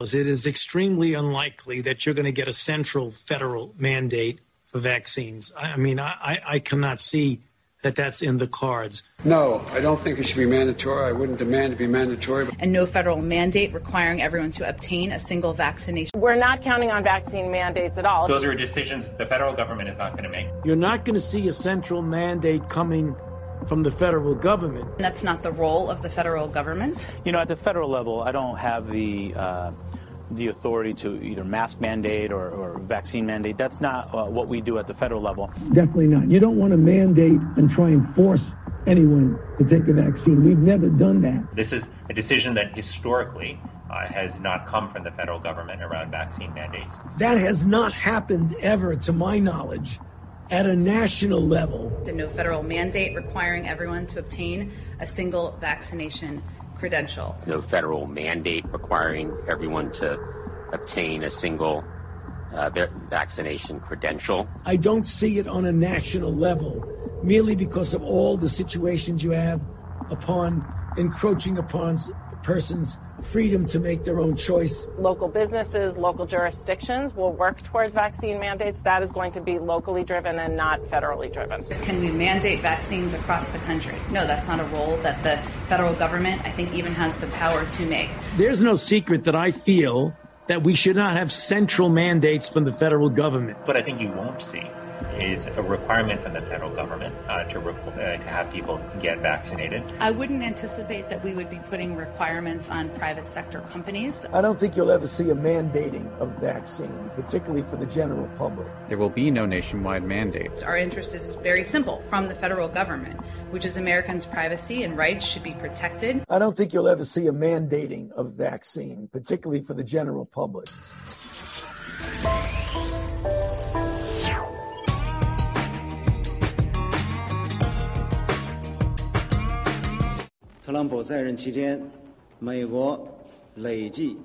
It is extremely unlikely that you're going to get a central federal mandate for vaccines. I mean, I, I cannot see that that's in the cards. No, I don't think it should be mandatory. I wouldn't demand to be mandatory. And no federal mandate requiring everyone to obtain a single vaccination. We're not counting on vaccine mandates at all. Those are decisions the federal government is not going to make. You're not going to see a central mandate coming from the federal government. That's not the role of the federal government. You know, at the federal level, I don't have the. Uh, the authority to either mask mandate or, or vaccine mandate. That's not uh, what we do at the federal level. Definitely not. You don't want to mandate and try and force anyone to take a vaccine. We've never done that. This is a decision that historically uh, has not come from the federal government around vaccine mandates. That has not happened ever, to my knowledge, at a national level. No federal mandate requiring everyone to obtain a single vaccination credential. No federal mandate requiring everyone to obtain a single uh, vaccination credential. I don't see it on a national level, merely because of all the situations you have upon encroaching upon person's freedom to make their own choice. Local businesses, local jurisdictions will work towards vaccine mandates. That is going to be locally driven and not federally driven. Can we mandate vaccines across the country? No, that's not a role that the federal government, I think, even has the power to make. There's no secret that I feel that we should not have central mandates from the federal government. But I think you won't see is a requirement from the federal government uh, to, uh, to have people get vaccinated. I wouldn't anticipate that we would be putting requirements on private sector companies. I don't think you'll ever see a mandating of vaccine, particularly for the general public. There will be no nationwide mandate. Our interest is very simple from the federal government, which is Americans' privacy and rights should be protected. I don't think you'll ever see a mandating of vaccine, particularly for the general public. 特朗普在任期间，美国累计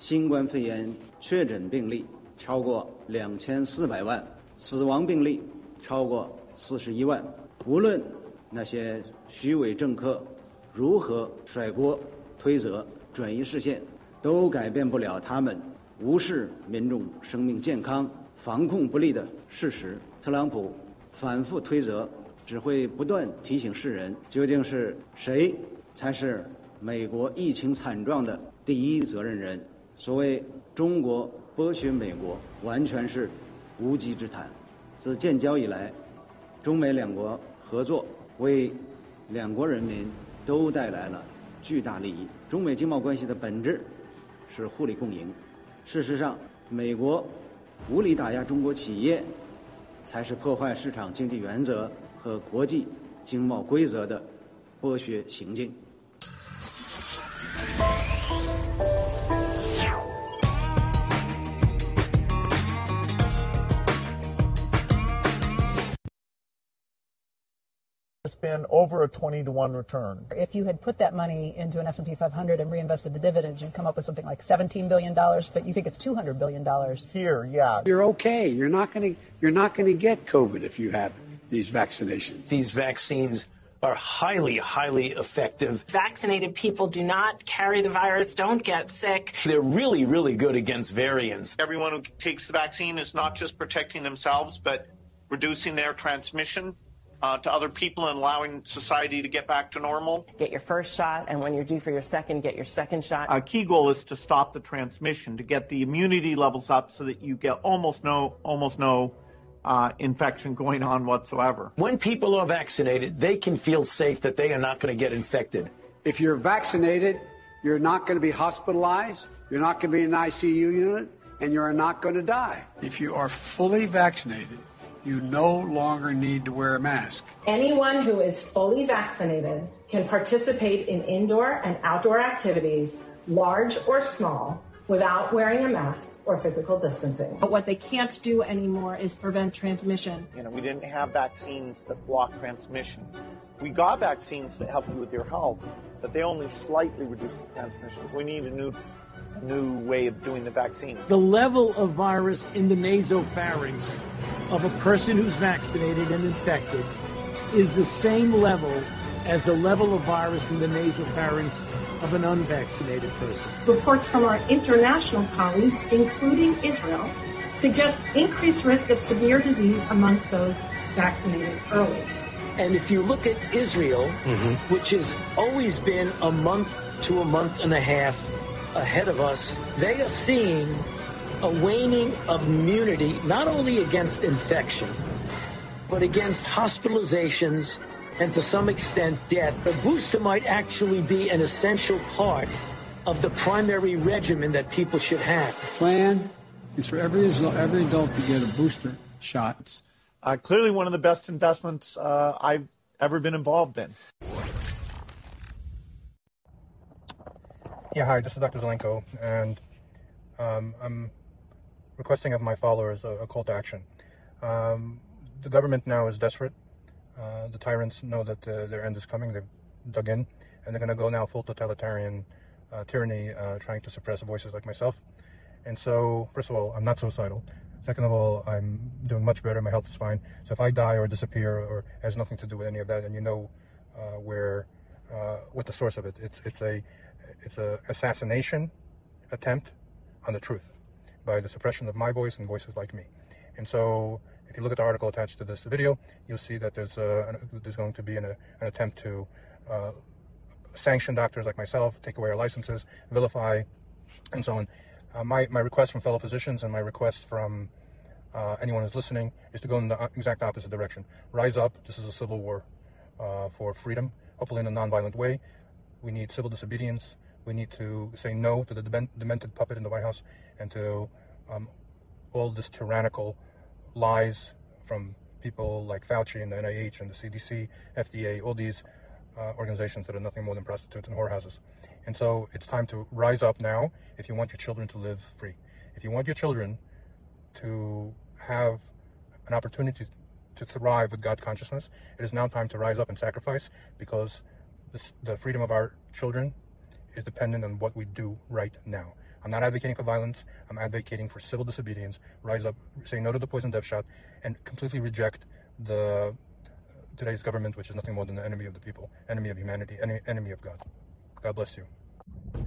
新冠肺炎确诊病例超过两千四百万，死亡病例超过四十一万。无论那些虚伪政客如何甩锅、推责、转移视线，都改变不了他们无视民众生命健康、防控不力的事实。特朗普反复推责，只会不断提醒世人，究竟是谁？才是美国疫情惨状的第一责任人。所谓中国剥削美国，完全是无稽之谈。自建交以来，中美两国合作为两国人民都带来了巨大利益。中美经贸关系的本质是互利共赢。事实上，美国无理打压中国企业，才是破坏市场经济原则和国际经贸规则的剥削行径。It's been over a 20 to 1 return. If you had put that money into an S&P 500 and reinvested the dividends, you'd come up with something like 17 billion dollars, but you think it's 200 billion dollars. Here, yeah. You're okay. You're not going to you're not going to get COVID if you have these vaccinations. These vaccines are highly, highly effective. Vaccinated people do not carry the virus, don't get sick. They're really, really good against variants. Everyone who takes the vaccine is not just protecting themselves, but reducing their transmission. Uh, to other people and allowing society to get back to normal. Get your first shot, and when you're due for your second, get your second shot. Our key goal is to stop the transmission, to get the immunity levels up so that you get almost no, almost no uh, infection going on whatsoever. When people are vaccinated, they can feel safe that they are not going to get infected. If you're vaccinated, you're not going to be hospitalized, you're not going to be in an ICU unit, and you're not going to die. If you are fully vaccinated, you no longer need to wear a mask. Anyone who is fully vaccinated can participate in indoor and outdoor activities, large or small, without wearing a mask or physical distancing. But what they can't do anymore is prevent transmission. You know, we didn't have vaccines that block transmission. We got vaccines that help you with your health, but they only slightly reduce the transmissions. We need a new a new way of doing the vaccine. The level of virus in the nasopharynx of a person who's vaccinated and infected is the same level as the level of virus in the nasopharynx of an unvaccinated person. Reports from our international colleagues, including Israel, suggest increased risk of severe disease amongst those vaccinated early. And if you look at Israel, mm-hmm. which has always been a month to a month and a half ahead of us, they are seeing a waning of immunity, not only against infection, but against hospitalizations and to some extent death. The booster might actually be an essential part of the primary regimen that people should have. The plan is for every, every adult to get a booster shot. Uh, clearly, one of the best investments uh, I've ever been involved in. Yeah, hi, this is Dr. Zelenko, and um, I'm requesting of my followers a, a call to action. Um, the government now is desperate. Uh, the tyrants know that uh, their end is coming. They've dug in, and they're going to go now full totalitarian uh, tyranny, uh, trying to suppress voices like myself. And so, first of all, I'm not suicidal. Second of all, I'm doing much better. My health is fine. So if I die or disappear or has nothing to do with any of that, and you know where what the source of it, it's it's a it's a assassination attempt on the truth by the suppression of my voice and voices like me. And so, if you look at the article attached to this video, you'll see that there's uh, an, there's going to be an, an attempt to uh, sanction doctors like myself, take away our licenses, vilify, and so on. Uh, my my request from fellow physicians and my request from uh, anyone who's listening is to go in the exact opposite direction. Rise up. This is a civil war uh, for freedom, hopefully in a nonviolent way. We need civil disobedience. We need to say no to the dement- demented puppet in the White House and to um, all this tyrannical lies from people like Fauci and the NIH and the CDC, FDA, all these uh, organizations that are nothing more than prostitutes and whorehouses. And so it's time to rise up now if you want your children to live free. If you want your children to have an opportunity to thrive with God consciousness, it is now time to rise up and sacrifice because this, the freedom of our children is dependent on what we do right now. I'm not advocating for violence. I'm advocating for civil disobedience. Rise up, say no to the poison death shot, and completely reject the today's government, which is nothing more than the enemy of the people, enemy of humanity, enemy, enemy of God. God bless you. I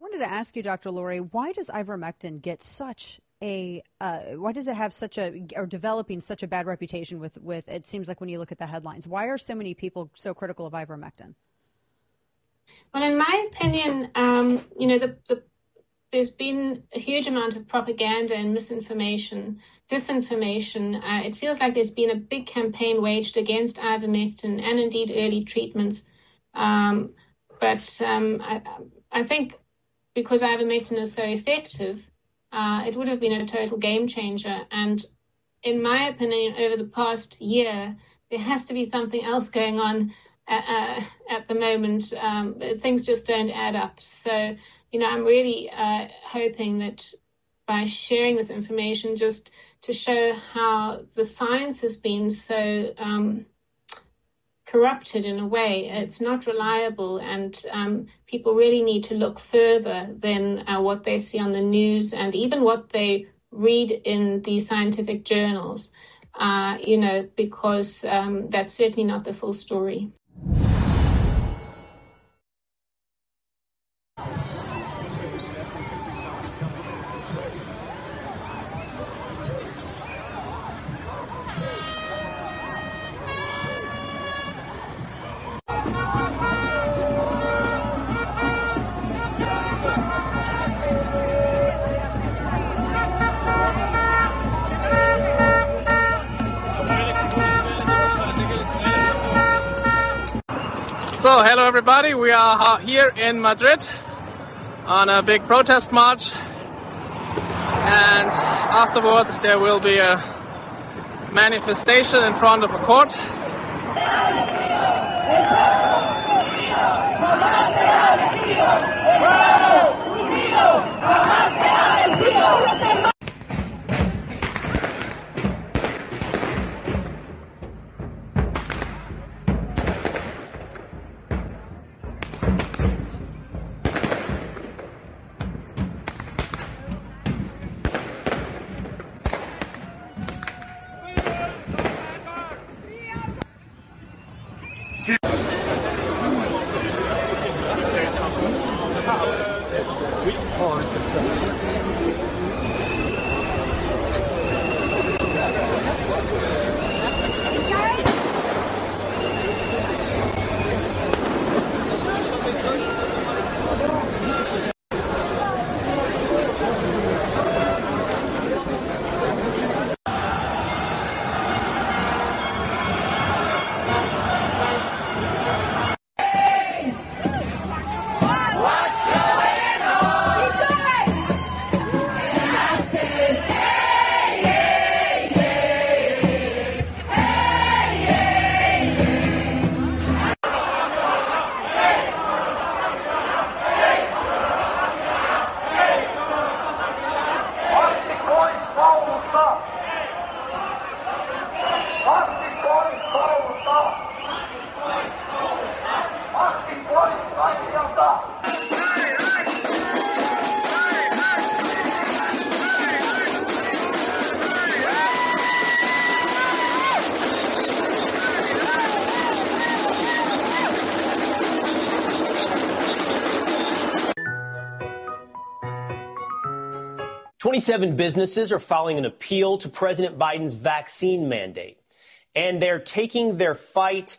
wanted to ask you, Dr. Laurie, why does ivermectin get such a uh, why does it have such a or developing such a bad reputation with with it seems like when you look at the headlines why are so many people so critical of ivermectin well in my opinion um, you know the, the, there's been a huge amount of propaganda and misinformation disinformation uh, it feels like there's been a big campaign waged against ivermectin and indeed early treatments um, but um, I, I think because ivermectin is so effective uh, it would have been a total game changer. And in my opinion, over the past year, there has to be something else going on uh, uh, at the moment. Um, things just don't add up. So, you know, I'm really uh, hoping that by sharing this information, just to show how the science has been so um, corrupted in a way. It's not reliable, and um, people really need to look further than uh, what they see on the news and even what they read in the scientific journals, uh, you know, because um, that's certainly not the full story. everybody. We are here in Madrid on a big protest march, and afterwards there will be a manifestation in front of a court. 27 businesses are filing an appeal to President Biden's vaccine mandate, and they're taking their fight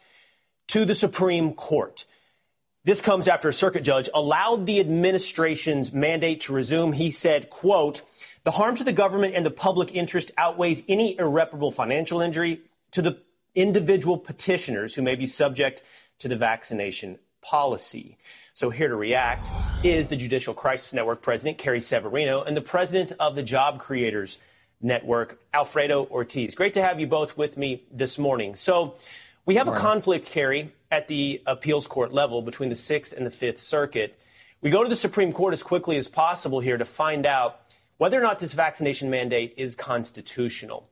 to the Supreme Court. This comes after a circuit judge allowed the administration's mandate to resume. He said, quote, the harm to the government and the public interest outweighs any irreparable financial injury to the individual petitioners who may be subject to the vaccination policy. So here to react is the Judicial Crisis Network President, Carrie Severino, and the President of the Job Creators Network, Alfredo Ortiz. Great to have you both with me this morning. So we have a conflict, Carrie, at the appeals court level between the Sixth and the Fifth Circuit. We go to the Supreme Court as quickly as possible here to find out whether or not this vaccination mandate is constitutional.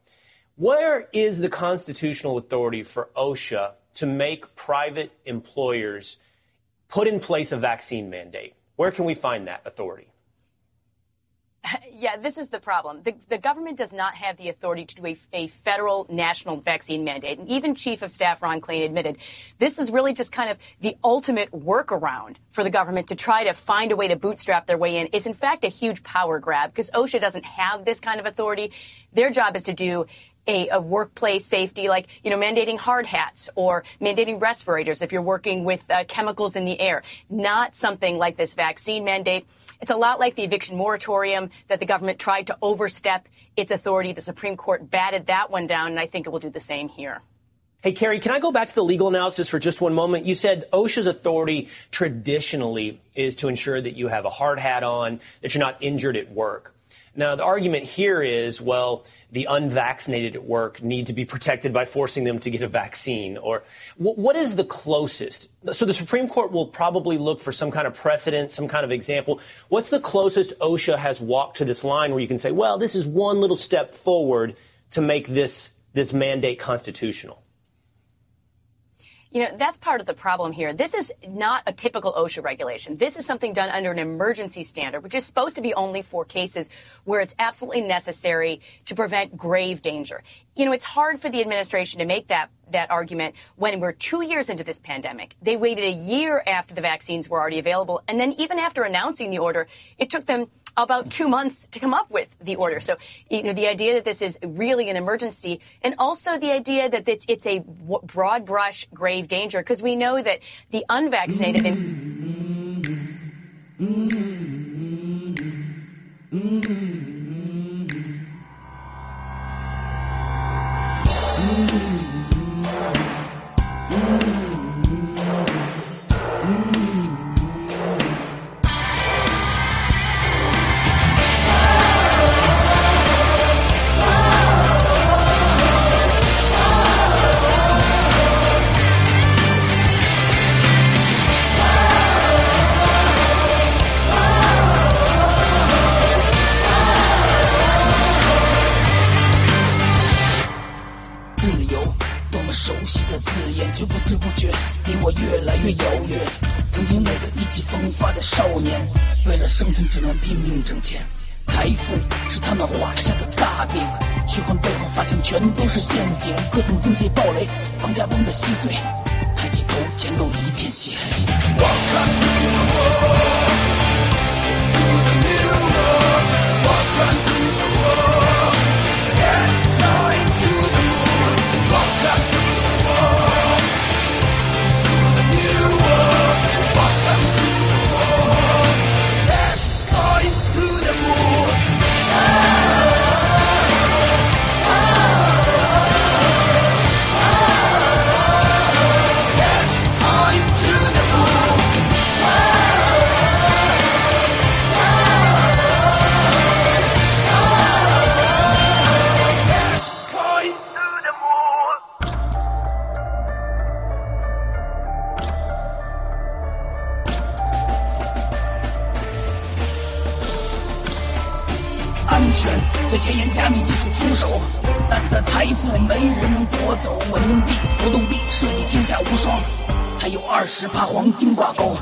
Where is the constitutional authority for OSHA to make private employers put in place a vaccine mandate? Where can we find that authority? Yeah, this is the problem. The, the, government does not have the authority to do a, a, federal national vaccine mandate. And even Chief of Staff Ron Klain admitted this is really just kind of the ultimate workaround for the government to try to find a way to bootstrap their way in. It's in fact a huge power grab because OSHA doesn't have this kind of authority. Their job is to do a, a, workplace safety, like, you know, mandating hard hats or mandating respirators if you're working with uh, chemicals in the air, not something like this vaccine mandate. It's a lot like the eviction moratorium that the government tried to overstep its authority. The Supreme Court batted that one down, and I think it will do the same here. Hey, Carrie, can I go back to the legal analysis for just one moment? You said OSHA's authority traditionally is to ensure that you have a hard hat on, that you're not injured at work. Now, the argument here is, well, the unvaccinated at work need to be protected by forcing them to get a vaccine. Or what is the closest? So the Supreme Court will probably look for some kind of precedent, some kind of example. What's the closest OSHA has walked to this line where you can say, well, this is one little step forward to make this, this mandate constitutional? You know, that's part of the problem here. This is not a typical OSHA regulation. This is something done under an emergency standard, which is supposed to be only for cases where it's absolutely necessary to prevent grave danger. You know, it's hard for the administration to make that that argument when we're two years into this pandemic. They waited a year after the vaccines were already available. And then even after announcing the order, it took them about two months to come up with the order. So, you know, the idea that this is really an emergency and also the idea that it's, it's a broad brush grave danger because we know that the unvaccinated and 被邀约曾经那个意气风发的少年为了生存只能拼命挣钱财富是他们画下的大饼。虚幻背后发现全都是陷阱各种经济暴雷房价崩的稀碎抬起头前都一片漆黑十八黄金挂钩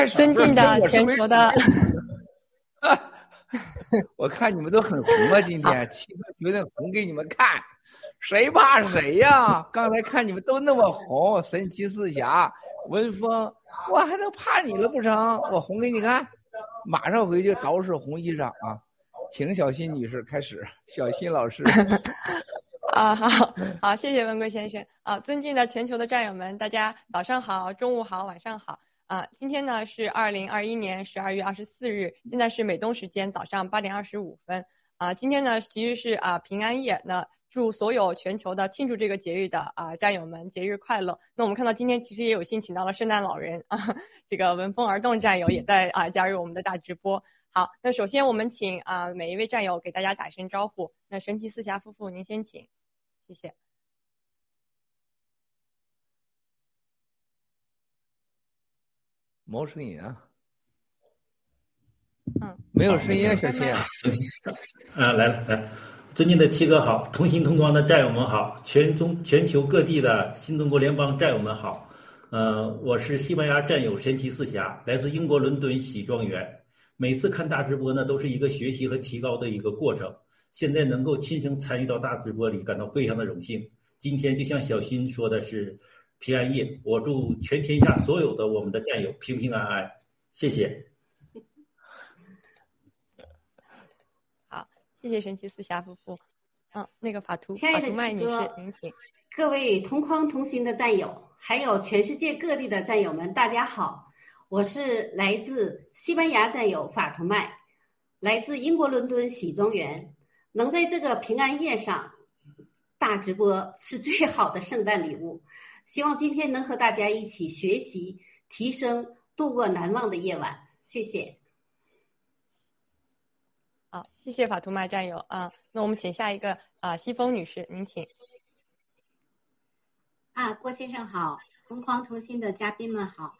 啊！尊敬的全球的，我看你们都很红啊！今天七哥决定红给你们看，谁怕谁呀？刚才看你们都那么红，神奇四侠、文峰，我还能怕你了不成？我红给你看，马上回去捯饬红衣裳啊！请小新女士开始，小新老师。啊，好好，谢谢文贵先生。啊，尊敬的全球的战友们，大家早上好，中午好，晚上好。啊，今天呢是二零二一年十二月二十四日，现在是美东时间早上八点二十五分。啊，今天呢其实是啊平安夜，那祝所有全球的庆祝这个节日的啊战友们节日快乐。那我们看到今天其实也有幸请到了圣诞老人啊，这个闻风而动战友也在啊加入我们的大直播。好，那首先我们请啊每一位战友给大家打一声招呼。那神奇四侠夫妇您先请。谢谢。没声音啊？嗯，没有声音啊，小新。啊，啊来了来，尊敬的七哥好，同心同光的战友们好，全中全球各地的新中国联邦战友们好。呃，我是西班牙战友神奇四侠，来自英国伦敦喜庄园。每次看大直播呢，都是一个学习和提高的一个过程。现在能够亲身参与到大直播里，感到非常的荣幸。今天就像小新说的是平安夜，我祝全天下所有的我们的战友平平安安。谢谢。好，谢谢神奇四侠夫妇。嗯，那个法图亲爱的麦女士，您请。各位同框同行的战友，还有全世界各地的战友们，大家好，我是来自西班牙战友法图麦，来自英国伦敦喜庄园。能在这个平安夜上大直播是最好的圣诞礼物。希望今天能和大家一起学习、提升，度过难忘的夜晚。谢谢。好，谢谢法图麦战友啊。那我们请下一个啊，西风女士，您请。啊，郭先生好，同框同心的嘉宾们好，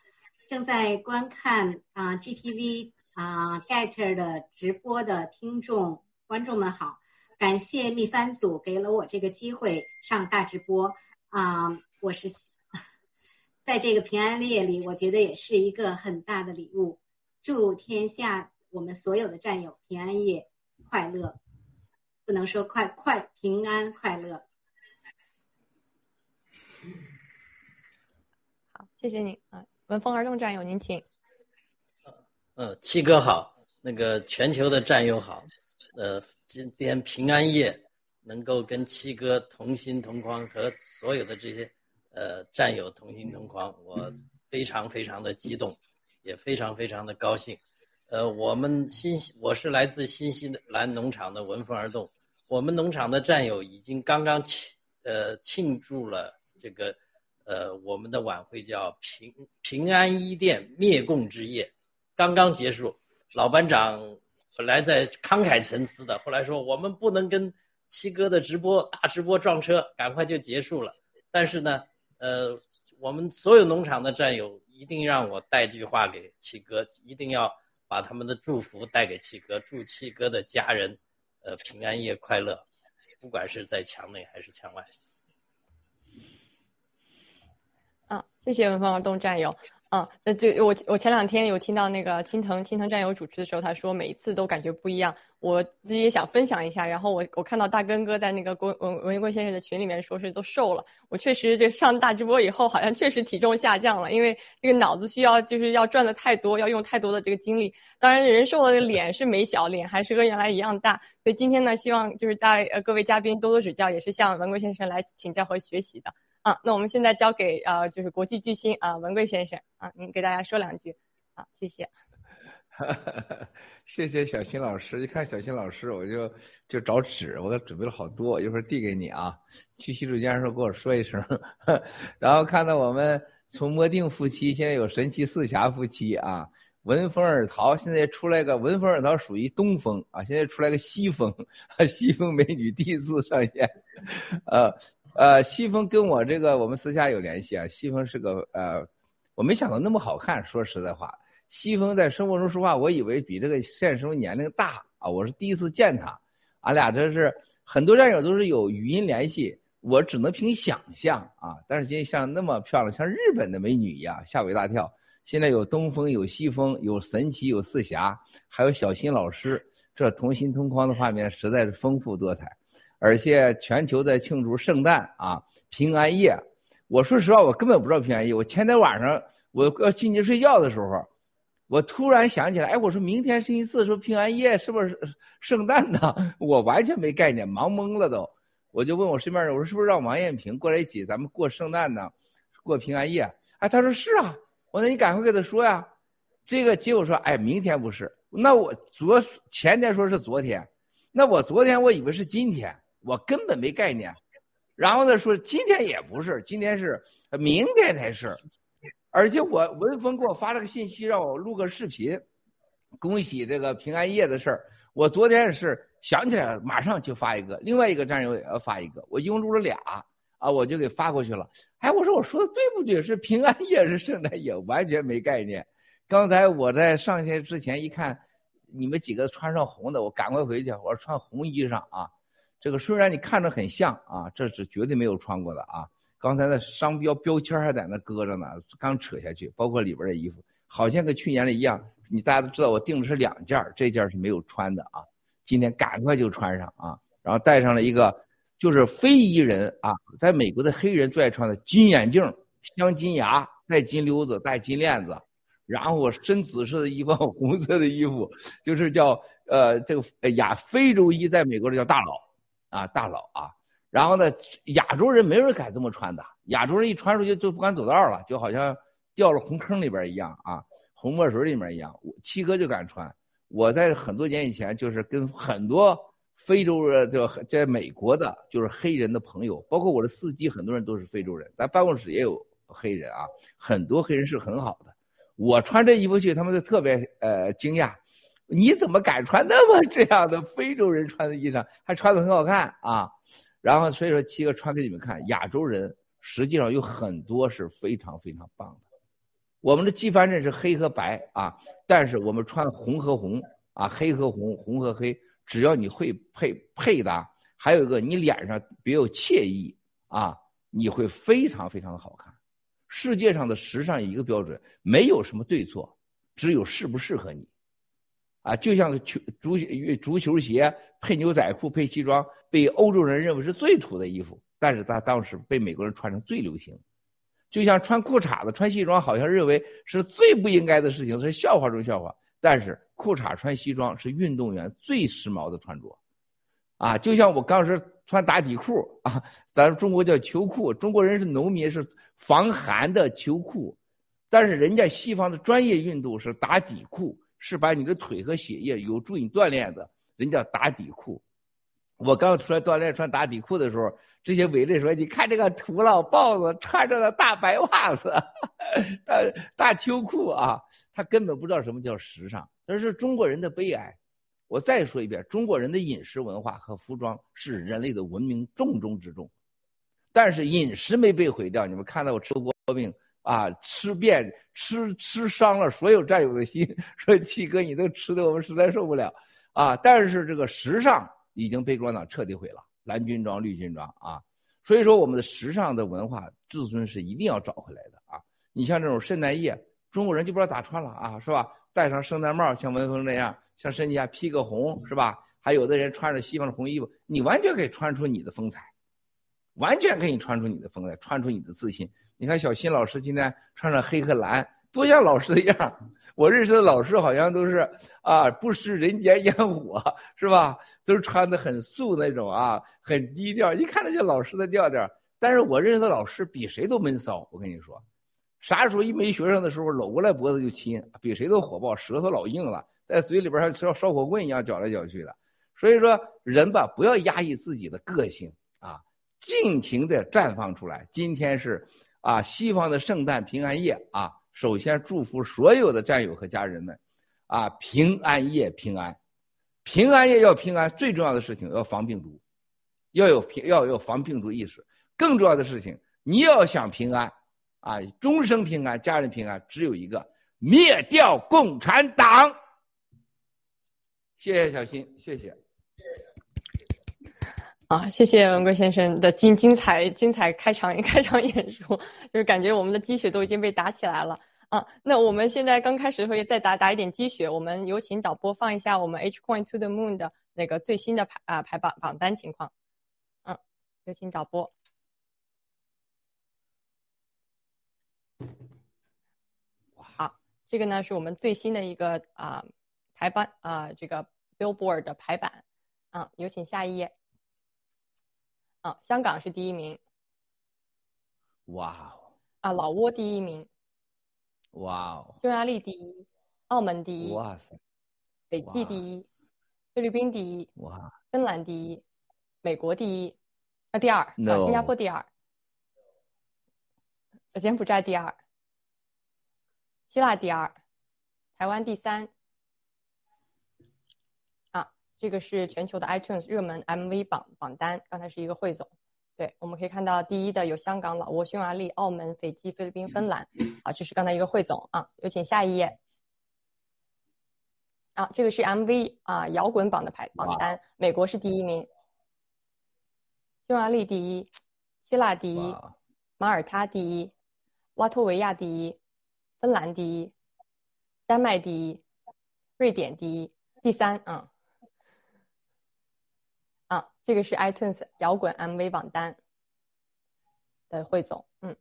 正在观看啊 GTV 啊 Get 的直播的听众观众们好。感谢蜜番组给了我这个机会上大直播啊！我是在这个平安夜里，我觉得也是一个很大的礼物。祝天下我们所有的战友平安夜快乐，不能说快快平安快乐。好，谢谢您啊！闻风而动战友，您请。呃，七哥好，那个全球的战友好，呃。今天平安夜，能够跟七哥同心同框，和所有的这些呃战友同心同狂，我非常非常的激动，也非常非常的高兴。呃，我们新我是来自新西兰农场的闻风而动，我们农场的战友已经刚刚庆呃庆祝了这个呃我们的晚会叫平平安一店灭共之夜，刚刚结束，老班长。本来在慷慨陈词的，后来说我们不能跟七哥的直播大直播撞车，赶快就结束了。但是呢，呃，我们所有农场的战友一定让我带句话给七哥，一定要把他们的祝福带给七哥，祝七哥的家人，呃，平安夜快乐，不管是在墙内还是墙外。啊，谢谢文芳而动战友。嗯，那就我我前两天有听到那个青藤青藤战友主持的时候，他说每一次都感觉不一样。我自己也想分享一下。然后我我看到大根哥在那个郭文文贵先生的群里面说是都瘦了。我确实这上大直播以后，好像确实体重下降了，因为这个脑子需要就是要转的太多，要用太多的这个精力。当然人瘦了，脸是没小，脸还是跟原来一样大。所以今天呢，希望就是大呃各位嘉宾多多指教，也是向文贵先生来请教和学习的。啊，那我们现在交给呃，就是国际巨星啊，文贵先生啊，您给大家说两句，啊，谢谢。谢谢小新老师，一看小新老师，我就就找纸，我给准备了好多，一会儿递给你啊。去洗手间的时候跟我说一声。然后看到我们从魔定夫妻，现在有神奇四侠夫妻啊，闻风而逃，现在出来个闻风而逃，属于东风啊，现在出来个西风，西风美女第一次上线，呃。呃，西风跟我这个我们私下有联系啊。西风是个呃，我没想到那么好看。说实在话，西风在生活中说话，我以为比这个现实中年龄大啊。我是第一次见他，俺俩这是很多战友都是有语音联系，我只能凭想象啊。但是今天像那么漂亮，像日本的美女一样，吓我一大跳。现在有东风，有西风，有神奇，有四侠，还有小新老师，这同心同框的画面实在是丰富多彩。而且全球在庆祝圣诞啊，平安夜。我说实话，我根本不知道平安夜。我前天晚上我要进去睡觉的时候，我突然想起来，哎，我说明天星期四，说平安夜是不是圣诞呢？我完全没概念，忙懵了都。我就问我身边人，我说是不是让王艳平过来一起，咱们过圣诞呢，过平安夜？哎，他说是啊。我说你赶快给他说呀。这个结果说，哎，明天不是。那我昨前天说是昨天，那我昨天我以为是今天。我根本没概念，然后呢说今天也不是，今天是明天才是，而且我文峰给我发了个信息让我录个视频，恭喜这个平安夜的事儿。我昨天是想起来了，马上就发一个，另外一个战友也要发一个，我一共录了俩啊，我就给发过去了。哎，我说我说的对不对？是平安夜是圣诞夜，完全没概念。刚才我在上线之前一看，你们几个穿上红的，我赶快回去，我说穿红衣裳啊。这个虽然你看着很像啊，这是绝对没有穿过的啊。刚才的商标标签还在那搁着呢，刚扯下去，包括里边的衣服，好像跟去年的一样。你大家都知道，我订的是两件这件是没有穿的啊。今天赶快就穿上啊，然后戴上了一个，就是非裔人啊，在美国的黑人最爱穿的金眼镜、镶金牙、戴金溜子、戴金链子，然后深紫色的衣服、红色的衣服，就是叫呃这个亚非洲裔，在美国这叫大佬。啊，大佬啊，然后呢，亚洲人没人敢这么穿的，亚洲人一穿出去就不敢走道了，就好像掉了红坑里边一样啊，红墨水里面一样。七哥就敢穿，我在很多年以前就是跟很多非洲人，就在美国的，就是黑人的朋友，包括我的司机，很多人都是非洲人，咱办公室也有黑人啊，很多黑人是很好的。我穿这衣服去，他们就特别呃惊讶。你怎么敢穿那么这样的非洲人穿的衣裳，还穿的很好看啊？然后所以说七哥穿给你们看，亚洲人实际上有很多是非常非常棒的。我们的纪梵阵是黑和白啊，但是我们穿红和红啊，黑和红，红和黑，只要你会配配搭，还有一个你脸上别有惬意啊，你会非常非常的好看。世界上的时尚一个标准，没有什么对错，只有适不适合你。啊，就像球足足球鞋配牛仔裤配西装，被欧洲人认为是最土的衣服，但是他当时被美国人穿成最流行。就像穿裤衩子穿西装，好像认为是最不应该的事情，是笑话中笑话。但是裤衩穿西装是运动员最时髦的穿着。啊，就像我当时穿打底裤啊，咱们中国叫秋裤，中国人是农民是防寒的秋裤，但是人家西方的专业运动是打底裤。是把你的腿和血液有助于你锻炼的，人家打底裤。我刚出来锻炼穿打底裤的时候，这些伟人说：“你看这个土老豹子穿着的大白袜子，大大秋裤啊，他根本不知道什么叫时尚。”这是中国人的悲哀。我再说一遍，中国人的饮食文化和服装是人类的文明重中之重，但是饮食没被毁掉。你们看到我吃锅饼。啊，吃遍吃吃伤了所有战友的心，说七哥你都吃的我们实在受不了，啊！但是这个时尚已经被共产党彻底毁了，蓝军装、绿军装啊，所以说我们的时尚的文化自尊是一定要找回来的啊！你像这种圣诞夜，中国人就不知道咋穿了啊，是吧？戴上圣诞帽，像文峰那样，像身下披个红，是吧？还有的人穿着西方的红衣服，你完全可以穿出你的风采，完全可以穿出你的风采，穿出你的自信。你看小新老师今天穿着黑和蓝，多像老师的样我认识的老师好像都是啊，不食人间烟火，是吧？都是穿的很素那种啊，很低调，一看那就老师的调调。但是我认识的老师比谁都闷骚。我跟你说，啥时候一没学生的时候，搂过来脖子就亲，比谁都火爆，舌头老硬了，在嘴里边像烧烧火棍一样搅来搅去的。所以说，人吧，不要压抑自己的个性啊，尽情的绽放出来。今天是。啊，西方的圣诞平安夜啊，首先祝福所有的战友和家人们，啊，平安夜平安，平安夜要平安，最重要的事情要防病毒，要有平要有防病毒意识，更重要的事情，你要想平安，啊，终生平安，家人平安，只有一个，灭掉共产党。谢谢小新，谢谢。啊，谢谢文贵先生的精精彩精彩开场 开场演说，就是感觉我们的积雪都已经被打起来了啊。那我们现在刚开始会再打打一点积雪，我们有请导播放一下我们 H Coin to the Moon 的那个最新的排啊排榜榜单情况。嗯，有请导播。好，这个呢是我们最新的一个啊排版啊这个 Billboard 的排版啊，有请下一页。啊，香港是第一名。哇哦！啊，老挝第一名。哇哦！匈牙利第一，澳门第一。哇塞！北济第一，菲律宾第一。哇！芬兰第一，美国第一，啊第二，啊新加坡第二，柬埔寨第二，希腊第二，台湾第三。这个是全球的 iTunes 热门 MV 榜榜单，刚才是一个汇总。对，我们可以看到第一的有香港、老挝、匈牙利、澳门、斐济、菲律宾、芬兰。啊，这是刚才一个汇总啊。有请下一页。啊，这个是 MV 啊摇滚榜的排榜单，美国是第一名，匈牙利第一，希腊第一，马耳他第一，拉脱维亚第一，芬兰第一，丹麦第一，瑞典第一，第三啊。这个是 iTunes 摇滚 MV 榜单的汇总，嗯，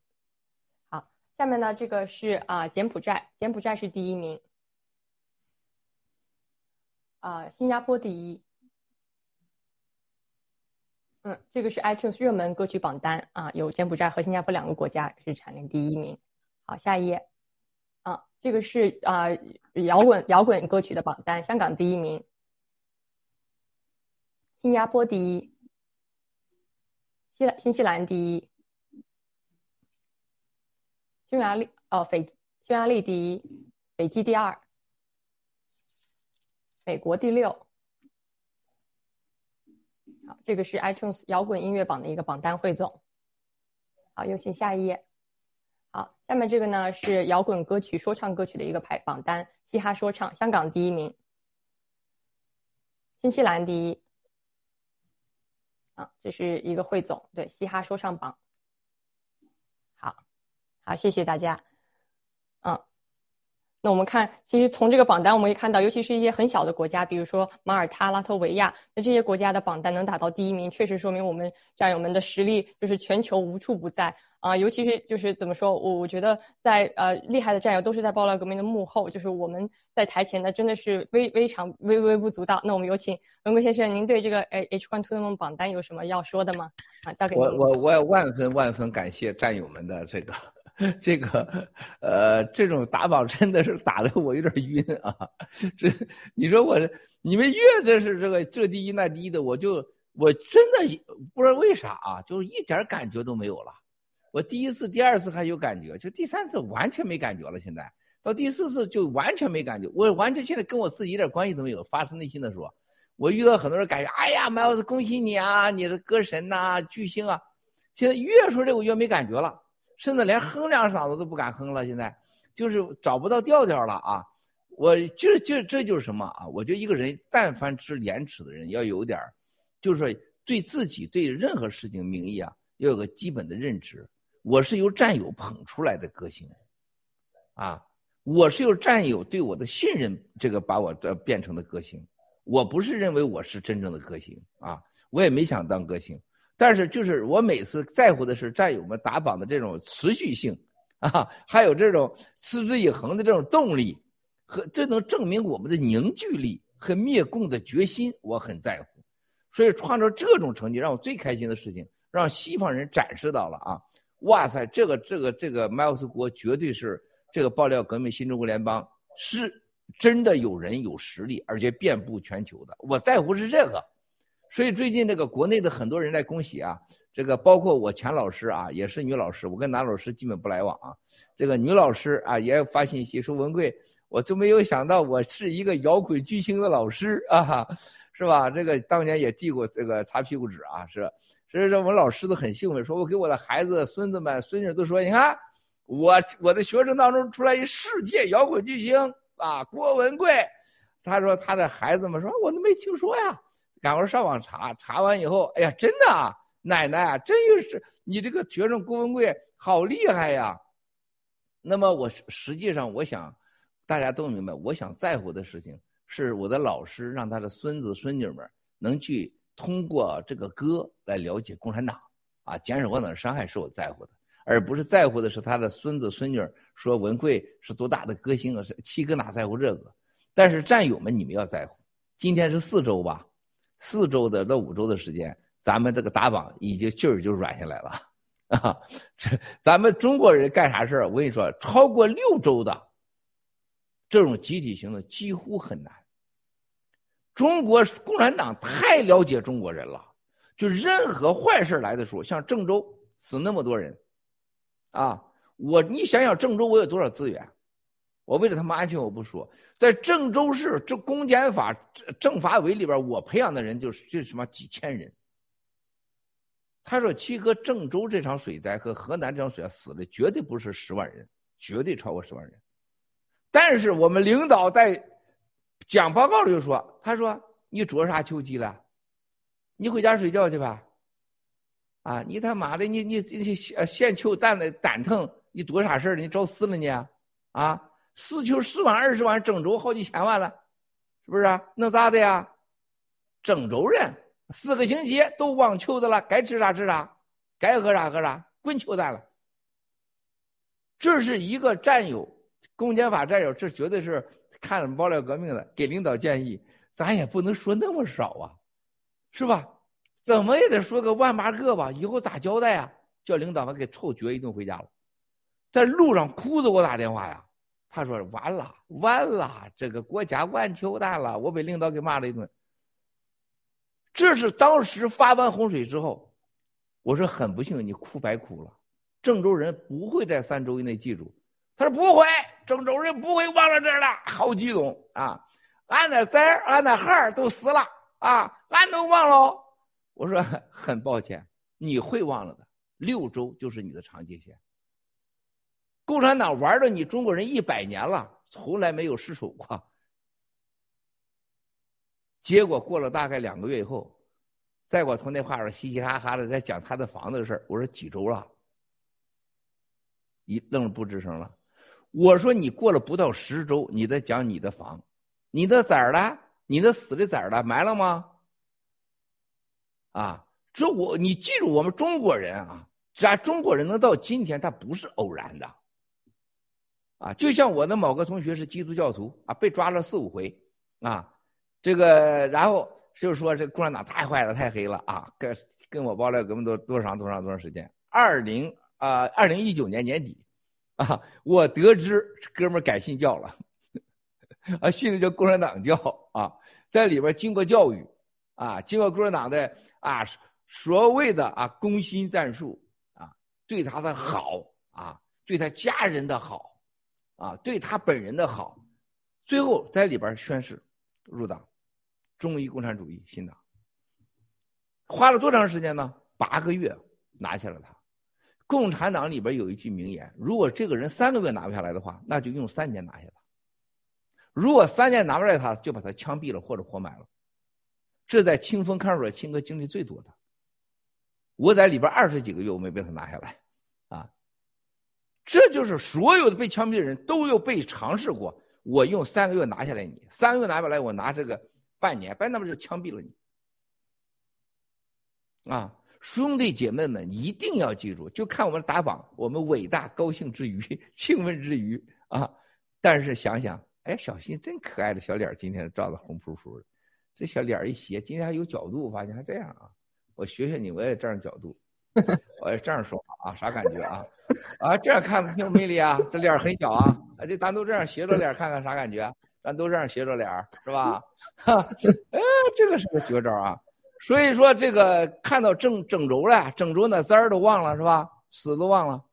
好，下面呢，这个是啊柬埔寨，柬埔寨是第一名，啊新加坡第一，嗯，这个是 iTunes 热门歌曲榜单啊，有柬埔寨和新加坡两个国家是蝉联第一名，好，下一页，啊，这个是啊摇滚摇滚歌曲的榜单，香港第一名。新加坡第一，西新西兰第一，匈牙利哦，斐匈牙利第一，斐济第二，美国第六。好，这个是 iTunes 摇滚音乐榜的一个榜单汇总。好，有请下一页。好，下面这个呢是摇滚歌曲、说唱歌曲的一个排榜单，嘻哈说唱，香港第一名，新西兰第一。啊，这是一个汇总，对嘻哈说唱榜。好，好，谢谢大家。嗯，那我们看，其实从这个榜单我们可以看到，尤其是一些很小的国家，比如说马耳他、拉脱维亚，那这些国家的榜单能打到第一名，确实说明我们战友们的实力就是全球无处不在。啊，尤其是就是怎么说，我我觉得在呃厉害的战友都是在爆料革命的幕后，就是我们在台前呢真的是微微常微微不足道。那我们有请文贵先生，您对这个 H One Two 的梦榜单有什么要说的吗？啊，交给我我我也万分万分感谢战友们的这个 这个呃这种打榜真的是打的我有点晕啊！这你说我你们越这是这个这第一那第一的，我就我真的不知道为啥啊，就是一点感觉都没有了。我第一次、第二次还有感觉，就第三次完全没感觉了。现在到第四次就完全没感觉，我完全现在跟我自己一点关系都没有。发自内心的说，我遇到很多人感觉，哎呀麦老师恭喜你啊，你是歌神呐，巨星啊。现在越说这个越没感觉了，甚至连哼两嗓子都不敢哼了。现在就是找不到调调了啊。我这这这就是什么啊？我觉得一个人但凡知廉耻的人，要有点就是对自己对任何事情名义啊，要有个基本的认知。我是由战友捧出来的歌星，啊，我是由战友对我的信任，这个把我这变成的歌星。我不是认为我是真正的歌星啊，我也没想当歌星。但是就是我每次在乎的是战友们打榜的这种持续性，啊，还有这种持之以恒的这种动力，和这能证明我们的凝聚力和灭共的决心，我很在乎。所以创造这种成绩让我最开心的事情，让西方人展示到了啊。哇塞，这个这个这个 Miles 国绝对是这个爆料革命新中国联邦是真的有人有实力，而且遍布全球的。我在乎是这个，所以最近这个国内的很多人在恭喜啊，这个包括我钱老师啊，也是女老师，我跟男老师基本不来往啊。这个女老师啊也发信息说文贵，我都没有想到我是一个摇滚巨星的老师啊，是吧？这个当年也递过这个擦屁股纸啊，是。所以说，我们老师都很兴奋，说我给我的孩子、孙子们、孙女都说：“你看，我我的学生当中出来一世界摇滚巨星啊，郭文贵。”他说他的孩子们说：“我都没听说呀，赶快上网查，查完以后，哎呀，真的啊，奶奶啊，真有是你这个学生郭文贵好厉害呀。那么我实际上我想，大家都明白，我想在乎的事情是我的老师让他的孙子孙女们能去通过这个歌来了解共产党，啊，减少共产党的伤害是我在乎的，而不是在乎的是他的孙子孙女说文贵是多大的歌星啊，七哥哪在乎这个？但是战友们，你们要在乎。今天是四周吧，四周的到五周的时间，咱们这个打榜已经劲儿就软下来了。啊，这咱们中国人干啥事儿？我跟你说，超过六周的这种集体行动几乎很难。中国共产党太了解中国人了，就任何坏事来的时候，像郑州死那么多人，啊，我你想想郑州我有多少资源？我为了他们安全我不说，在郑州市这公检法政法委里边，我培养的人就是这什么几千人。他说：“七哥，郑州这场水灾和河南这场水灾死的绝对不是十万人，绝对超过十万人。但是我们领导在讲报告里就说：‘他说你着啥秋鸡了？你回家睡觉去吧。啊，你他妈的，你你你现秋蛋的蛋疼，你多啥事儿？你找死了你？啊，死球十万二十万，郑州好几千万了，是不是？能咋的呀？郑州人。”四个星期都忘球的了，该吃啥吃啥，该喝啥喝啥，滚球蛋了。这是一个战友，公检法战友，这绝对是看了爆料革命的，给领导建议，咱也不能说那么少啊，是吧？怎么也得说个万八个吧，以后咋交代啊？叫领导把给臭撅一顿回家了，在路上哭着给我打电话呀，他说完了完了，这个国家完球蛋了，我被领导给骂了一顿。这是当时发完洪水之后，我说很不幸，你哭白哭了。郑州人不会在三周以内记住。他说不会，郑州人不会忘了这儿的。好激动啊！俺那崽儿、俺那孩儿都死了啊，俺能忘了？我说 很抱歉，你会忘了的。六周就是你的长界线。共产党玩了你中国人一百年了，从来没有失手过。结果过了大概两个月以后，再给我从那话上嘻嘻哈哈的在讲他的房子的事儿。我说几周了，一愣了不吱声了。我说你过了不到十周，你再讲你的房，你的崽儿呢？你的死的崽儿呢？埋了吗？啊，这我你记住，我们中国人啊，咱中国人能到今天，他不是偶然的。啊，就像我的某个同学是基督教徒啊，被抓了四五回啊。这个，然后就是说，这共产党太坏了，太黑了啊！跟跟我爆料，革命多多长多长多长时间？二零啊，二零一九年年底，啊，我得知哥们改信教了，啊，信的叫共产党教啊，在里边经过教育，啊，经过共产党的啊所谓的啊攻心战术啊，对他的好啊，对他家人的好啊，对他本人的好，最后在里边宣誓入党。中医共产主义新党花了多长时间呢？八个月拿下了他。共产党里边有一句名言：如果这个人三个月拿不下来的话，那就用三年拿下他；如果三年拿不来，他就把他枪毙了或者活埋了。这在清风看守所，清哥经历最多的。我在里边二十几个月，我没被他拿下来，啊，这就是所有的被枪毙的人都有被尝试过。我用三个月拿下来你，三个月拿不来，我拿这个。半年，半年那不就枪毙了你？啊，兄弟姐妹们一定要记住，就看我们打榜，我们伟大高兴之余，兴奋之余啊！但是想想，哎，小新真可爱的小脸，今天照的红扑扑的，这小脸一斜，今天还有角度，发现还这样啊！我学学你，我也这样角度，我也这样说话啊，啥感觉啊？啊，这样看挺有魅力啊！这脸很小啊，啊，这咱都这样斜着脸看看啥感觉？咱都这样斜着脸是吧？哈，哎，这个是个绝招啊！所以说，这个看到郑郑州了，郑州那字儿都忘了是吧？死都忘了。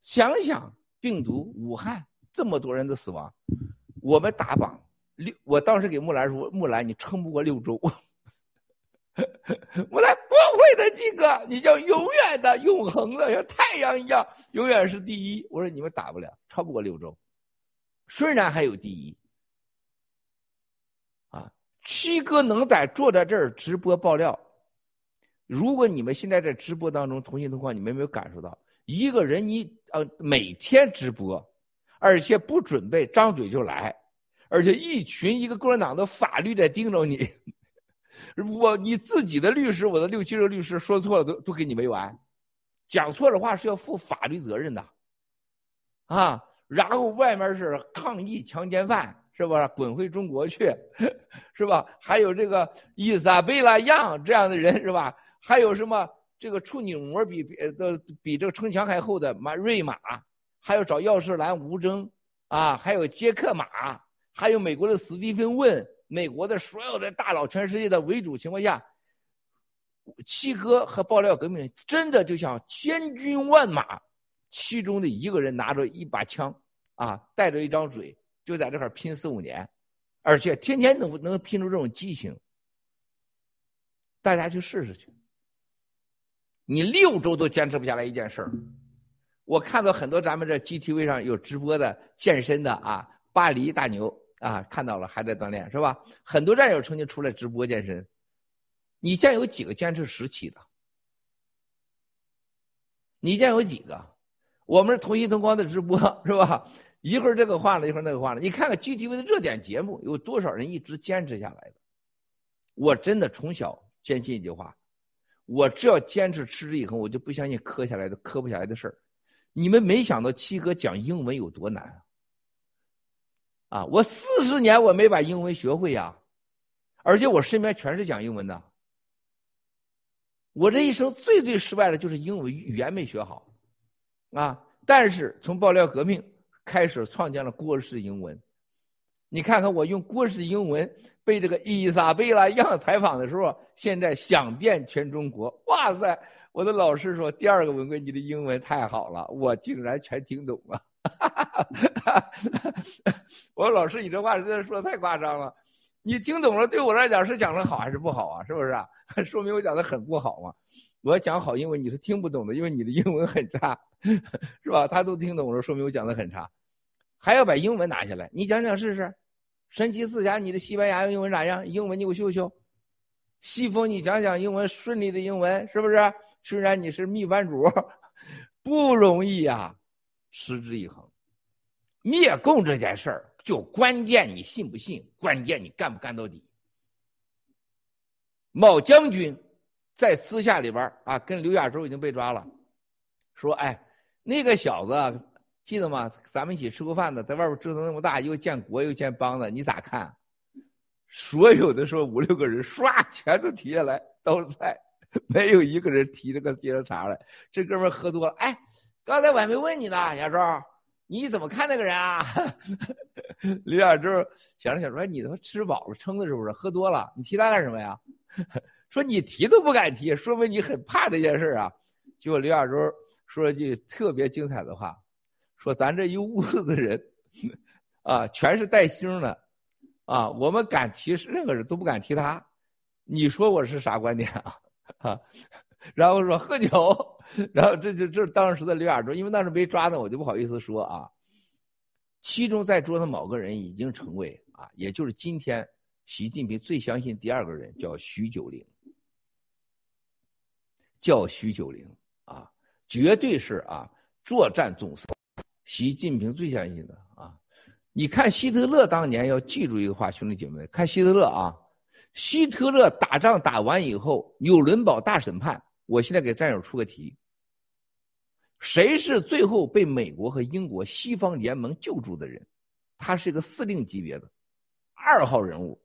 想想病毒武汉这么多人的死亡，我们打榜六，我当时给木兰说：“木兰，你撑不过六周。”木兰不会的，金哥，你叫永远的、永恒的，像太阳一样，永远是第一。我说你们打不了，超不过六周，虽然还有第一。七哥能在坐在这儿直播爆料。如果你们现在在直播当中同心同框，你们有没有感受到一个人你呃每天直播，而且不准备张嘴就来，而且一群一个共产党的法律在盯着你，我你自己的律师，我的六七个律师说错了都都给你没完，讲错的话是要负法律责任的，啊，然后外面是抗议强奸犯。是吧？滚回中国去，是吧？还有这个伊莎贝拉样这样的人，是吧？还有什么这个处女膜比比的比这个城墙还厚的马瑞马，还有找钥匙兰吴征啊，还有杰克马，还有美国的史蒂芬问，美国的所有的大佬，全世界的为主情况下，七哥和爆料革命真的就像千军万马，其中的一个人拿着一把枪啊，带着一张嘴。就在这块拼四五年，而且天天能能拼出这种激情，大家去试试去。你六周都坚持不下来一件事儿。我看到很多咱们这 GTV 上有直播的健身的啊，巴黎大牛啊，看到了还在锻炼是吧？很多战友曾经出来直播健身，你见有几个坚持十期的？你见有几个？我们是同心同光的直播是吧？一会儿这个换了，一会儿那个换了。你看看 GTV 的热点节目，有多少人一直坚持下来的？我真的从小坚信一句话：我只要坚持持之以恒，我就不相信磕下来的磕不下来的事儿。你们没想到七哥讲英文有多难啊！啊，我四十年我没把英文学会呀，而且我身边全是讲英文的。我这一生最最失败的就是英文语言没学好，啊！但是从爆料革命。开始创建了郭氏英文，你看看我用郭氏英文被这个伊莎贝拉样采访的时候，现在响遍全中国。哇塞！我的老师说，第二个文贵，你的英文太好了，我竟然全听懂了。我说老师，你这话真的说的太夸张了。你听懂了，对我来讲是讲的好还是不好啊？是不是啊？说明我讲的很不好嘛。我讲好英文你是听不懂的，因为你的英文很差，是吧？他都听懂了，说明我讲的很差。还要把英文拿下来，你讲讲试试。神奇四侠，你的西班牙英文咋样？英文你给我秀秀。西风，你讲讲英文顺利的英文是不是？虽然你是秘番主，不容易呀，持之以恒。灭共这件事儿，就关键你信不信，关键你干不干到底。某将军在私下里边啊，跟刘亚洲已经被抓了，说：“哎，那个小子。”记得吗？咱们一起吃过饭的，在外边折腾那么大，又建国又建邦的，你咋看？所有的说五六个人，唰，全都提下来都在，没有一个人提这个接着茬来。这哥们喝多了，哎，刚才我还没问你呢，亚洲，你怎么看那个人啊？刘亚洲想着想说，你他妈吃饱了撑的是不是？喝多了，你提他干什么呀？说你提都不敢提，说明你很怕这件事啊。结果刘亚洲说了句特别精彩的话。说咱这一屋子人，啊，全是带星的，啊，我们敢提任何人都不敢提他，你说我是啥观点啊？啊，然后说喝酒，然后这就这当时的刘亚洲，因为当时没抓呢，我就不好意思说啊。其中在桌的某个人已经成为啊，也就是今天习近平最相信第二个人，叫徐九龄，叫徐九龄啊，绝对是啊，作战总司。习近平最相信的啊！你看希特勒当年要记住一个话，兄弟姐妹，看希特勒啊！希特勒打仗打完以后，纽伦堡大审判，我现在给战友出个题：谁是最后被美国和英国西方联盟救助的人？他是一个司令级别的二号人物。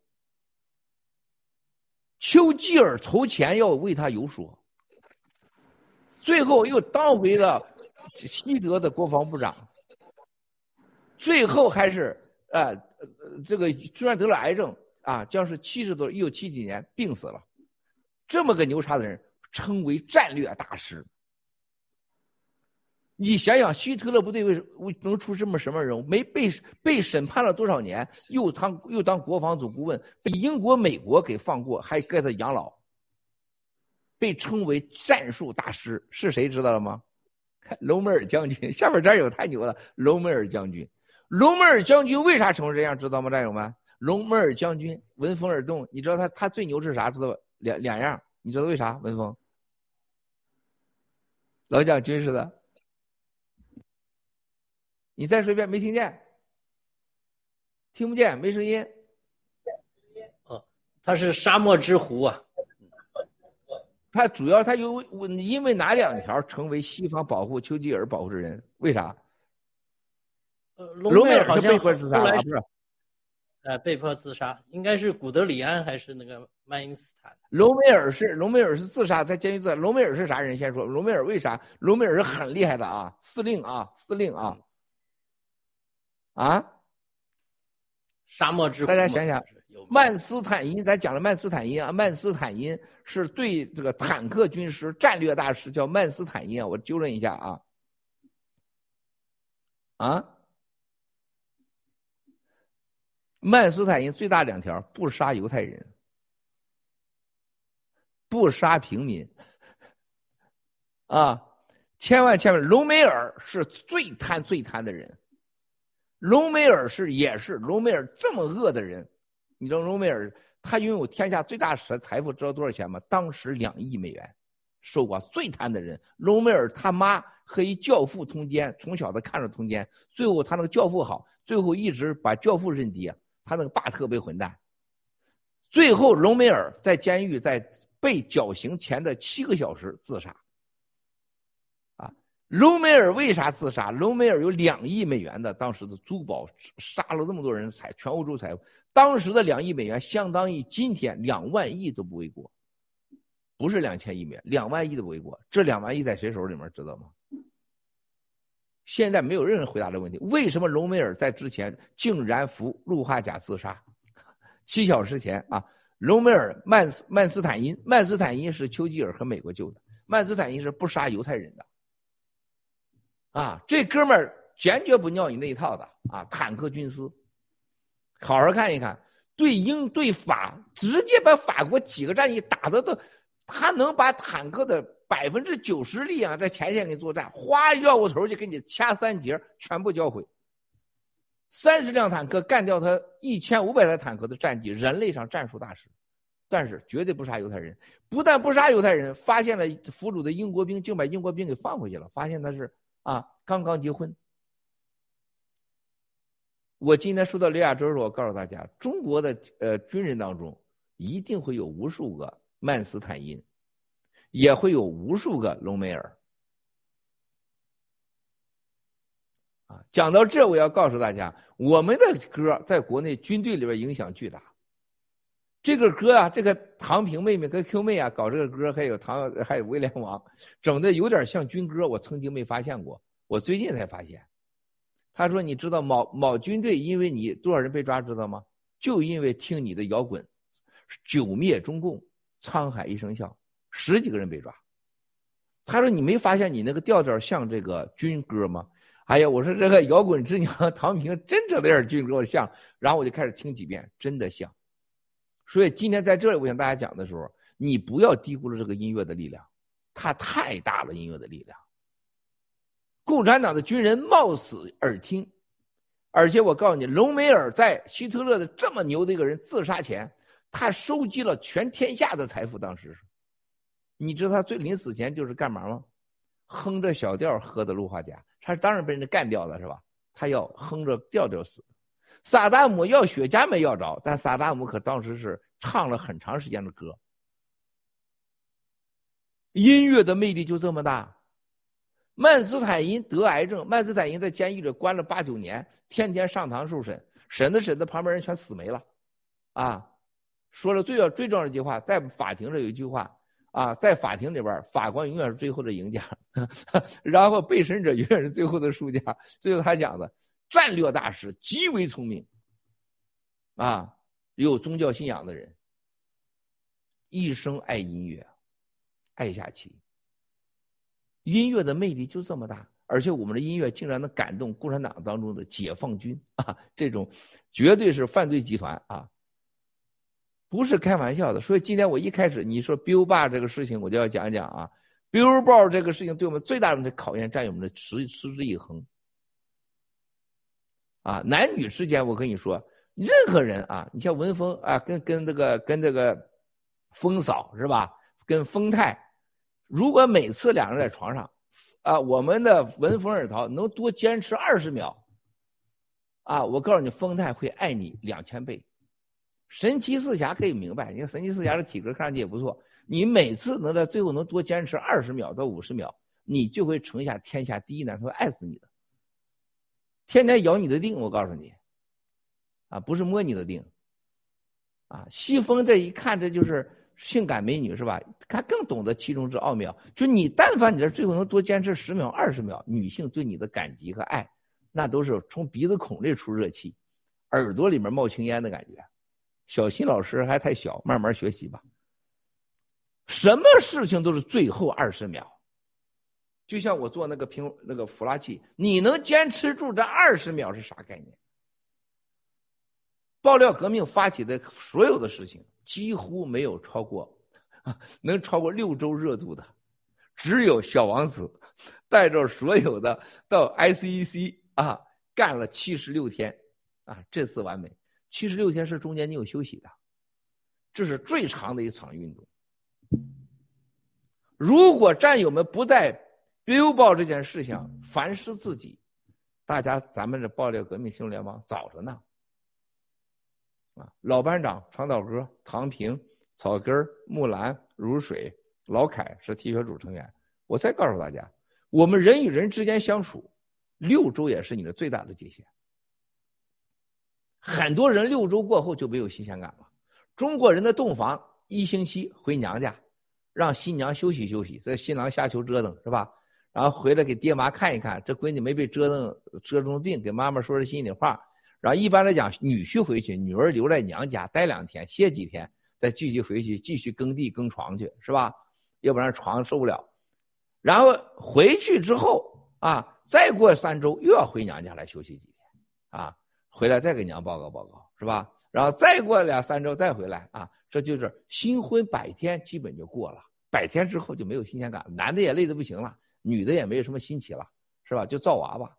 丘吉尔筹钱要为他游说，最后又当回了西德的国防部长。最后还是呃，这个居然得了癌症啊，将是七十多，一九七几年病死了。这么个牛叉的人，称为战略大师。你想想，希特勒部队为为能出这么什么人物？没被被审判了多少年，又当又当国防总顾问，被英国、美国给放过，还给他养老。被称为战术大师是谁？知道了吗？隆美尔将军，下边战友太牛了，隆美尔将军。隆美尔将军为啥成为这样？知道吗，战友们？隆美尔将军闻风而动。你知道他他最牛是啥？知道吧？两两样，你知道为啥？文风，老讲军事的，你再说一遍，没听见？听不见，没声音。哦，他是沙漠之狐啊。他主要他有因为哪两条成为西方保护丘吉尔保护之人？为啥？隆美尔好像被迫自杀了，不是？呃，被迫自杀，应该是古德里安还是那个曼因斯坦？隆美尔是隆美尔是自杀在监狱自杀。隆美尔是啥人？先说隆美尔为啥？隆美尔是很厉害的啊，司令啊，司令啊，啊，沙漠之大家想想，曼斯坦因，咱讲了曼斯坦因啊，曼斯坦因是对这个坦克军师、战略大师叫曼斯坦因啊，我纠正一下啊，啊。曼斯坦因最大两条：不杀犹太人，不杀平民。啊，千万千万，隆美尔是最贪最贪的人。隆美尔是也是隆美尔这么恶的人，你知道隆美尔他拥有天下最大财财富，知道多少钱吗？当时两亿美元，受过最贪的人。隆美尔他妈和一教父通奸，从小他看着通奸，最后他那个教父好，最后一直把教父认爹。他那个爸特别混蛋，最后隆美尔在监狱在被绞刑前的七个小时自杀。啊，隆美尔为啥自杀？隆美尔有两亿美元的当时的珠宝，杀了那么多人财，全欧洲财，当时的两亿美元相当于今天两万亿都不为过，不是两千亿美元，两万亿都不为过。这两万亿在谁手里面知道吗？现在没有任何回答这个问题：为什么隆美尔在之前竟然服氯化钾自杀？七小时前啊，隆美尔曼斯曼斯坦因，曼斯坦因是丘吉尔和美国救的。曼斯坦因是不杀犹太人的，啊，这哥们儿坚决不尿你那一套的啊！坦克军师，好好看一看，对英对法，直接把法国几个战役打的都，他能把坦克的。百分之九十力量在前线给你作战，哗绕过头就给你掐三节，全部销毁。三十辆坦克干掉他一千五百台坦克的战绩，人类上战术大师，但是绝对不杀犹太人。不但不杀犹太人，发现了俘虏的英国兵，竟把英国兵给放回去了。发现他是啊，刚刚结婚。我今天说到刘亚洲的时候，我告诉大家，中国的呃军人当中一定会有无数个曼斯坦因。也会有无数个隆美尔，啊，讲到这，我要告诉大家，我们的歌在国内军队里边影响巨大。这个歌啊，这个唐平妹妹跟 Q 妹啊搞这个歌，还有唐还有威廉王，整的有点像军歌。我曾经没发现过，我最近才发现。他说：“你知道某某军队因为你多少人被抓，知道吗？就因为听你的摇滚，九灭中共，沧海一声笑。”十几个人被抓，他说：“你没发现你那个调调像这个军歌吗？”哎呀，我说这个摇滚之娘 唐平真整的点军歌像，然后我就开始听几遍，真的像。所以今天在这里我向大家讲的时候，你不要低估了这个音乐的力量，它太大了，音乐的力量。共产党的军人冒死耳听，而且我告诉你，隆美尔在希特勒的这么牛的一个人自杀前，他收集了全天下的财富，当时是。你知道他最临死前就是干嘛吗？哼着小调喝的氯化钾，他当然被人家干掉了，是吧？他要哼着调调死。萨达姆要雪茄没要着，但萨达姆可当时是唱了很长时间的歌。音乐的魅力就这么大。曼斯坦因得癌症，曼斯坦因在监狱里关了八九年，天天上堂受审，审着审着，旁边人全死没了，啊，说了最要最重要的一句话，在法庭上有一句话。啊，在法庭里边，法官永远是最后的赢家，然后被审者永远是最后的输家。最后他讲的，战略大师极为聪明，啊，有宗教信仰的人，一生爱音乐，爱下棋。音乐的魅力就这么大，而且我们的音乐竟然能感动共产党当中的解放军 啊，这种绝对是犯罪集团啊。不是开玩笑的，所以今天我一开始你说 bill bar 这个事情，我就要讲讲啊，Billboard 这个事情对我们最大的考验，战友们的持持之以恒。啊，男女之间，我跟你说，任何人啊，你像文峰啊，跟跟这个跟这个风嫂是吧？跟丰泰，如果每次两人在床上，啊，我们的闻风而逃能多坚持二十秒，啊，我告诉你，丰泰会爱你两千倍。神奇四侠可以明白，你看神奇四侠的体格看上去也不错，你每次能在最后能多坚持二十秒到五十秒，你就会成下天下第一男，他会爱死你的。天天咬你的腚，我告诉你，啊，不是摸你的腚，啊，西风这一看这就是性感美女是吧？他更懂得其中之奥妙。就你但凡你这最后能多坚持十秒、二十秒，女性对你的感激和爱，那都是从鼻子孔里出热气，耳朵里面冒青烟的感觉。小新老师还太小，慢慢学习吧。什么事情都是最后二十秒。就像我做那个平那个弗拉器，你能坚持住这二十秒是啥概念？爆料革命发起的所有的事情，几乎没有超过 能超过六周热度的，只有小王子带着所有的到 ICEC 啊干了七十六天啊，这次完美。七十六天是中间你有休息的，这是最长的一场运动。如果战友们不在，biu 暴这件事情反思自己，大家咱们这爆料革命新闻联盟早着呢。啊，老班长长岛哥、唐平、草根、木兰、如水、老凯是提学组成员。我再告诉大家，我们人与人之间相处，六周也是你的最大的界限。很多人六周过后就没有新鲜感了。中国人的洞房一星期回娘家，让新娘休息休息，这新郎瞎球折腾是吧？然后回来给爹妈看一看，这闺女没被折腾折腾病，给妈妈说说心里话。然后一般来讲，女婿回去，女儿留在娘家待两天，歇几天，再继续回去继续耕地耕床去，是吧？要不然床受不了。然后回去之后啊，再过三周又要回娘家来休息几天，啊。回来再给娘报告报告，是吧？然后再过两三周再回来啊，这就是新婚百天基本就过了，百天之后就没有新鲜感，男的也累得不行了，女的也没有什么新奇了，是吧？就造娃娃，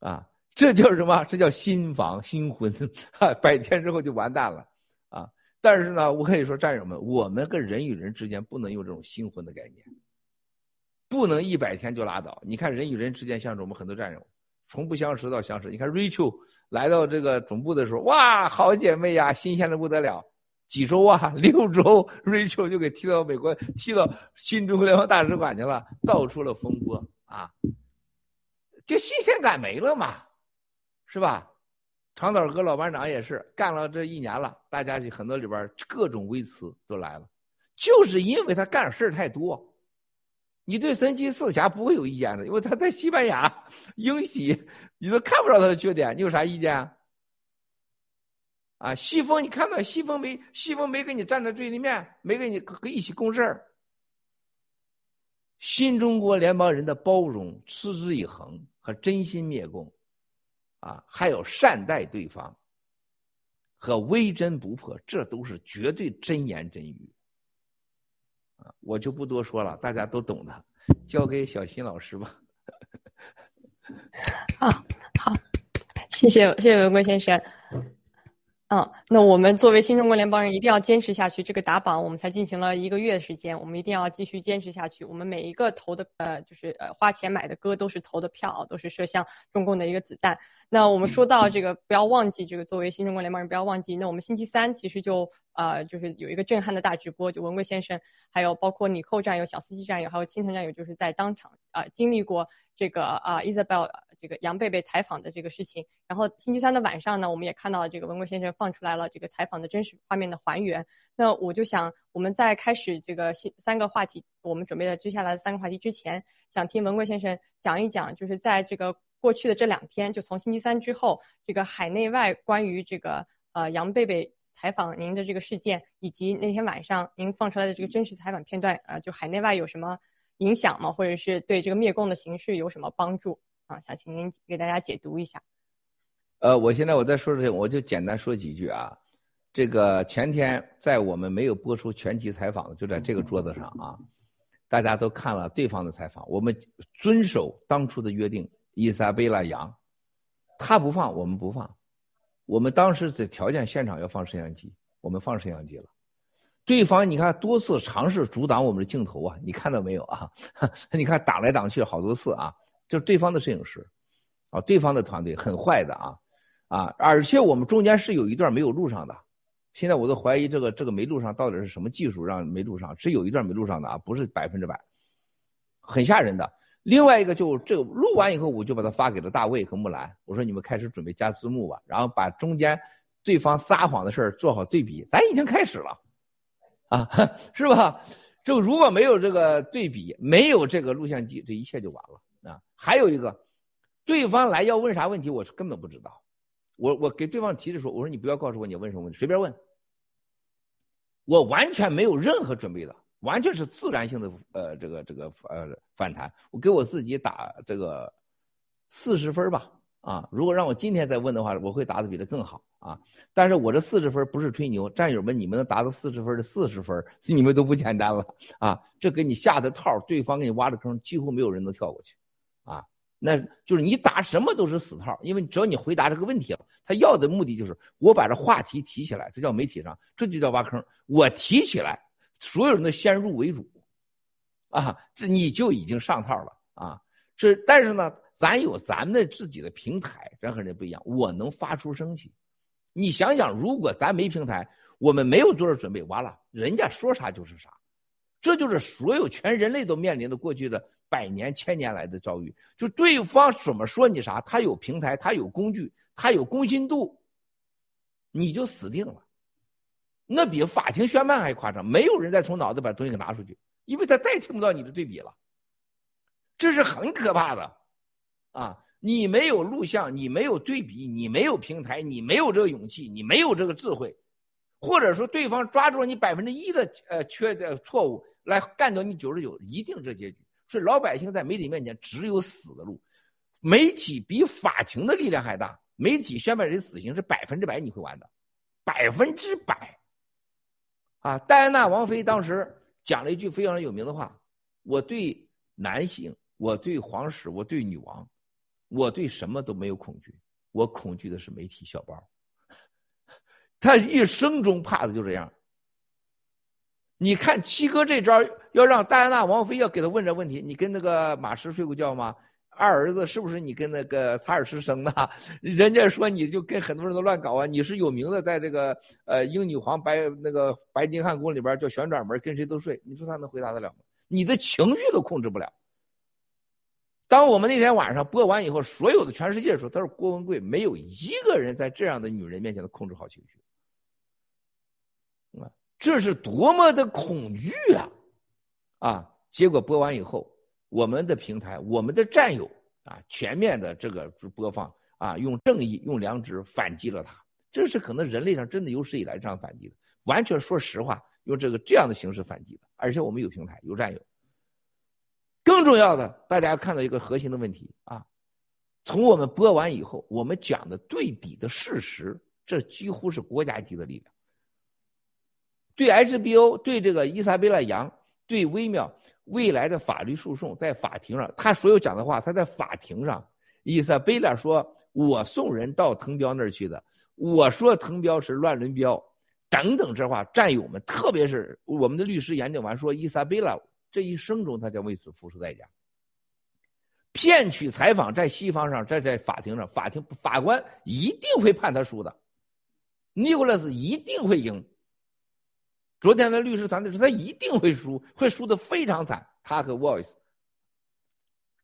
啊，这叫什么？这叫新房新婚，哈，百天之后就完蛋了，啊！但是呢，我可以说战友们，我们跟人与人之间不能用这种新婚的概念，不能一百天就拉倒。你看人与人之间相处，我们很多战友。从不相识到相识，你看 Rachel 来到这个总部的时候，哇，好姐妹呀，新鲜的不得了。几周啊，六周，Rachel 就给踢到美国，踢到新中国联邦大使馆去了，造出了风波啊。这新鲜感没了嘛，是吧？长岛哥老班长也是干了这一年了，大家就很多里边各种微词都来了，就是因为他干事太多。你对神奇四侠不会有意见的，因为他在西班牙英喜，你都看不着他的缺点，你有啥意见？啊，啊西风，你看到西风没？西风没跟你站在对立面，没跟你一起共事儿。新中国联邦人的包容、持之以恒和真心灭共，啊，还有善待对方和微针不破，这都是绝对真言真语。我就不多说了，大家都懂的，交给小新老师吧。啊，好，谢谢谢谢文贵先生。嗯，那我们作为新中国联邦人，一定要坚持下去。这个打榜我们才进行了一个月的时间，我们一定要继续坚持下去。我们每一个投的呃，就是呃花钱买的歌，都是投的票，都是射向中共的一个子弹。那我们说到这个，不要忘记这个，作为新中国联邦人，不要忘记。那我们星期三其实就呃，就是有一个震撼的大直播，就文贵先生，还有包括你寇战友、小司机战友，还有青藤战友，就是在当场啊经历过这个啊，Isabel。这个杨贝贝采访的这个事情，然后星期三的晚上呢，我们也看到这个文贵先生放出来了这个采访的真实画面的还原。那我就想，我们在开始这个新三个话题，我们准备的接下来的三个话题之前，想听文贵先生讲一讲，就是在这个过去的这两天，就从星期三之后，这个海内外关于这个呃杨贝贝采访您的这个事件，以及那天晚上您放出来的这个真实采访片段，呃，就海内外有什么影响吗？或者是对这个灭共的形势有什么帮助？啊，想请您给大家解读一下。呃，我现在我在说这，我就简单说几句啊。这个前天在我们没有播出全集采访，就在这个桌子上啊，大家都看了对方的采访。我们遵守当初的约定，伊莎贝拉杨，他不放，我们不放，我们当时的条件，现场要放摄像机，我们放摄像机了。对方你看多次尝试阻挡我们的镜头啊，你看到没有啊？你看挡来挡去好多次啊，就是对方的摄影师，啊，对方的团队很坏的啊，啊，而且我们中间是有一段没有录上的，现在我都怀疑这个这个没录上到底是什么技术让没录上，是有一段没录上的啊，不是百分之百，很吓人的。另外一个就这个录完以后，我就把它发给了大卫和木兰，我说你们开始准备加字幕吧，然后把中间对方撒谎的事儿做好对比，咱已经开始了。啊，是吧？就如果没有这个对比，没有这个录像机，这一切就完了啊。还有一个，对方来要问啥问题，我是根本不知道。我我给对方提的时候，我说你不要告诉我你问什么问题，随便问。我完全没有任何准备的，完全是自然性的呃这个这个呃反弹。我给我自己打这个四十分吧。啊，如果让我今天再问的话，我会答的比这更好啊。但是我这四十分不是吹牛，战友们，你们能达到四十分的四十分，你们都不简单了啊。这给你下的套，对方给你挖的坑，几乎没有人能跳过去，啊，那就是你答什么都是死套，因为只要你回答这个问题了，他要的目的就是我把这话题提起来，这叫媒体上，这就叫挖坑。我提起来，所有人都先入为主，啊，这你就已经上套了啊。这但是呢。咱有咱们的自己的平台，人和人不一样。我能发出声去，你想想，如果咱没平台，我们没有做准备，完了，人家说啥就是啥。这就是所有全人类都面临的过去的百年、千年来的遭遇。就对方怎么说你啥，他有平台，他有工具，他有公信度，你就死定了。那比法庭宣判还夸张，没有人再从脑子把东西给拿出去，因为他再听不到你的对比了。这是很可怕的。啊，你没有录像，你没有对比，你没有平台，你没有这个勇气，你没有这个智慧，或者说对方抓住了你百分之一的呃缺的错误来干掉你九十九，一定这结局。所以老百姓在媒体面前只有死的路，媒体比法庭的力量还大。媒体宣判人死刑是百分之百你会完的，百分之百。啊，戴安娜王妃当时讲了一句非常有名的话：我对男性，我对皇室，我对女王。我对什么都没有恐惧，我恐惧的是媒体小报。他一生中怕的就这样。你看七哥这招，要让戴安娜王妃要给他问这问题：你跟那个马什睡过觉吗？二儿子是不是你跟那个查尔斯生的？人家说你就跟很多人都乱搞啊！你是有名的，在这个呃英女皇白那个白金汉宫里边叫旋转门，跟谁都睡。你说他能回答得了吗？你的情绪都控制不了。当我们那天晚上播完以后，所有的全世界说，他说郭文贵没有一个人在这样的女人面前能控制好情绪，啊，这是多么的恐惧啊！啊，结果播完以后，我们的平台，我们的战友啊，全面的这个播放啊，用正义、用良知反击了他，这是可能人类上真的有史以来这样反击的，完全说实话，用这个这样的形式反击的，而且我们有平台，有战友。更重要的，大家看到一个核心的问题啊，从我们播完以后，我们讲的对比的事实，这几乎是国家级的力量。对 HBO，对这个伊莎贝拉杨，对微妙未来的法律诉讼，在法庭上，他所有讲的话，他在法庭上，伊莎贝拉说：“我送人到滕彪那儿去的，我说滕彪是乱伦彪，等等这话，战友们，特别是我们的律师研究完说，伊莎贝拉。”这一生中，他将为此付出代价。骗取采访，在西方上，在在法庭上，法庭法官一定会判他输的。尼古拉斯一定会赢。昨天的律师团队说，他一定会输，会输的非常惨。他和 Voice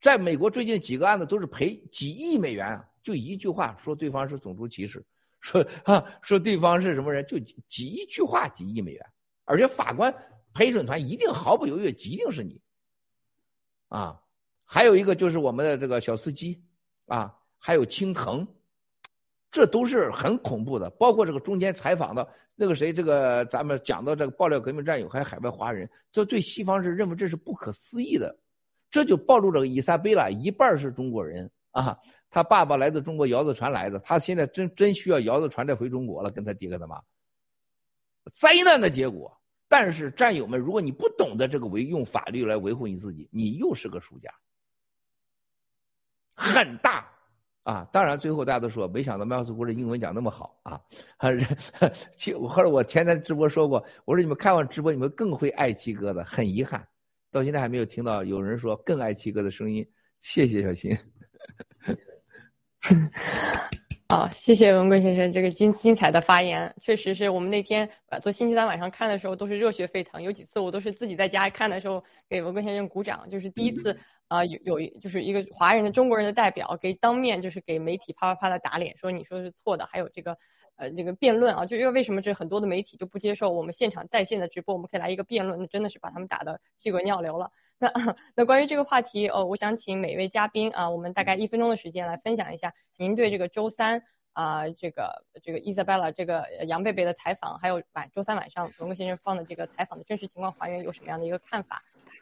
在美国最近几个案子都是赔几亿美元啊，就一句话说对方是种族歧视，说啊说对方是什么人，就几一句话几亿美元，而且法官。陪审团一定毫不犹豫，一定是你，啊，还有一个就是我们的这个小司机，啊，还有青藤，这都是很恐怖的。包括这个中间采访的那个谁，这个咱们讲到这个爆料革命战友，还有海外华人，这对西方是认为这是不可思议的。这就暴露了伊莎贝拉一半是中国人啊，他爸爸来自中国摇子船来的，他现在真真需要摇子船再回中国了，跟他爹跟他妈，灾难的结果。但是战友们，如果你不懂得这个维用法律来维护你自己，你又是个输家，很大，啊，当然最后大家都说，没想到麦克斯国的英文讲那么好啊！啊，其后来我前天直播说过，我说你们看完直播，你们更会爱七哥的，很遗憾，到现在还没有听到有人说更爱七哥的声音。谢谢小新。好，谢谢文贵先生这个精精彩的发言，确实是我们那天呃做星期三晚上看的时候都是热血沸腾，有几次我都是自己在家看的时候给文贵先生鼓掌，就是第一次啊有有就是一个华人的中国人的代表给当面就是给媒体啪啪啪的打脸，说你说的是错的，还有这个呃这个辩论啊，就因为为什么这很多的媒体就不接受我们现场在线的直播，我们可以来一个辩论，那真的是把他们打的屁滚尿流了。那 那关于这个话题，哦，我想请每位嘉宾啊，我们大概一分钟的时间来分享一下您对这个周三啊，这个这个伊莎贝拉这个杨贝贝的采访，还有晚周三晚上文贵先生放的这个采访的真实情况还原有什么样的一个看法？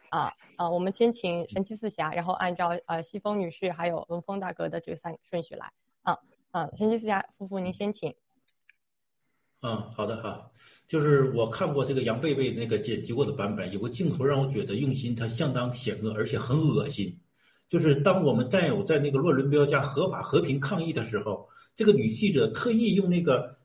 啊啊，我们先请神奇四侠，然后按照呃西风女士还有文峰大哥的这三顺序来。啊啊，神奇四侠夫妇您先请。嗯，好的哈，就是我看过这个杨贝贝那个剪辑过的版本，有个镜头让我觉得用心，它相当险恶，而且很恶心。就是当我们战友在那个洛伦标家合法和平抗议的时候，这个女记者特意用那个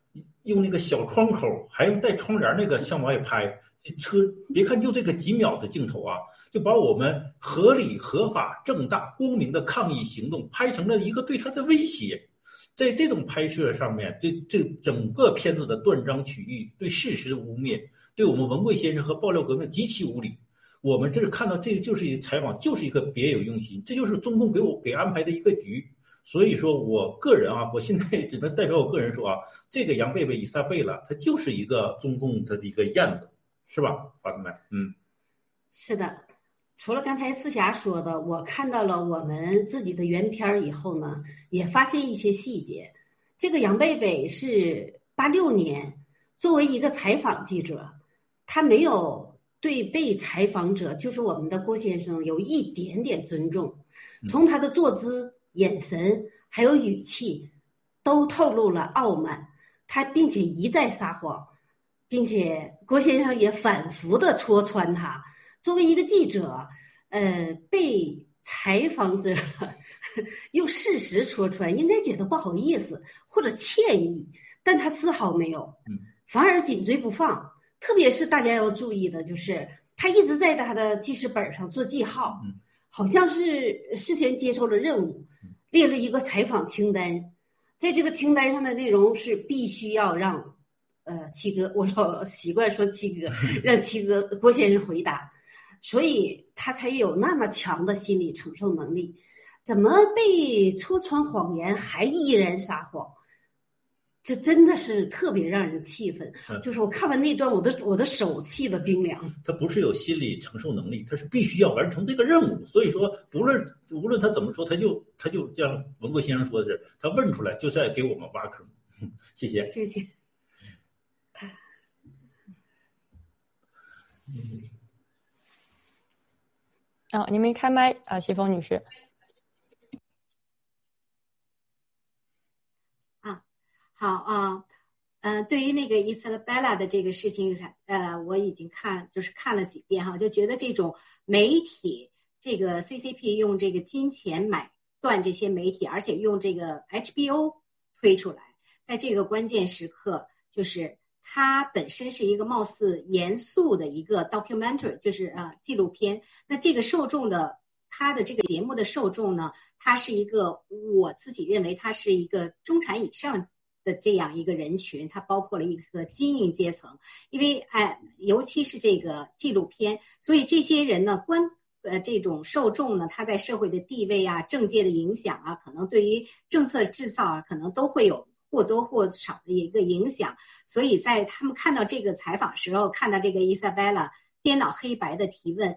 用那个小窗口，还用带窗帘那个向外拍车，别看就这个几秒的镜头啊，就把我们合理、合法、正大、光明的抗议行动拍成了一个对他的威胁。在这种拍摄上面，这这整个片子的断章取义，对事实的污蔑，对我们文贵先生和爆料革命极其无礼。我们这是看到，这就是一个采访，就是一个别有用心，这就是中共给我给安排的一个局。所以说我个人啊，我现在只能代表我个人说啊，这个杨贝贝、伊莎贝拉，他就是一个中共他的一个燕子，是吧，法子们？嗯，是的。除了刚才思霞说的，我看到了我们自己的原片儿以后呢，也发现一些细节。这个杨贝贝是八六年作为一个采访记者，他没有对被采访者，就是我们的郭先生，有一点点尊重。从他的坐姿、眼神还有语气，都透露了傲慢。他并且一再撒谎，并且郭先生也反复的戳穿他。作为一个记者，呃，被采访者 用事实戳穿，应该觉得不好意思或者歉意，但他丝毫没有，反而紧追不放。特别是大家要注意的，就是他一直在他的记事本上做记号，好像是事先接受了任务，列了一个采访清单，在这个清单上的内容是必须要让，呃，七哥，我老习惯说七哥，让七哥郭先生回答。所以他才有那么强的心理承受能力，怎么被戳穿谎言还依然撒谎？这真的是特别让人气愤。就是我看完那段，我的我的手气得冰凉。他不是有心理承受能力，他是必须要完成这个任务。所以说，不论无论他怎么说，他就他就像文国先生说的是，他问出来就在给我们挖坑。谢谢，谢谢。嗯。啊，您没开麦啊，西风女士。啊，好啊，嗯，对于那个伊莎贝拉的这个事情，呃，我已经看，就是看了几遍哈，就觉得这种媒体，这个 CCP 用这个金钱买断这些媒体，而且用这个 HBO 推出来，在这个关键时刻，就是。它本身是一个貌似严肃的一个 documentary，就是啊纪录片。那这个受众的，它的这个节目的受众呢，它是一个我自己认为它是一个中产以上的这样一个人群，它包括了一个精英阶层。因为哎，尤其是这个纪录片，所以这些人呢，关呃这种受众呢，他在社会的地位啊、政界的影响啊，可能对于政策制造啊，可能都会有。或多或少的一个影响，所以在他们看到这个采访时候，看到这个伊莎贝拉颠倒黑白的提问，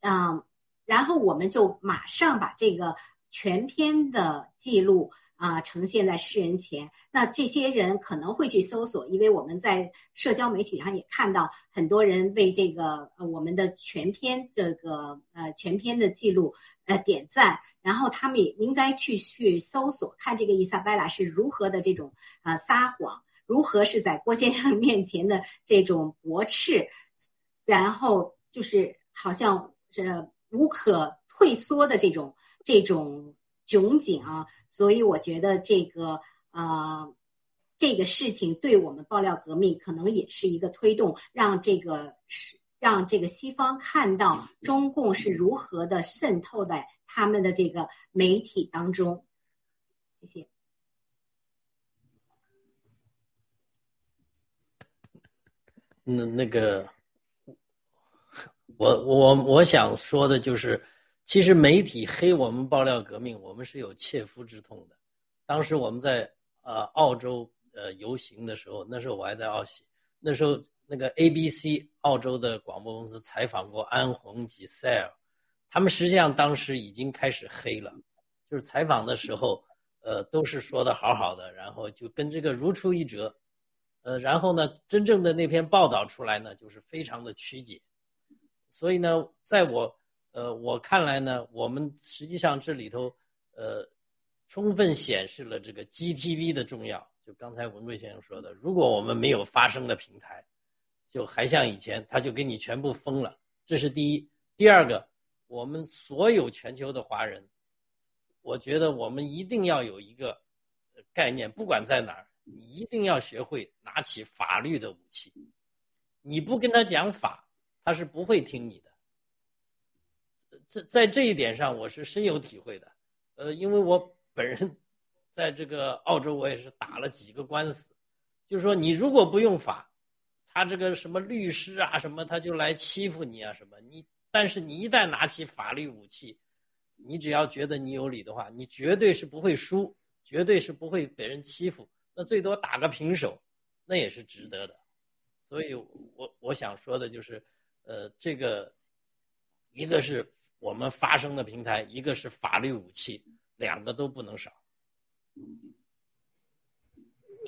嗯，然后我们就马上把这个全篇的记录啊呈现在世人前。那这些人可能会去搜索，因为我们在社交媒体上也看到很多人为这个呃我们的全篇这个呃全篇的记录。呃，点赞，然后他们也应该去去搜索，看这个伊莎贝拉是如何的这种啊撒谎，如何是在郭先生 面前的这种驳斥，然后就是好像是无可退缩的这种这种窘境啊，所以我觉得这个呃这个事情对我们爆料革命可能也是一个推动，让这个是让这个西方看到中共是如何的渗透在他们的这个媒体当中。谢谢。那那个，我我我想说的就是，其实媒体黑我们爆料革命，我们是有切肤之痛的。当时我们在呃澳洲呃游行的时候，那时候我还在澳喜，那时候那个 ABC 澳洲的广播公司采访过安红及塞尔，他们实际上当时已经开始黑了，就是采访的时候，呃都是说的好好的，然后就跟这个如出一辙。呃，然后呢，真正的那篇报道出来呢，就是非常的曲解，所以呢，在我呃我看来呢，我们实际上这里头呃，充分显示了这个 GTV 的重要。就刚才文贵先生说的，如果我们没有发声的平台，就还像以前，他就给你全部封了。这是第一。第二个，我们所有全球的华人，我觉得我们一定要有一个概念，不管在哪儿。你一定要学会拿起法律的武器，你不跟他讲法，他是不会听你的。这在这一点上，我是深有体会的。呃，因为我本人在这个澳洲，我也是打了几个官司，就是说你如果不用法，他这个什么律师啊什么，他就来欺负你啊什么。你但是你一旦拿起法律武器，你只要觉得你有理的话，你绝对是不会输，绝对是不会被人欺负。那最多打个平手，那也是值得的。所以，我我想说的就是，呃，这个一个是我们发声的平台，一个是法律武器，两个都不能少。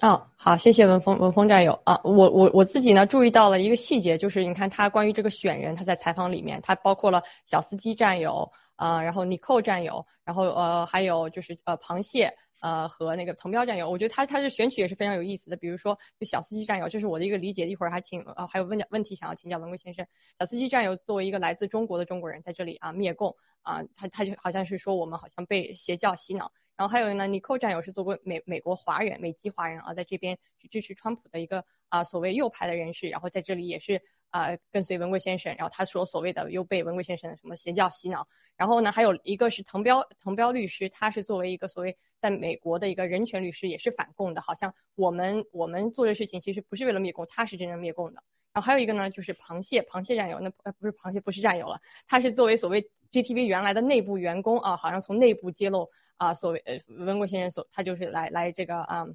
哦，好，谢谢文峰文峰战友啊，我我我自己呢注意到了一个细节，就是你看他关于这个选人，他在采访里面，他包括了小司机战友啊，然后尼寇战友，然后呃还有就是呃螃蟹。呃，和那个藤标战友，我觉得他他的选取也是非常有意思的。比如说，就小司机战友，这是我的一个理解。一会儿还请呃，还有问问题想要请教文贵先生。小司机战友作为一个来自中国的中国人，在这里啊灭共啊，他他就好像是说我们好像被邪教洗脑。然后还有呢，尼寇战友是作为美美国华人、美籍华人啊，在这边是支持川普的一个啊所谓右派的人士，然后在这里也是啊跟随文贵先生。然后他说所谓的又被文贵先生什么邪教洗脑。然后呢，还有一个是藤彪藤彪律师，他是作为一个所谓在美国的一个人权律师，也是反共的。好像我们我们做的事情其实不是为了灭共，他是真正灭共的。然后还有一个呢，就是螃蟹螃蟹战友，那呃不是螃蟹不是战友了，他是作为所谓 GTV 原来的内部员工啊，好像从内部揭露啊，所谓呃文国先生所他就是来来这个啊。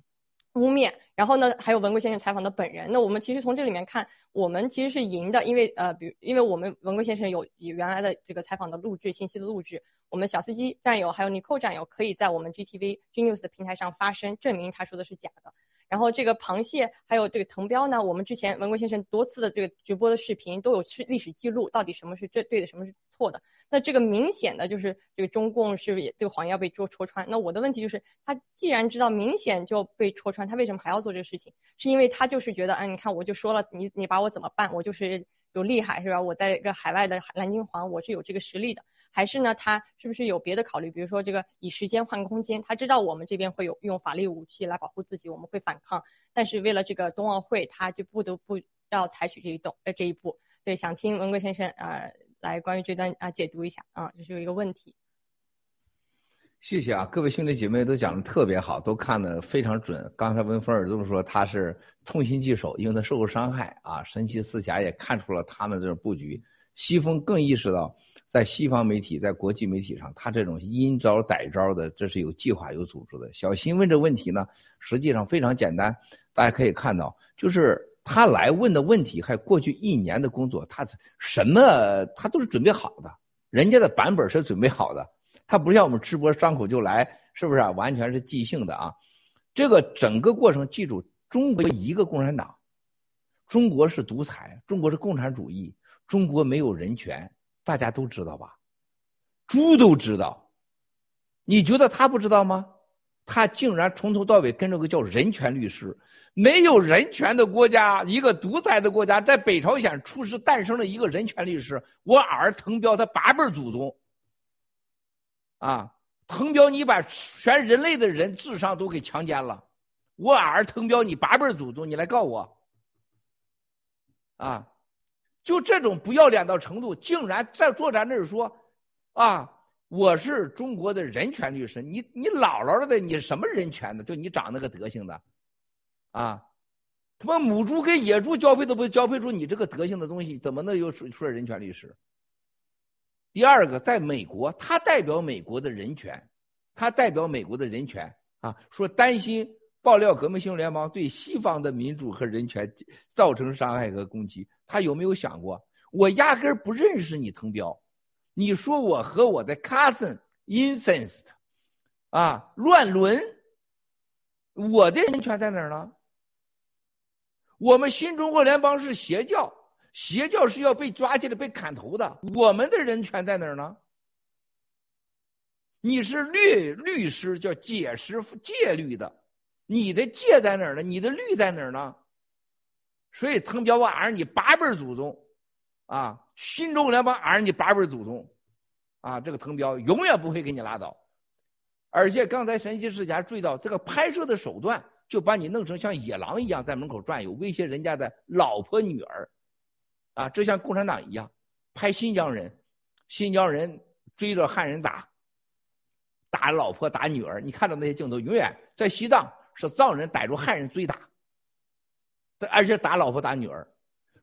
污蔑，然后呢，还有文贵先生采访的本人。那我们其实从这里面看，我们其实是赢的，因为呃，比如因为我们文贵先生有原来的这个采访的录制信息的录制，我们小司机战友还有尼寇战友可以在我们 GTV Genius 的平台上发声，证明他说的是假的。然后这个螃蟹还有这个藤标呢，我们之前文国先生多次的这个直播的视频都有是历史记录，到底什么是这对的，什么是错的？那这个明显的就是这个中共是也这个谎言要被戳戳穿。那我的问题就是，他既然知道明显就被戳穿，他为什么还要做这个事情？是因为他就是觉得，嗯，你看我就说了，你你把我怎么办？我就是有厉害是吧？我在一个海外的蓝金黄，我是有这个实力的。还是呢？他是不是有别的考虑？比如说这个以时间换空间，他知道我们这边会有用法律武器来保护自己，我们会反抗。但是为了这个冬奥会，他就不得不要采取这一动呃这一步。对，想听文贵先生啊来关于这段啊解读一下啊，这是有一个问题。谢谢啊，各位兄弟姐妹都讲的特别好，都看的非常准。刚才文峰尔这么说他是痛心疾首，因为他受过伤害啊。神奇四侠也看出了他们这种布局。西风更意识到。在西方媒体，在国际媒体上，他这种阴招歹招的，这是有计划、有组织的。小新问这问题呢，实际上非常简单，大家可以看到，就是他来问的问题，还过去一年的工作，他什么他都是准备好的，人家的版本是准备好的，他不像我们直播张口就来，是不是啊？完全是即兴的啊！这个整个过程，记住，中国一个共产党，中国是独裁，中国是共产主义，中国没有人权。大家都知道吧？猪都知道，你觉得他不知道吗？他竟然从头到尾跟着个叫人权律师，没有人权的国家，一个独裁的国家，在北朝鲜出世诞生了一个人权律师。我儿滕彪他八辈祖宗，啊，滕彪，你把全人类的人智商都给强奸了，我儿滕彪，你八辈祖宗，你来告我，啊，就这种不要脸到程度，竟然在坐咱这儿说，啊，我是中国的人权律师，你你姥姥的，你什么人权呢？就你长那个德行的，啊，他妈母猪跟野猪交配都不交配出你这个德行的东西，怎么能有出出人权律师？第二个，在美国，他代表美国的人权，他代表美国的人权啊，说担心爆料革命行动联盟对西方的民主和人权造成伤害和攻击。他有没有想过，我压根儿不认识你滕彪，你说我和我的 cousin incest，啊，乱伦，我的人权在哪儿呢？我们新中国联邦是邪教。邪教是要被抓起来、被砍头的。我们的人权在哪儿呢？你是律律师，叫解释戒律的，你的戒在哪儿呢？你的律在哪儿呢？所以藤彪俺是你八辈祖宗，啊，新中国联邦俺是你八辈祖宗，啊，这个藤彪永远不会给你拉倒。而且刚才神奇世家注意到这个拍摄的手段，就把你弄成像野狼一样在门口转悠，威胁人家的老婆女儿。啊，这像共产党一样，拍新疆人，新疆人追着汉人打，打老婆打女儿。你看到那些镜头，永远在西藏是藏人逮住汉人追打，而且打老婆打女儿。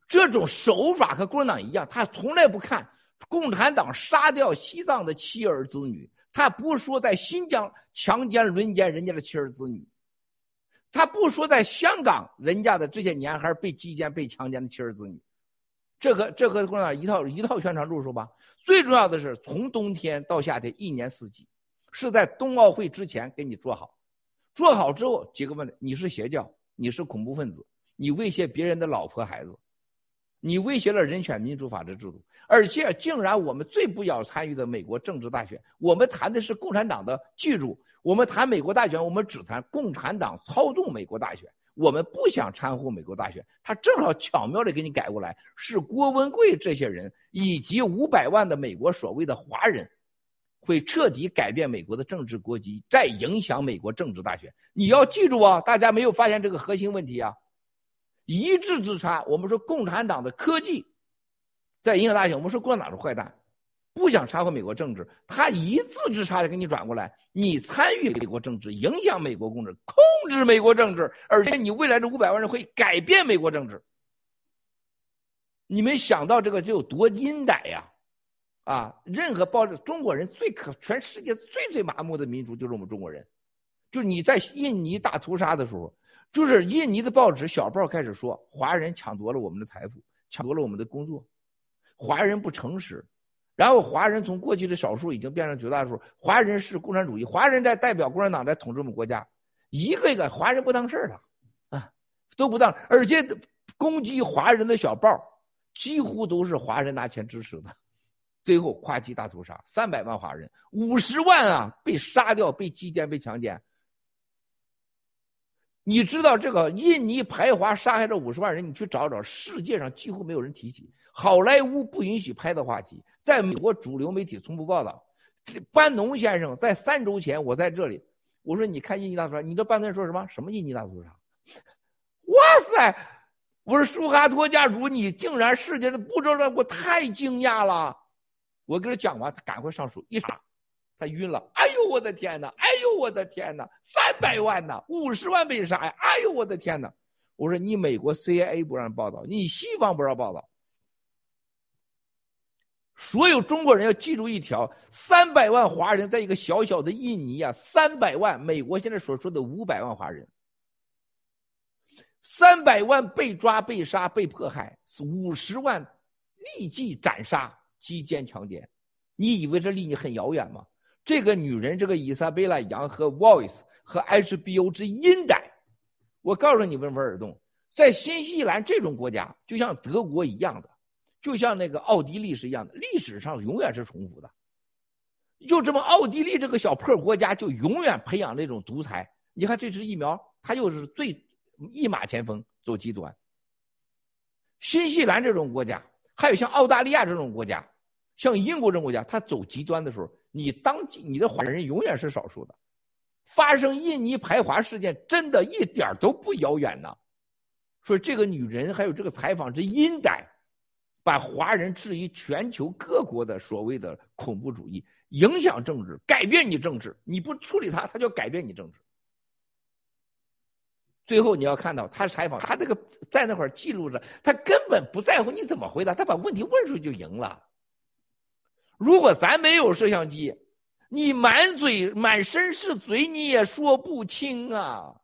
这种手法和共产党一样，他从来不看共产党杀掉西藏的妻儿子女，他不说在新疆强奸轮奸人家的妻儿子女，他不说在香港人家的这些年孩被击奸被强奸的妻儿子女。这个这个共产党一套一套宣传路数吧。最重要的是，从冬天到夏天，一年四季，是在冬奥会之前给你做好，做好之后几个问题：你是邪教，你是恐怖分子，你威胁别人的老婆孩子，你威胁了人权、民主、法治制度，而且竟然我们最不要参与的美国政治大选，我们谈的是共产党的。记住，我们谈美国大选，我们只谈共产党操纵美国大选。我们不想掺和美国大选，他正好巧妙的给你改过来，是郭文贵这些人以及五百万的美国所谓的华人，会彻底改变美国的政治国籍，再影响美国政治大选。你要记住啊，大家没有发现这个核心问题啊？一字之差，我们说共产党的科技在影响大选，我们说共产党是坏蛋。不想掺和美国政治，他一字之差的给你转过来，你参与美国政治，影响美国政治，控制美国政治，而且你未来这五百万人会改变美国政治。你没想到这个就有多阴歹呀！啊，任何报中国人最可，全世界最最麻木的民族就是我们中国人。就你在印尼大屠杀的时候，就是印尼的报纸小报开始说，华人抢夺了我们的财富，抢夺了我们的工作，华人不诚实。然后华人从过去的少数已经变成绝大多数，华人是共产主义，华人在代表共产党在统治我们国家，一个一个华人不当事儿了，啊，都不当，而且攻击华人的小报几乎都是华人拿钱支持的，最后跨级大屠杀，三百万华人，五十万啊被杀掉、被击奸、被强奸。你知道这个印尼排华杀害这五十万人，你去找找，世界上几乎没有人提起。好莱坞不允许拍的话题，在美国主流媒体从不报道。班农先生在三周前，我在这里，我说你看印尼大屠杀，你这班农说什么？什么印尼大屠杀？哇塞！我说舒哈托家族，你竟然世界上不知道，我太惊讶了。我跟他讲完，他赶快上手一杀，他晕了。哎呦我的天哪！哎呦我的天哪！三百万呐，五十万被杀呀！哎呦我的天哪！我说你美国 CIA 不让报道，你西方不让报道。所有中国人要记住一条：三百万华人在一个小小的印尼啊，三百万美国现在所说的五百万华人，三百万被抓、被杀、被迫害，五十万立即斩杀、击奸、强奸。你以为这离你很遥远吗？这个女人，这个伊莎贝拉·杨和 Voice 和 HBO 之阴歹，我告诉你们，文尔东，在新西兰这种国家，就像德国一样的。就像那个奥地利是一样的，历史上永远是重复的。就这么，奥地利这个小破国家就永远培养那种独裁。你看这支疫苗，它就是最一马前锋，走极端。新西兰这种国家，还有像澳大利亚这种国家，像英国这种国家，它走极端的时候，你当你的华人永远是少数的。发生印尼排华事件，真的一点都不遥远呐。说这个女人还有这个采访之阴歹，把华人置于全球各国的所谓的恐怖主义，影响政治，改变你政治。你不处理他，他就改变你政治。最后你要看到他采访，他这个在那块记录着，他根本不在乎你怎么回答，他把问题问出去就赢了。如果咱没有摄像机。你满嘴满身是嘴，你也说不清啊。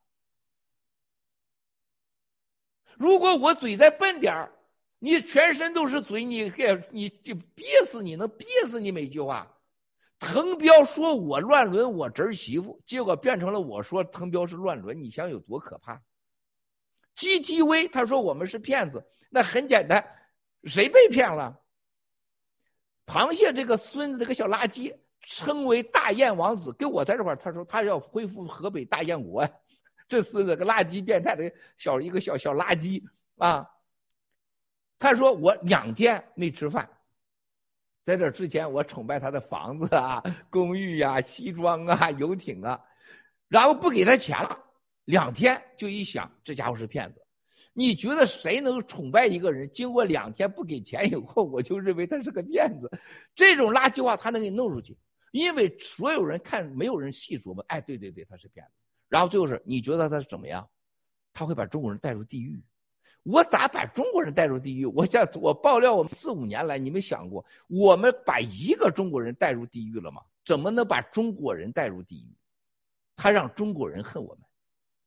如果我嘴再笨点儿，你全身都是嘴，你给你就憋死你，能憋死你每句话。滕彪说我乱伦我侄儿媳妇，结果变成了我说滕彪是乱伦，你想有多可怕？GTV 他说我们是骗子，那很简单，谁被骗了？螃蟹这个孙子，这个小垃圾。称为大燕王子，跟我在这块他说他要恢复河北大燕国，这孙子个垃圾变态的小一个小小垃圾啊！他说我两天没吃饭，在这之前我崇拜他的房子啊、公寓呀、西装啊、游艇啊，然后不给他钱了，两天就一想这家伙是骗子。你觉得谁能崇拜一个人？经过两天不给钱以后，我就认为他是个骗子。这种垃圾话他能给你弄出去。因为所有人看，没有人细琢磨。哎，对对对，他是骗子。然后最后是，你觉得他是怎么样？他会把中国人带入地狱。我咋把中国人带入地狱？我想我爆料，我们四五年来，你们想过，我们把一个中国人带入地狱了吗？怎么能把中国人带入地狱？他让中国人恨我们。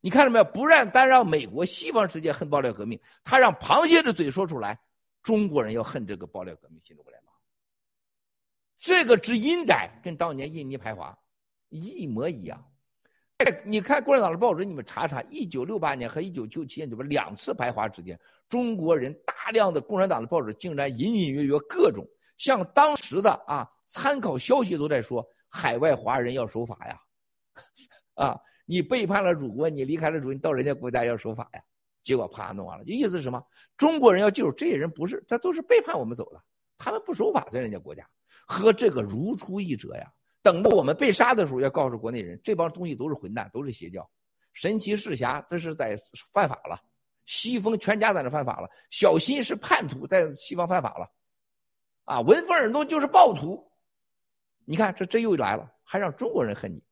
你看到没有？不让单让美国西方世界恨爆料革命，他让螃蟹的嘴说出来，中国人要恨这个爆料革命新中国联邦。这个之阴歹跟当年印尼排华一模一样。你看共产党的报纸，你们查查，一九六八年和一九九七年，这不两次排华之间，中国人大量的共产党的报纸竟然隐隐约约各种像当时的啊参考消息都在说海外华人要守法呀，啊，你背叛了祖国，你离开了祖国，你到人家国家要守法呀，结果啪弄完了，意思是什么？中国人要记住，这些人不是，他都是背叛我们走的，他们不守法，在人家国家。和这个如出一辙呀！等到我们被杀的时候，要告诉国内人，这帮东西都是混蛋，都是邪教。神奇世侠这是在犯法了，西风全家在那犯法了，小新是叛徒，在西方犯法了，啊，文风尔东就是暴徒。你看，这这又来了，还让中国人恨你。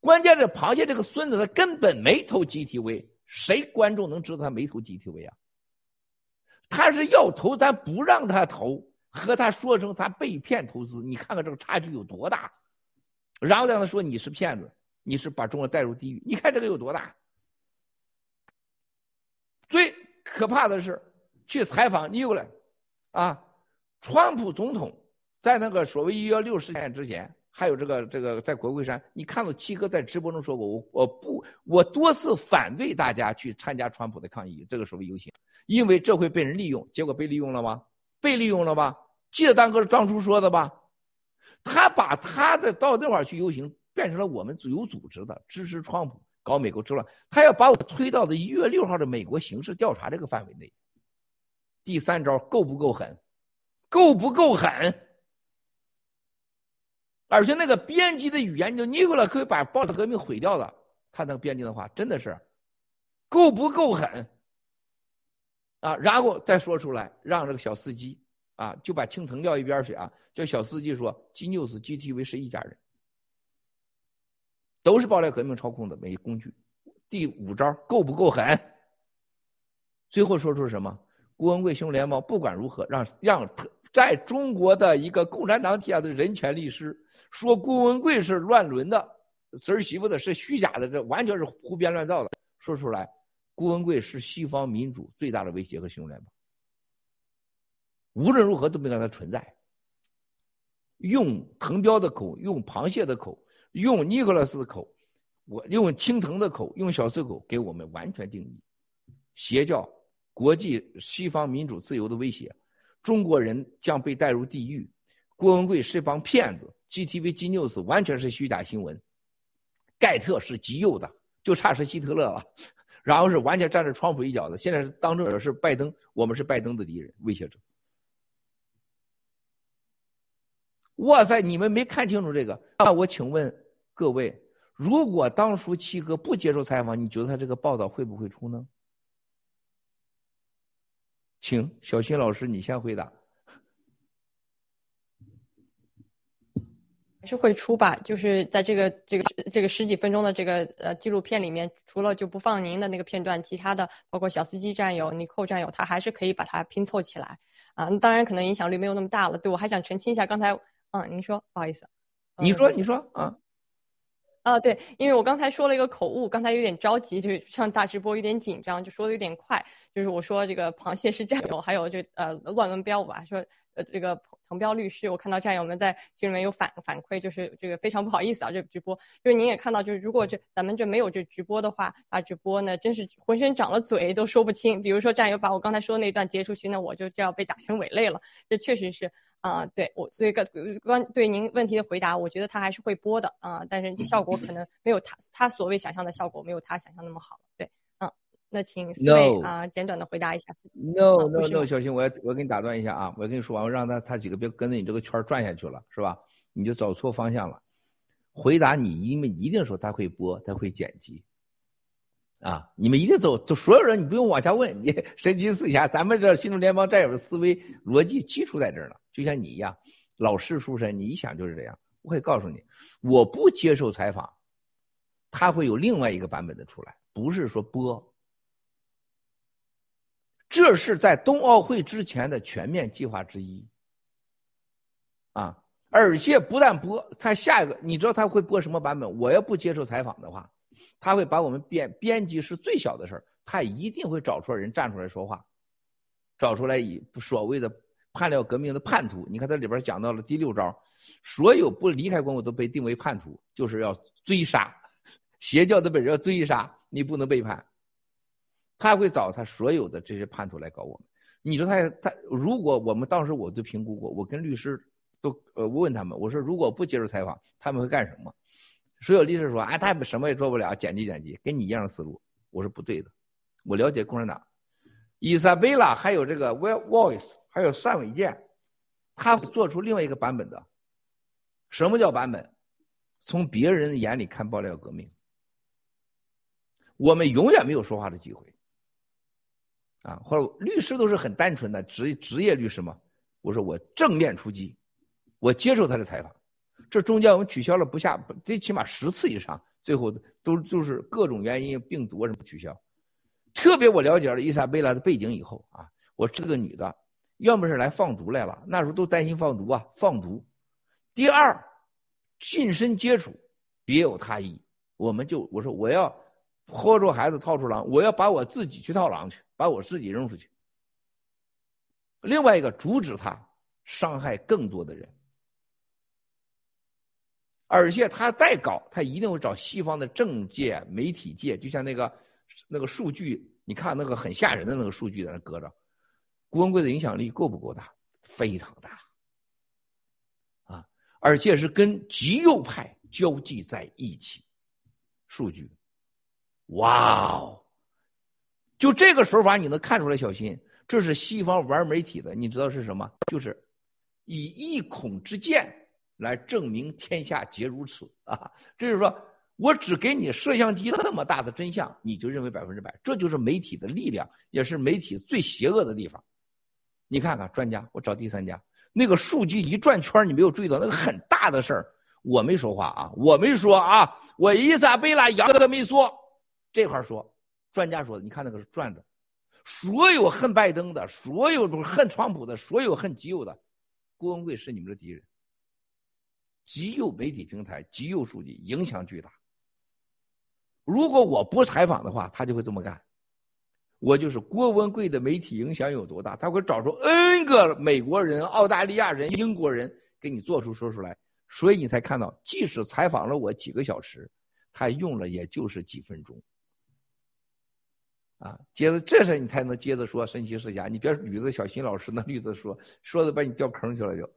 关键这螃蟹这个孙子，他根本没投 GTV，谁观众能知道他没投 GTV 啊？他是要投，咱不让他投。和他说声他被骗投资，你看看这个差距有多大，然后再让他说你是骗子，你是把中国带入地狱，你看这个有多大。最可怕的是去采访尼古来，啊，川普总统在那个所谓一月六事件之前，还有这个这个在国会山，你看到七哥在直播中说过，我我不我多次反对大家去参加川普的抗议，这个所谓游行，因为这会被人利用，结果被利用了吗？被利用了吧？记得当哥当初说的吧？他把他的到那块去游行，变成了我们有组织的支持川普搞美国之乱。他要把我推到的一月六号的美国刑事调查这个范围内。第三招够不够狠？够不够狠？而且那个编辑的语言，就尼古拉可以把报道革命毁掉的。他那个编辑的话，真的是够不够狠？啊，然后再说出来，让这个小司机。啊，就把青藤撂一边去啊！叫小司机说，G News、GTV 是一家人，都是爆料革命操控的每一工具。第五招够不够狠？最后说出什么？郭文贵兄联盟不管如何，让让特在中国的一个共产党底下的人权律师说郭文贵是乱伦的侄儿媳妇的，是虚假的，这完全是胡编乱造的。说出来，郭文贵是西方民主最大的威胁和行动联盟。无论如何都没让它存在。用藤彪的口，用螃蟹的口，用尼古拉斯的口，我用青藤的口，用小四口给我们完全定义：邪教、国际西方民主自由的威胁，中国人将被带入地狱。郭文贵是帮骗子，GTV、G News 完全是虚假新闻。盖特是极右的，就差是希特勒了，然后是完全站在川普一角的。现在是当政者是拜登，我们是拜登的敌人，威胁者。哇塞，你们没看清楚这个？那我请问各位，如果当初七哥不接受采访，你觉得他这个报道会不会出呢？请小新老师，你先回答。还是会出吧，就是在这个这个这个十几分钟的这个呃纪录片里面，除了就不放您的那个片段，其他的包括小司机战友、尼寇战友，他还是可以把它拼凑起来啊。当然，可能影响力没有那么大了。对我还想澄清一下，刚才嗯，您说不好意思，你说你说啊。啊，对，因为我刚才说了一个口误，刚才有点着急，就是上大直播有点紧张，就说的有点快。就是我说这个螃蟹是战友，还有这呃乱伦标吧，说呃这个滕彪律师，我看到战友们在群里面有反反馈，就是这个非常不好意思啊，这直播，就是您也看到，就是如果这咱们这没有这直播的话，大直播呢真是浑身长了嘴都说不清。比如说战友把我刚才说那段截出去，那我就这样被打成伪类了，这确实是。啊，对我，所以关关对您问题的回答，我觉得他还是会播的啊，但是效果可能没有他他所谓想象的效果，没有他想象那么好。对，嗯，那请四位啊简短的回答一下。No No No，小新，我要我给你打断一下啊，我要跟你说完，我让他他几个别跟着你这个圈转下去了，是吧？你就走错方向了。回答你，因为一定说他会播，他会剪辑。啊！你们一定走，就所有人，你不用往下问。你 神奇四侠，咱们这新中联邦战友的思维逻辑基础在这儿呢，就像你一样，老师出身，你一想就是这样。我可以告诉你，我不接受采访，他会有另外一个版本的出来，不是说播。这是在冬奥会之前的全面计划之一。啊，而且不但播，他下一个，你知道他会播什么版本？我要不接受采访的话。他会把我们编编辑是最小的事儿，他一定会找出来人站出来说话，找出来以所谓的叛了革命的叛徒。你看这里边讲到了第六招，所有不离开公务都被定为叛徒，就是要追杀，邪教的本人要追杀，你不能背叛。他会找他所有的这些叛徒来搞我们。你说他他如果我们当时我都评估过，我跟律师都呃问他们，我说如果不接受采访，他们会干什么？所有律师说：“啊，他们什么也做不了，剪辑剪辑，跟你一样的思路。”我说不对的，我了解共产党，伊莎贝拉还有这个 Voice，还有单伟健，他做出另外一个版本的。什么叫版本？从别人眼里看爆料革命，我们永远没有说话的机会。啊，或者律师都是很单纯的职职业律师嘛。我说我正面出击，我接受他的采访。这中间我们取消了不下最起码十次以上，最后都就是各种原因，病毒什么取消。特别我了解了伊莎贝拉的背景以后啊，我这个女的，要么是来放毒来了，那时候都担心放毒啊，放毒。第二，近身接触，别有他意。我们就我说我要拖住孩子套出狼，我要把我自己去套狼去，把我自己扔出去。另外一个阻止他伤害更多的人。而且他再搞，他一定会找西方的政界、媒体界，就像那个那个数据，你看那个很吓人的那个数据在那搁着，郭文贵的影响力够不够大？非常大，啊！而且是跟极右派交际在一起，数据，哇哦！就这个手法你能看出来，小心，这是西方玩媒体的，你知道是什么？就是以一孔之见。来证明天下皆如此啊！这就是说我只给你摄像机那么大的真相，你就认为百分之百，这就是媒体的力量，也是媒体最邪恶的地方。你看看专家，我找第三家，那个数据一转圈，你没有注意到那个很大的事儿，我没说话啊，我没说啊，我伊莎贝拉杨都没说，这块说，专家说的，你看那个是转着，所有恨拜登的，所有都恨川普的，所有恨极右的，郭文贵是你们的敌人。极右媒体平台，极右数据影响巨大。如果我不采访的话，他就会这么干。我就是郭文贵的媒体影响有多大，他会找出 N 个美国人、澳大利亚人、英国人给你做出说出来，所以你才看到，即使采访了我几个小时，他用了也就是几分钟。啊，接着这事你才能接着说神奇世家，你别捋着小新老师那捋着说，说的把你掉坑去了就。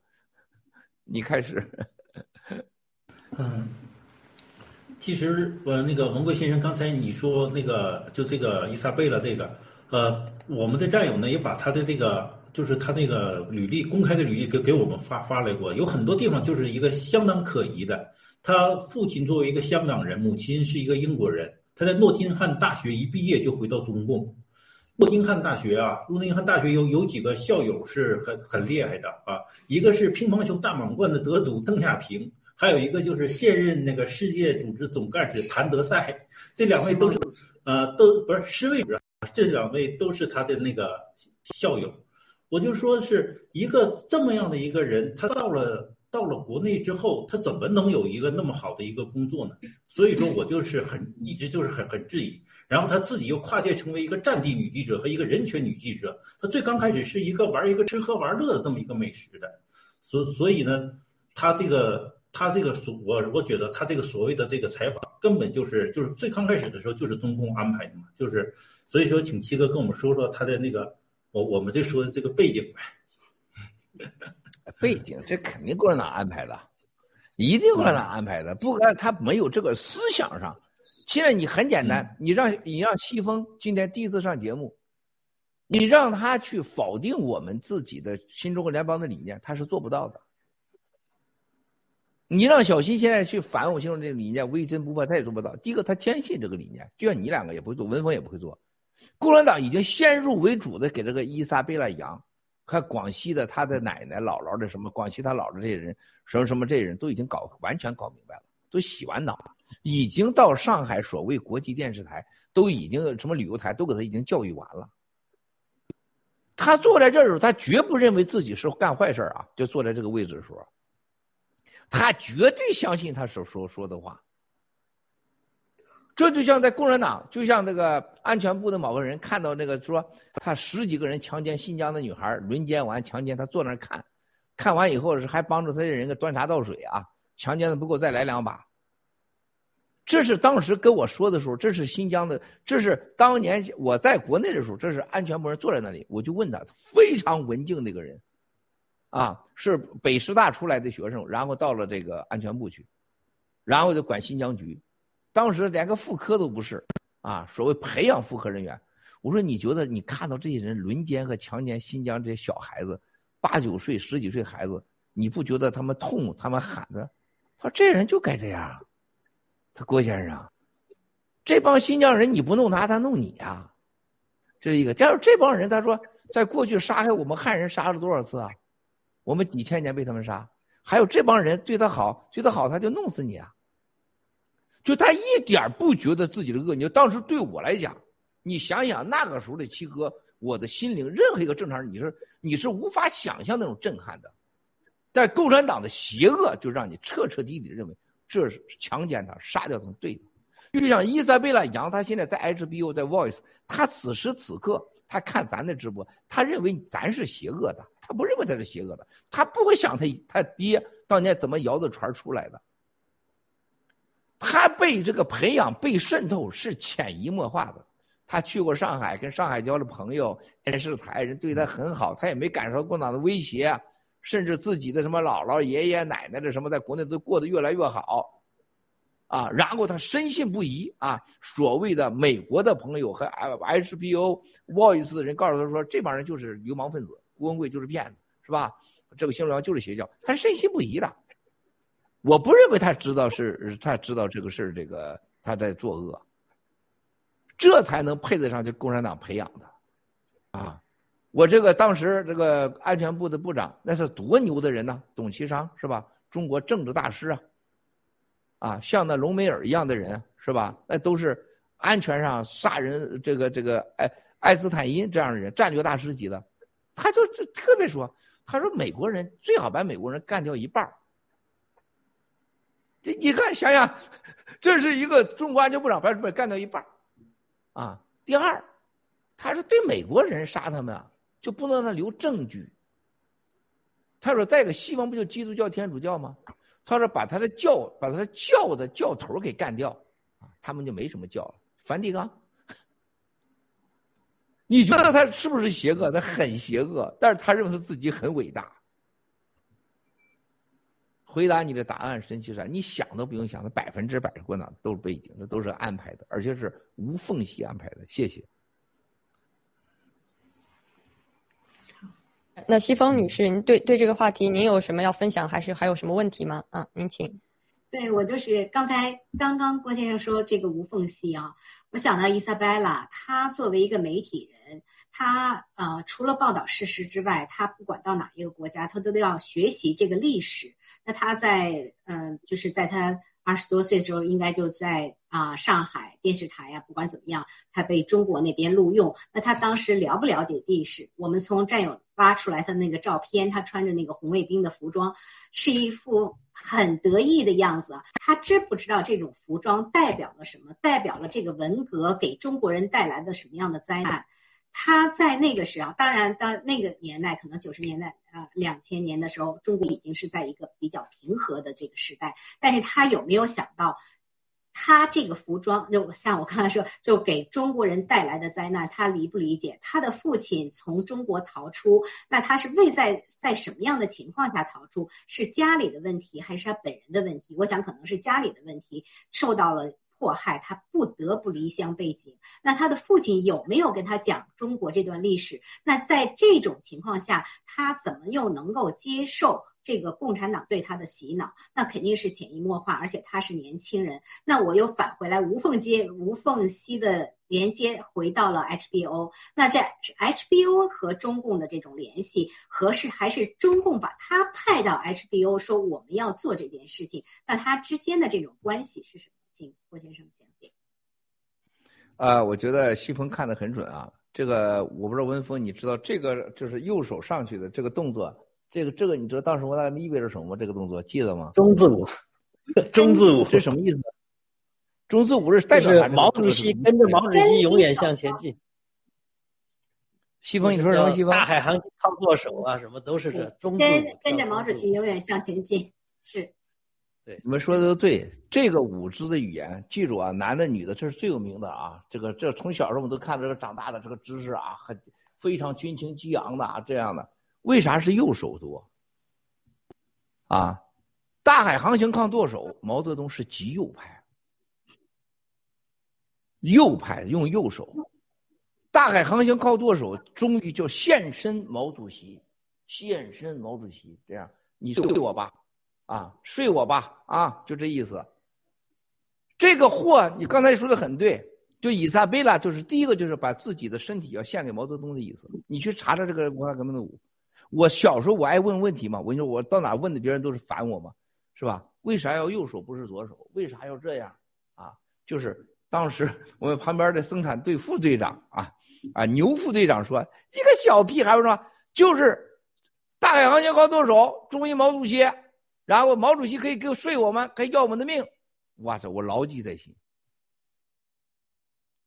你开始。嗯，其实呃那个文贵先生，刚才你说那个就这个伊莎贝拉这个，呃，我们的战友呢也把他的这个就是他那个履历公开的履历给给我们发发来过，有很多地方就是一个相当可疑的。他父亲作为一个香港人，母亲是一个英国人。他在诺丁汉大学一毕业就回到中共。诺丁汉大学啊，诺丁汉大学有有几个校友是很很厉害的啊，一个是乒乓球大满贯的得主邓亚萍，还有一个就是现任那个世界组织总干事谭德赛，这两位都是呃都不是施魏，这两位都是他的那个校友。我就说是一个这么样的一个人，他到了。到了国内之后，他怎么能有一个那么好的一个工作呢？所以说我就是很一直就是很很质疑。然后他自己又跨界成为一个战地女记者和一个人权女记者。他最刚开始是一个玩一个吃喝玩乐的这么一个美食的，所所以呢，他这个他这个所我我觉得他这个所谓的这个采访根本就是就是最刚开始的时候就是中共安排的嘛，就是所以说请七哥跟我们说说他的那个我我们就说的这个背景呗。背景这肯定共产党安排的，一定共产党安排的。不然他没有这个思想上。现在你很简单，你让你让西风今天第一次上节目，你让他去否定我们自己的新中国联邦的理念，他是做不到的。你让小新现在去反我心中这个理念，微真不破，他也做不到。第一个，他坚信这个理念，就像你两个也不会做，文峰也不会做。共产党已经先入为主的给这个伊莎贝拉杨。看广西的他的奶奶姥姥的什么，广西他姥姥这些人什么什么这些人都已经搞完全搞明白了，都洗完脑了，已经到上海所谓国际电视台都已经什么旅游台都给他已经教育完了。他坐在这儿的时候，他绝不认为自己是干坏事啊，就坐在这个位置的时候，他绝对相信他所说说的话。这就像在共产党，就像那个安全部的某个人看到那个说他十几个人强奸新疆的女孩，轮奸完强奸，他坐那儿看，看完以后是还帮助他这人给端茶倒水啊，强奸的不够再来两把。这是当时跟我说的时候，这是新疆的，这是当年我在国内的时候，这是安全部人坐在那里，我就问他，非常文静那个人，啊，是北师大出来的学生，然后到了这个安全部去，然后就管新疆局。当时连个副科都不是，啊，所谓培养副科人员。我说你觉得你看到这些人轮奸和强奸新疆这些小孩子，八九岁、十几岁孩子，你不觉得他们痛？他们喊着，他说这人就该这样。他郭先生，这帮新疆人你不弄他，他弄你啊。这是一个。假如这帮人，他说在过去杀害我们汉人杀了多少次啊？我们几千年被他们杀，还有这帮人对他好，对他好他就弄死你啊。就他一点不觉得自己的恶，你就当时对我来讲，你想想那个时候的七哥，我的心灵，任何一个正常人，你是你是无法想象那种震撼的。但共产党的邪恶就让你彻彻底底认为这是强奸他、杀掉他对的。就像伊莎贝拉杨，他现在在 HBO 在 Voice，他此时此刻他看咱的直播，他认为咱是邪恶的，他不认为他是邪恶的，他不会想他他爹当年怎么摇着船出来的。他被这个培养、被渗透是潜移默化的。他去过上海，跟上海交了朋友，电视台人对他很好，他也没感受到共产党的威胁，甚至自己的什么姥姥、爷爷奶奶的什么，在国内都过得越来越好，啊，然后他深信不疑啊。所谓的美国的朋友和 HBO Voice 的人告诉他说，这帮人就是流氓分子，郭文贵就是骗子，是吧？这个新闻就是邪教，他是深信不疑的。我不认为他知道是，他知道这个事儿，这个他在作恶，这才能配得上这共产党培养的，啊！我这个当时这个安全部的部长，那是多牛的人呢，董其昌是吧？中国政治大师啊，啊，像那隆美尔一样的人是吧？那都是安全上杀人，这个这个爱爱斯坦因这样的人，战略大师级的，他就就特别说，他说美国人最好把美国人干掉一半这你看，想想，这是一个中国安全部长，把日本干掉一半啊。第二，他是对美国人杀他们啊，就不能让他留证据。他说，再一个，西方不就基督教、天主教吗？他说，把他的教，把他的教的教头给干掉，他们就没什么教了。梵蒂冈，你觉得他是不是邪恶？他很邪恶，但是他认为他自己很伟大。回答你的答案，神奇山，你想都不用想，他百分之百是共产党，都是背景，这都是安排的，而且是无缝隙安排的。谢谢。那西风女士，您对对这个话题您有什么要分享，还是还有什么问题吗？啊，您请。对我就是刚才刚刚郭先生说这个无缝隙啊，我想到伊莎贝拉，她作为一个媒体人，她呃除了报道事实之外，她不管到哪一个国家，她都都要学习这个历史。那她在嗯、就是在她二十多岁的时候，应该就在啊、上海电视台呀、不管怎么样，他被中国那边录用。那他当时了不了解历史？我们从战友挖出来的那个照片，他穿着那个红卫兵的服装，是一副很得意的样子他。知不知道这种服装代表了什么？代表了这个文革给中国人带来的什么样的灾难？他在那个时候，当然到那个年代，可能九十年代啊，两千年的时候，中国已经是在一个比较平和的这个时代。但是他有没有想到，他这个服装，就像我刚才说，就给中国人带来的灾难，他理不理解？他的父亲从中国逃出，那他是为在在什么样的情况下逃出？是家里的问题，还是他本人的问题？我想可能是家里的问题受到了。迫害他不得不离乡背井，那他的父亲有没有跟他讲中国这段历史？那在这种情况下，他怎么又能够接受这个共产党对他的洗脑？那肯定是潜移默化，而且他是年轻人。那我又返回来无缝接无缝隙的连接回到了 HBO。那这 HBO 和中共的这种联系合适，还是中共把他派到 HBO 说我们要做这件事情？那他之间的这种关系是什么？请郭先生。啊，我觉得西风看得很准啊。这个我不知道文峰，你知道这个就是右手上去的这个动作，这个这个你知道当时我那意味着什么吗？这个动作记得吗？中字舞，中字舞，这什么意思？中字舞是代表是毛主席跟着毛主席永远向前进。西风，你说什么？西风，大海航行靠舵手啊，什么都是这中字舞。跟跟着毛主席永远向前进，是。你们说的都对。这个舞姿的语言，记住啊，男的女的，这是最有名的啊。这个这从小时候我们都看这个长大的这个姿势啊，很非常军情激昂的啊，这样的。为啥是右手多？啊，大海航行靠舵手，毛泽东是极右派，右派用右手。大海航行靠舵手，终于就现身毛主席，现身毛主席，这样你对我吧。啊，睡我吧！啊，就这意思。这个货，你刚才说的很对。就以撒贝拉，就是第一个，就是把自己的身体要献给毛泽东的意思。你去查查这个文化革命的舞。我小时候我爱问问题嘛，我跟你说，我到哪问的，别人都是烦我嘛，是吧？为啥要右手不是左手？为啥要这样？啊，就是当时我们旁边的生产队副队长啊啊牛副队长说，一个小屁孩说，就是大海航行靠舵手，忠于毛主席。然后毛主席可以给我睡我们，可以要我们的命，哇塞，我牢记在心。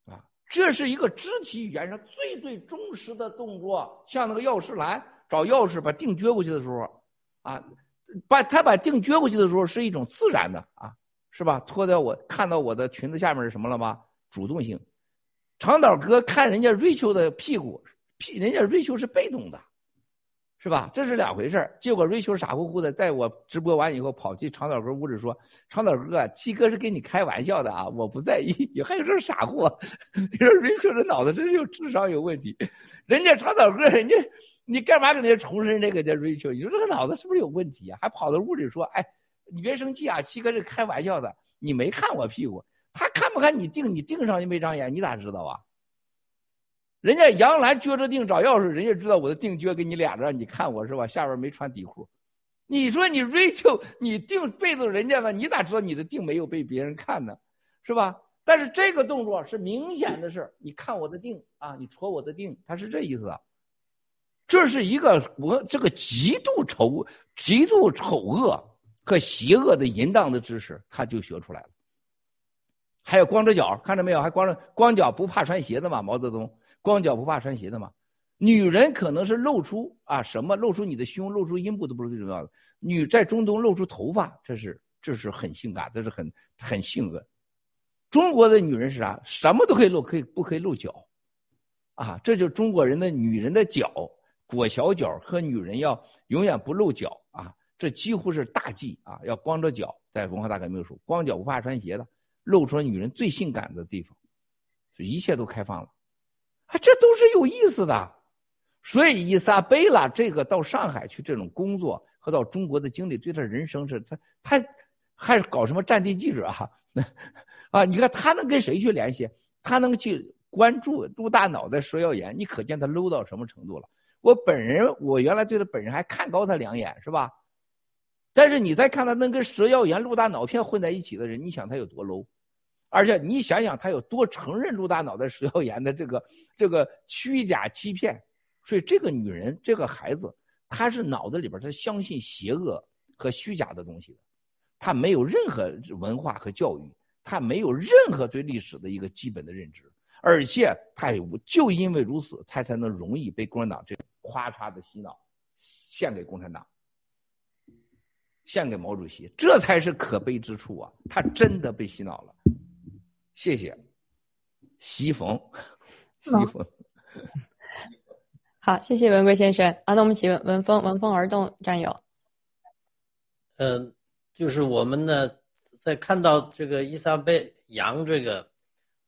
啊，这是一个肢体语言上最最忠实的动作，像那个钥匙篮找钥匙把腚撅过去的时候，啊，把他把腚撅过去的时候是一种自然的啊，是吧？脱掉我看到我的裙子下面是什么了吗？主动性。长岛哥看人家瑞秋的屁股，屁人家瑞秋是被动的。是吧？这是两回事儿结果瑞秋傻乎乎的，在我直播完以后，跑去长岛哥屋里说：“长岛哥，七哥是跟你开玩笑的啊，我不在意。”还有这傻货？你说瑞秋这脑子真是有智商有问题。人家长岛哥，人家你干嘛给人家重申这个叫瑞秋？你说这个脑子是不是有问题啊？还跑到屋里说：“哎，你别生气啊，七哥是开玩笑的。你没看我屁股，他看不看你腚？你腚上就没长眼，你咋知道啊？”人家杨澜撅着腚找钥匙，人家知道我的腚撅给你俩着，你看我是吧？下边没穿底裤，你说你 Rachel，你腚背着人家呢，你咋知道你的腚没有被别人看呢？是吧？但是这个动作是明显的是，你看我的腚啊，你戳我的腚，他是这意思啊。这是一个我这个极度丑、极度丑恶和邪恶的淫荡的知识，他就学出来了。还有光着脚，看着没有？还光着光脚不怕穿鞋的嘛？毛泽东。光脚不怕穿鞋的嘛？女人可能是露出啊什么，露出你的胸，露出阴部都不是最重要的。女在中东露出头发，这是这是很性感，这是很很性恶。中国的女人是啥？什么都可以露，可以不可以露脚？啊，这就是中国人的女人的脚，裹小脚和女人要永远不露脚啊，这几乎是大忌啊，要光着脚。在文化大革命的时候，光脚不怕穿鞋的，露出了女人最性感的地方，一切都开放了。啊，这都是有意思的，所以伊莎贝拉这个到上海去这种工作和到中国的经历，对他人生是他他还是搞什么战地记者啊？啊，你看他能跟谁去联系？他能去关注陆大脑袋蛇妖炎，你可见他 low 到什么程度了？我本人，我原来对他本人还看高他两眼，是吧？但是你再看他能跟蛇妖炎、陆大脑片混在一起的人，你想他有多 low？而且你想想他有多承认陆大脑袋石耀炎的这个这个虚假欺骗？所以这个女人，这个孩子，她是脑子里边她相信邪恶和虚假的东西的，她没有任何文化和教育，她没有任何对历史的一个基本的认知，而且她就因为如此，她才能容易被共产党这咔嚓的洗脑，献给共产党，献给毛主席，这才是可悲之处啊！他真的被洗脑了。谢谢，西冯，西冯。好，谢谢文贵先生啊。那我们请问文峰，文峰儿童战友。嗯，就是我们呢，在看到这个伊莎贝杨这个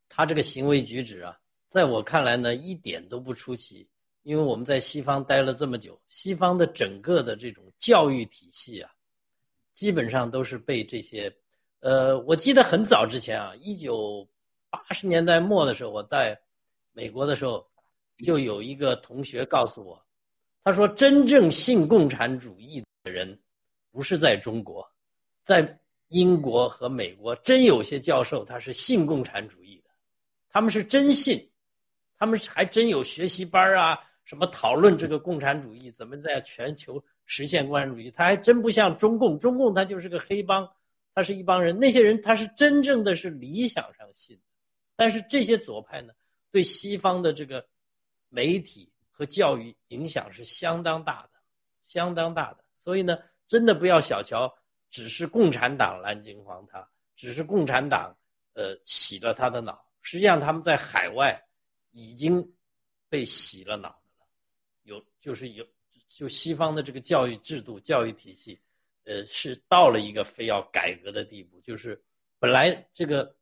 他这个行为举止啊，在我看来呢，一点都不出奇。因为我们在西方待了这么久，西方的整个的这种教育体系啊，基本上都是被这些，呃，我记得很早之前啊，一九八十年代末的时候，我在美国的时候，就有一个同学告诉我，他说真正信共产主义的人，不是在中国，在英国和美国，真有些教授他是信共产主义的，他们是真信，他们还真有学习班啊。什么讨论这个共产主义怎么在全球实现共产主义？他还真不像中共，中共他就是个黑帮，他是一帮人。那些人他是真正的是理想上信，但是这些左派呢，对西方的这个媒体和教育影响是相当大的，相当大的。所以呢，真的不要小瞧，只是共产党蓝金黄他，只是共产党呃洗了他的脑，实际上他们在海外已经被洗了脑了。有就是有，就西方的这个教育制度、教育体系，呃，是到了一个非要改革的地步。就是本来这个，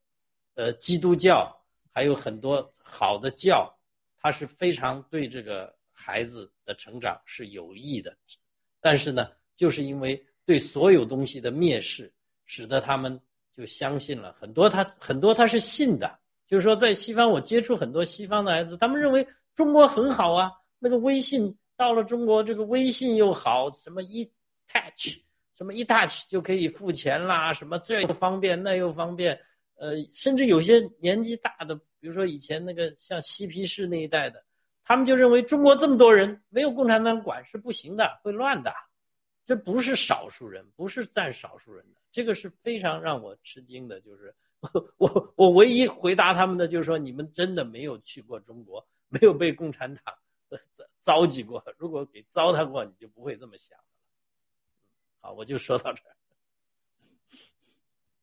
呃，基督教还有很多好的教，它是非常对这个孩子的成长是有益的，但是呢，就是因为对所有东西的蔑视，使得他们就相信了很多。他很多他是信的，就是说在西方，我接触很多西方的孩子，他们认为中国很好啊。那个微信到了中国，这个微信又好，什么一 touch，什么一 touch 就可以付钱啦，什么这又方便那又方便，呃，甚至有些年纪大的，比如说以前那个像嬉皮士那一代的，他们就认为中国这么多人没有共产党管是不行的，会乱的，这不是少数人，不是占少数人的，这个是非常让我吃惊的，就是 我我唯一回答他们的就是说，你们真的没有去过中国，没有被共产党。糟践过，如果给糟蹋过，你就不会这么想。好，我就说到这儿。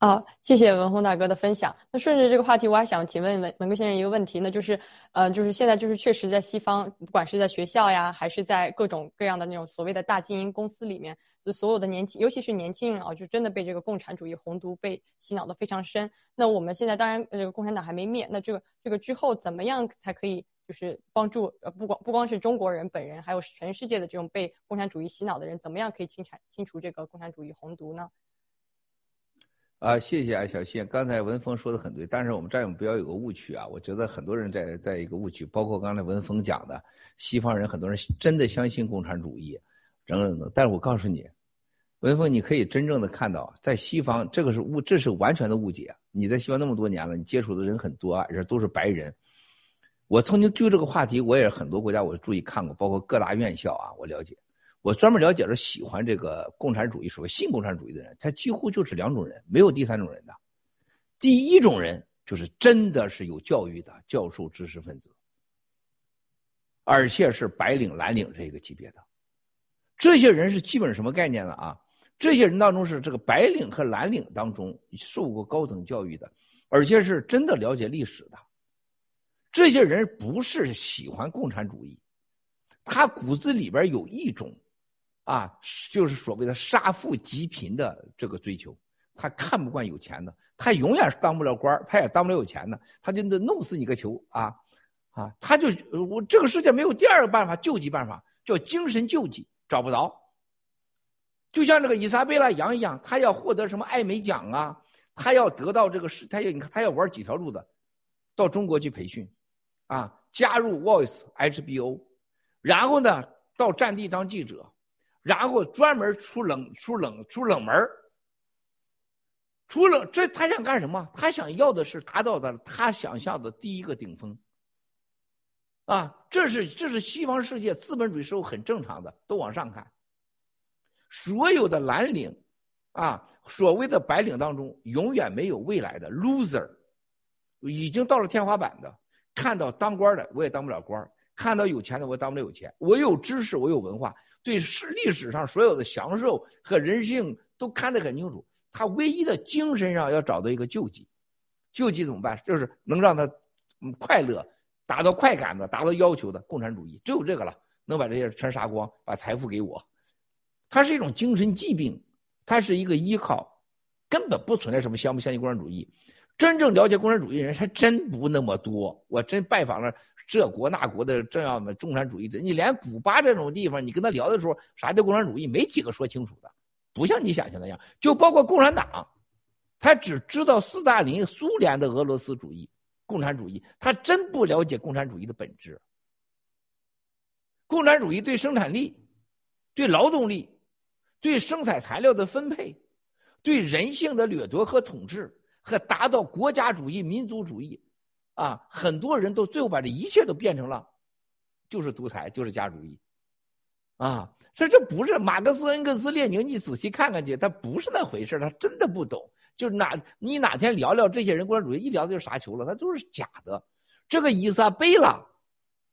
好，谢谢文宏大哥的分享。那顺着这个话题，我还想请问文文贵先生一个问题，那就是，呃，就是现在就是确实在西方，不管是在学校呀，还是在各种各样的那种所谓的大经营公司里面，就所有的年轻，尤其是年轻人啊，就真的被这个共产主义红毒被洗脑的非常深。那我们现在当然，这个共产党还没灭，那这个这个之后怎么样才可以？就是帮助呃，不光不光是中国人本人，还有全世界的这种被共产主义洗脑的人，怎么样可以清产清除这个共产主义红毒呢？啊，谢谢啊，小谢，刚才文峰说的很对，但是我们战友不要有个误区啊，我觉得很多人在在一个误区，包括刚才文峰讲的，西方人很多人真的相信共产主义，等等等。但是我告诉你，文峰，你可以真正的看到，在西方这个是误，这是完全的误解。你在西方那么多年了，你接触的人很多，而且都是白人。我曾经就这个话题，我也很多国家我注意看过，包括各大院校啊，我了解。我专门了解了喜欢这个共产主义、所谓新共产主义的人，他几乎就是两种人，没有第三种人的。第一种人就是真的是有教育的教授、知识分子，而且是白领、蓝领这个级别的。这些人是基本什么概念呢？啊，这些人当中是这个白领和蓝领当中受过高等教育的，而且是真的了解历史的。这些人不是喜欢共产主义，他骨子里边有一种，啊，就是所谓的杀富济贫的这个追求。他看不惯有钱的，他永远是当不了官他也当不了有钱的，他就得弄死你个球啊！啊，他就我这个世界没有第二个办法救济办法，叫精神救济，找不着。就像这个伊莎贝拉杨一样，他要获得什么艾美奖啊，他要得到这个是，他要你看他要玩几条路的，到中国去培训，啊，加入 Voice HBO，然后呢到战地当记者，然后专门出冷出冷出冷门出了这他想干什么？他想要的是达到的他想象的第一个顶峰。啊，这是这是西方世界资本主义社会很正常的，都往上看。所有的蓝领，啊，所谓的白领当中，永远没有未来的 loser，已经到了天花板的。看到当官的，我也当不了官；看到有钱的，我当不了有钱。我有知识，我有文化，对史历史上所有的享受和人性都看得很清楚。他唯一的精神上要找到一个救济，救济怎么办？就是能让他快乐。达到快感的，达到要求的共产主义，只有这个了，能把这些全杀光，把财富给我。它是一种精神疾病，它是一个依靠，根本不存在什么相不相信共产主义。真正了解共产主义人还真不那么多。我真拜访了这国那国的这样的共产主义者，你连古巴这种地方，你跟他聊的时候，啥叫共产主义，没几个说清楚的，不像你想象那样。就包括共产党，他只知道斯大林、苏联的俄罗斯主义。共产主义，他真不了解共产主义的本质。共产主义对生产力、对劳动力、对生产材料的分配、对人性的掠夺和统治，和达到国家主义、民族主义，啊，很多人都最后把这一切都变成了，就是独裁，就是家主义，啊，所以这不是马克思、恩格斯、列宁，你仔细看看去，他不是那回事，他真的不懂。就是哪你哪天聊聊这些人共产主义，一聊就是傻球了，他都是假的。这个伊莎贝拉，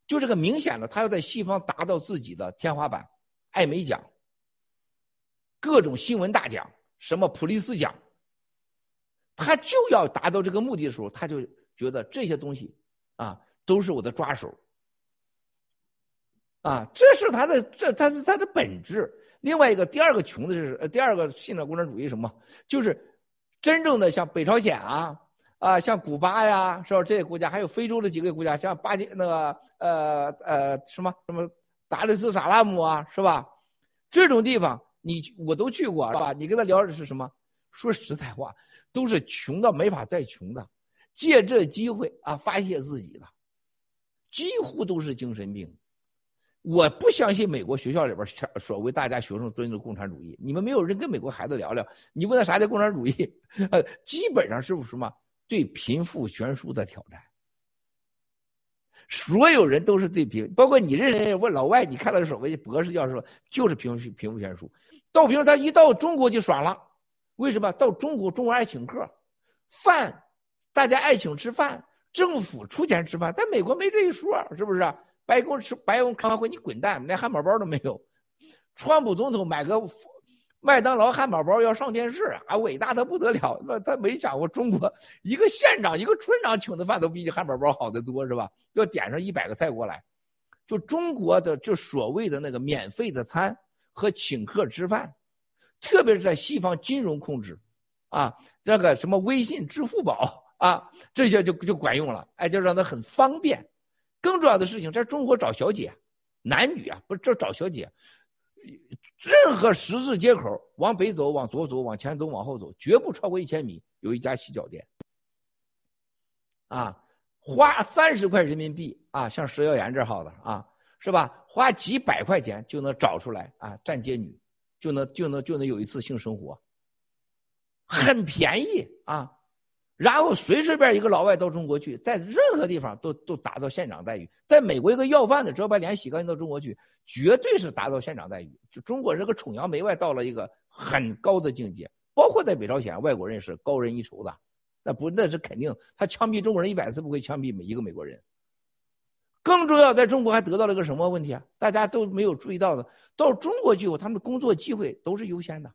就这个明显的，他要在西方达到自己的天花板，艾美奖、各种新闻大奖、什么普利斯奖，他就要达到这个目的的时候，他就觉得这些东西啊都是我的抓手，啊，这是他的这他是他的本质。另外一个第二个穷的是第二个信了共产主义什么就是。真正的像北朝鲜啊啊，像古巴呀，是吧？这些国家还有非洲的几个国家，像巴基那个呃呃什么什么达雷斯萨拉姆啊，是吧？这种地方你我都去过，是吧？你跟他聊的是什么？说实在话，都是穷到没法再穷的，借这机会啊发泄自己的，几乎都是精神病。我不相信美国学校里边所谓大家学生尊重共产主义。你们没有人跟美国孩子聊聊，你问他啥叫共产主义？呃，基本上是不什么对贫富悬殊的挑战。所有人都是对贫，包括你认识问老外，你看到的所谓的博士教授就是贫富贫富悬殊。到平他一到中国就爽了，为什么？到中国中国爱请客，饭大家爱请吃饭，政府出钱吃饭，在美国没这一说，是不是？白宫吃白宫开完会，你滚蛋，连汉堡包都没有。川普总统买个麦当劳汉堡包要上电视啊，伟大的不得了。那他没想过中国一个县长、一个村长请的饭都比你汉堡包好得多，是吧？要点上一百个菜过来，就中国的就所谓的那个免费的餐和请客吃饭，特别是在西方金融控制，啊，那个什么微信、支付宝啊，这些就就管用了，哎，就让他很方便。更重要的事情，在中国找小姐，男女啊，不是这找小姐，任何十字街口，往北走，往左走，往前走，往后走，绝不超过一千米，有一家洗脚店。啊，花三十块人民币啊，像佘耀岩这号的啊，是吧？花几百块钱就能找出来啊，站街女，就能就能就能有一次性生活，很便宜啊。然后随随便一个老外到中国去，在任何地方都都达到县长待遇。在美国，一个要饭的只要把脸洗干净到中国去，绝对是达到县长待遇。就中国人个崇洋媚外到了一个很高的境界。包括在北朝鲜，外国人是高人一筹的，那不那是肯定。他枪毙中国人一百次，不会枪毙每一个美国人。更重要，在中国还得到了个什么问题啊？大家都没有注意到的，到中国去后，他们的工作机会都是优先的。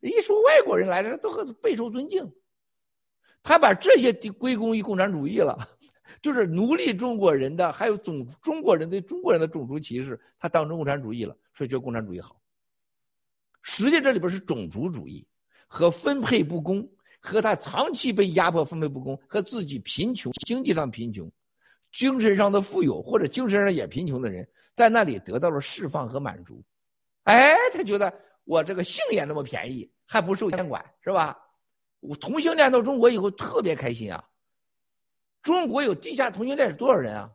一说外国人来了，都备受尊敬。他把这些归功于共产主义了，就是奴隶中国人的，还有种中国人对中国人的种族歧视，他当成共产主义了，所以觉得共产主义好。实际这里边是种族主义和分配不公，和他长期被压迫、分配不公，和自己贫穷、经济上贫穷，精神上的富有或者精神上也贫穷的人，在那里得到了释放和满足。哎，他觉得我这个性也那么便宜，还不受监管，是吧？我同性恋到中国以后特别开心啊！中国有地下同性恋是多少人啊？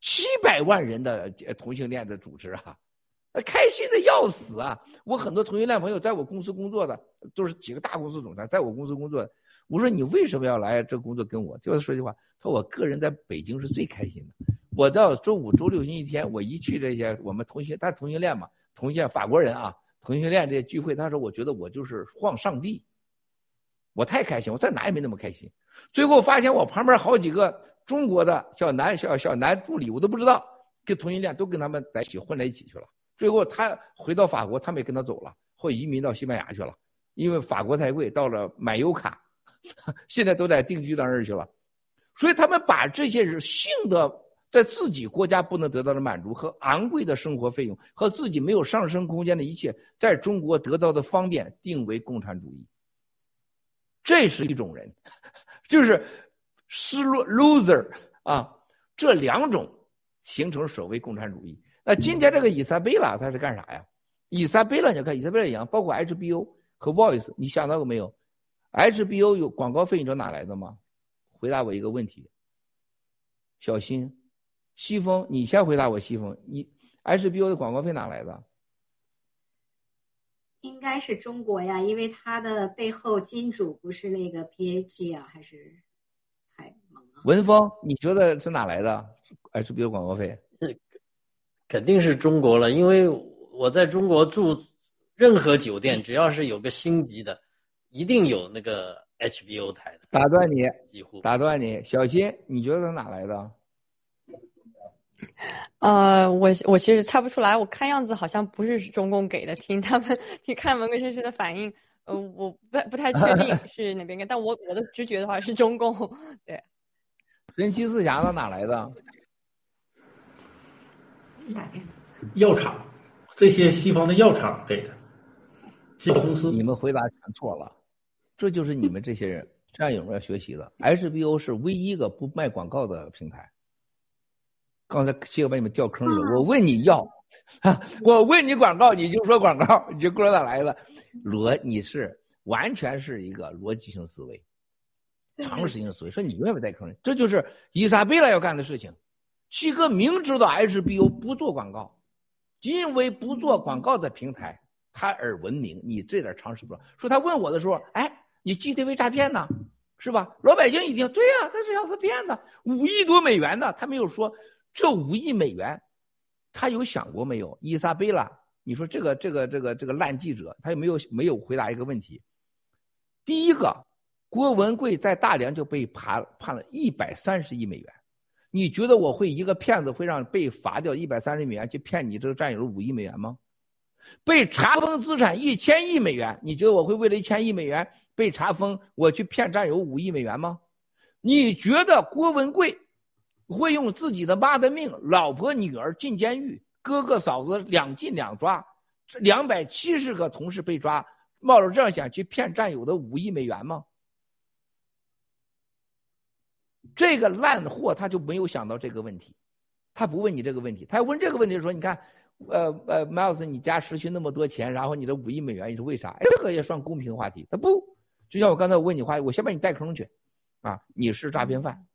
七百万人的同性恋的组织啊，开心的要死啊！我很多同性恋朋友在我公司工作的，都是几个大公司总裁，在我公司工作。我说你为什么要来这工作跟我？就他说句话，他说我个人在北京是最开心的。我到周五、周六、星期天，我一去这些我们同性，他是同性恋嘛，同性恋法国人啊，同性恋这些聚会，他说我觉得我就是晃上帝，我太开心，我在哪也没那么开心。最后发现我旁边好几个中国的小男小小男助理，我都不知道跟同性恋都跟他们在一起混在一起去了。最后他回到法国，他们也跟他走了，或移民到西班牙去了，因为法国太贵，到了买油卡。现在都在定居到那儿去了，所以他们把这些是性的在自己国家不能得到的满足和昂贵的生活费用和自己没有上升空间的一切，在中国得到的方便定为共产主义。这是一种人，就是失落 loser 啊，这两种形成所谓共产主义。那今天这个伊莎贝拉他是干啥呀？伊莎贝拉你看伊莎贝拉一样，包括 HBO 和 Voice，你想到过没有？HBO 有广告费，你知道哪来的吗？回答我一个问题。小新，西风，你先回答我。西风，你 HBO 的广告费哪来的？应该是中国呀，因为它的背后金主不是那个 PAG 啊，还是海蒙啊？文峰，你觉得是哪来的？HBO 广告费？肯定是中国了，因为我在中国住任何酒店，只要是有个星级的。一定有那个 HBO 台的。打断你，几乎打断你，小新，你觉得哪来的？呃，我我其实猜不出来，我看样子好像不是中共给的。听他们，你看文革先生的反应，呃，我不不太确定 是哪边给，但我我的直觉的话是中共。对，神奇四侠的哪来的？药厂，这些西方的药厂给的。这个公司，你们回答全错了。这就是你们这些人战友们要学习的。HBO 是唯一一个不卖广告的平台。刚才七哥把你们掉坑里了。我问你要，我问你广告，你就说广告，你就不知道哪来的。逻，你是完全是一个逻辑性思维，常识性思维。说你永远不带坑里，这就是伊莎贝拉要干的事情。七哥明知道 HBO 不做广告，因为不做广告的平台，他而闻名。你这点常识不知道。说他问我的时候，哎。你 GTV 诈骗呢，是吧？老百姓一听，对呀，他是要他骗的，五亿多美元呢，他没有说这五亿美元，他有想过没有？伊莎贝拉，你说这个这个这个这个烂记者，他有没有没有回答一个问题？第一个，郭文贵在大连就被判判了一百三十亿美元，你觉得我会一个骗子会让被罚掉一百三十美元去骗你这个战友五亿美元吗？被查封资产一千亿美元，你觉得我会为了一千亿美元？被查封，我去骗战友五亿美元吗？你觉得郭文贵会用自己的妈的命、老婆女儿进监狱，哥哥嫂子两进两抓，两百七十个同事被抓，冒着这样险去骗战友的五亿美元吗？这个烂货他就没有想到这个问题，他不问你这个问题，他问这个问题说：“你看，呃呃，Miles，你家失去那么多钱，然后你的五亿美元你是为啥？这个也算公平话题。”他不。就像我刚才我问你话，我先把你带坑去，啊，你是诈骗犯，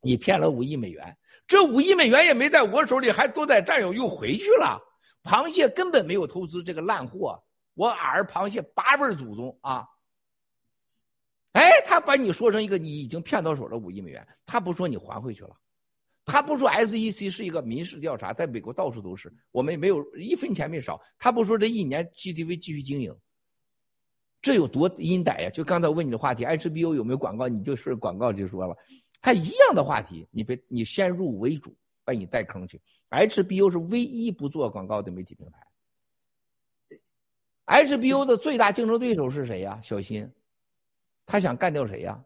你骗了五亿美元，这五亿美元也没在我手里，还都在战友又回去了。螃蟹根本没有投资这个烂货，我儿螃蟹八辈祖宗啊！哎，他把你说成一个你已经骗到手了五亿美元，他不说你还回去了，他不说 SEC 是一个民事调查，在美国到处都是，我们也没有一分钱没少，他不说这一年 GTV 继续经营。这有多阴歹呀！就刚才问你的话题，HBO 有没有广告？你就是广告就说了，他一样的话题，你别你先入为主，把你带坑去。HBO 是唯一不做广告的媒体平台。HBO 的最大竞争对手是谁呀？小新，他想干掉谁呀？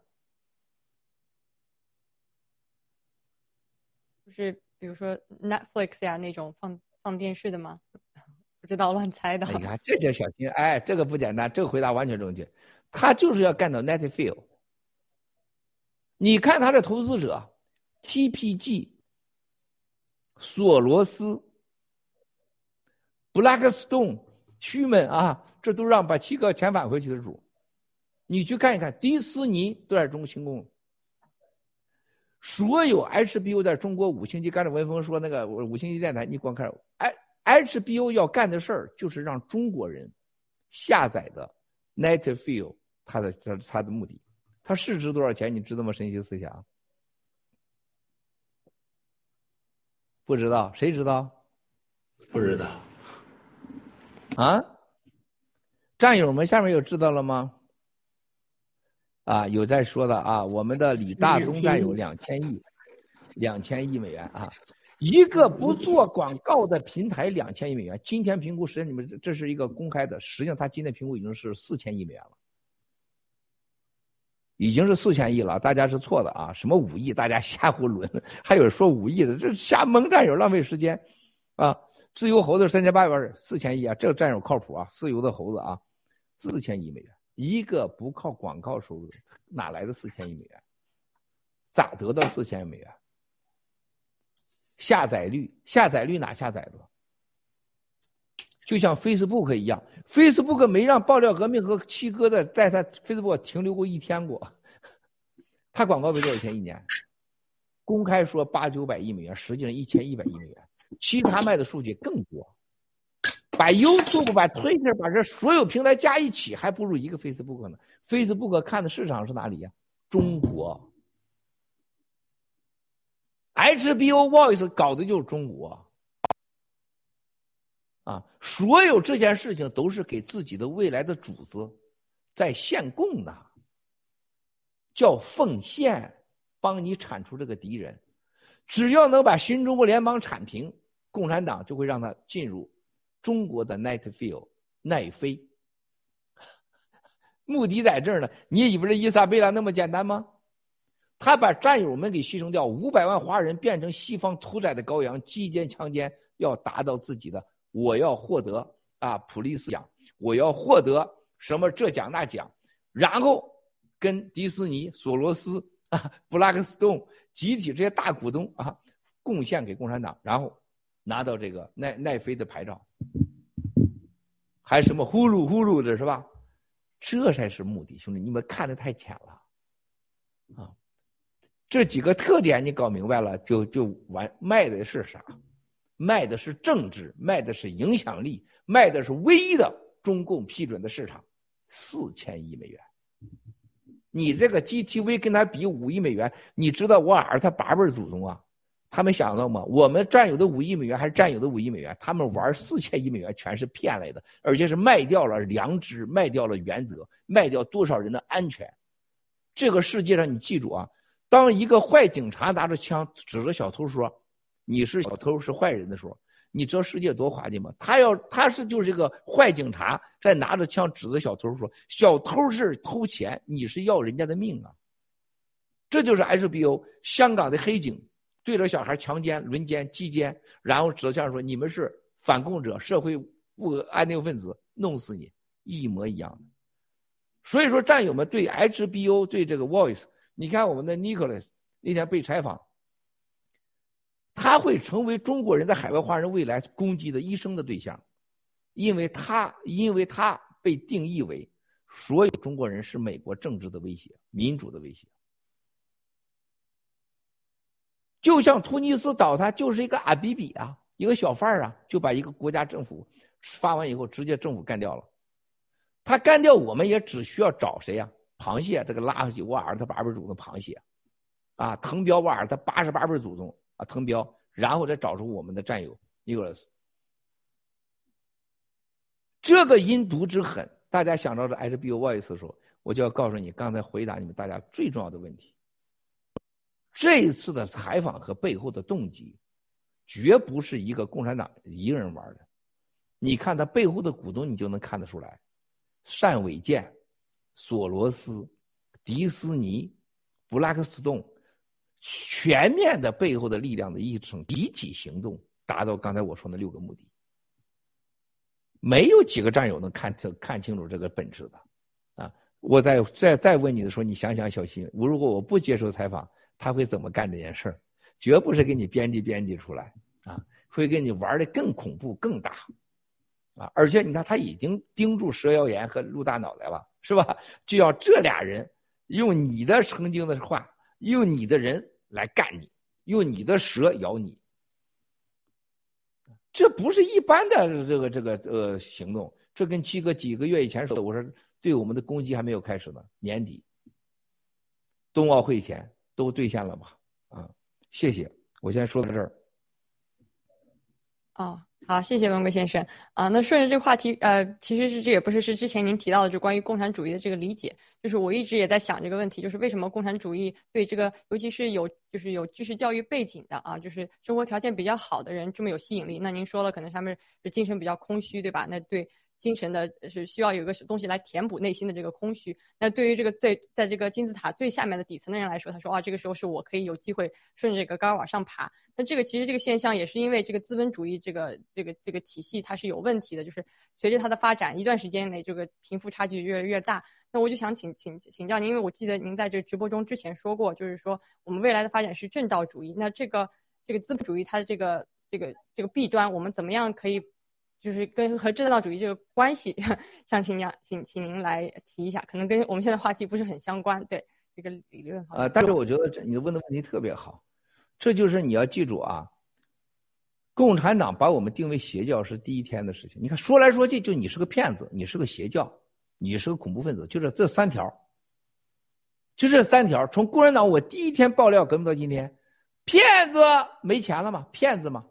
就是比如说 Netflix 呀那种放放电视的吗？不知道乱猜的。你看，这叫小心。哎，这个不简单，这个回答完全正确。他就是要干到 Netflix。你看他的投资者，TPG 索罗斯、Blackstone、虚门啊，这都让把七个钱返回去的主。你去看一看，迪士尼都在中国清宫。所有 HBO 在中国五星级，刚才文峰说那个五星级电台，你光看，哎，HBO 要干的事儿就是让中国人下载的 Netflix，它的它它的目的，它市值多少钱？你知道吗？神奇思想，不知道，谁知道？不知道。啊？战友们，下面有知道了吗？啊，有在说的啊，我们的李大东战友两千亿，两千亿美元啊，一个不做广告的平台两千亿美元，今天评估实际上你们这是一个公开的，实际上他今天评估已经是四千亿美元了，已经是四千亿了，大家是错的啊，什么五亿，大家瞎胡抡，还有说五亿的，这瞎蒙战友浪费时间，啊，自由猴子三千八百万四千亿啊，这个战友靠谱啊，自由的猴子啊，四千亿美元。一个不靠广告收入，哪来的四千亿美元？咋得到四千亿美元？下载率，下载率哪下载的？就像 Facebook 一样，Facebook 没让爆料革命和七哥的在他 Facebook 停留过一天过。他广告费多少钱一年？公开说八九百亿美元，实际上一千一百亿美元。其他卖的数据更多。把 YouTube、把 Twitter、把这所有平台加一起，还不如一个 Facebook 呢。Facebook 看的市场是哪里呀？中国。HBO Voice 搞的就是中国。啊，所有这件事情都是给自己的未来的主子在献供呢，叫奉献，帮你铲除这个敌人。只要能把新中国联邦铲平，共产党就会让他进入。中国的 Netfield 奈飞，目的在这儿呢。你以为这伊莎贝拉那么简单吗？他把战友们给牺牲掉，五百万华人变成西方屠宰的羔羊，击奸强奸，要达到自己的，我要获得啊普利斯奖，我要获得什么这奖那奖，然后跟迪士尼、索罗斯啊、布拉克斯顿集体这些大股东啊贡献给共产党，然后拿到这个奈奈飞的牌照。还什么呼噜呼噜的是吧？这才是目的，兄弟，你们看的太浅了，啊！这几个特点你搞明白了，就就完。卖的是啥？卖的是政治，卖的是影响力，卖的是唯一的中共批准的市场，四千亿美元。你这个 GTV 跟他比五亿美元，你知道我儿子八辈祖宗啊？他们想到吗？我们占有的五亿美元还是占有的五亿美元？他们玩四千亿美元全是骗来的，而且是卖掉了良知，卖掉了原则，卖掉多少人的安全。这个世界上，你记住啊，当一个坏警察拿着枪指着小偷说：“你是小偷，是坏人”的时候，你知道世界多滑稽吗？他要他是就是一个坏警察在拿着枪指着小偷说：“小偷是偷钱，你是要人家的命啊！”这就是 HBO 香港的黑警。对着小孩强奸、轮奸、击奸，然后指向说：“你们是反共者、社会不安定分子，弄死你！”一模一样的。所以说，战友们对 HBO 对这个 Voice，你看我们的 Nicholas 那天被采访，他会成为中国人在海外华人未来攻击的一生的对象，因为他因为他被定义为所有中国人是美国政治的威胁、民主的威胁。就像突尼斯倒塌就是一个阿比比啊，一个小贩儿啊，就把一个国家政府发完以后，直接政府干掉了。他干掉我们也只需要找谁呀？螃蟹这个拉回去，瓦尔他八辈祖宗螃蟹，啊，滕彪瓦尔他八十八辈祖宗啊，滕彪，然后再找出我们的战友尼古拉斯。这个阴毒之狠，大家想到这 HBO Voice 的时候，我就要告诉你，刚才回答你们大家最重要的问题。这一次的采访和背后的动机，绝不是一个共产党一个人玩的。你看他背后的股东，你就能看得出来：单伟建、索罗斯、迪斯尼、布拉克斯顿，全面的背后的力量的一种集体行动，达到刚才我说那六个目的。没有几个战友能看清看清楚这个本质的。啊，我再再再问你的时候，你想想，小新，我如果我不接受采访。他会怎么干这件事儿？绝不是给你编辑编辑出来啊，会给你玩的更恐怖、更大，啊！而且你看，他已经盯住蛇妖炎和陆大脑袋了，是吧？就要这俩人用你的曾经的话，用你的人来干你，用你的蛇咬你。这不是一般的这个这个呃行动，这跟七哥几个月以前说的，我说对我们的攻击还没有开始呢，年底冬奥会前都兑现了吧？啊，谢谢，我先说到这儿。哦，好，谢谢文贵先生啊。那顺着这个话题，呃，其实是这也不是是之前您提到的，就关于共产主义的这个理解，就是我一直也在想这个问题，就是为什么共产主义对这个，尤其是有就是有知识教育背景的啊，就是生活条件比较好的人这么有吸引力？那您说了，可能他们是精神比较空虚，对吧？那对。精神的是需要有一个东西来填补内心的这个空虚。那对于这个最在这个金字塔最下面的底层的人来说，他说啊，这个时候是我可以有机会顺着这个杆往上爬。那这个其实这个现象也是因为这个资本主义这个这个这个体系它是有问题的，就是随着它的发展，一段时间内这个贫富差距越来越大。那我就想请请请教您，因为我记得您在这直播中之前说过，就是说我们未来的发展是正道主义。那这个这个资本主义它的这个这个这个弊端，我们怎么样可以？就是跟和正道主义这个关系，想请您请请您来提一下，可能跟我们现在话题不是很相关。对这个理论啊，但是我觉得这你问的问题特别好，这就是你要记住啊，共产党把我们定为邪教是第一天的事情。你看说来说去就你是个骗子，你是个邪教，你是个恐怖分子，就是这三条，就这三条。从共产党我第一天爆料革命到今天，骗子没钱了吗？骗子吗？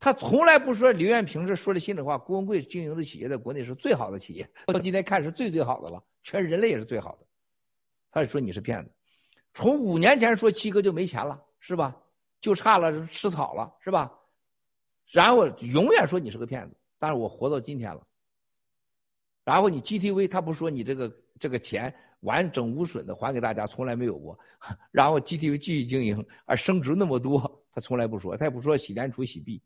他从来不说刘艳平是说的心里话，郭文贵经营的企业在国内是最好的企业，到今天看是最最好的了，全人类也是最好的。他就说你是骗子，从五年前说七哥就没钱了，是吧？就差了吃草了，是吧？然后永远说你是个骗子，但是我活到今天了。然后你 GTV 他不说你这个这个钱完整无损的还给大家，从来没有过。然后 GTV 继续经营，而升值那么多，他从来不说，他也不说洗联储洗币。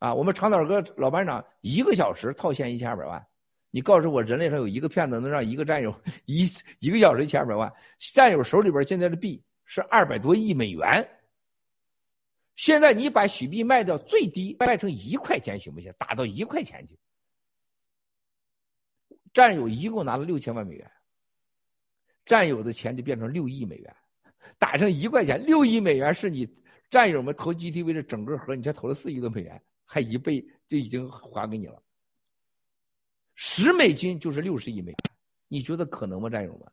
啊，我们长岛哥老班长一个小时套现一千二百万，你告诉我人类上有一个骗子能让一个战友一一个小时一千二百万？战友手里边现在的币是二百多亿美元。现在你把许币卖掉最低卖成一块钱行不行？打到一块钱去，战友一共拿了六千万美元，战友的钱就变成六亿美元，打成一块钱，六亿美元是你战友们投 GTV 的整个盒，你才投了四亿多美元。还一倍就已经还给你了，十美金就是六十亿美元，你觉得可能吗，战友们？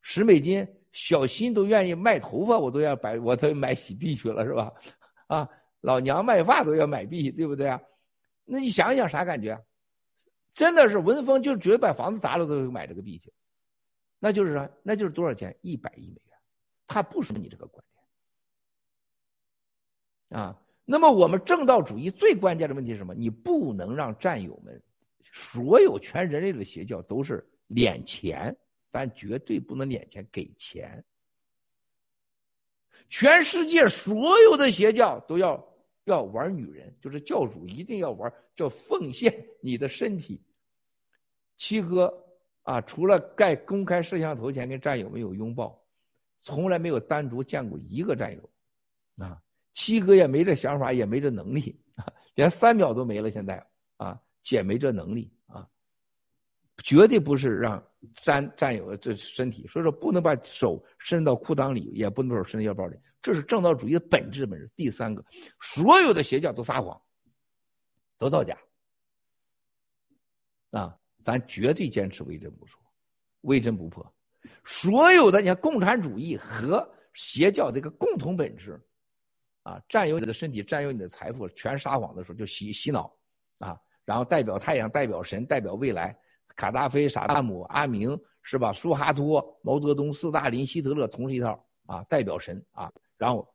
十美金，小新都愿意卖头发，我都要买，我都买洗币去了，是吧？啊，老娘卖发都要买币，对不对啊？那你想想啥感觉？真的是文峰就绝把房子砸了都买这个币去，那就是啥，那就是多少钱？一百亿美元，他不说你这个观点啊。那么我们正道主义最关键的问题是什么？你不能让战友们，所有全人类的邪教都是敛钱，咱绝对不能敛钱给钱。全世界所有的邪教都要要玩女人，就是教主一定要玩，叫奉献你的身体。七哥啊，除了盖公开摄像头前跟战友们有拥抱，从来没有单独见过一个战友，啊。七哥也没这想法，也没这能力，连三秒都没了。现在啊，姐没这能力啊，绝对不是让占占有这身体，所以说不能把手伸到裤裆里，也不能手伸到腰包里，这是正道主义的本质本质。第三个，所有的邪教都撒谎，都造假啊，咱绝对坚持为真不说，为真不破。所有的你看，共产主义和邪教这个共同本质。啊，占有你的身体，占有你的财富，全撒谎的时候就洗洗脑，啊，然后代表太阳，代表神，代表未来，卡扎菲、萨达姆、阿明是吧？苏哈托、毛泽东、斯大林、希特勒同是一套啊，代表神啊，然后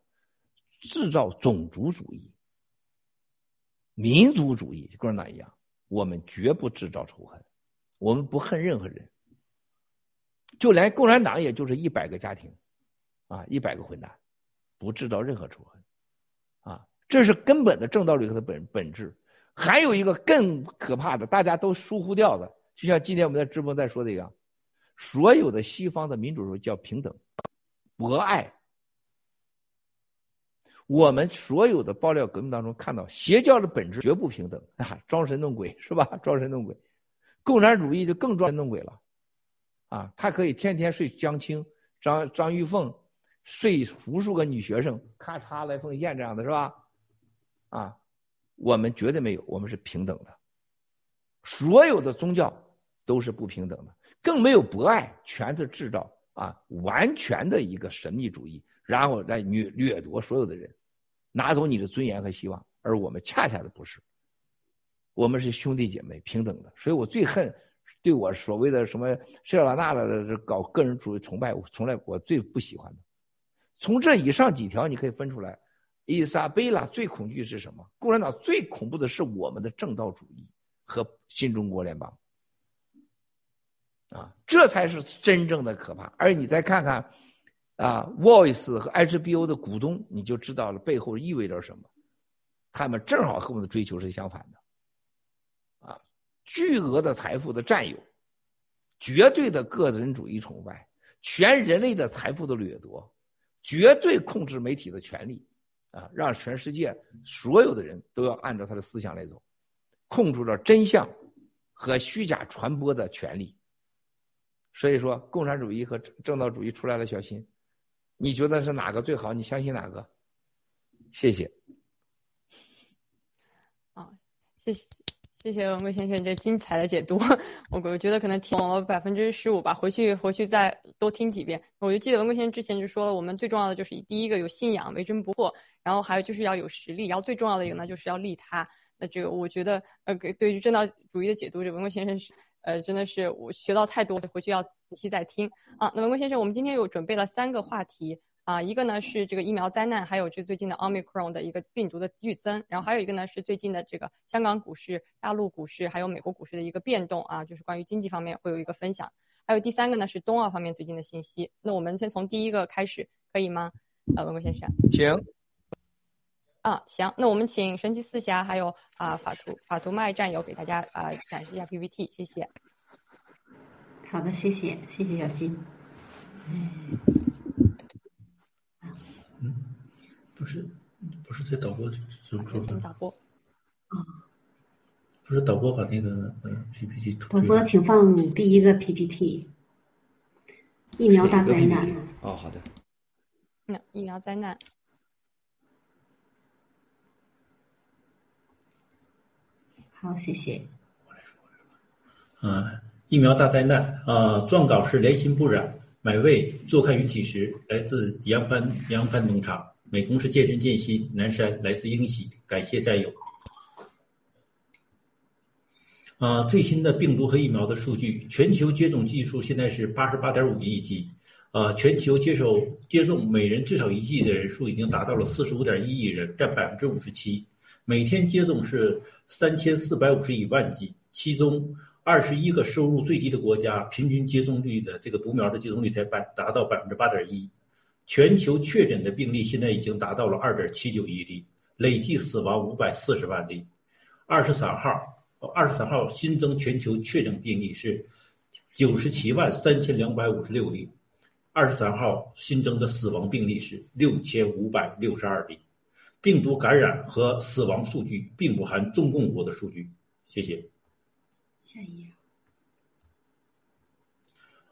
制造种族主义、民族主义，跟那一样，我们绝不制造仇恨，我们不恨任何人，就连共产党也就是一百个家庭，啊，一百个混蛋，不制造任何仇恨。这是根本的正道理和的本本质，还有一个更可怕的，大家都疏忽掉的，就像今天我们在直播在说的一样，所有的西方的民主说叫平等、博爱，我们所有的爆料革命当中看到，邪教的本质绝不平等啊，装神弄鬼是吧？装神弄鬼，共产主义就更装神弄鬼了，啊，他可以天天睡江青、张张玉凤，睡无数个女学生，咔嚓来奉献这样的是吧？啊，我们绝对没有，我们是平等的，所有的宗教都是不平等的，更没有博爱，全是制造啊，完全的一个神秘主义，然后来掠掠夺所有的人。拿走你的尊严和希望，而我们恰恰的不是，我们是兄弟姐妹平等的，所以我最恨对我所谓的什么这了那了的搞个人主义崇拜，我从来我最不喜欢的。从这以上几条你可以分出来，伊莎贝拉最恐惧是什么？共产党最恐怖的是我们的正道主义和新中国联邦，啊，这才是真正的可怕。而你再看看。啊，Voice 和 HBO 的股东，你就知道了背后意味着什么。他们正好和我们的追求是相反的。啊，巨额的财富的占有，绝对的个人主义崇拜，全人类的财富的掠夺，绝对控制媒体的权利，啊，让全世界所有的人都要按照他的思想来走，控制了真相和虚假传播的权利。所以说，共产主义和正道主义出来了，小心。你觉得是哪个最好？你相信哪个？谢谢。啊，谢谢谢谢文贵先生这精彩的解读。我我觉得可能听懂了百分之十五吧，回去回去再多听几遍。我就记得文贵先生之前就说了，我们最重要的就是第一个有信仰，为真不破，然后还有就是要有实力，然后最重要的一个呢就是要利他。那这个我觉得呃，对于正道主义的解读，这文贵先生是呃真的是我学到太多，回去要。仔细再听啊，那文贵先生，我们今天有准备了三个话题啊，一个呢是这个疫苗灾难，还有这最近的奥密克戎的一个病毒的剧增，然后还有一个呢是最近的这个香港股市、大陆股市还有美国股市的一个变动啊，就是关于经济方面会有一个分享，还有第三个呢是冬奥方面最近的信息。那我们先从第一个开始，可以吗？呃，文贵先生，请。啊，行，那我们请神奇四侠还有啊法图法图麦战友给大家啊展示一下 PPT，谢谢。好的，谢谢，谢谢小新。嗯，不是，不是在导播怎么说的？导播。啊。不是导播把那个呃 PPT 导播，请放第一个 PPT。疫苗大灾难。哦，好的。那疫苗灾难。好，谢谢。嗯。疫苗大灾难啊！撰稿是连心不染，买位坐看云起时，来自杨帆杨帆农场，美工是健身健心，南山来自英喜，感谢战友。啊，最新的病毒和疫苗的数据，全球接种剂数现在是八十八点五亿剂，啊，全球接受接种每人至少一剂的人数已经达到了四十五点一亿人，占百分之五十七，每天接种是三千四百五十一万剂，其中。二十一个收入最低的国家，平均接种率的这个毒苗的接种率才百达到百分之八点一，全球确诊的病例现在已经达到了二点七九亿例，累计死亡五百四十万例。二十三号，二十三号新增全球确诊病例是九十七万三千两百五十六例，二十三号新增的死亡病例是六千五百六十二例。病毒感染和死亡数据并不含中共国的数据。谢谢。下一页。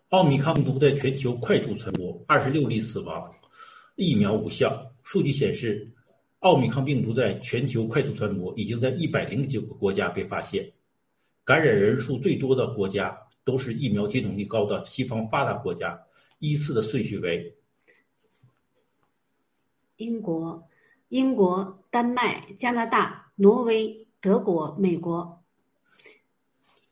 奥密克戎病毒在全球快速传播，二十六例死亡，疫苗无效。数据显示，奥密克戎病毒在全球快速传播，已经在一百零九个国家被发现。感染人数最多的国家都是疫苗接种率高的西方发达国家，依次的顺序为：英国、英国、丹麦、加拿大、挪威、德国、美国。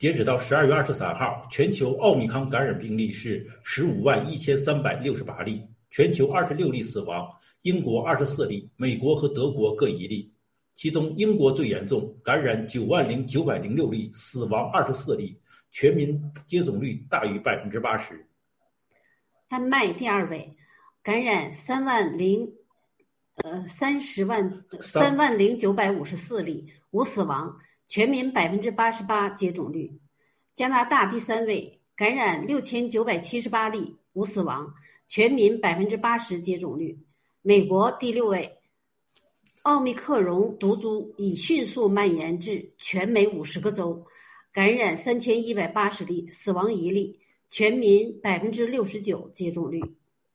截止到十二月二十三号，全球奥密康感染病例是十五万一千三百六十八例，全球二十六例死亡，英国二十四例，美国和德国各一例。其中英国最严重，感染九万零九百零六例，死亡二十四例，全民接种率大于百分之八十。丹麦第二位，感染三万零，呃三十万三万零九百五十四例，无死亡。全民百分之八十八接种率，加拿大第三位，感染六千九百七十八例，无死亡，全民百分之八十接种率。美国第六位，奥密克戎毒株已迅速蔓延至全美五十个州，感染三千一百八十例，死亡一例，全民百分之六十九接种率。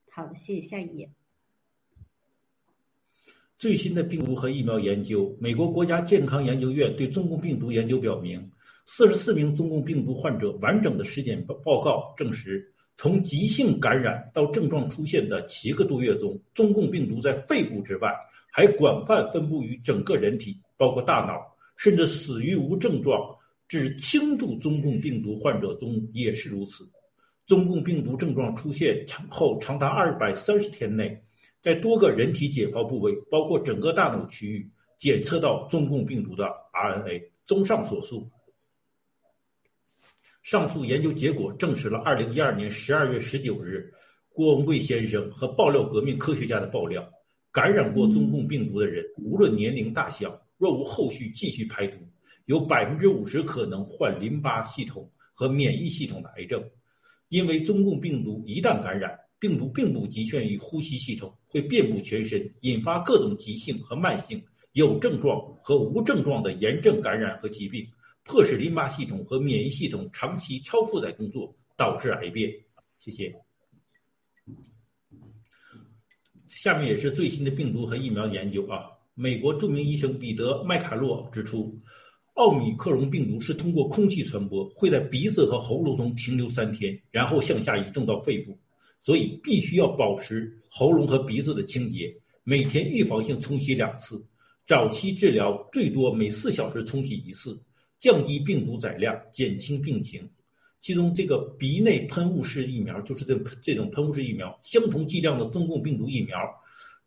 好的，谢谢。下一页。最新的病毒和疫苗研究，美国国家健康研究院对中共病毒研究表明，四十四名中共病毒患者完整的尸检报报告证实，从急性感染到症状出现的七个多月中，中共病毒在肺部之外。还广泛分布于整个人体，包括大脑，甚至死于无症状至轻度中共病毒患者中也是如此。中共病毒症状出现后长达二百三十天内，在多个人体解剖部位，包括整个大脑区域，检测到中共病毒的 RNA。综上所述，上述研究结果证实了二零一二年十二月十九日郭文贵先生和爆料革命科学家的爆料。感染过中共病毒的人，无论年龄大小，若无后续继续排毒，有百分之五十可能患淋巴系统和免疫系统的癌症。因为中共病毒一旦感染，病毒并不局限于呼吸系统，会遍布全身，引发各种急性和慢性、有症状和无症状的炎症感染和疾病，迫使淋巴系统和免疫系统长期超负载工作，导致癌变。谢谢。下面也是最新的病毒和疫苗研究啊！美国著名医生彼得·麦卡洛指出，奥米克戎病毒是通过空气传播，会在鼻子和喉咙中停留三天，然后向下移动到肺部，所以必须要保持喉咙和鼻子的清洁，每天预防性冲洗两次，早期治疗最多每四小时冲洗一次，降低病毒载量，减轻病情。其中，这个鼻内喷雾式疫苗就是这这种喷雾式疫苗，相同剂量的中共病毒疫苗，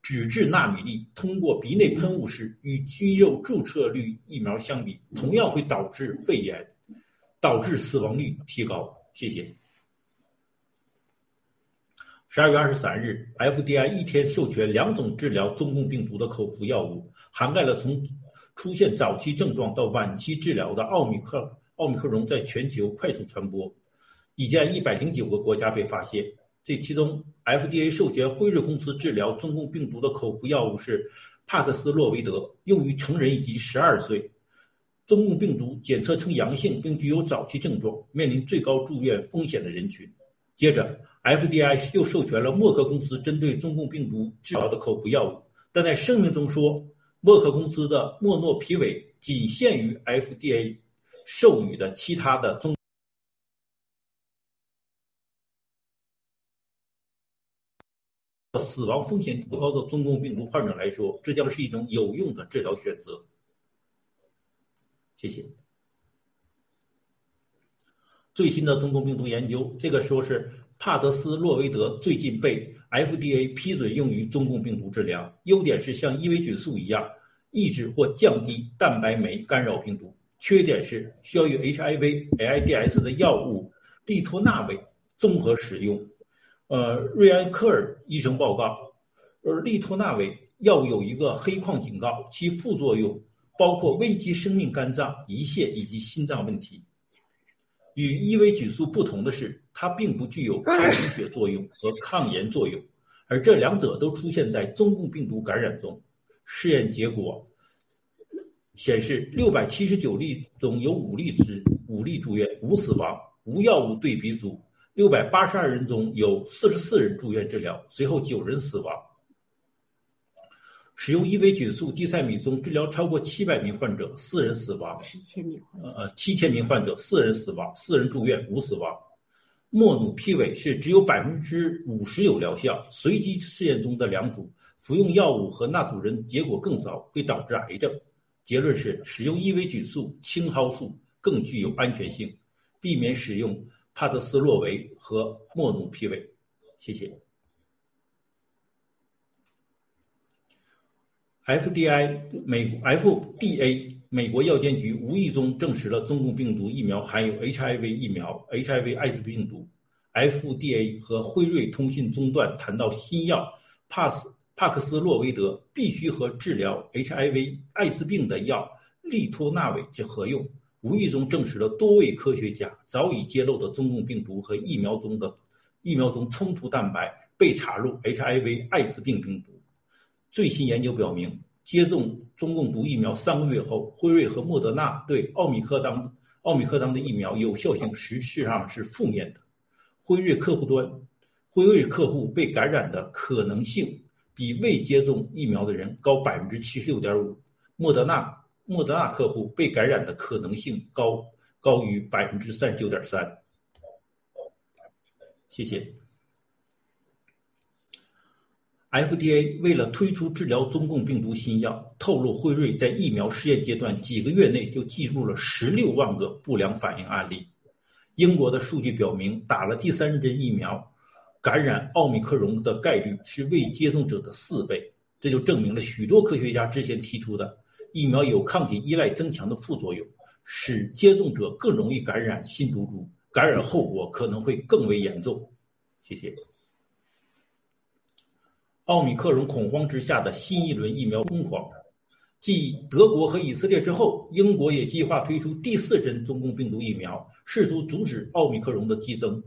脂质纳米粒通过鼻内喷雾式与肌肉注射率疫苗相比，同样会导致肺炎，导致死亡率提高。谢谢。十二月二十三日，FDA 一天授权两种治疗中共病毒的口服药物，涵盖了从出现早期症状到晚期治疗的奥密克。奥密克戎在全球快速传播，已在一百零九个国家被发现。这其中，FDA 授权辉瑞公司治疗中共病毒的口服药物是帕克斯洛维德，用于成人以及十二岁中共病毒检测呈阳性并具有早期症状、面临最高住院风险的人群。接着 FDI 又授权了默克公司针对中共病毒治疗的口服药物，但在声明中说，默克公司的莫诺皮韦仅限于 FDA。授予的其他的中死亡风险不高的中共病毒患者来说，这将是一种有用的治疗选择。谢谢。最新的中共病毒研究，这个说是帕德斯洛维德最近被 FDA 批准用于中共病毒治疗，优点是像伊维菌素一样抑制或降低蛋白酶干扰病毒。缺点是需要与 HIV、AIDS 的药物利托那韦综合使用。呃，瑞安科尔医生报告，呃，利托那韦药物有一个黑框警告，其副作用包括危及生命肝脏、胰腺以及心脏问题。与伊维菌素不同的是，它并不具有抗凝血作用和抗炎作用，而这两者都出现在中共病毒感染中。试验结果。显示六百七十九例中有五例之五例住院无死亡，无药物对比组六百八十二人中有四十四人住院治疗，随后九人死亡。使用伊维菌素地塞米松治疗超过七百名患者，四人死亡。七千名患者，呃，七千名患者，四人死亡，四人住院无死亡。莫努皮韦是只有百分之五十有疗效，随机试验中的两组服用药物和那组人结果更糟，会导致癌症。结论是，使用伊维菌素、青蒿素更具有安全性，避免使用帕特斯洛韦和莫努皮韦。谢谢。FDI 美 FDA 美国药监局无意中证实了中共病毒疫苗含有 HIV 疫苗、HIV 艾滋病毒。FDA 和辉瑞通信中断谈到新药帕斯。帕克斯洛维德必须和治疗 HIV 艾滋病的药利托纳韦之合用，无意中证实了多位科学家早已揭露的中共病毒和疫苗中的疫苗中冲突蛋白被插入 HIV 艾滋病病毒。最新研究表明，接种中共毒疫苗三个月后，辉瑞和莫德纳对奥密克当奥密克当的疫苗有效性实际上是负面的。辉瑞客户端，辉瑞客户被感染的可能性比未接种疫苗的人高百分之七十六点五。莫德纳莫德纳客户被感染的可能性高高于百分之三十九点三。谢谢。FDA 为了推出治疗中共病毒新药，透露辉瑞在疫苗试验阶段几个月内就记录了十六万个不良反应案例。英国的数据表明，打了第三针疫苗，感染奥密克戎的概率是未接种者的四倍。这就证明了许多科学家之前提出的疫苗有抗体依赖增强的副作用，使接种者更容易感染新毒株，感染后果可能会更为严重。谢谢。奥密克戎恐慌之下的新一轮疫苗疯狂，继德国和以色列之后，英国也计划推出第四针中共病毒疫苗，试图阻止奥密克戎的激增。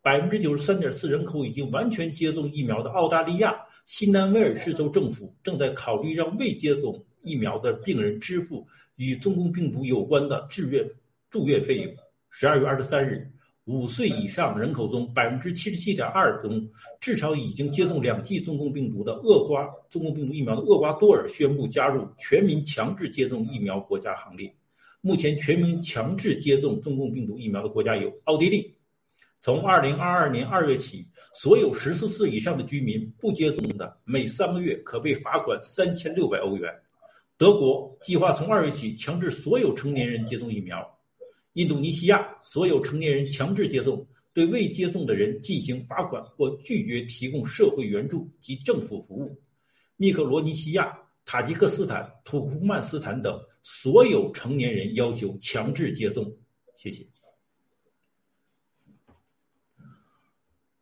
百分之九十三点四人口已经完全接种疫苗的澳大利亚新南威尔士州政府正在考虑让未接种疫苗的病人支付与中共病毒有关的住院住院费用。十二月二十三日。五岁以上人口中，百分之七十七点二中至少已经接种两剂中共病毒的厄瓜中共病毒疫苗的厄瓜多尔宣布加入全民强制接种疫苗国家行列。目前，全民强制接种中共病毒疫苗的国家有奥地利，从二零二二年二月起，所有十四岁以上的居民不接种的，每三个月可被罚款三千六百欧元。德国计划从二月起强制所有成年人接种疫苗。印度尼西亚所有成年人强制接种，对未接种的人进行罚款或拒绝提供社会援助及政府服务。密克罗尼西亚、塔吉克斯坦、土库曼斯坦等所有成年人要求强制接种。谢谢。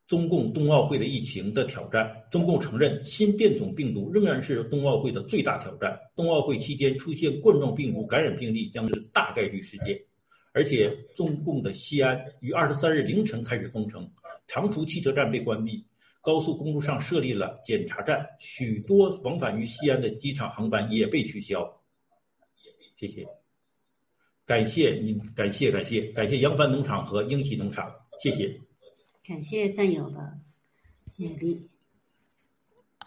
中共冬奥会的疫情的挑战，中共承认新变种病毒仍然是冬奥会的最大挑战。冬奥会期间出现冠状病毒感染病例将是大概率事件。而且，中共的西安于二十三日凌晨开始封城，长途汽车站被关闭，高速公路上设立了检查站，许多往返于西安的机场航班也被取消。谢谢，感谢您，感谢感谢感谢扬帆农场和英喜农场，谢谢，感谢战友的谢力。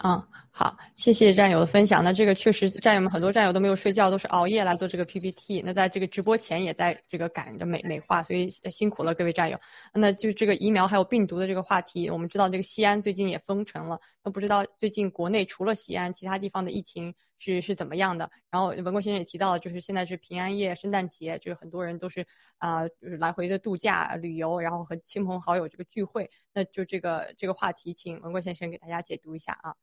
嗯，好，谢谢战友的分享。那这个确实，战友们很多战友都没有睡觉，都是熬夜来做这个 PPT。那在这个直播前也在这个赶着美美化，所以辛苦了各位战友。那就这个疫苗还有病毒的这个话题，我们知道这个西安最近也封城了，那不知道最近国内除了西安，其他地方的疫情是是怎么样的？然后文国先生也提到了，就是现在是平安夜、圣诞节，就是很多人都是啊，就是来回的度假旅游，然后和亲朋好友这个聚会。那就这个这个话题，请文国先生给大家解读一下啊。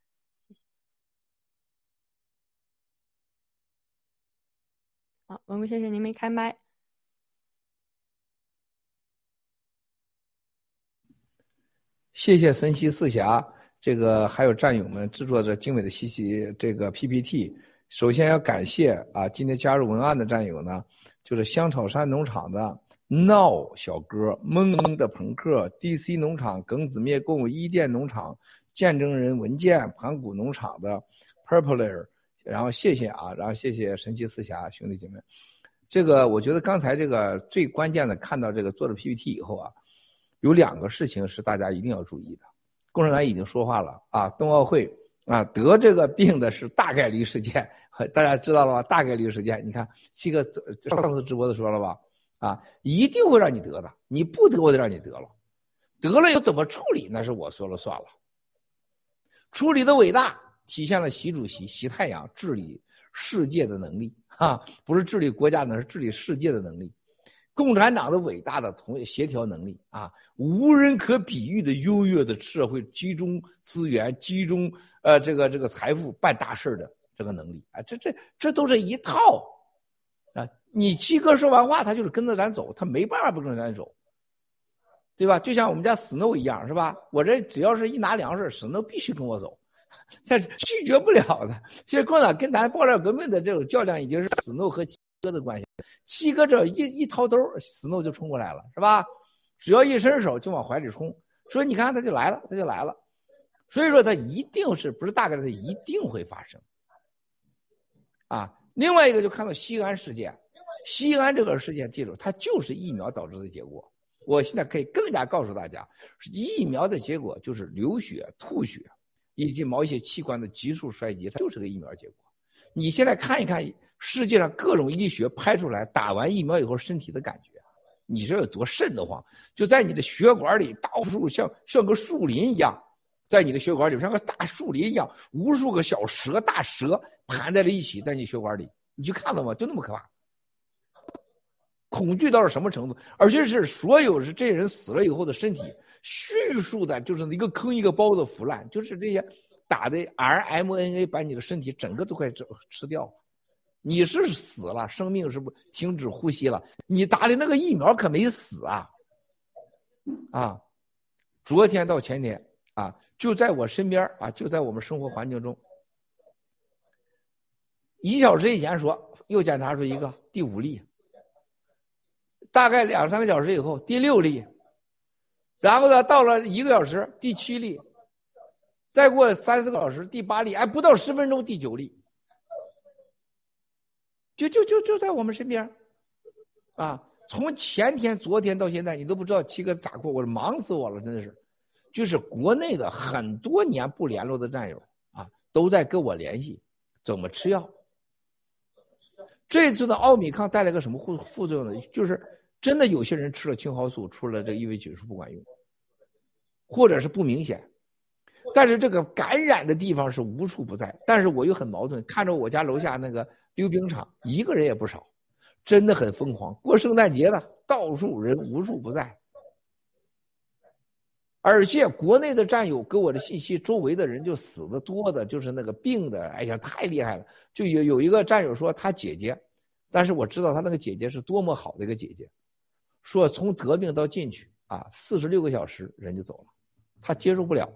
好，文贵先生，您没开麦。谢谢神奇四侠，这个还有战友们制作这精美的西西这个 PPT。首先要感谢啊，今天加入文案的战友呢，就是香草山农场的闹小哥、萌萌的朋克、DC 农场、耿子灭共、伊甸农场、见证人文件、盘古农场的 Purpler。然后谢谢啊，然后谢谢神奇四侠兄弟姐妹，这个我觉得刚才这个最关键的，看到这个做了 PPT 以后啊，有两个事情是大家一定要注意的。共产党已经说话了啊，冬奥会啊得这个病的是大概率事件，大家知道了吧？大概率事件，你看七个上次直播的说了吧？啊，一定会让你得的，你不得我得让你得了，得了又怎么处理？那是我说了算了，处理的伟大。体现了习主席、习太阳治理世界的能力，哈，不是治理国家，那是治理世界的能力。共产党的伟大的同协调能力啊，无人可比喻的优越的社会集中资源、集中呃这个这个财富办大事的这个能力啊，这这这都是一套啊。你七哥说完话，他就是跟着咱走，他没办法不跟着咱走，对吧？就像我们家 Snow 一样，是吧？我这只要是一拿粮食，Snow 必须跟我走。他拒绝不了的。其实共产党跟咱爆料革命的这种较量，已经是死诺和七哥的关系。七哥这一一掏兜，死诺就冲过来了，是吧？只要一伸手就往怀里冲。所以你看，他就来了，他就来了。所以说，他一定是不是大概率，他一定会发生。啊。另外一个就看到西安事件，西安这个事件，记住，它就是疫苗导致的结果。我现在可以更加告诉大家，疫苗的结果就是流血、吐血，以及毛细器官的急速衰竭，它就是个疫苗结果。你现在看一看世界上各种医学拍出来打完疫苗以后身体的感觉，你这有多瘆得慌？就在你的血管里，到处像像个树林一样，在你的血管里像个大树林一样，无数个小蛇、大蛇盘在了一起，在你血管里，你去看到吗？就那么可怕。恐惧到了什么程度？而且是所有是这些人死了以后的身体，迅速的，就是一个坑一个包的腐烂，就是这些打的 RMNA 把你的身体整个都快吃吃掉了。你是死了，生命是不停止呼吸了。你打的那个疫苗可没死啊！啊，昨天到前天啊，就在我身边啊，就在我们生活环境中，一小时以前说又检查出一个第五例。大概两三个小时以后，第六例，然后呢，到了一个小时，第七例，再过三四个小时，第八例，哎，不到十分钟，第九例，就就就就在我们身边，啊，从前天、昨天到现在，你都不知道七哥咋过，我忙死我了，真的是，就是国内的很多年不联络的战友啊，都在跟我联系，怎么吃药。这次的奥米康带来个什么副副作用呢？就是。真的有些人吃了青蒿素，出了这异位菌素不管用，或者是不明显，但是这个感染的地方是无处不在。但是我又很矛盾，看着我家楼下那个溜冰场，一个人也不少，真的很疯狂。过圣诞节的，到处人无处不在。而且国内的战友给我的信息，周围的人就死的多的，就是那个病的，哎呀，太厉害了。就有有一个战友说他姐姐，但是我知道他那个姐姐是多么好的一个姐姐。说从得病到进去啊，四十六个小时人就走了，他接受不了。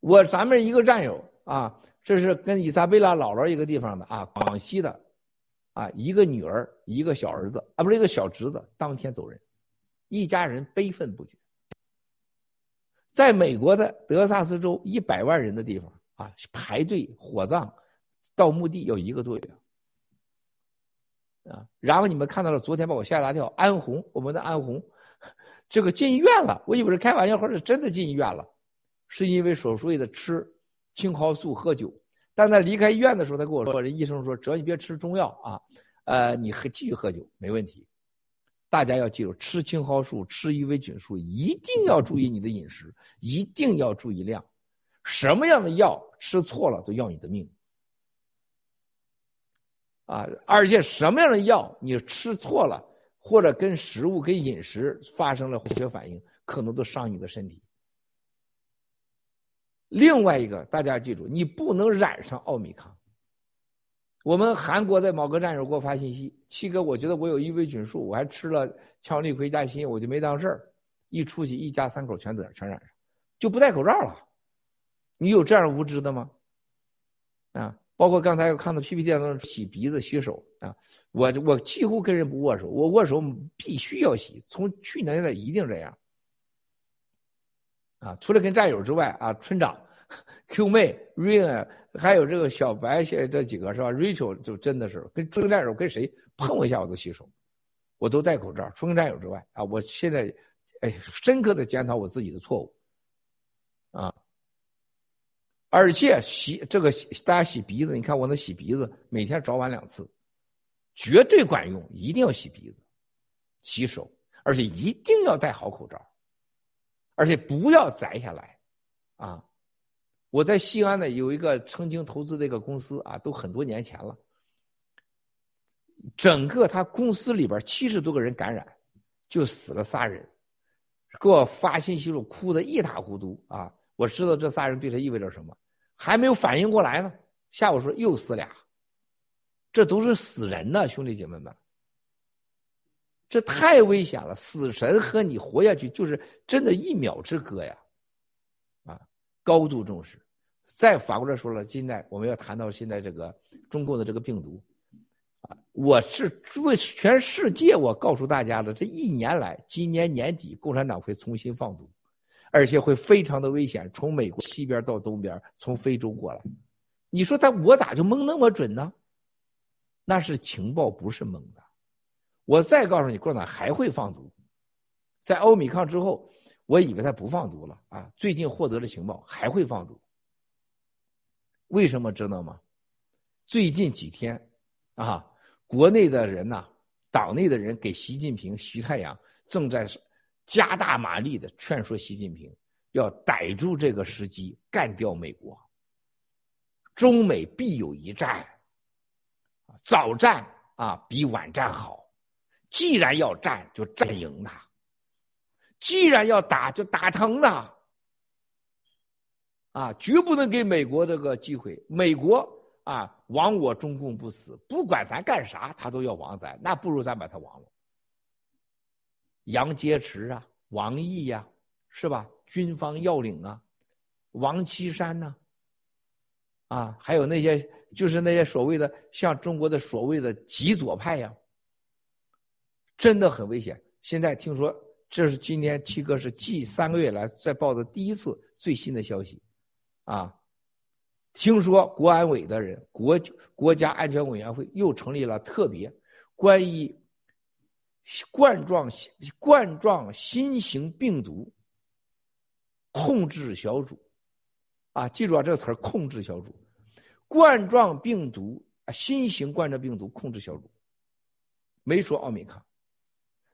我咱们一个战友啊，这是跟伊莎贝拉姥姥一个地方的啊，广西的，啊，一个女儿一个小儿子啊，不是一个小侄子，当天走人，一家人悲愤不绝。在美国的德萨斯州一百万人的地方啊，排队火葬，到墓地要一个多月。啊，然后你们看到了，昨天把我吓大跳。安红，我们的安红，这个进医院了。我以为是开玩笑，或者真的进医院了，是因为所谓的吃青蒿素、喝酒。但在离开医院的时候，他跟我说，这医生说，只要你别吃中药啊，呃，你喝继续喝酒没问题。大家要记住，吃青蒿素、吃异维菌素，一定要注意你的饮食，一定要注意量。什么样的药吃错了都要你的命。啊，而且什么样的药你吃错了，或者跟食物、跟饮食发生了化学反应，可能都伤你的身体。另外一个，大家记住，你不能染上奥米康我们韩国的某个战友给我发信息：“七哥，我觉得我有异维菌素，我还吃了羟氯喹加锌，我就没当事儿。一出去，一家三口全得全染上，就不戴口罩了。你有这样无知的吗？啊？”包括刚才我看到 PPT 当中洗鼻子、洗手啊，我我几乎跟人不握手，我握手必须要洗。从去年的一定这样啊，除了跟战友之外啊，村长、Q 妹、Rain，还有这个小白，这这几个是吧？Rachel 就真的是跟跟战友跟谁碰一下我都洗手，我都戴口罩。除了战友之外啊，我现在哎深刻的检讨我自己的错误啊。而且洗这个洗大家洗鼻子，你看我那洗鼻子，每天早晚两次，绝对管用。一定要洗鼻子、洗手，而且一定要戴好口罩，而且不要摘下来，啊！我在西安呢有一个曾经投资的一个公司啊，都很多年前了，整个他公司里边七十多个人感染，就死了仨人，给我发信息说哭的一塌糊涂啊！我知道这仨人对他意味着什么，还没有反应过来呢。下午说又死俩，这都是死人呐，兄弟姐妹们，这太危险了。死神和你活下去就是真的一秒之隔呀，啊，高度重视。再反过来说了，现在我们要谈到现在这个中共的这个病毒，啊，我是为全世界我告诉大家的，这一年来，今年年底共产党会重新放毒。而且会非常的危险，从美国西边到东边，从非洲过来，你说他我咋就蒙那么准呢？那是情报不是蒙的。我再告诉你，共产党还会放毒。在欧米康之后，我以为他不放毒了啊，最近获得了情报，还会放毒。为什么知道吗？最近几天，啊，国内的人呐，党内的人给习近平、习太阳正在加大马力的劝说习近平要逮住这个时机干掉美国。中美必有一战，早战啊比晚战好。既然要战，就战赢他；既然要打，就打疼他。啊，绝不能给美国这个机会。美国啊，亡我中共不死，不管咱干啥，他都要亡咱。那不如咱把他亡了。杨洁篪啊，王毅呀，是吧？军方要领啊，王岐山呐，啊，还有那些就是那些所谓的像中国的所谓的极左派呀，真的很危险。现在听说，这是今天七哥是近三个月来在报的第一次最新的消息。啊，听说国安委的人，国国家安全委员会又成立了特别关于冠状冠状新型病毒控制小组，啊，记住啊，这个词儿“控制小组”，冠状病毒啊新型冠状病毒控制小组，没说奥密克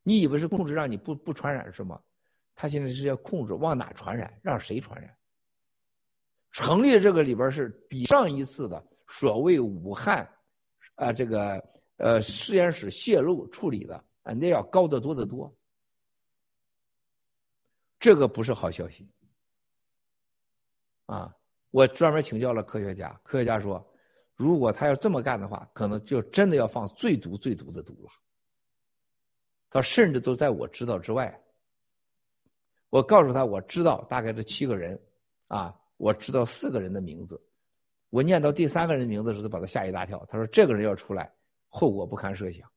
你以为是控制让你不不传染是吗？他现在是要控制往哪传染，让谁传染？成立这个里边是比上一次的所谓武汉，啊，这个呃实验室泄露处理的啊，那要高得多得多。这个不是好消息。啊，我专门请教了科学家，科学家说，如果他要这么干的话，可能就真的要放最毒最毒的毒了。他甚至都在我知道之外。我告诉他，我知道大概这七个人，啊。我知道四个人的名字，我念到第三个人名字的时，候，把他吓一大跳。他说：“这个人要出来，后果不堪设想。”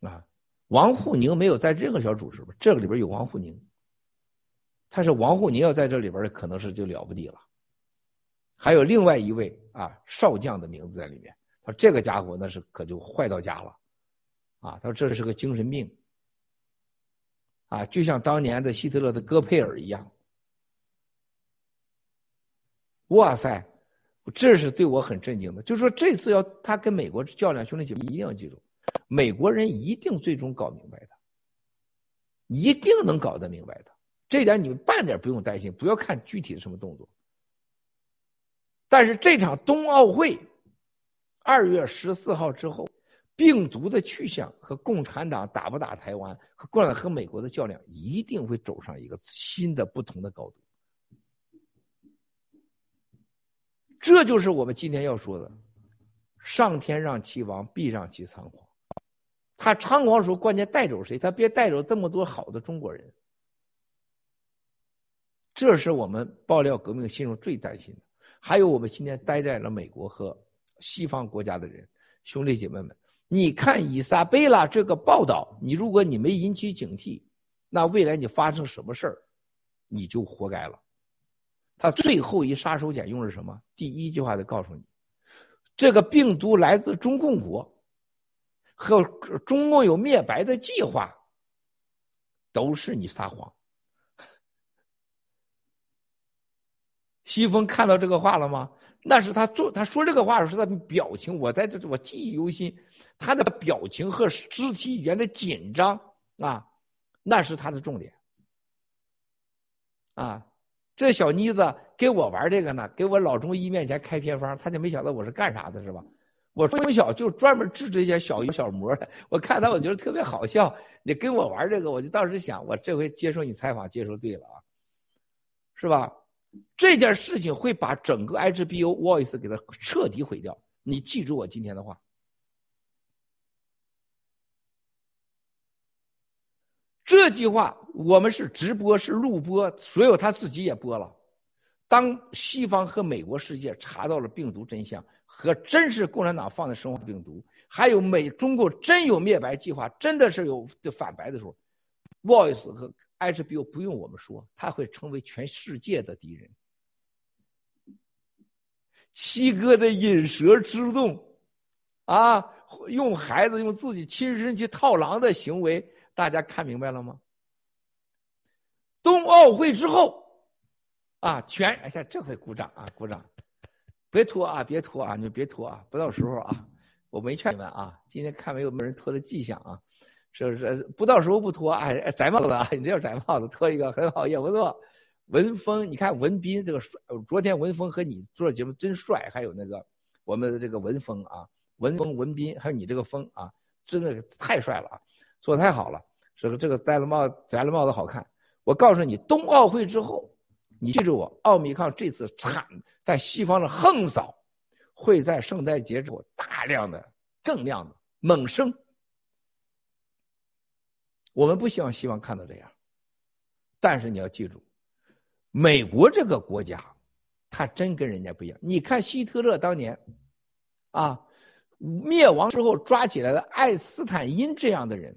啊，王沪宁没有在任何小组是吧？这个里边有王沪宁，他是王沪宁要在这里边的，可能是就了不地了。还有另外一位啊少将的名字在里面。他说：“这个家伙那是可就坏到家了。”啊，他说：“这是个精神病。”啊，就像当年的希特勒的戈佩尔一样。哇塞，这是对我很震惊的。就是说，这次要他跟美国较量，兄弟姐妹一定要记住，美国人一定最终搞明白的，一定能搞得明白的。这点你们半点不用担心，不要看具体的什么动作。但是这场冬奥会，二月十四号之后，病毒的去向和共产党打不打台湾，和共产党和美国的较量，一定会走上一个新的不同的高度。这就是我们今天要说的：上天让其亡，必让其仓皇。他猖狂的时候，关键带走谁？他别带走这么多好的中国人。这是我们爆料革命心中最担心的。还有我们今天待在了美国和西方国家的人，兄弟姐妹们，你看伊莎贝拉这个报道，你如果你没引起警惕，那未来你发生什么事儿，你就活该了。他最后一杀手锏用是什么？第一句话就告诉你，这个病毒来自中共国，和中共有灭白的计划，都是你撒谎。西风看到这个话了吗？那是他做他说这个话的时候，他的表情，我在这我记忆犹新，他的表情和肢体语言的紧张啊，那是他的重点啊。这小妮子给我玩这个呢，给我老中医面前开偏方，他就没想到我是干啥的，是吧？我从小就专门治这些小鱼小魔的。我看他，我觉得特别好笑。你跟我玩这个，我就当时想，我这回接受你采访，接受对了啊，是吧？这件事情会把整个 HBO Voice 给它彻底毁掉。你记住我今天的话。这句话我们是直播是录播，所有他自己也播了。当西方和美国世界查到了病毒真相和真是共产党放的生化病毒，还有美中国真有灭白计划，真的是有反白的时候，Voice 和 HBO 不用我们说，他会成为全世界的敌人。七哥的引蛇出洞，啊，用孩子用自己亲身去套狼的行为，大家看明白了吗？冬奥会之后，啊，全哎呀，这回鼓掌啊，鼓掌，别拖啊，别拖啊，你们别拖啊，不到时候啊，我没劝你们啊，今天看没有没人拖的迹象啊，是不是？不到时候不拖，哎，摘帽子啊，你这叫摘帽子，拖一个很好，也不错。文峰，你看文斌这个帅，昨天文峰和你做节目真帅，还有那个我们的这个文峰啊，文峰文斌，还有你这个峰啊，真的太帅了啊，做的太好了，这个这个戴了帽摘了帽子好看。我告诉你，冬奥会之后，你记住我，奥密克戎这次惨在西方的横扫，会在圣诞节之后大量的更亮的猛升。我们不希望希望看到这样，但是你要记住。美国这个国家，他真跟人家不一样。你看希特勒当年，啊，灭亡之后抓起来的爱因斯坦因这样的人，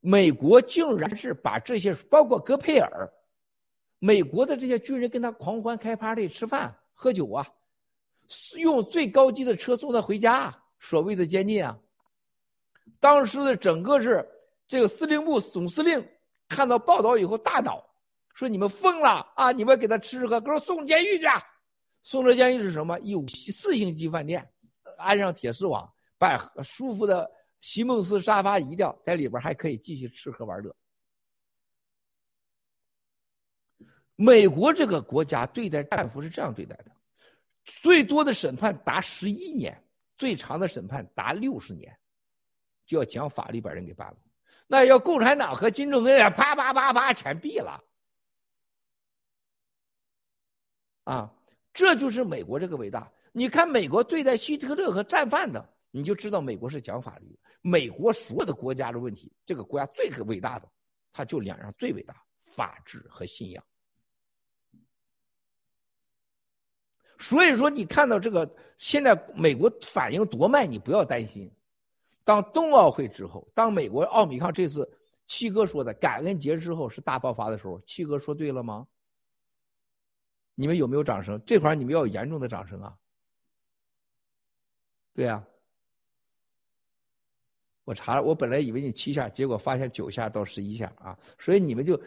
美国竟然是把这些，包括戈佩尔，美国的这些军人跟他狂欢、开 party、吃饭、喝酒啊，用最高级的车送他回家，所谓的监禁啊。当时的整个是这个司令部总司令看到报道以后大恼。说你们疯了啊！你们给他吃吃喝，给我送监狱去。送到监狱是什么？有四星级饭店，安上铁丝网，把舒服的席梦思沙发移掉，在里边还可以继续吃喝玩乐。美国这个国家对待战俘是这样对待的：最多的审判达十一年，最长的审判达六十年，就要讲法律把人给办了。那要共产党和金正恩啊，啪啪啪啪全毙了。啊，这就是美国这个伟大。你看美国对待希特勒和战犯的，你就知道美国是讲法律。美国所有的国家的问题，这个国家最伟大的，它就两样最伟大：法治和信仰。所以说，你看到这个现在美国反应多慢，你不要担心。当冬奥会之后，当美国奥米康这次七哥说的感恩节之后是大爆发的时候，七哥说对了吗？你们有没有掌声？这块你们要有严重的掌声啊！对呀，我查了，我本来以为你七下，结果发现九下到十一下啊！所以你们就，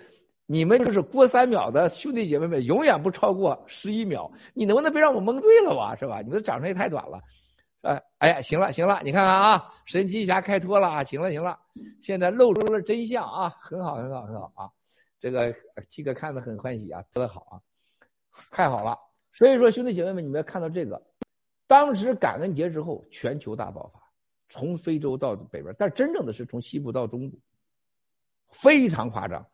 你们就是过三秒的兄弟姐妹们，永远不超过十一秒。你能不能别让我蒙对了吧？是吧？你的掌声也太短了。哎哎呀，行了行了，你看看啊，神奇侠开脱了啊！行了行了，现在露出了真相啊！很好很好很好啊！这个七哥看得很欢喜啊，做得好啊！太好了，所以说兄弟姐妹们，你们要看到这个，当时感恩节之后，全球大爆发，从非洲到北边，但真正的是从西部到中部，非常夸张。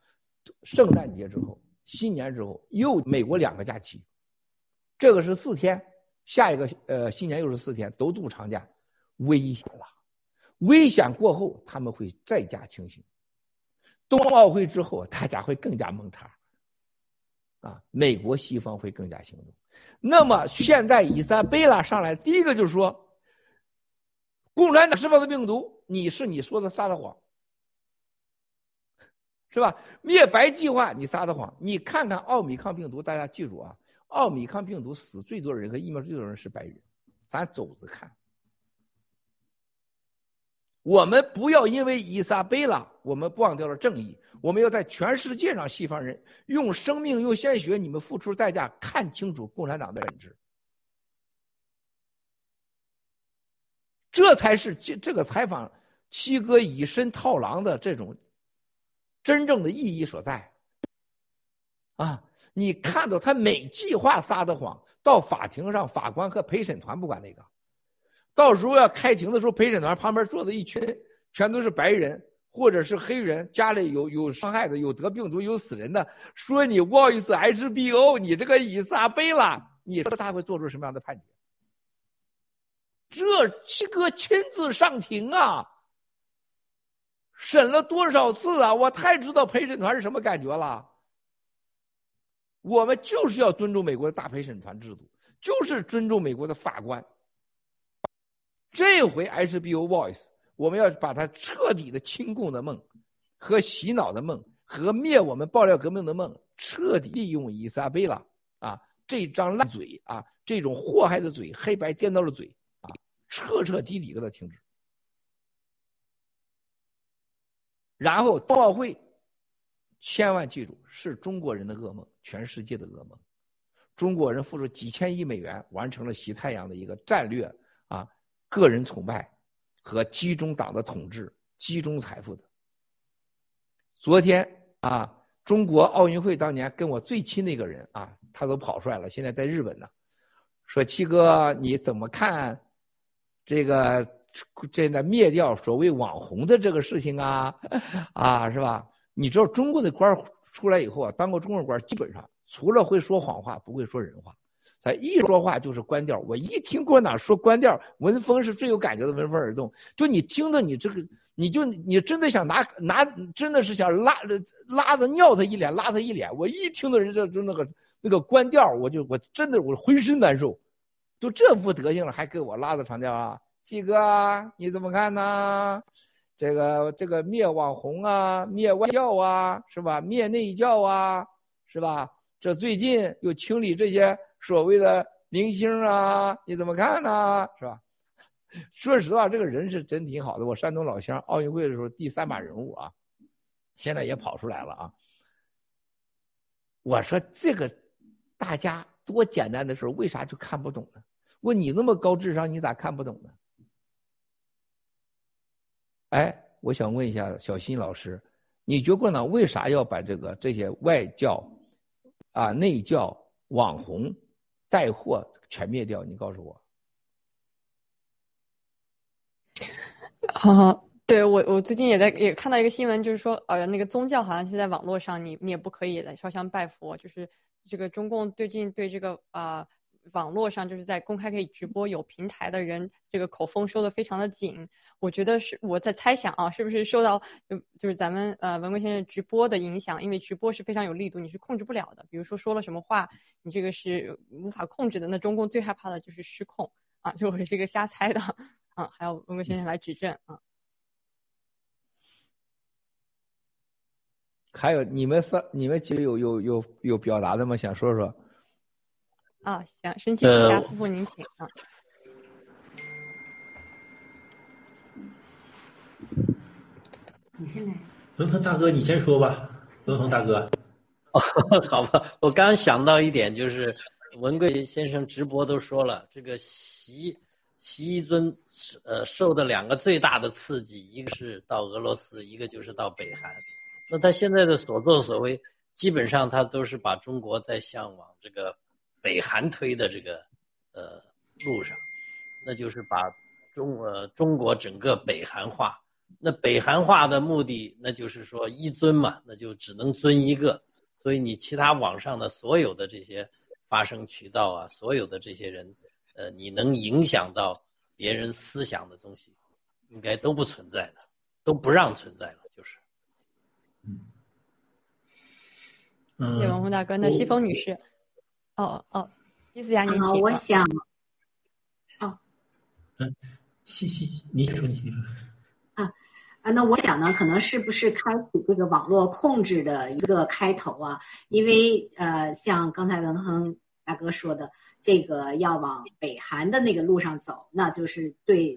圣诞节之后，新年之后，又美国两个假期，这个是四天，下一个呃新年又是四天，都度长假，危险了，危险过后他们会再加清醒，冬奥会之后大家会更加蒙查。啊，美国西方会更加行动。那么现在伊莎贝拉上来，第一个就是说，共产党释放的病毒，你是你说的撒的谎，是吧？灭白计划你撒的谎，你看看奥米康病毒，大家记住啊，奥米康病毒死最多的人和疫苗最多的人是白人，咱走着看。我们不要因为伊莎贝拉，我们忘掉了正义。我们要在全世界上，西方人用生命、用鲜血，你们付出代价，看清楚共产党的本质。这才是这这个采访七哥以身套狼的这种真正的意义所在。啊，你看到他每句话撒的谎，到法庭上，法官和陪审团不管那个。到时候要开庭的时候，陪审团旁边坐的一群全都是白人或者是黑人，家里有有伤害的、有得病毒、有死人的，说你不好意思，HBO，你这个伊莎贝拉，你说他会做出什么样的判决？这七哥亲自上庭啊，审了多少次啊？我太知道陪审团是什么感觉了。我们就是要尊重美国的大陪审团制度，就是尊重美国的法官。这回 HBO Voice，我们要把它彻底的清共的梦，和洗脑的梦，和灭我们爆料革命的梦，彻底利用伊莎贝拉啊，这张烂嘴啊，这种祸害的嘴，黑白颠倒的嘴啊，彻彻底底给他停止。然后冬奥会，千万记住，是中国人的噩梦，全世界的噩梦。中国人付出几千亿美元，完成了习太阳的一个战略啊，个人崇拜和集中党的统治、集中财富的。昨天啊，中国奥运会当年跟我最亲的一个人啊，他都跑出来了，现在在日本呢，说七哥你怎么看这个这个灭掉所谓网红的这个事情啊？啊，是吧？你知道中国的官出来以后啊，当过中国官基本上。除了会说谎话，不会说人话。他一说话就是官调。我一听共产党说官调，文风是最有感觉的，闻风而动。就你听着，你这个，你就你真的想拿拿，真的是想拉拉着尿他一脸，拉他一脸。我一听到人家就那个那个官调，我就我真的我浑身难受。都这副德行了，还给我拉着长调啊？七哥，你怎么看呢？这个这个灭网红啊，灭外教啊，是吧？灭内教啊，是吧？这最近又清理这些所谓的明星啊，你怎么看呢？是吧？说实话，这个人是真挺好的。我山东老乡，奥运会的时候第三把人物啊，现在也跑出来了啊。我说这个大家多简单的事为啥就看不懂呢？问你那么高智商，你咋看不懂呢？哎，我想问一下小新老师，你觉得呢？为啥要把这个这些外教？啊，内教、网红、带货全灭掉，你告诉我。啊，对我，我最近也在也看到一个新闻，就是说，呃，那个宗教好像是在网络上，你你也不可以来烧香拜佛，就是这个中共最近对这个啊。网络上就是在公开可以直播有平台的人，这个口风收的非常的紧。我觉得是我在猜想啊，是不是受到就就是咱们呃文贵先生直播的影响？因为直播是非常有力度，你是控制不了的。比如说说了什么话，你这个是无法控制的。那中共最害怕的就是失控啊！就我是一个瞎猜的啊，还要文贵先生来指正啊。还有你们三，你们几个有有有有表达的吗？想说说。啊，行，申请一下，夫妇您请啊。你先来。文鹏大哥，你先说吧。文鹏大哥。哦，好吧，我刚想到一点，就是文贵先生直播都说了，这个习习一尊呃受的两个最大的刺激，一个是到俄罗斯，一个就是到北韩。那他现在的所作所为，基本上他都是把中国在向往这个。北韩推的这个呃路上，那就是把中呃中国整个北韩化。那北韩化的目的，那就是说一尊嘛，那就只能尊一个。所以你其他网上的所有的这些发声渠道啊，所有的这些人，呃，你能影响到别人思想的东西，应该都不存在的，都不让存在了，就是。嗯。谢文宏大哥，那西风女士。哦哦，意思阳，你好。我想，哦，嗯，西西，你说你说。啊啊，那我想呢，可能是不是开启这个网络控制的一个开头啊？因为呃，像刚才文亨大哥说的，这个要往北韩的那个路上走，那就是对。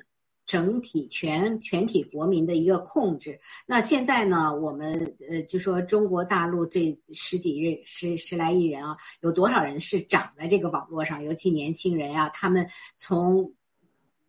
整体全全体国民的一个控制。那现在呢，我们呃就说中国大陆这十几日十十来亿人啊，有多少人是长在这个网络上？尤其年轻人呀，他们从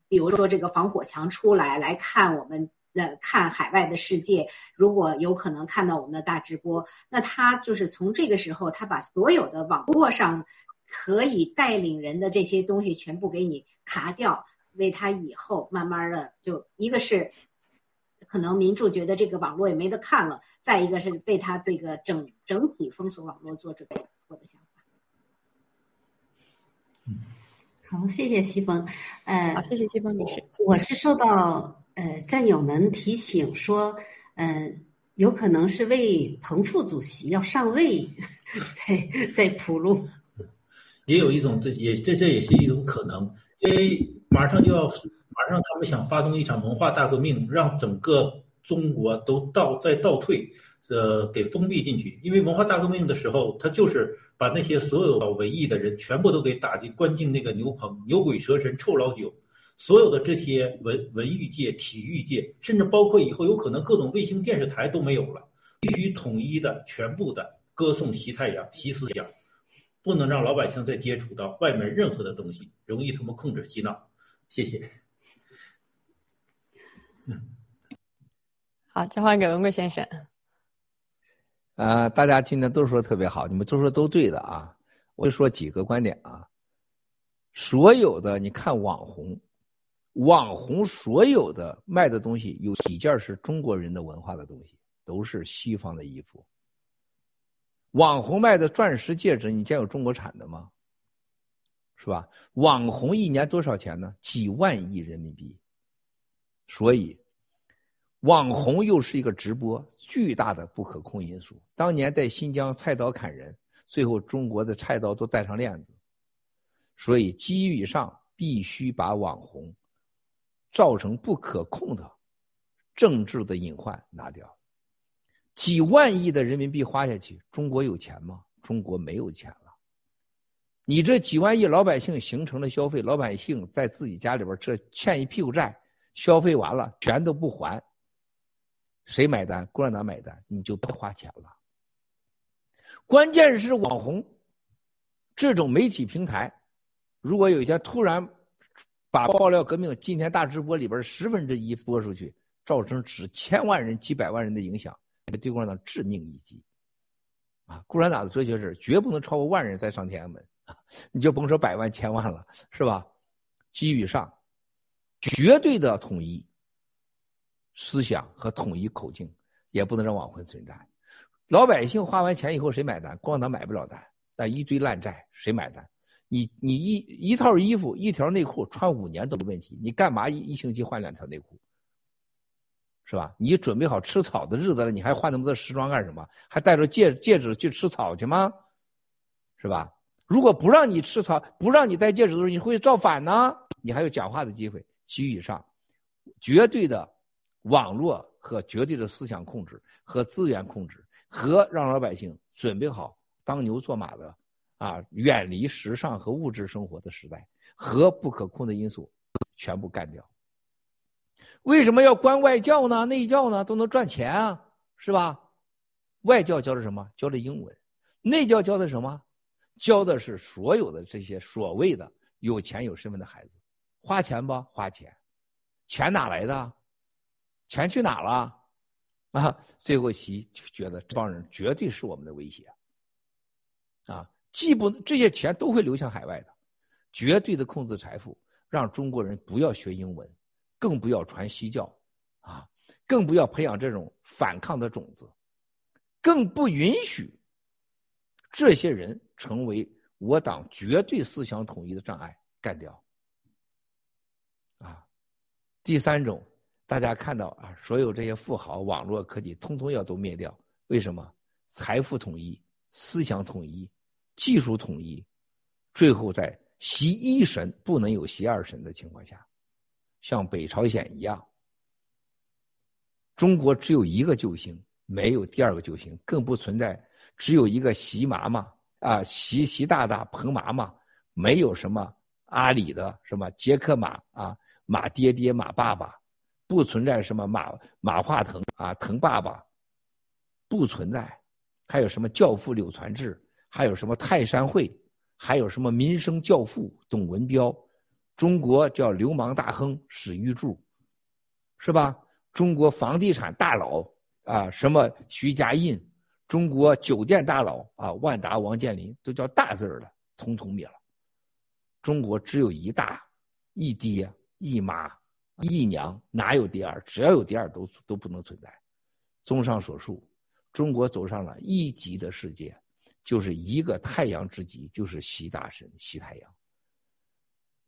比如说这个防火墙出来来看我们的看海外的世界，如果有可能看到我们的大直播，那他就是从这个时候，他把所有的网络上可以带领人的这些东西全部给你卡掉。为他以后慢慢的，就一个是可能民众觉得这个网络也没得看了，再一个是为他这个整整体封锁网络做准备。我的想法。好，谢谢西风。呃，好，谢谢西风女士。我是受到呃战友们提醒说，嗯，有可能是为彭副主席要上位，在在铺路。也有一种，这也这这也是一种可能。因为马上就要，马上他们想发动一场文化大革命，让整个中国都倒再倒退，呃，给封闭进去。因为文化大革命的时候，他就是把那些所有的文艺的人全部都给打进关进那个牛棚，牛鬼蛇神、臭老九，所有的这些文文娱界、体育界，甚至包括以后有可能各种卫星电视台都没有了，必须统一的、全部的歌颂习太阳、习思想，不能让老百姓再接触到外面任何的东西，容易他们控制洗脑。谢谢。好，交换给文贵先生。啊，大家今天都说特别好，你们都说都对的啊。我就说几个观点啊。所有的你看网红，网红所有的卖的东西有几件是中国人的文化的东西，都是西方的衣服。网红卖的钻石戒指，你见有中国产的吗？是吧？网红一年多少钱呢？几万亿人民币。所以。网红又是一个直播巨大的不可控因素。当年在新疆菜刀砍人，最后中国的菜刀都带上链子。所以基于上必须把网红造成不可控的政治的隐患拿掉。几万亿的人民币花下去，中国有钱吗？中国没有钱了。你这几万亿老百姓形成了消费，老百姓在自己家里边这欠一屁股债，消费完了全都不还。谁买单？共产党买单，你就别花钱了。关键是网红这种媒体平台，如果有一天突然把爆料革命今天大直播里边十分之一播出去，造成几千万人、几百万人的影响，对共产党致命一击。啊，共产党的哲学是绝不能超过万人再上天安门，你就甭说百万、千万了，是吧？基于上绝对的统一。思想和统一口径，也不能让网红存在。老百姓花完钱以后谁买单？共产党买不了单，但一堆烂债谁买单？你你一一套衣服一条内裤穿五年都没问题，你干嘛一一星期换两条内裤？是吧？你准备好吃草的日子了，你还换那么多时装干什么？还带着戒戒指去吃草去吗？是吧？如果不让你吃草，不让你戴戒指的时候，你会造反呢？你还有讲话的机会。其余以上，绝对的。网络和绝对的思想控制和资源控制，和让老百姓准备好当牛做马的啊，远离时尚和物质生活的时代，和不可控的因素全部干掉。为什么要关外教呢？内教呢都能赚钱啊，是吧？外教教的什么？教的英文。内教教的什么？教的是所有的这些所谓的有钱有身份的孩子，花钱不？花钱，钱哪来的？钱去哪了？啊！最后习觉得这帮人绝对是我们的威胁。啊，既不这些钱都会流向海外的，绝对的控制财富，让中国人不要学英文，更不要传西教，啊，更不要培养这种反抗的种子，更不允许这些人成为我党绝对思想统一的障碍，干掉。啊，第三种。大家看到啊，所有这些富豪、网络科技，通通要都灭掉。为什么？财富统一、思想统一、技术统一，最后在习一神不能有习二神的情况下，像北朝鲜一样，中国只有一个救星，没有第二个救星，更不存在只有一个习妈妈啊，习习大大、彭妈妈，没有什么阿里的什么杰克马啊，马爹爹、马爸爸。不存在什么马马化腾啊，腾爸爸，不存在，还有什么教父柳传志，还有什么泰山会，还有什么民生教父董文彪，中国叫流氓大亨史玉柱，是吧？中国房地产大佬啊，什么徐家印，中国酒店大佬啊，万达王健林都叫大字儿了，通通灭了。中国只有一大，一爹一妈。一娘哪有第二？只要有第二，都都不能存在。综上所述，中国走上了一级的世界，就是一个太阳之极，就是习大神、习太阳。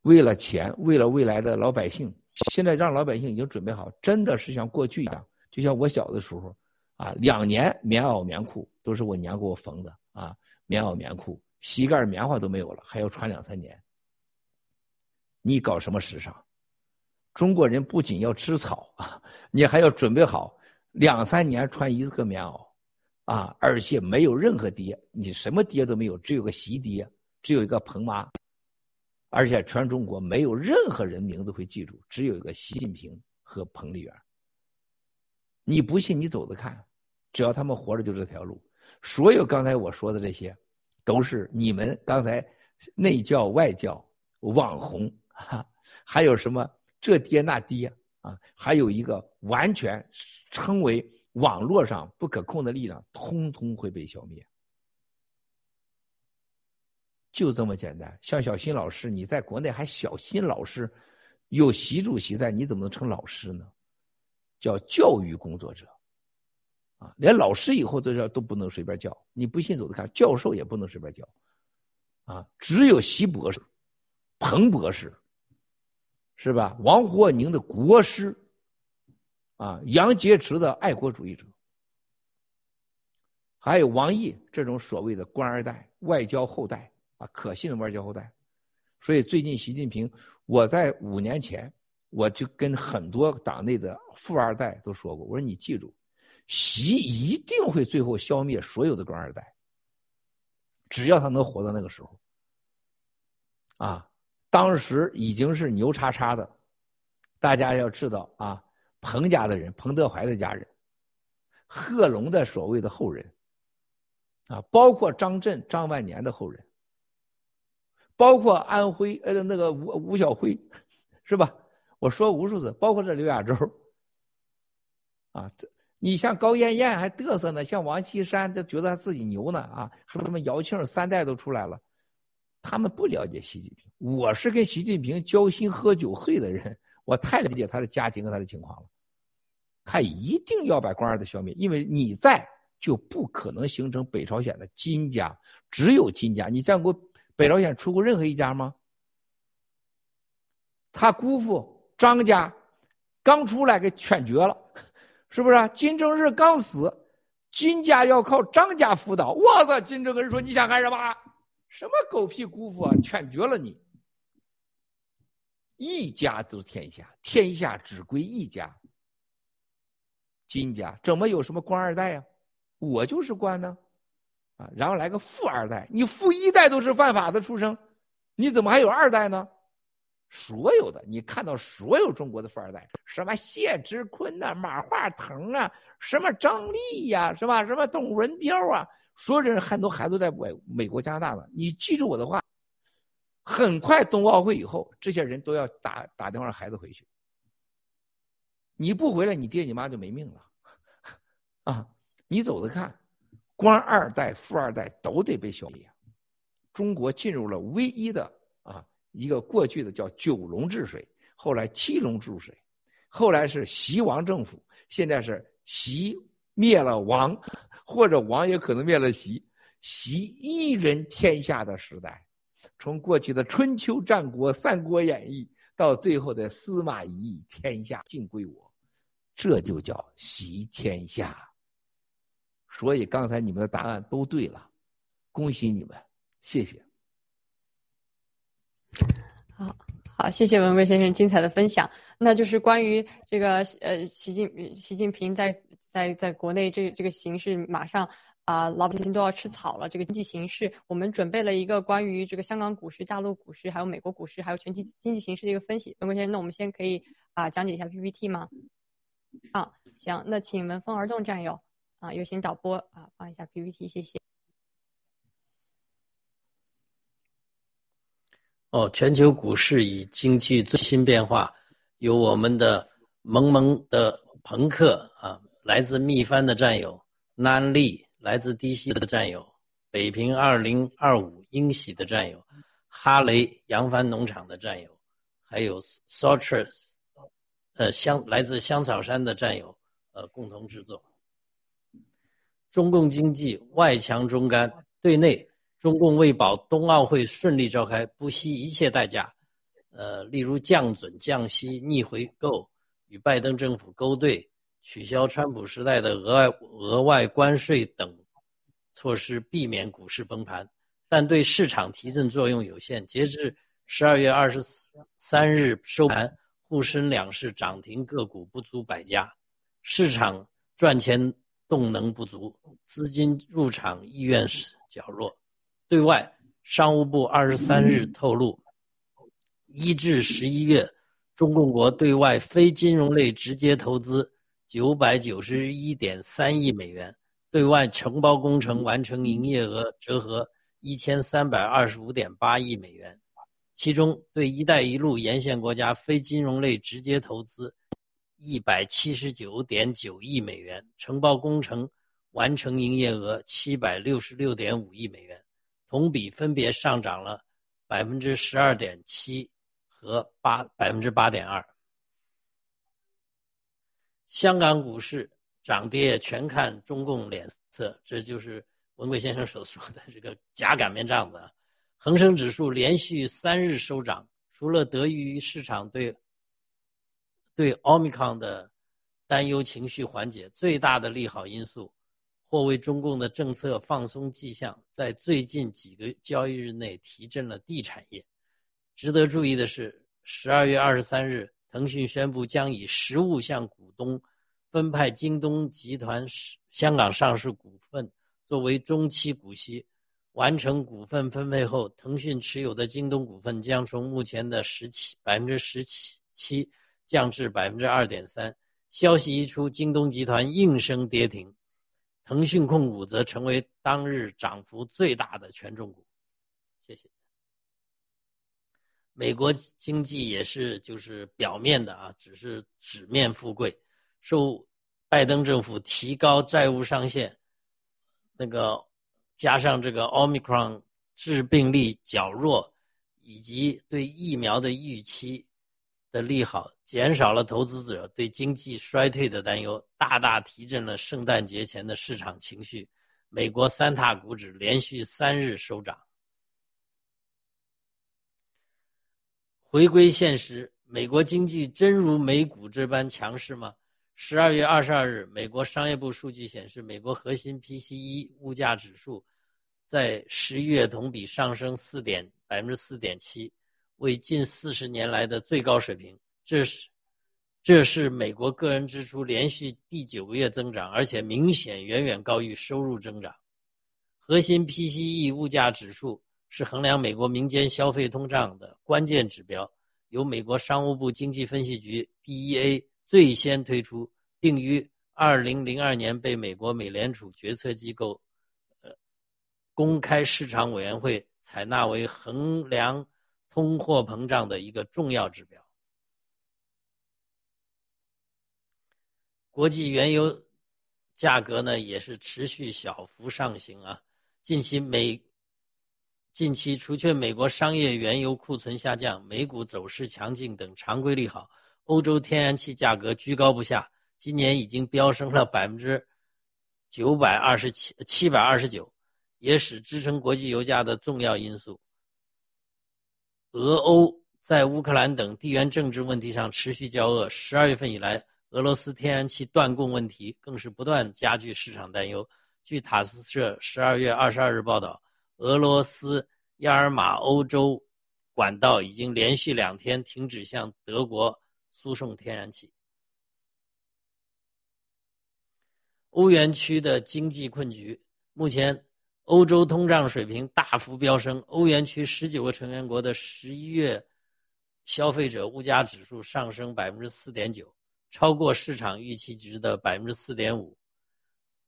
为了钱，为了未来的老百姓，现在让老百姓已经准备好，真的是像过去一样，就像我小的时候，啊，两年棉袄棉裤都是我娘给我缝的啊，棉袄棉裤，膝盖棉花都没有了，还要穿两三年。你搞什么时尚？中国人不仅要吃草 啊，你还要准备好两三年穿一个棉袄，啊，而且没有任何爹，你什么爹都没有，只有个习爹，只有一个彭妈，而且全中国没有任何人名字会记住，只有一个习近平和彭丽媛。你不信，你走着看，只要他们活着，就这条路。所有刚才我说的这些，都是你们刚才内教外教网红哈，还有什么这爹那爹啊，还有一个完全称为网络上不可控的力量，通通会被消灭。就这么简单。像小新老师，你在国内还小新老师，有习主席在，你怎么能称老师呢？叫教育工作者。啊，连老师以后都要都不能随便叫，你不信走着看，教授也不能随便叫，啊，只有习博士、彭博士，是吧？王沪宁的国师，啊，杨洁篪的爱国主义者，还有王毅这种所谓的官二代、外交后代啊，可信的外交后代。所以最近习近平，我在五年前我就跟很多党内的富二代都说过，我说你记住。习一定会最后消灭所有的官二代，只要他能活到那个时候。啊，当时已经是牛叉叉的，大家要知道啊，彭家的人，彭德怀的家人，贺龙的所谓的后人，啊，包括张震、张万年的后人，包括安徽呃那个吴吴晓辉，是吧？我说无数次，包括这刘亚洲，啊这。你像高艳艳还嘚瑟呢，像王岐山就觉得他自己牛呢啊，什么什么姚庆三代都出来了，他们不了解习近平。我是跟习近平交心喝酒会的人，我太了解他的家庭和他的情况了。他一定要把官二代消灭，因为你在就不可能形成北朝鲜的金家，只有金家。你见过北朝鲜出过任何一家吗？他姑父张家刚出来给劝绝了。是不是啊金正日刚死，金家要靠张家辅导。我操！金正恩说：“你想干什么？什么狗屁姑父啊！劝绝了你。一家得天下，天下只归一家。金家怎么有什么官二代呀？我就是官呢，啊！然后来个富二代，你富一代都是犯法的出生，你怎么还有二代呢？”所有的你看到所有中国的富二代，什么谢志坤呐、马化腾啊、什么张力呀、是吧？什么董文彪啊，所有人很多孩子在美美国、加拿大呢。你记住我的话，很快冬奥会以后，这些人都要打打电话让孩子回去。你不回来，你爹你妈就没命了，啊！你走着看，官二代、富二代都得被消灭。中国进入了唯一的。一个过去的叫九龙治水，后来七龙治水，后来是习王政府，现在是习灭了王，或者王也可能灭了习，习一人天下的时代，从过去的春秋战国、三国演义，到最后的司马懿，天下尽归我，这就叫习天下。所以刚才你们的答案都对了，恭喜你们，谢谢。好好，谢谢文贵先生精彩的分享。那就是关于这个呃，习近习近平在在在国内这这个形势，马上啊，老百姓都要吃草了。这个经济形势，我们准备了一个关于这个香港股市、大陆股市、还有美国股市，还有全球经济形势的一个分析。文贵先生，那我们先可以啊讲解一下 PPT 吗？啊，行，那请闻风而动战友啊，有请导播啊放一下 PPT，谢谢。哦，全球股市以经济最新变化，有我们的萌萌的朋克啊，来自密帆的战友，南利来自低西的战友，北平二零二五英喜的战友，哈雷扬帆农场的战友，还有 s o t r e s 呃香来自香草山的战友，呃共同制作。中共经济外强中干，对内。中共为保冬奥会顺利召开，不惜一切代价，呃，例如降准、降息、逆回购，与拜登政府勾兑，取消川普时代的额外额外关税等措施，避免股市崩盘，但对市场提振作用有限。截至十二月二十三日收盘，沪深两市涨停个股不足百家，市场赚钱动能不足，资金入场意愿是较弱。对外，商务部二十三日透露，一至十一月，中共国对外非金融类直接投资九百九十一点三亿美元，对外承包工程完成营业额折合一千三百二十五点八亿美元，其中对“一带一路”沿线国家非金融类直接投资一百七十九点九亿美元，承包工程完成营业额七百六十六点五亿美元，同比分别上涨了百分之十二点七。和八百分之八点二，香港股市涨跌全看中共脸色，这就是文贵先生所说的这个假擀面杖子。恒生指数连续三日收涨，除了得益于市场对对奥密克戎的担忧情绪缓解，最大的利好因素或为中共的政策放松迹象，在最近几个交易日内提振了地产业。值得注意的是，十二月二十三日，腾讯宣布将以实物向股东分派京东集团香港上市股份作为中期股息。完成股份分配后，腾讯持有的京东股份将从目前的十七百分之十七七降至百分之二点三。消息一出，京东集团应声跌停，腾讯控股则成为当日涨幅最大的权重股。谢谢。美国经济也是就是表面的啊，只是纸面富贵，受拜登政府提高债务上限，那个加上这个奥密克戎致病力较弱，以及对疫苗的预期的利好，减少了投资者对经济衰退的担忧，大大提振了圣诞节前的市场情绪。美国三大股指连续三日收涨。回归现实，美国经济真如美股这般强势吗？十二月二十二日，美国商业部数据显示，美国核心 PCE 物价指数在十一月同比上升四点百分之四点七，为近四十年来的最高水平。这是这是美国个人支出连续第九个月增长，而且明显远远高于收入增长。核心 PCE 物价指数。是衡量美国民间消费通胀的关键指标，由美国商务部经济分析局 （BEA） 最先推出，并于2002年被美国美联储决策机构——呃公开市场委员会采纳为衡量通货膨胀的一个重要指标。国际原油价格呢，也是持续小幅上行啊，近期美。近期，除却美国商业原油库存下降、美股走势强劲等常规利好，欧洲天然气价格居高不下，今年已经飙升了百分之九百二十七七百二十九，也使支撑国际油价的重要因素。俄欧在乌克兰等地缘政治问题上持续交恶，十二月份以来，俄罗斯天然气断供问题更是不断加剧市场担忧。据塔斯社十二月二十二日报道。俄罗斯亚尔马欧洲管道已经连续两天停止向德国输送天然气。欧元区的经济困局，目前欧洲通胀水平大幅飙升，欧元区十九个成员国的十一月消费者物价指数上升百分之四点九，超过市场预期值的百分之四点五。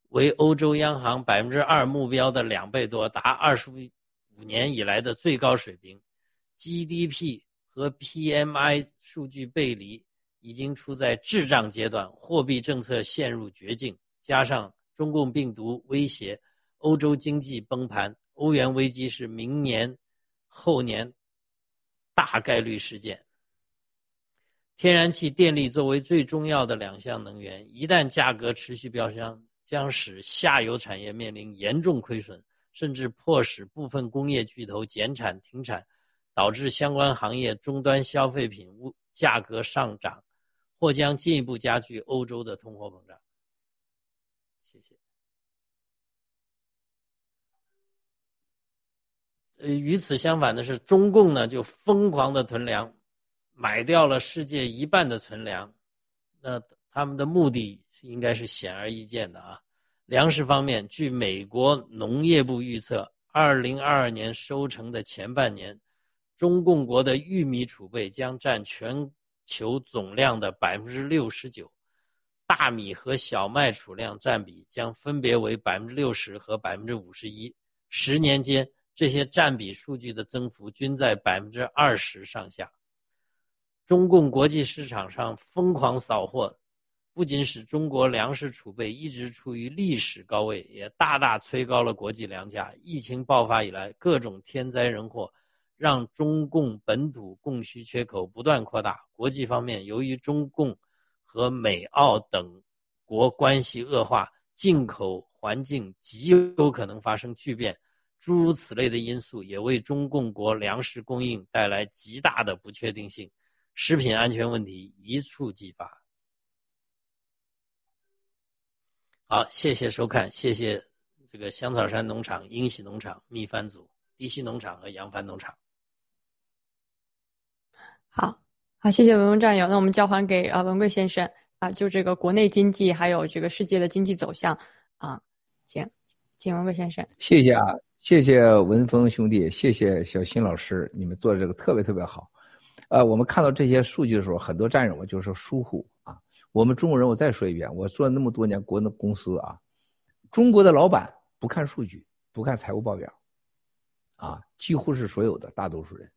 为欧洲央行百分之二目标的两倍多，达二十五年以来的最高水平。GDP 和 PMI 数据背离，已经处在滞胀阶段，货币政策陷入绝境。加上中共病毒威胁，欧洲经济崩盘，欧元危机是明年后年大概率事件。天然气、电力作为最重要的两项能源，一旦价格持续飙升，将使下游产业面临严重亏损，甚至迫使部分工业巨头减产停产，导致相关行业终端消费品物价格上涨，或将进一步加剧欧洲的通货膨胀。谢谢。呃，与此相反的是，中共呢就疯狂的囤粮，买掉了世界一半的存粮，那。他们的目的应该是显而易见的啊，粮食方面，据美国农业部预测，二零二二年收成的前半年，中共国的玉米储备将占全球总量的百分之六十九，大米和小麦储量占比将分别为百分之六十和百分之五十一。十年间，这些占比数据的增幅均在百分之二十上下。中共国际市场上疯狂扫货。不仅使中国粮食储备一直处于历史高位，也大大催高了国际粮价。疫情爆发以来，各种天灾人祸让中共本土供需缺口不断扩大。国际方面，由于中共和美澳等国关系恶化，进口环境极有可能发生巨变。诸如此类的因素，也为中共国粮食供应带来极大的不确定性，食品安全问题一触即发。好，谢谢收看，谢谢这个香草山农场、英喜农场、蜜番组、迪西农场和扬帆农场。好，好，谢谢文文战友。那我们交还给啊文贵先生啊，就这个国内经济还有这个世界的经济走向啊，请，请文贵先生。谢谢啊，谢谢文峰兄弟，谢谢小新老师，你们做的这个特别特别好。呃，我们看到这些数据的时候，很多战友们就是疏忽啊。我们中国人，我再说一遍，我做了那么多年国内公司啊，中国的老板不看数据，不看财务报表，啊，几乎是所有的大多数人。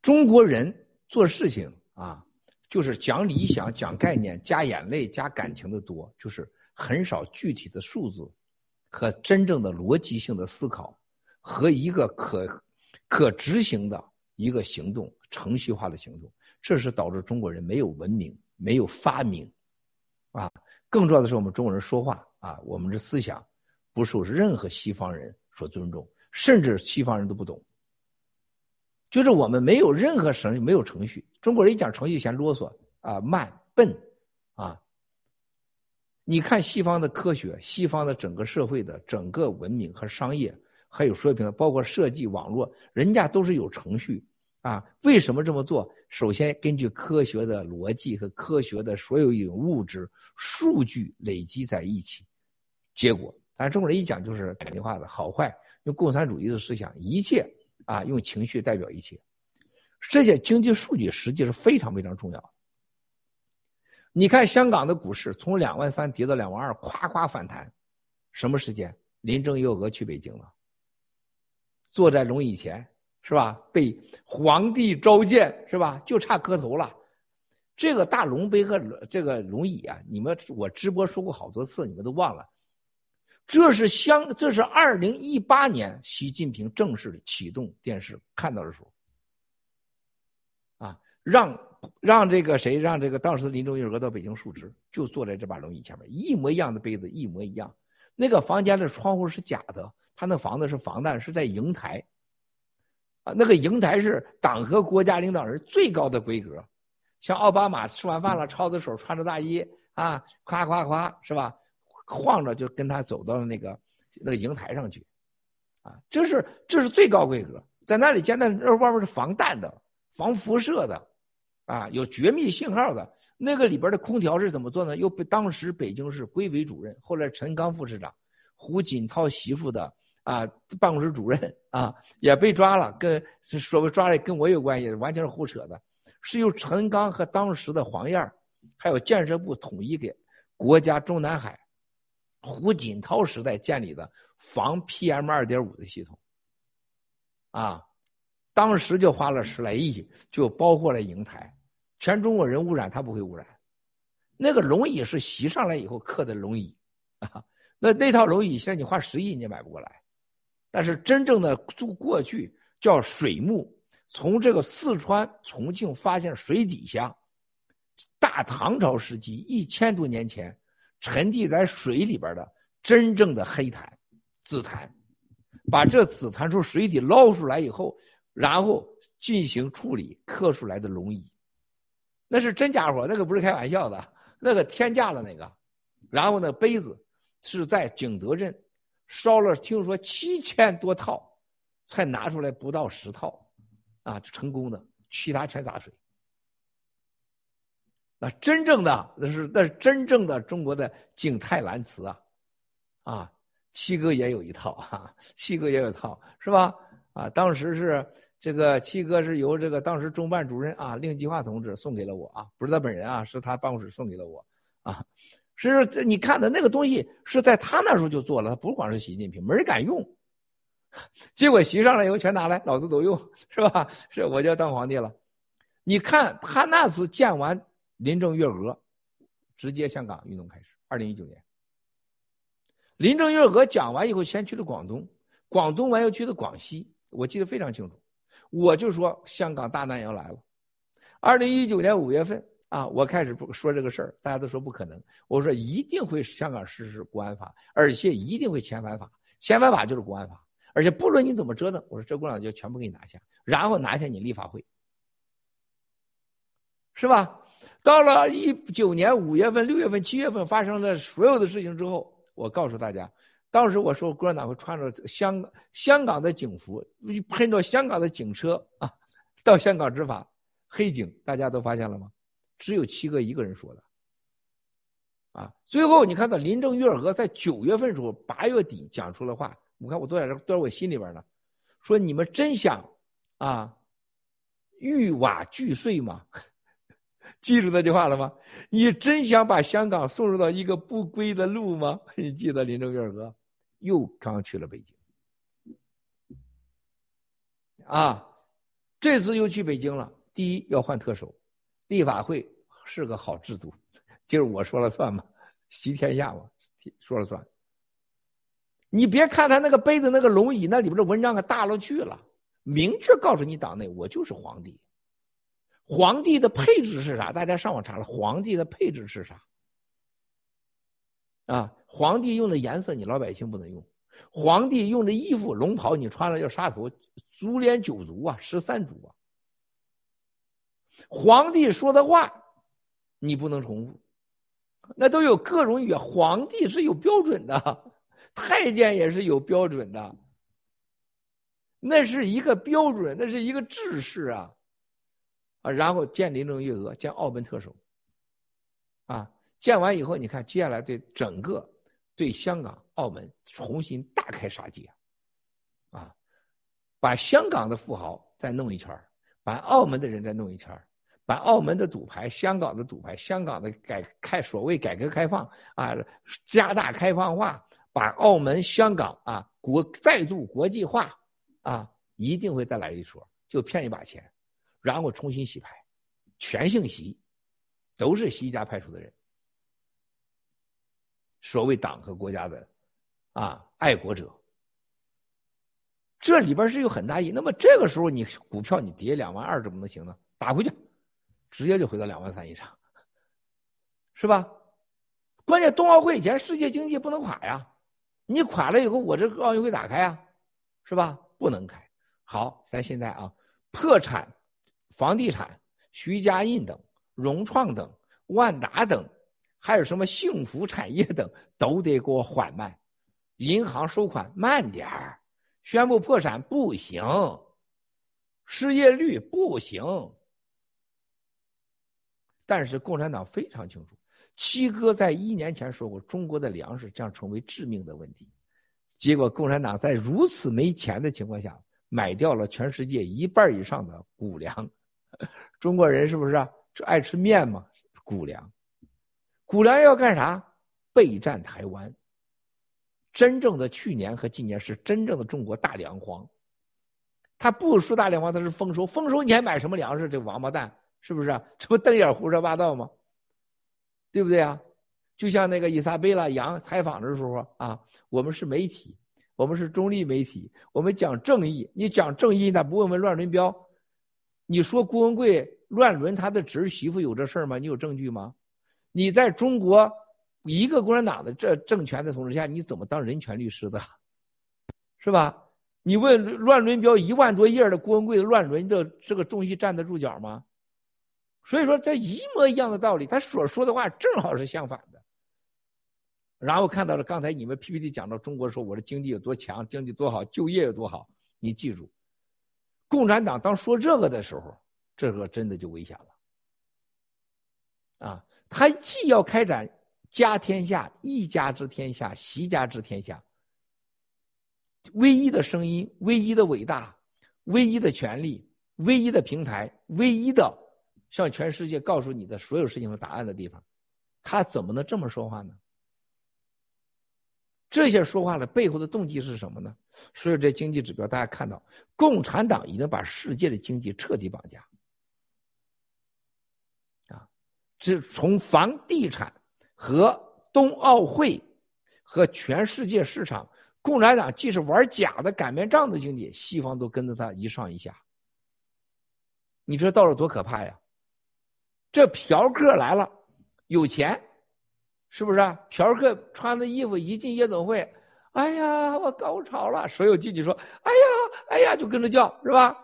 中国人做事情啊，就是讲理想、讲概念、加眼泪、加感情的多，就是很少具体的数字和真正的逻辑性的思考和一个可可执行的一个行动、程序化的行动，这是导致中国人没有文明。没有发明，啊，更重要的是我们中国人说话啊，我们的思想不受任何西方人所尊重，甚至西方人都不懂。就是我们没有任何程序，没有程序。中国人一讲程序嫌啰嗦啊，慢笨。你看西方的科学，西方的整个社会的整个文明和商业，还有水平，包括设计网络，人家都是有程序。啊，为什么这么做？首先，根据科学的逻辑和科学的所有一种物质数据累积在一起，结果，咱中国人一讲就是感情化的好坏，用共产主义的思想，一切啊，用情绪代表一切。这些经济数据实际是非常非常重要。你看香港的股市从两万三跌到两万二，夸夸反弹，什么时间？林郑月娥去北京了，坐在龙椅前。是吧？被皇帝召见，是吧？就差磕头了。这个大龙杯和这个龙椅啊，你们我直播说过好多次，你们都忘了。这是香，这是二零一八年习近平正式启动电视看到的时候，啊，让让这个谁，让这个当时的林郑月娥到北京述职，就坐在这把龙椅前面，一模一样的杯子，一模一样。那个房间的窗户是假的，他那房子是防弹，是在瀛台。啊那个瀛台是党和国家领导人最高的规格，像奥巴马吃完饭了，抄着手，穿着大衣啊，夸夸夸，是吧？晃着就跟他走到了那个那个瀛台上去，啊，这是这是最高规格，在那里见到那外面是防弹的、防辐射的，啊，有绝密信号的。那个里边的空调是怎么做呢？又被当时北京市规委主任，后来陈刚副市长，胡锦涛媳妇的。啊，办公室主任啊也被抓了，跟所谓抓的跟我有关系，完全是胡扯的，是由陈刚和当时的黄燕还有建设部统一给国家中南海胡锦涛时代建立的防 PM 二点五的系统。啊，当时就花了十来亿，就包括了瀛台，全中国人污染他不会污染，那个龙椅是袭上来以后刻的龙椅啊，那那套龙椅现在你花十亿你也买不过来。但是真正的住过去叫水木，从这个四川重庆发现水底下，大唐朝时期一千多年前沉积在水里边的真正的黑檀、紫檀，把这紫檀从水底捞出来以后，然后进行处理刻出来的龙椅，那是真家伙，那个不是开玩笑的，那个天价了那个，然后呢杯子是在景德镇。烧了，听说七千多套，才拿出来不到十套，啊，成功的，其他全砸水。那真正的那是那是真正的中国的景泰蓝瓷啊，啊，七哥也有一套啊，七哥也有一套是吧？啊，当时是这个七哥是由这个当时中办主任啊令计划同志送给了我啊，不是他本人啊，是他办公室送给了我啊。是，你看的那个东西是在他那时候就做了，他不光是习近平，没人敢用。结果习上来以后全拿来，老子都用，是吧？是我就要当皇帝了。你看他那次见完林郑月娥，直接香港运动开始。二零一九年，林郑月娥讲完以后，先去了广东，广东完又去了广西，我记得非常清楚。我就说香港大难要来了。二零一九年五月份。啊，我开始不说这个事儿，大家都说不可能。我说一定会香港实施国安法，而且一定会遣返法，遣返法就是国安法，而且不论你怎么折腾，我说这共产党就全部给你拿下，然后拿下你立法会，是吧？到了一九年五月份、六月份、七月份发生的所有的事情之后，我告诉大家，当时我说共产党会穿着香香港的警服，喷着香港的警车啊，到香港执法，黑警，大家都发现了吗？只有七哥一个人说的，啊，最后你看到林郑月娥在九月份时候，八月底讲出了话，我看我都在这，都在我心里边呢，说你们真想啊，玉瓦俱碎吗？记住那句话了吗？你真想把香港送入到一个不归的路吗？你记得林郑月娥又刚去了北京，啊，这次又去北京了。第一要换特首。立法会是个好制度，就是我说了算嘛，习天下嘛，说了算。你别看他那个杯子、那个龙椅，那里边的文章可大了去了，明确告诉你党内我就是皇帝。皇帝的配置是啥？大家上网查了，皇帝的配置是啥？啊，皇帝用的颜色你老百姓不能用，皇帝用的衣服龙袍你穿了要杀头，足连九族啊，十三族啊。皇帝说的话，你不能重复，那都有各种语言。皇帝是有标准的，太监也是有标准的，那是一个标准，那是一个制式啊，啊，然后见林郑月娥，见澳门特首，啊，见完以后，你看接下来对整个对香港、澳门重新大开杀戒，啊，把香港的富豪再弄一圈把澳门的人再弄一圈把澳门的赌牌、香港的赌牌、香港的改开所谓改革开放啊，加大开放化，把澳门、香港啊国再度国际化啊，一定会再来一撮，就骗一把钱，然后重新洗牌，全姓习，都是习家派出的人，所谓党和国家的啊爱国者，这里边是有很大意义。那么这个时候你股票你跌两万二怎么能行呢？打回去。直接就回到两万三以上，是吧？关键冬奥会以前世界经济不能垮呀，你垮了以后，我这个奥运会咋开呀？是吧？不能开。好，咱现在啊，破产、房地产、徐家印等、融创等、万达等，还有什么幸福产业等，都得给我缓慢。银行收款慢点儿，宣布破产不行，失业率不行。但是共产党非常清楚，七哥在一年前说过，中国的粮食将成为致命的问题。结果共产党在如此没钱的情况下，买掉了全世界一半以上的谷粮。中国人是不是啊？爱吃面吗？谷粮，谷粮要干啥？备战台湾。真正的去年和今年是真正的中国大粮荒。他不说大粮荒，他是丰收。丰收你还买什么粮食？这王八蛋！是不是？这不瞪眼胡说八道吗？对不对啊？就像那个伊莎贝拉杨采访的时候啊，我们是媒体，我们是中立媒体，我们讲正义。你讲正义，那不问问乱伦标？你说郭文贵乱伦他的侄媳妇有这事儿吗？你有证据吗？你在中国一个共产党的这政权的统治下，你怎么当人权律师的？是吧？你问乱伦标一万多页的郭文贵的乱伦的这个东西站得住脚吗？所以说，这一模一样的道理，他所说的话正好是相反的。然后看到了刚才你们 PPT 讲到中国说我的经济有多强，经济多好，就业有多好。你记住，共产党当说这个的时候，这个真的就危险了。啊，他既要开展家天下，一家之天下，习家之天下。唯一的声音，唯一的伟大，唯一的权利，唯一的平台，唯一的向全世界告诉你的所有事情的答案的地方，他怎么能这么说话呢？这些说话的背后的动机是什么呢？所有这经济指标，大家看到，共产党已经把世界的经济彻底绑架。啊，这从房地产和冬奥会和全世界市场。共产党既是玩假的擀面杖的经济，西方都跟着他一上一下。你这到了多可怕呀！这嫖客来了，有钱，是不是啊？嫖客穿的衣服一进夜总会，哎呀，我高潮了！所有进去说，哎呀，哎呀，就跟着叫，是吧？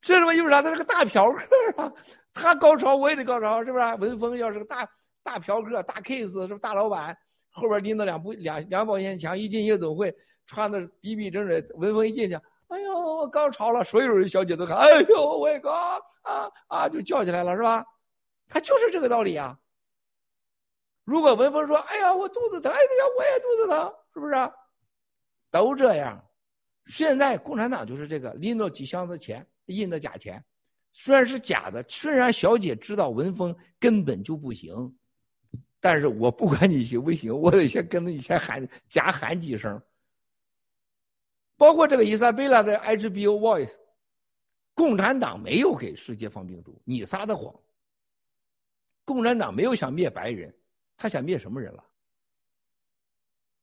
这他妈又啥？他是个大嫖客啊！他高潮，我也得高潮，是不是？文峰要是个大大嫖客，大 case，是不是大老板？后边拎着两部两两保险枪，一进夜总会，穿的逼逼整整，文峰一进去，哎呦，我高潮了，所有人小姐都看，哎呦，我也高啊啊，就叫起来了，是吧？他就是这个道理啊。如果文峰说，哎呀，我肚子疼，哎呀，我也肚子疼，是不是？都这样。现在共产党就是这个，拎着几箱子钱，印的假钱，虽然是假的，虽然小姐知道文峰根本就不行。但是我不管你行不行，我得先跟着你先喊假喊几声。包括这个伊莎贝拉的 HBO Voice，共产党没有给世界放病毒，你撒的谎。共产党没有想灭白人，他想灭什么人了？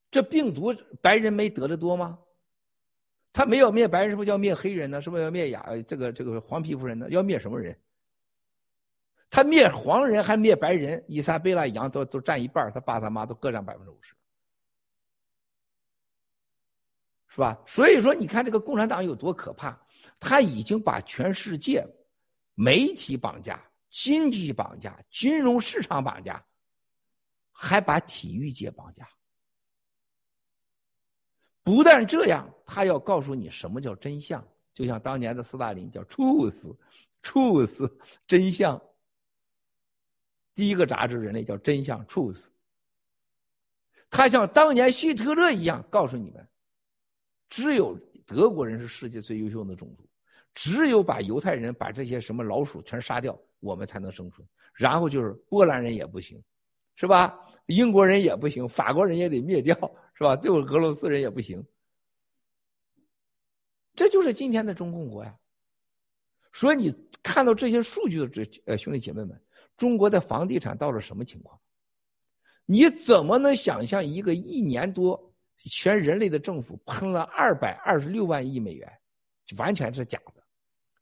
这病毒白人没得的多吗？他没有灭白人，是不是要灭黑人呢？是不是要灭亚这个这个黄皮肤人呢？要灭什么人？他灭黄人还灭白人，伊莎贝拉羊都都占一半，他爸他妈都各占百分之五十，是吧？所以说，你看这个共产党有多可怕，他已经把全世界媒体绑架、经济绑架、金融市场绑架，还把体育界绑架。不但这样，他要告诉你什么叫真相，就像当年的斯大林叫 “truth”，“truth” 真相。第一个杂志，人类叫真相 （truth）。他像当年希特勒一样，告诉你们：只有德国人是世界最优秀的种族，只有把犹太人、把这些什么老鼠全杀掉，我们才能生存。然后就是波兰人也不行，是吧？英国人也不行，法国人也得灭掉，是吧？最后俄罗斯人也不行。这就是今天的中共国呀。所以你看到这些数据的这呃兄弟姐妹们。中国的房地产到了什么情况？你怎么能想象一个一年多全人类的政府喷了二百二十六万亿美元，完全是假的。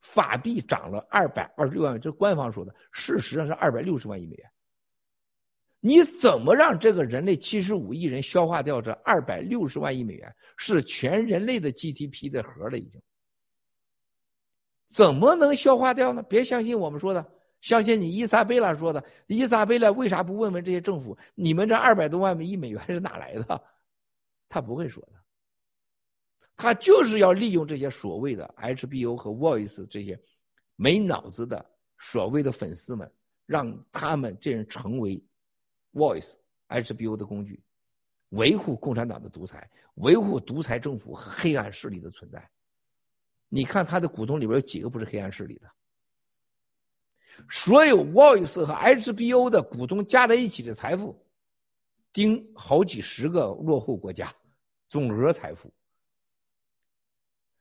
法币涨了二百二十六万，这是官方说的，事实上是二百六十万亿美元。你怎么让这个人类七十五亿人消化掉这二百六十万亿美元？是全人类的 GDP 的核了，已经。怎么能消化掉呢？别相信我们说的。相信你伊莎贝拉说的，伊莎贝拉为啥不问问这些政府？你们这二百多万亿美元是哪来的？他不会说的。他就是要利用这些所谓的 HBO 和 Voice 这些没脑子的所谓的粉丝们，让他们这人成为 Voice、HBO 的工具，维护共产党的独裁，维护独裁政府黑暗势力的存在。你看他的股东里边有几个不是黑暗势力的？所有 Voice 和 HBO 的股东加在一起的财富，顶好几十个落后国家总额财富。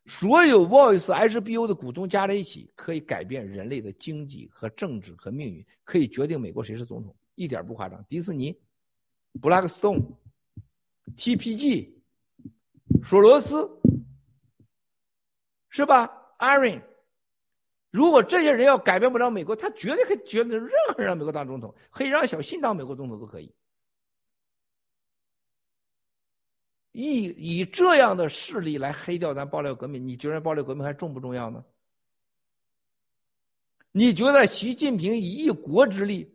所有 Voice、HBO 的股东加在一起，可以改变人类的经济和政治和命运，可以决定美国谁是总统，一点不夸张。迪士尼、Blackstone、TPG、索罗斯，是吧？Aaron。如果这些人要改变不了美国，他绝对可以决定任何人让美国当总统，可以让小信当美国总统都可以。以以这样的势力来黑掉咱爆料革命，你觉得爆料革命还重不重要呢？你觉得习近平以一国之力，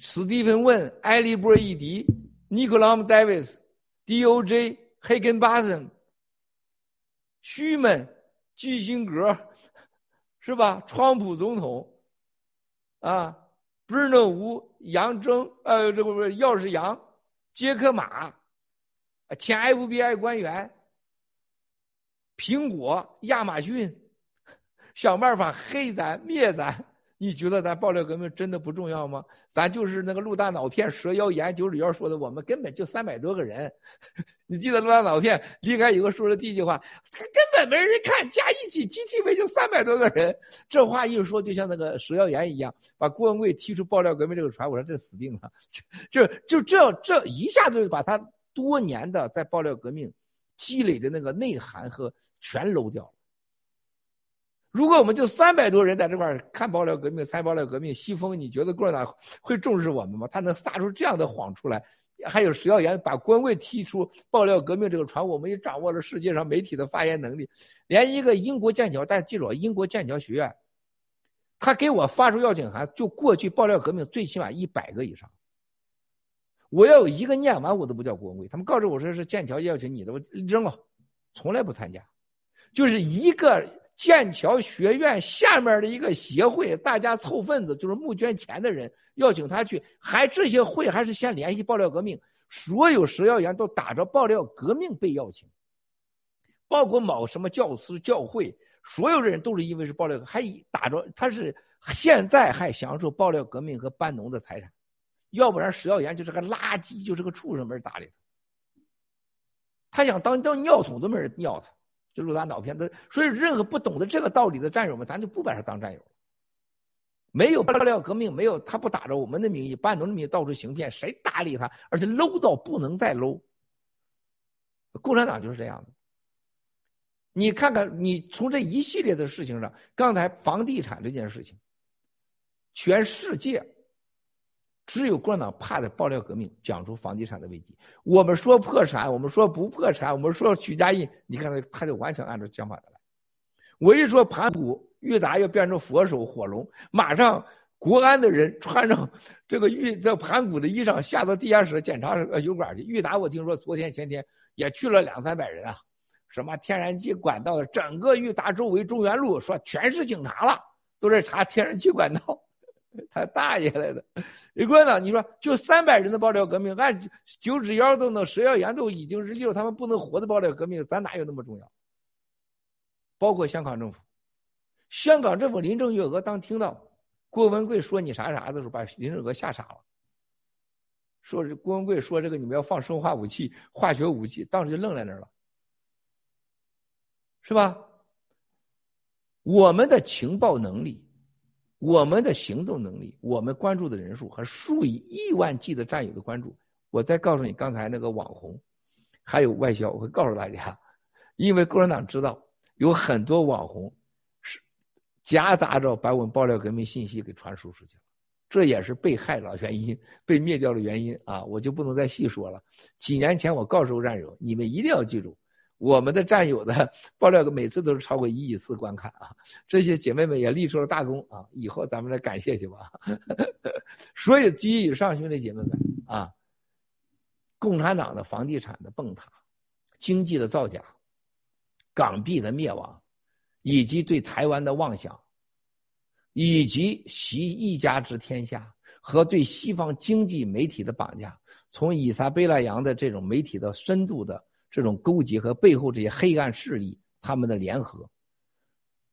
史蒂芬问、埃利波伊迪、尼克拉姆·戴维斯、D.O.J. 黑根巴森、虚们、基辛格。是吧？川普总统，啊，布尔诺吴、杨征，呃，这不不，钥匙杨、杰克马，前 FBI 官员，苹果、亚马逊，想办法黑咱、灭咱。你觉得咱爆料革命真的不重要吗？咱就是那个陆大脑片蛇妖研九里幺说的，我们根本就三百多个人。你记得陆大脑片离开以后说的第一句话，他根本没人看，加一起 GTV 就三百多个人。这话一说，就像那个蛇妖研一样，把郭文贵踢出爆料革命这个船，我说这死定了。就 就这这一下子把他多年的在爆料革命积累的那个内涵和全搂掉了。如果我们就三百多人在这块看爆料革命、参爆料革命，西风，你觉得共产党会重视我们吗？他能撒出这样的谎出来？还有石耀岩把官位踢出爆料革命这个船，我们也掌握了世界上媒体的发言能力。连一个英国剑桥，大家记住，英国剑桥学院，他给我发出邀请函，就过去爆料革命最起码一百个以上。我要有一个念完，我都不叫官位。他们告诉我说是剑桥邀请你的，我扔了，从来不参加，就是一个。剑桥学院下面的一个协会，大家凑份子，就是募捐钱的人邀请他去，还这些会还是先联系爆料革命，所有食药员都打着爆料革命被邀请，包括某什么教师教会，所有的人都是因为是爆料，还打着他是现在还享受爆料革命和班农的财产，要不然食药员就是个垃圾，就是个畜生，没人搭理他，他想当当尿桶都没人尿他。就录咱脑片，子，所以任何不懂得这个道理的战友们，咱就不把他当战友。没有爆料革命，没有他不打着我们的名义、班农的名义到处行骗，谁搭理他？而且 low 到不能再 low。共产党就是这样的。你看看，你从这一系列的事情上，刚才房地产这件事情，全世界。只有共产党怕的爆料革命，讲出房地产的危机。我们说破产，我们说不破产，我们说许家印，你看他他就完全按照讲法的来。我一说盘古，裕达要变成佛手火龙，马上国安的人穿上这个玉这盘古的衣裳，下到地下室检查油管去。裕达我听说昨天前天也去了两三百人啊，什么天然气管道的，整个裕达周围中原路说全是警察了，都在查天然气管道。他大爷来的！李国呢？你说就三百人的爆料革命，按九指妖都能，蛇妖岩都已经是六，他们不能活的爆料革命，咱哪有那么重要？包括香港政府，香港政府林郑月娥当听到郭文贵说你啥啥的时候，把林郑月娥吓傻了。说是郭文贵说这个你们要放生化武器、化学武器，当时就愣在那儿了，是吧？我们的情报能力。我们的行动能力，我们关注的人数和数以亿万计的战友的关注，我再告诉你，刚才那个网红，还有外销，我会告诉大家，因为共产党知道有很多网红是夹杂着把我们爆料革命信息给传输出去了，这也是被害的原因，被灭掉的原因啊，我就不能再细说了。几年前我告诉战友，你们一定要记住。我们的战友的 爆料，每次都是超过一亿次观看啊！这些姐妹们也立出了大功啊！以后咱们来感谢去吧。所以基于以上兄弟姐妹们啊，共产党的房地产的崩塌、经济的造假、港币的灭亡，以及对台湾的妄想，以及习一家之天下和对西方经济媒体的绑架，从伊莎贝拉扬的这种媒体的深度的。这种勾结和背后这些黑暗势力他们的联合，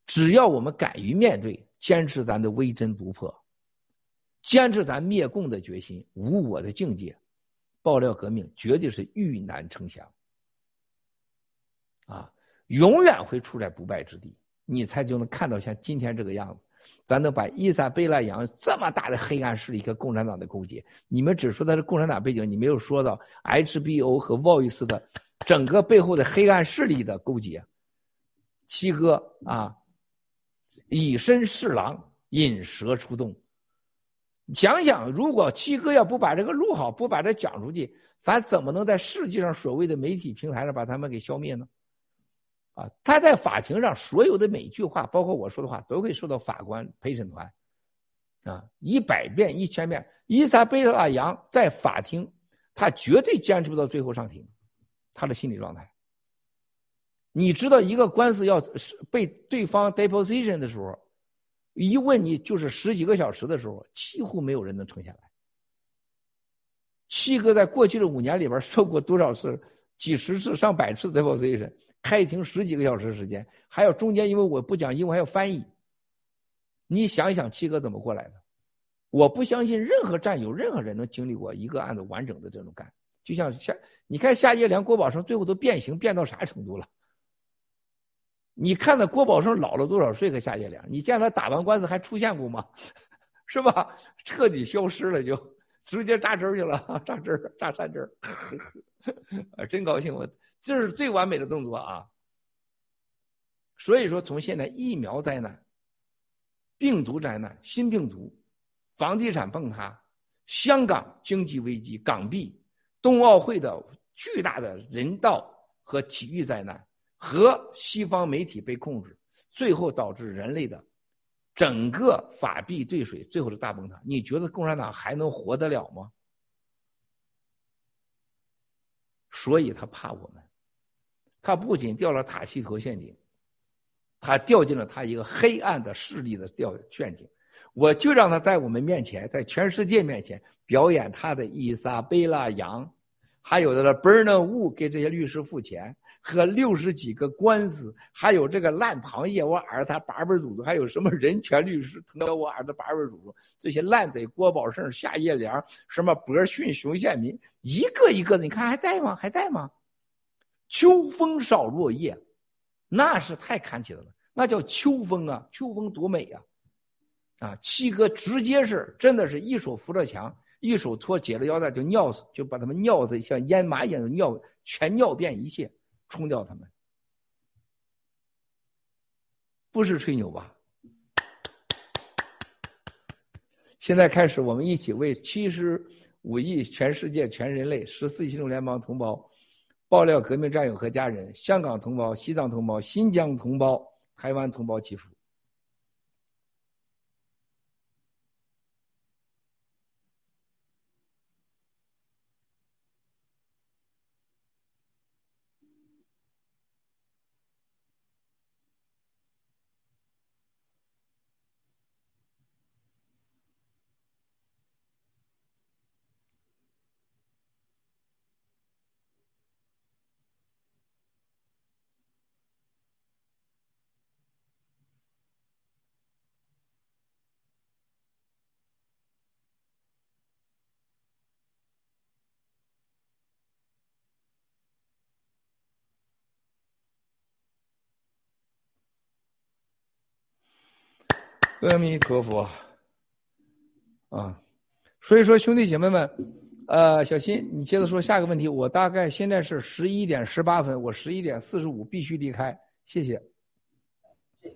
只要我们敢于面对，坚持咱的微针不破，坚持咱灭共的决心，无我的境界，爆料革命绝对是遇难成祥，啊，永远会处在不败之地，你才就能看到像今天这个样子，咱能把伊莎贝拉扬这么大的黑暗势力和共产党的勾结，你们只说他是共产党背景，你没有说到 HBO 和 Voice 的。整个背后的黑暗势力的勾结，七哥啊，以身试狼，引蛇出洞。想想，如果七哥要不把这个录好，不把这讲出去，咱怎么能在世界上所谓的媒体平台上把他们给消灭呢？啊，他在法庭上所有的每句话，包括我说的话，都会受到法官陪审团啊一百遍、一千遍。伊莎贝拉杨在法庭，他绝对坚持不到最后上庭。他的心理状态，你知道，一个官司要是被对方 deposition 的时候，一问你就是十几个小时的时候，几乎没有人能撑下来。七哥在过去的五年里边受过多少次、几十次、上百次 deposition，开庭十几个小时时间，还有中间因为我不讲英文还要翻译。你想想，七哥怎么过来的？我不相信任何战友、任何人能经历过一个案子完整的这种干。就像夏，你看夏叶良、郭宝生最后都变形变到啥程度了？你看到郭宝生老了多少岁和夏叶良？你见他打完官司还出现过吗？是吧？彻底消失了，就直接扎针去了，扎针扎三针啊，真高兴！我这是最完美的动作啊。所以说，从现在疫苗灾难、病毒灾难、新病毒。房地产崩塌，香港经济危机，港币，冬奥会的巨大的人道和体育灾难，和西方媒体被控制，最后导致人类的整个法币兑水，最后是大崩塌。你觉得共产党还能活得了吗？所以他怕我们，他不仅掉了塔西佗陷阱，他掉进了他一个黑暗的势力的掉陷阱。我就让他在我们面前，在全世界面前表演他的伊莎贝拉羊，还有的了 Bernard 给这些律师付钱，和六十几个官司，还有这个烂螃蟹，我儿子他八辈祖宗，还有什么人权律师，疼我儿子八辈祖宗，这些烂贼郭宝胜、夏叶良，什么博逊、熊宪民，一个一个的，你看还在吗？还在吗？秋风扫落叶，那是太看起来了，那叫秋风啊，秋风多美呀！啊，七哥直接是真的是一手扶着墙，一手托解了腰带就尿，就把他们尿的像烟马一样的尿，全尿遍一切，冲掉他们。不是吹牛吧？现在开始，我们一起为七十五亿全世界全人类十四亿新中联邦同胞、爆料革命战友和家人、香港同胞、西藏同胞、新疆同胞、台湾同胞祈福。阿弥陀佛，啊，所以说兄弟姐妹们，呃，小新，你接着说下一个问题。我大概现在是十一点十八分，我十一点四十五必须离开，谢谢。谢谢。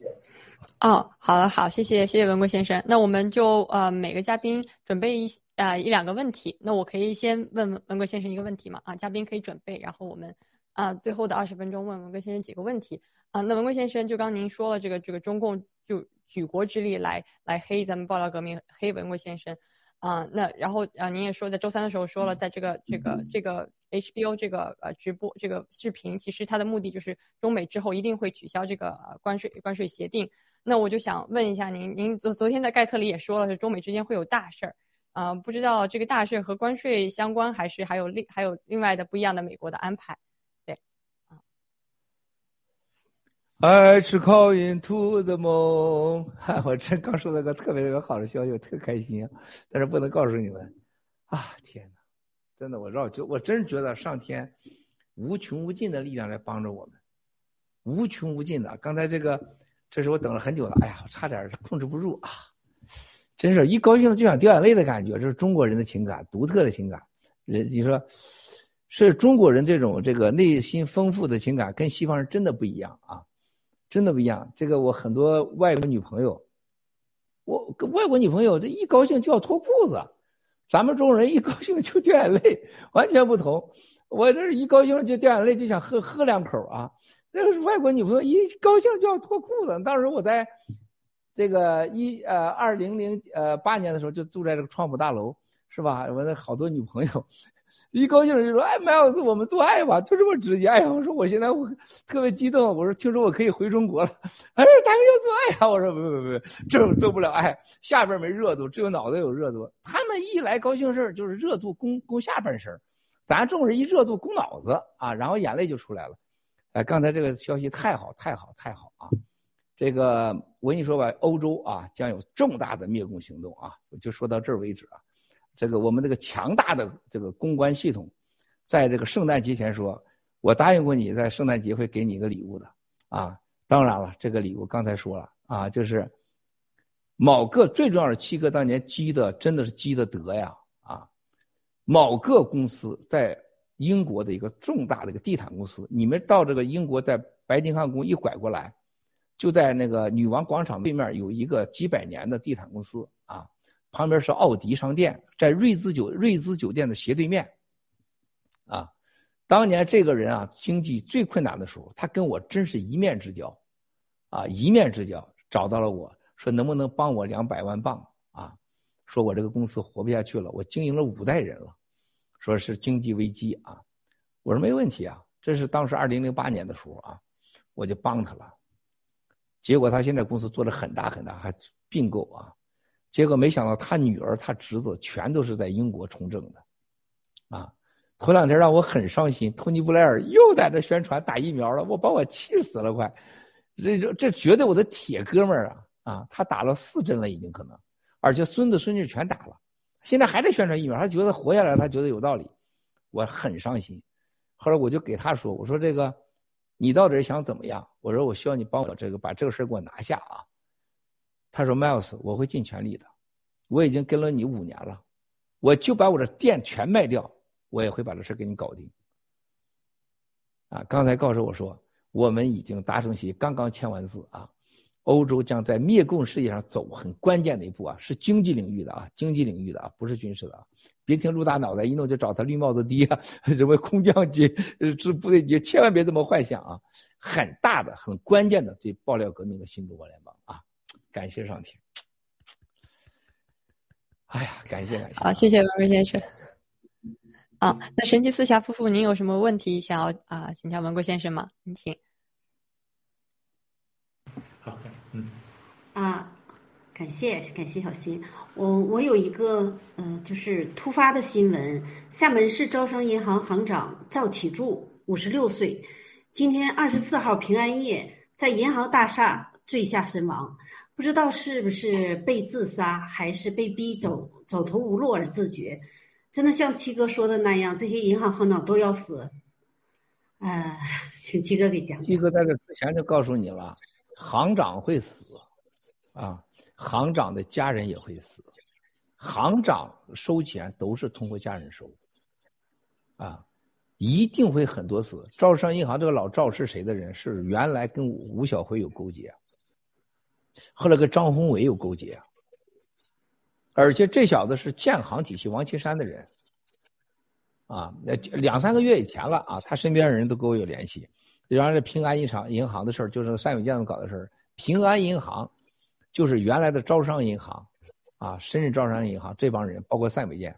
哦，好了，好，谢谢，谢谢文贵先生。那我们就呃每个嘉宾准备一呃一两个问题。那我可以先问文贵先生一个问题吗？啊，嘉宾可以准备，然后我们啊最后的二十分钟问文贵先生几个问题。啊，那文贵先生就刚您说了这个这个中共就。举国之力来来黑咱们爆料革命，黑文贵先生，啊，那然后啊，您也说在周三的时候说了，在这个这个这个 HBO 这个呃直播这个视频，其实它的目的就是中美之后一定会取消这个关税关税协定。那我就想问一下您，您昨昨天在盖特里也说了，是中美之间会有大事儿，啊，不知道这个大事和关税相关，还是还有另还有另外的不一样的美国的安排？I call into the moon，我真刚收到个特别特别好的消息，我特开心，但是不能告诉你们。啊，天哪，真的，我绕就我真觉得上天无穷无尽的力量来帮着我们，无穷无尽的。刚才这个，这是我等了很久了，哎呀，我差点控制不住啊！真是一高兴了就想掉眼泪的感觉，这是中国人的情感，独特的情感。人你说，是中国人这种这个内心丰富的情感，跟西方人真的不一样啊。真的不一样，这个我很多外国女朋友，我跟外国女朋友这一高兴就要脱裤子，咱们中国人一高兴就掉眼泪，完全不同。我这一高兴就掉眼泪，就想喝喝两口啊。那个外国女朋友一高兴就要脱裤子。当时我在这个一呃二零零呃八年的时候就住在这个创普大楼，是吧？我那好多女朋友，一高兴就说：“哎，麦老师，我们做爱吧，就这么直接。”哎呀，我说我现在我特别激动，我说听说我可以回中国了。哎，咱们要做爱啊！我说不不不，这做不了爱，下边没热度，只有脑袋有热度。他们一来高兴事，就是热度攻攻下半身咱众人一热度攻脑子啊，然后眼泪就出来了。哎，刚才这个消息太好，太好，太好啊！这个我跟你说吧，欧洲啊将有重大的灭共行动啊，就说到这儿为止啊。这个我们这个强大的这个公关系统，在这个圣诞节前说，我答应过你，在圣诞节会给你一个礼物的啊。当然了，这个礼物刚才说了啊，就是某个最重要的七哥当年积的真的是积的德呀啊。某个公司在英国的一个重大的一个地毯公司，你们到这个英国在白金汉宫一拐过来，就在那个女王广场对面有一个几百年的地毯公司啊。旁边是奥迪商店，在瑞兹酒瑞兹酒店的斜对面。啊，当年这个人啊，经济最困难的时候，他跟我真是一面之交，啊，一面之交，找到了我说能不能帮我两百万镑啊？说我这个公司活不下去了，我经营了五代人了，说是经济危机啊。我说没问题啊，这是当时二零零八年的时候啊，我就帮他了。结果他现在公司做的很大很大，还并购啊。结果没想到，他女儿、他侄子全都是在英国从政的，啊！头两天让我很伤心，托尼·布莱尔又在这宣传打疫苗了，我把我气死了，快！这这这绝对我的铁哥们儿啊！啊，他打了四针了，已经可能，而且孙子孙女全打了，现在还在宣传疫苗，他觉得活下来，他觉得有道理，我很伤心。后来我就给他说：“我说这个，你到底想怎么样？我说我需要你帮我这个把这个事给我拿下啊！”他说：“Miles，我会尽全力的。我已经跟了你五年了，我就把我的店全卖掉，我也会把这事给你搞定。”啊，刚才告诉我说，我们已经达成协议，刚刚签完字啊。欧洲将在灭共事业上走很关键的一步啊，是经济领域的啊，经济领域的啊，不是军事的啊。别听陆大脑袋一弄就找他绿帽子低啊，什么空降机、支部队，你千万别这么幻想啊。很大的、很关键的，对爆料革命的新中国联邦啊。感谢上天！哎呀，感谢感谢！好，谢谢文贵先生。啊，那神奇四侠夫妇，您有什么问题想要啊请教文贵先生吗？您请。好，嗯。啊，感谢感谢小新。我我有一个呃，就是突发的新闻：厦门市招商银行行长赵启柱，五十六岁，今天二十四号平安夜在银行大厦坠下身亡。不知道是不是被自杀，还是被逼走走投无路而自绝？真的像七哥说的那样，这些银行行长都要死？呃，请七哥给讲讲。七哥在这之前就告诉你了，行长会死，啊，行长的家人也会死，行长收钱都是通过家人收，啊，一定会很多死。招商银行这个老赵是谁的人？是原来跟吴小辉有勾结。后来跟张宏伟有勾结，而且这小子是建行体系王岐山的人，啊，那两三个月以前了啊，他身边的人都跟我有联系。然后这平安银行银行的事儿，就是单伟建搞的事儿。平安银行就是原来的招商银行，啊，深圳招商银行这帮人，包括单伟建，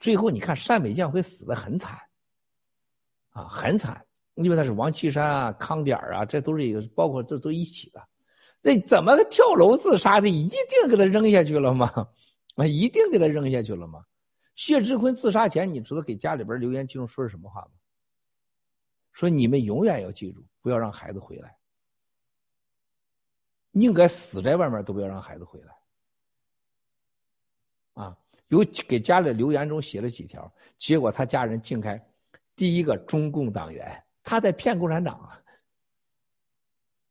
最后你看单伟建会死的很惨，啊，很惨，因为他是王岐山啊、康点啊，这都是一个，包括这都一起的。那怎么个跳楼自杀的？一定给他扔下去了吗？啊，一定给他扔下去了吗？谢志坤自杀前，你知道给家里边留言记录说是什么话吗？说你们永远要记住，不要让孩子回来，宁可死在外面，都不要让孩子回来。啊，有给家里留言中写了几条，结果他家人竟开，第一个中共党员，他在骗共产党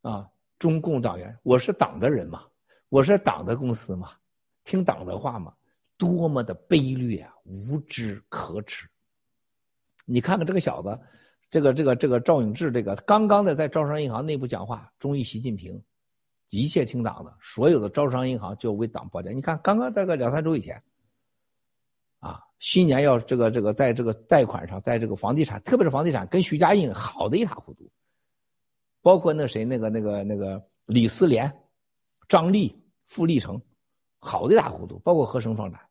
啊，啊。中共党员，我是党的人嘛，我是党的公司嘛，听党的话嘛，多么的卑劣啊，无知可耻！你看看这个小子，这个这个这个赵永志，这个刚刚的在招商银行内部讲话，忠于习近平，一切听党的，所有的招商银行就为党报价。你看刚刚这个两三周以前，啊，新年要这个这个在这个贷款上，在这个房地产，特别是房地产，跟徐家印好的一塌糊涂。包括那谁，那个那个那个李思廉、张丽、傅立成，好的一塌糊涂。包括和生房产，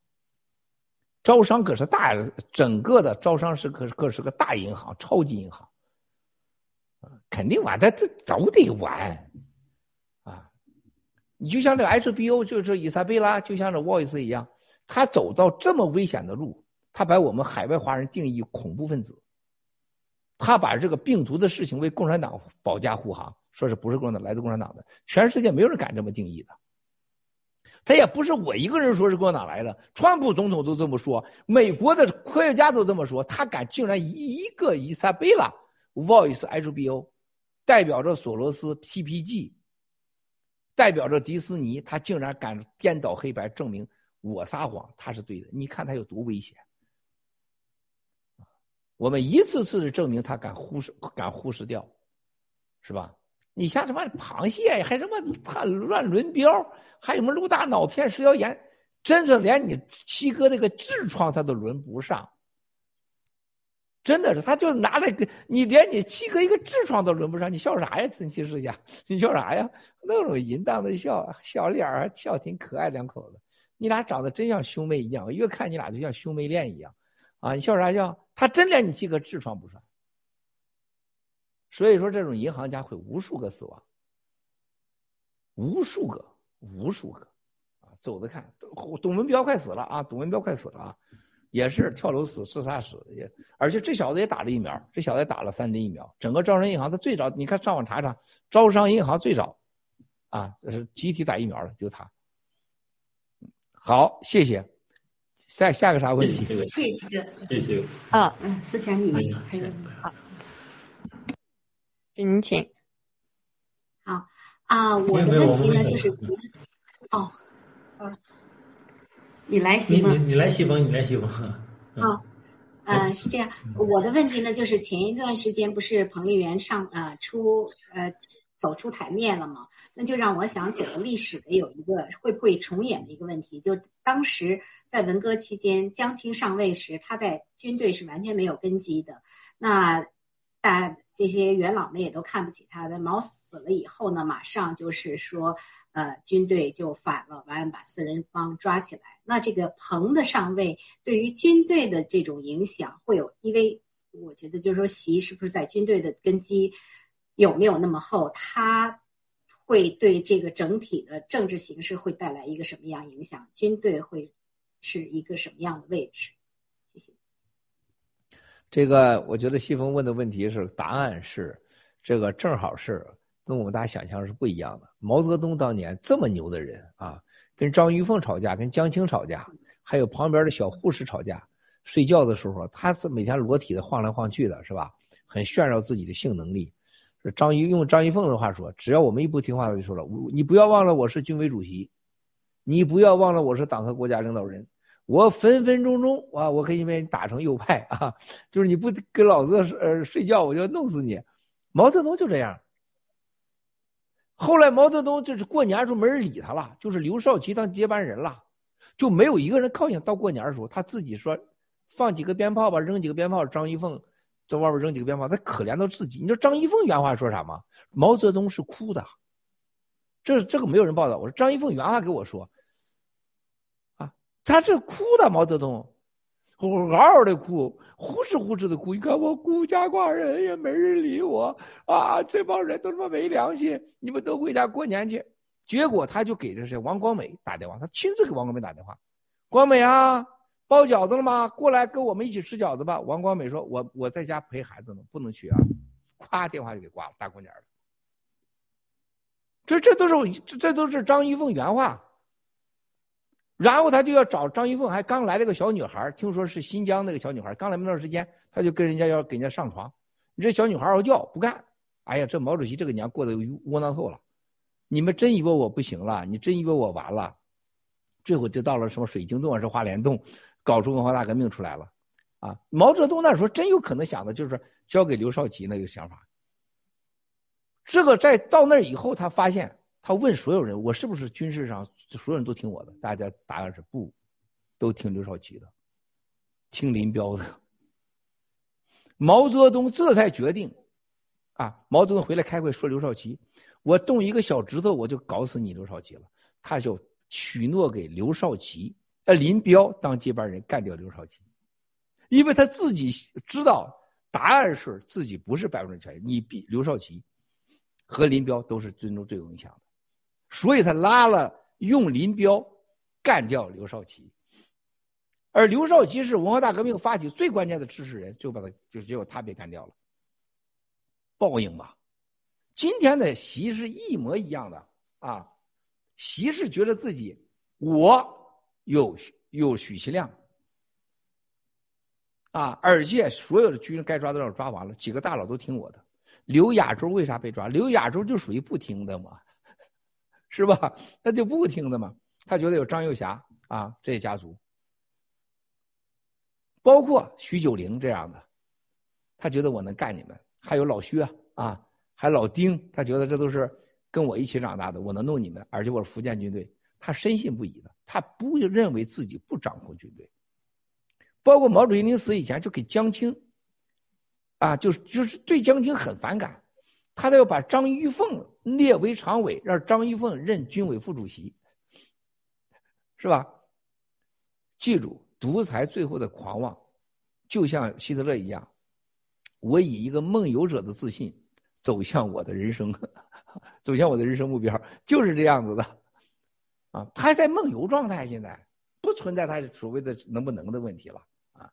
招商可是大，整个的招商是可是可是个大银行，超级银行，肯定完，它这都得完，啊，你就像这 HBO，就是伊莎贝拉，就像这 Voice 一样，他走到这么危险的路，他把我们海外华人定义恐怖分子，他把这个病毒的事情为共产党保驾护航，说是不是共产党来自共产党的，全世界没有人敢这么定义的。他也不是我一个人说是共产党来的，川普总统都这么说，美国的科学家都这么说，他敢竟然一一个伊莎贝拉 Voice HBO，代表着索罗斯 TPG，代表着迪士尼，他竟然敢颠倒黑白，证明我撒谎他是对的，你看他有多危险。我们一次次的证明他敢忽视，敢忽视掉，是吧？你像什么螃蟹，还什么他乱伦标，还有什么陆大脑片食道炎，真是连你七哥那个痔疮他都轮不上。真的是，他就拿那个，你连你七哥一个痔疮都轮不上，你笑啥呀？神奇世家，你笑啥呀？那种淫荡的笑，小脸儿笑挺可爱，两口子，你俩长得真像兄妹一样，我越看你俩就像兄妹恋一样，啊，你笑啥笑？他真连你七个痔疮不算。所以说，这种银行家会无数个死亡，无数个，无数个，啊，走着看。董文彪快死了啊，董文彪快死了啊，也是跳楼死、自杀死也。而且这小子也打了疫苗，这小子也打了三针疫苗。整个招商银行他最早，你看上网查查，招商银行最早，啊，是集体打疫苗的，就他。好，谢谢。下下个啥问题？谢谢哥。谢谢。啊，嗯，思想你还有好。您请。好啊，我的问题呢就是，哦，sorry，你来你西蒙。你你来西蒙，你来西蒙。好，呃，是这样，我的问题呢就是前一段时间不是彭丽媛上呃出呃走出台面了吗？那就让我想起了历史的有一个会不会重演的一个问题，就当时在文革期间，江青上位时，他在军队是完全没有根基的，那大。这些元老们也都看不起他。的毛死了以后呢，马上就是说，呃，军队就反了，完把四人帮抓起来。那这个彭的上位对于军队的这种影响会有，因为我觉得就是说，习是不是在军队的根基有没有那么厚，他会对这个整体的政治形势会带来一个什么样影响？军队会是一个什么样的位置？谢谢这个我觉得西风问的问题是答案是，这个正好是跟我们大家想象是不一样的。毛泽东当年这么牛的人啊，跟张玉凤吵架，跟江青吵架，还有旁边的小护士吵架，睡觉的时候他是每天裸体的晃来晃去的，是吧？很炫耀自己的性能力。张一用张一凤的话说，只要我们一不听话，他就说了：你不要忘了我是军委主席，你不要忘了我是党和国家领导人。我分分钟钟啊，我可以把你打成右派啊！就是你不跟老子呃睡觉，我就弄死你。毛泽东就这样。后来毛泽东就是过年的时候没人理他了，就是刘少奇当接班人了，就没有一个人靠近。到过年的时候，他自己说放几个鞭炮吧，扔几个鞭炮。张一凤在外边扔几个鞭炮，他可怜到自己。你知道张一凤原话说啥吗？毛泽东是哭的。这这个没有人报道。我说张一凤原话给我说。啊他是哭的，毛泽东，嗷嗷的哭，呼哧呼哧的哭。你看我孤家寡人，也没人理我啊！这帮人都他妈没良心，你们都回家过年去。结果他就给这谁王光美打电话，他亲自给王光美打电话。光美啊，包饺子了吗？过来跟我们一起吃饺子吧。王光美说：“我我在家陪孩子呢，不能去啊。”咵，电话就给挂了。大过年的，这这都是这这都是张玉凤原话。然后他就要找张玉凤，还刚来了个小女孩，听说是新疆那个小女孩，刚来没多长时间，他就跟人家要给人家上床。你这小女孩嗷叫不干，哎呀，这毛主席这个年过得窝囊透了。你们真以为我不行了？你真以为我完了？最后就到了什么水晶洞还是花莲洞，搞出文化大革命出来了。啊，毛泽东那时候真有可能想的就是交给刘少奇那个想法。这个在到那以后，他发现。他问所有人：“我是不是军事上所有人都听我的？”大家答案是不，都听刘少奇的，听林彪的。毛泽东这才决定，啊，毛泽东回来开会说刘少奇：“我动一个小指头，我就搞死你刘少奇了。”他就许诺给刘少奇呃，林彪当接班人干掉刘少奇，因为他自己知道答案是自己不是百分之全，你比刘少奇和林彪都是尊重最有影响的，所以他拉了用林彪干掉刘少奇，而刘少奇是文化大革命发起最关键的支持人，就把他就结果他被干掉了，报应吧。今天的习是一模一样的啊，习是觉得自己我。有有许其亮，啊，而且所有的军人该抓都让抓完了，几个大佬都听我的。刘亚洲为啥被抓？刘亚洲就属于不听的嘛，是吧？那就不听的嘛。他觉得有张幼霞啊这些家族，包括徐九龄这样的，他觉得我能干你们。还有老薛啊，还老丁，他觉得这都是跟我一起长大的，我能弄你们，而且我是福建军队。他深信不疑的，他不认为自己不掌控军队。包括毛主席临死以前就给江青，啊，就是就是对江青很反感，他都要把张玉凤列为常委，让张玉凤任军委副主席，是吧？记住，独裁最后的狂妄，就像希特勒一样，我以一个梦游者的自信走向我的人生，走向我的人生目标，就是这样子的。啊，他还在梦游状态，现在不存在他所谓的能不能的问题了啊。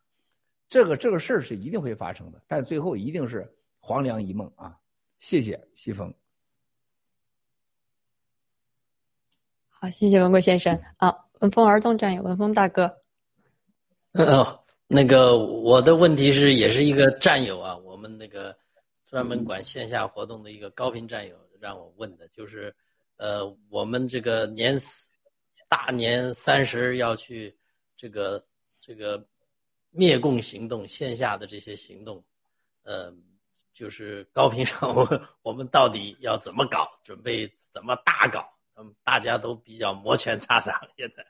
这个这个事儿是一定会发生的，但最后一定是黄粱一梦啊。谢谢西风。好，谢谢文贵先生啊。文峰儿童战友，文峰大哥。哦，那个我的问题是，也是一个战友啊，我们那个专门管线下活动的一个高频战友让我问的，就是。呃，我们这个年大年三十要去这个这个灭共行动线下的这些行动，呃，就是高频上我我们到底要怎么搞？准备怎么大搞？嗯，大家都比较摩拳擦掌，现在。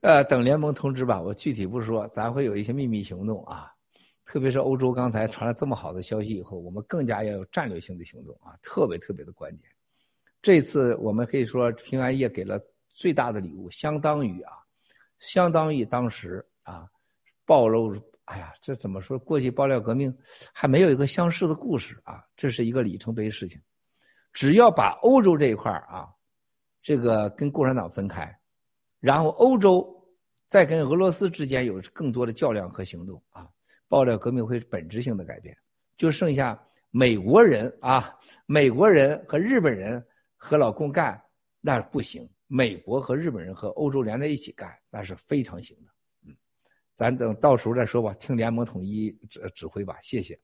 呃，等联盟通知吧，我具体不说，咱会有一些秘密行动啊。特别是欧洲刚才传了这么好的消息以后，我们更加要有战略性的行动啊，特别特别的关键。这次我们可以说平安夜给了最大的礼物，相当于啊，相当于当时啊，暴露，哎呀，这怎么说？过去爆料革命还没有一个相似的故事啊，这是一个里程碑事情。只要把欧洲这一块啊，这个跟共产党分开，然后欧洲再跟俄罗斯之间有更多的较量和行动啊。爆料革命会本质性的改变，就剩下美国人啊，美国人和日本人和老共干，那不行。美国和日本人和欧洲连在一起干，那是非常行的。嗯，咱等到时候再说吧，听联盟统一指指挥吧。谢谢。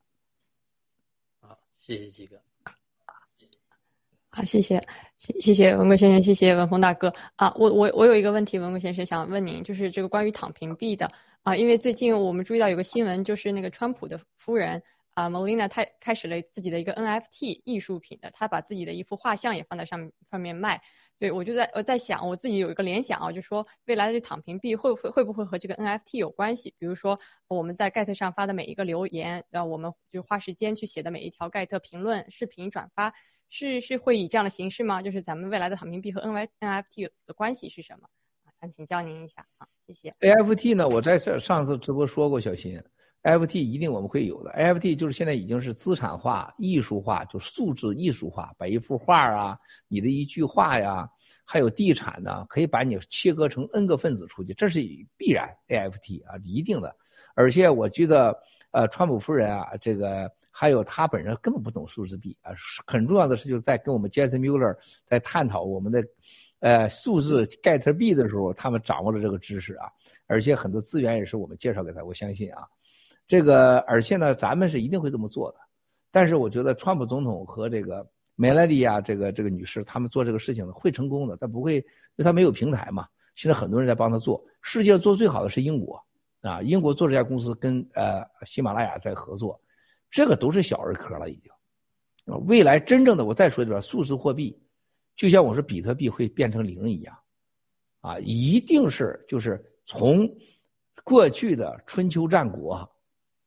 好，谢谢几个。好，谢谢，谢谢谢文贵先生，谢谢文峰大哥啊。我我我有一个问题，文贵先生想问您，就是这个关于躺平币的。啊，因为最近我们注意到有个新闻，就是那个川普的夫人啊，Molina，她开始了自己的一个 NFT 艺术品的，她把自己的一幅画像也放在上面上面卖。对我就在我在想，我自己有一个联想啊，就说未来的这躺平币会会会不会和这个 NFT 有关系？比如说我们在 Get 上发的每一个留言，呃，我们就花时间去写的每一条 Get 评论、视频转发，是是会以这样的形式吗？就是咱们未来的躺平币和 N Y NFT 的关系是什么？啊，想请教您一下啊。谢谢。AFT 呢？我在上上次直播说过，小新，AFT 一定我们会有的。AFT 就是现在已经是资产化、艺术化，就数字艺术化，把一幅画啊、你的一句话呀，还有地产呢，可以把你切割成 N 个分子出去，这是必然。AFT 啊，一定的。而且我觉得，呃，川普夫人啊，这个还有他本人根本不懂数字币啊。很重要的是，就在跟我们 Jason Mueller 在探讨我们的。呃，数字 get 币的时候，他们掌握了这个知识啊，而且很多资源也是我们介绍给他。我相信啊，这个而且呢，咱们是一定会这么做的。但是我觉得，川普总统和这个梅莱利亚这个这个女士，他们做这个事情呢，会成功的。但不会，因为他没有平台嘛。现在很多人在帮他做。世界上做最好的是英国啊，英国做这家公司跟呃喜马拉雅在合作，这个都是小儿科了已经。未来真正的，我再说一遍，数字货币。就像我说，比特币会变成零一样，啊，一定是就是从过去的春秋战国，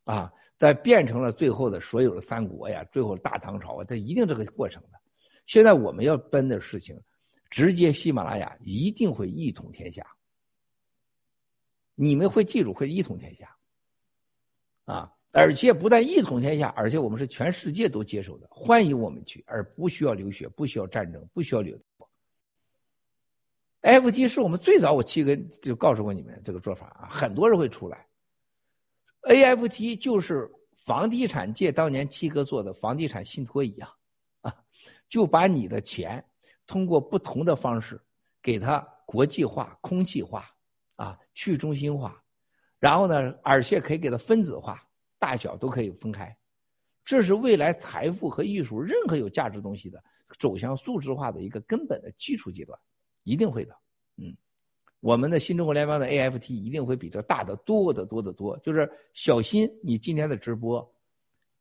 啊，再变成了最后的所有的三国呀，最后大唐朝啊，它一定这个过程的。现在我们要奔的事情，直接喜马拉雅一定会一统天下。你们会记住，会一统天下。啊，而且不但一统天下，而且我们是全世界都接受的，欢迎我们去，而不需要流血，不需要战争，不需要流。FT 是我们最早，我七哥就告诉过你们这个做法啊，很多人会出来。AFT 就是房地产界当年七哥做的房地产信托一样，啊，就把你的钱通过不同的方式给它国际化、空气化，啊，去中心化，然后呢，而且可以给它分子化，大小都可以分开。这是未来财富和艺术任何有价值东西的走向数字化的一个根本的基础阶段。一定会的，嗯，我们的新中国联邦的 AFT 一定会比这大的多得多得多。就是小心你今天的直播，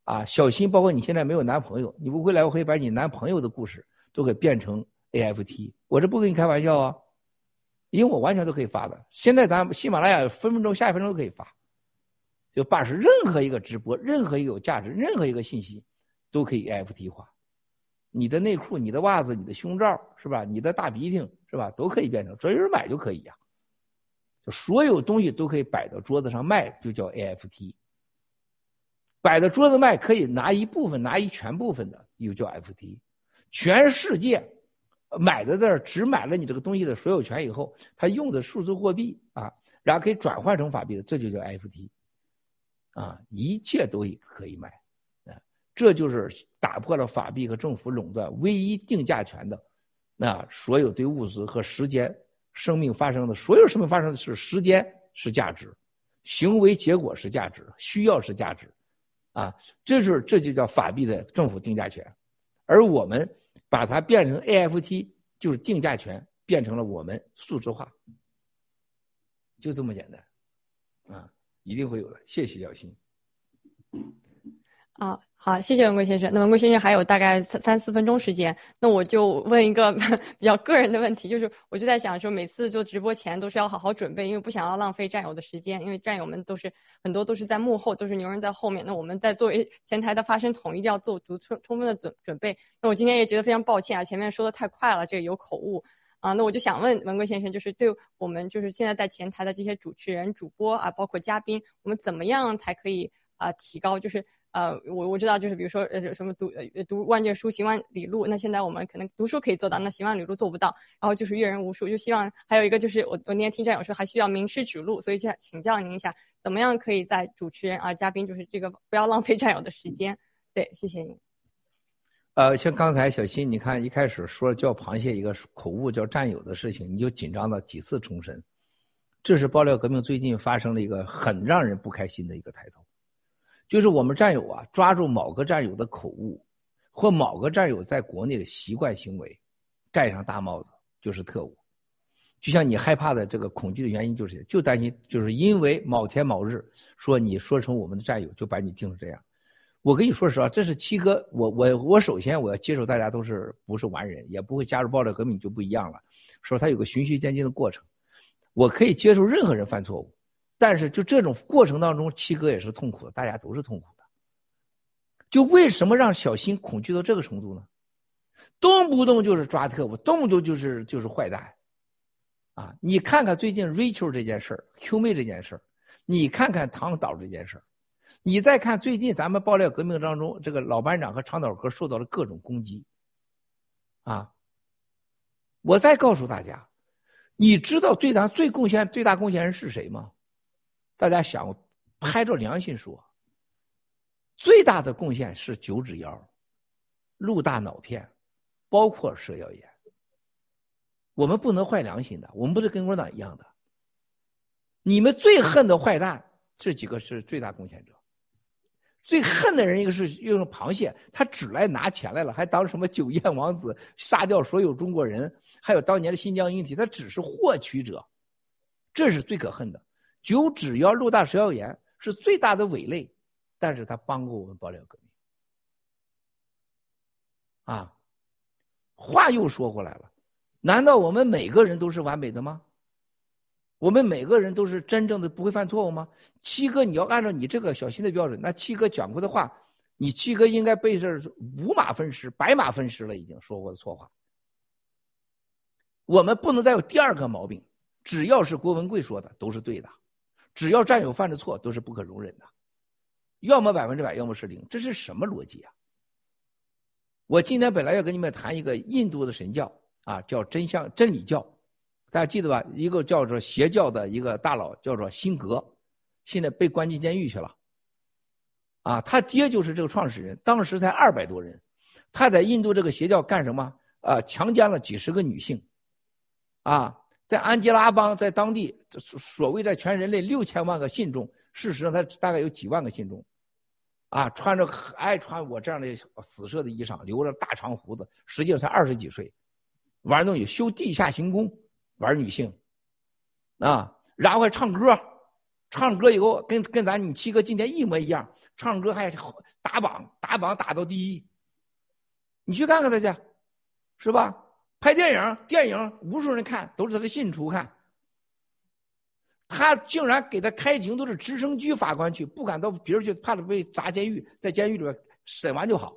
啊，小心包括你现在没有男朋友，你不回来我可以把你男朋友的故事都给变成 AFT。我这不跟你开玩笑啊，因为我完全都可以发的。现在咱喜马拉雅分分钟下一分钟都可以发，就把是任何一个直播，任何一个有价值，任何一个信息，都可以 AFT 化。你的内裤、你的袜子、你的胸罩，是吧？你的大鼻涕，是吧？都可以变成，只要有人买就可以呀。就所有东西都可以摆到桌子上卖，就叫 AFT。摆到桌子卖，可以拿一部分、拿一全部分的，又叫 FT。全世界买的这儿只买了你这个东西的所有权以后，他用的数字货币啊，然后可以转换成法币的，这就叫 FT。啊，一切都可以卖。这就是打破了法币和政府垄断唯一定价权的，那所有对物资和时间、生命发生的所有生命发生的是时间是价值，行为结果是价值，需要是价值，啊，这是这就叫法币的政府定价权，而我们把它变成 AFT，就是定价权变成了我们数字化，就这么简单，啊，一定会有的，谢谢小新。啊。好，谢谢文贵先生。那文贵先生还有大概三三四分钟时间，那我就问一个 比较个人的问题，就是我就在想说，每次做直播前都是要好好准备，因为不想要浪费战友的时间，因为战友们都是很多都是在幕后，都是牛人在后面。那我们在作为前台的发声筒，一定要做足充充分的准准备。那我今天也觉得非常抱歉啊，前面说的太快了，这个有口误啊。那我就想问文贵先生，就是对我们就是现在在前台的这些主持人、主播啊，包括嘉宾，我们怎么样才可以啊提高？就是。呃，我我知道，就是比如说，呃，什么读呃读万卷书，行万里路。那现在我们可能读书可以做到，那行万里路做不到。然后就是阅人无数，就希望还有一个就是我我那天听战友说，还需要名师指路，所以想请教您一下，怎么样可以在主持人啊嘉宾，就是这个不要浪费战友的时间。对，谢谢您。呃，像刚才小新，你看一开始说叫螃蟹一个口误叫战友的事情，你就紧张的几次重申，这是爆料革命最近发生了一个很让人不开心的一个抬头。就是我们战友啊，抓住某个战友的口误，或某个战友在国内的习惯行为，盖上大帽子就是特务。就像你害怕的这个恐惧的原因，就是就担心，就是因为某天某日说你说成我们的战友，就把你定成这样。我跟你说实话，这是七哥，我我我首先我要接受大家都是不是完人，也不会加入爆料革命就不一样了。说他有个循序渐进的过程，我可以接受任何人犯错误。但是，就这种过程当中，七哥也是痛苦的，大家都是痛苦的。就为什么让小新恐惧到这个程度呢？动不动就是抓特务，动不动就是就是坏蛋，啊！你看看最近 Rachel 这件事儿，Q 妹这件事儿，你看看唐导这件事儿，你再看最近咱们爆料革命当中，这个老班长和长岛哥受到了各种攻击，啊！我再告诉大家，你知道对咱最贡献、最大贡献人是谁吗？大家想，拍着良心说，最大的贡献是九指妖、鹿大脑片，包括蛇妖炎。我们不能坏良心的，我们不是跟共产党一样的。你们最恨的坏蛋，这几个是最大贡献者。最恨的人，一个是用螃蟹，他只来拿钱来了，还当什么九燕王子，杀掉所有中国人，还有当年的新疆英体，他只是获取者，这是最可恨的。九指妖、陆大蛇妖炎是最大的伪类，但是他帮过我们爆料革命。啊，话又说过来了，难道我们每个人都是完美的吗？我们每个人都是真正的不会犯错误吗？七哥，你要按照你这个小心的标准，那七哥讲过的话，你七哥应该被这五马分尸、白马分尸了，已经说过的错话。我们不能再有第二个毛病，只要是郭文贵说的都是对的，只要战友犯的错都是不可容忍的，要么百分之百，要么是零，这是什么逻辑啊？我今天本来要跟你们谈一个印度的神教啊，叫真相真理教，大家记得吧？一个叫做邪教的一个大佬叫做辛格，现在被关进监狱去了。啊，他爹就是这个创始人，当时才二百多人，他在印度这个邪教干什么？啊，强奸了几十个女性，啊，在安吉拉邦，在当地所所谓在全人类六千万个信众，事实上他大概有几万个信众，啊，穿着爱穿我这样的紫色的衣裳，留着大长胡子，实际上才二十几岁，玩东西，修地下行宫，玩女性，啊，然后还唱歌，唱歌以后跟跟咱你七哥今天一模一样。唱歌还打榜，打榜打到第一。你去看看他去，是吧？拍电影，电影无数人看，都是他的信徒看。他竟然给他开庭，都是直升机法官去，不敢到别人去，怕他被砸监狱，在监狱里边审完就好。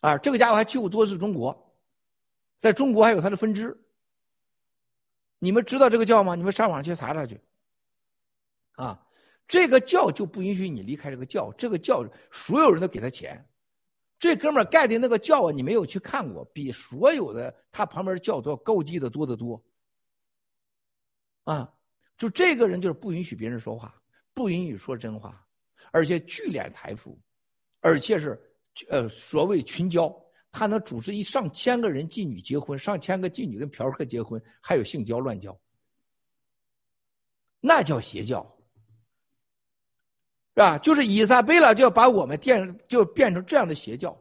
啊，这个家伙还去过多次中国，在中国还有他的分支。你们知道这个教吗？你们上网去查查去。啊。这个教就不允许你离开这个教，这个教所有人都给他钱。这哥们儿盖的那个教啊，你没有去看过，比所有的他旁边的教都要高级的多得多。啊，就这个人就是不允许别人说话，不允许说真话，而且聚敛财富，而且是呃所谓群交，他能组织一上千个人妓女结婚，上千个妓女跟嫖客结婚，还有性交乱交，那叫邪教。是吧？就是伊莎贝拉就要把我们变，就变成这样的邪教。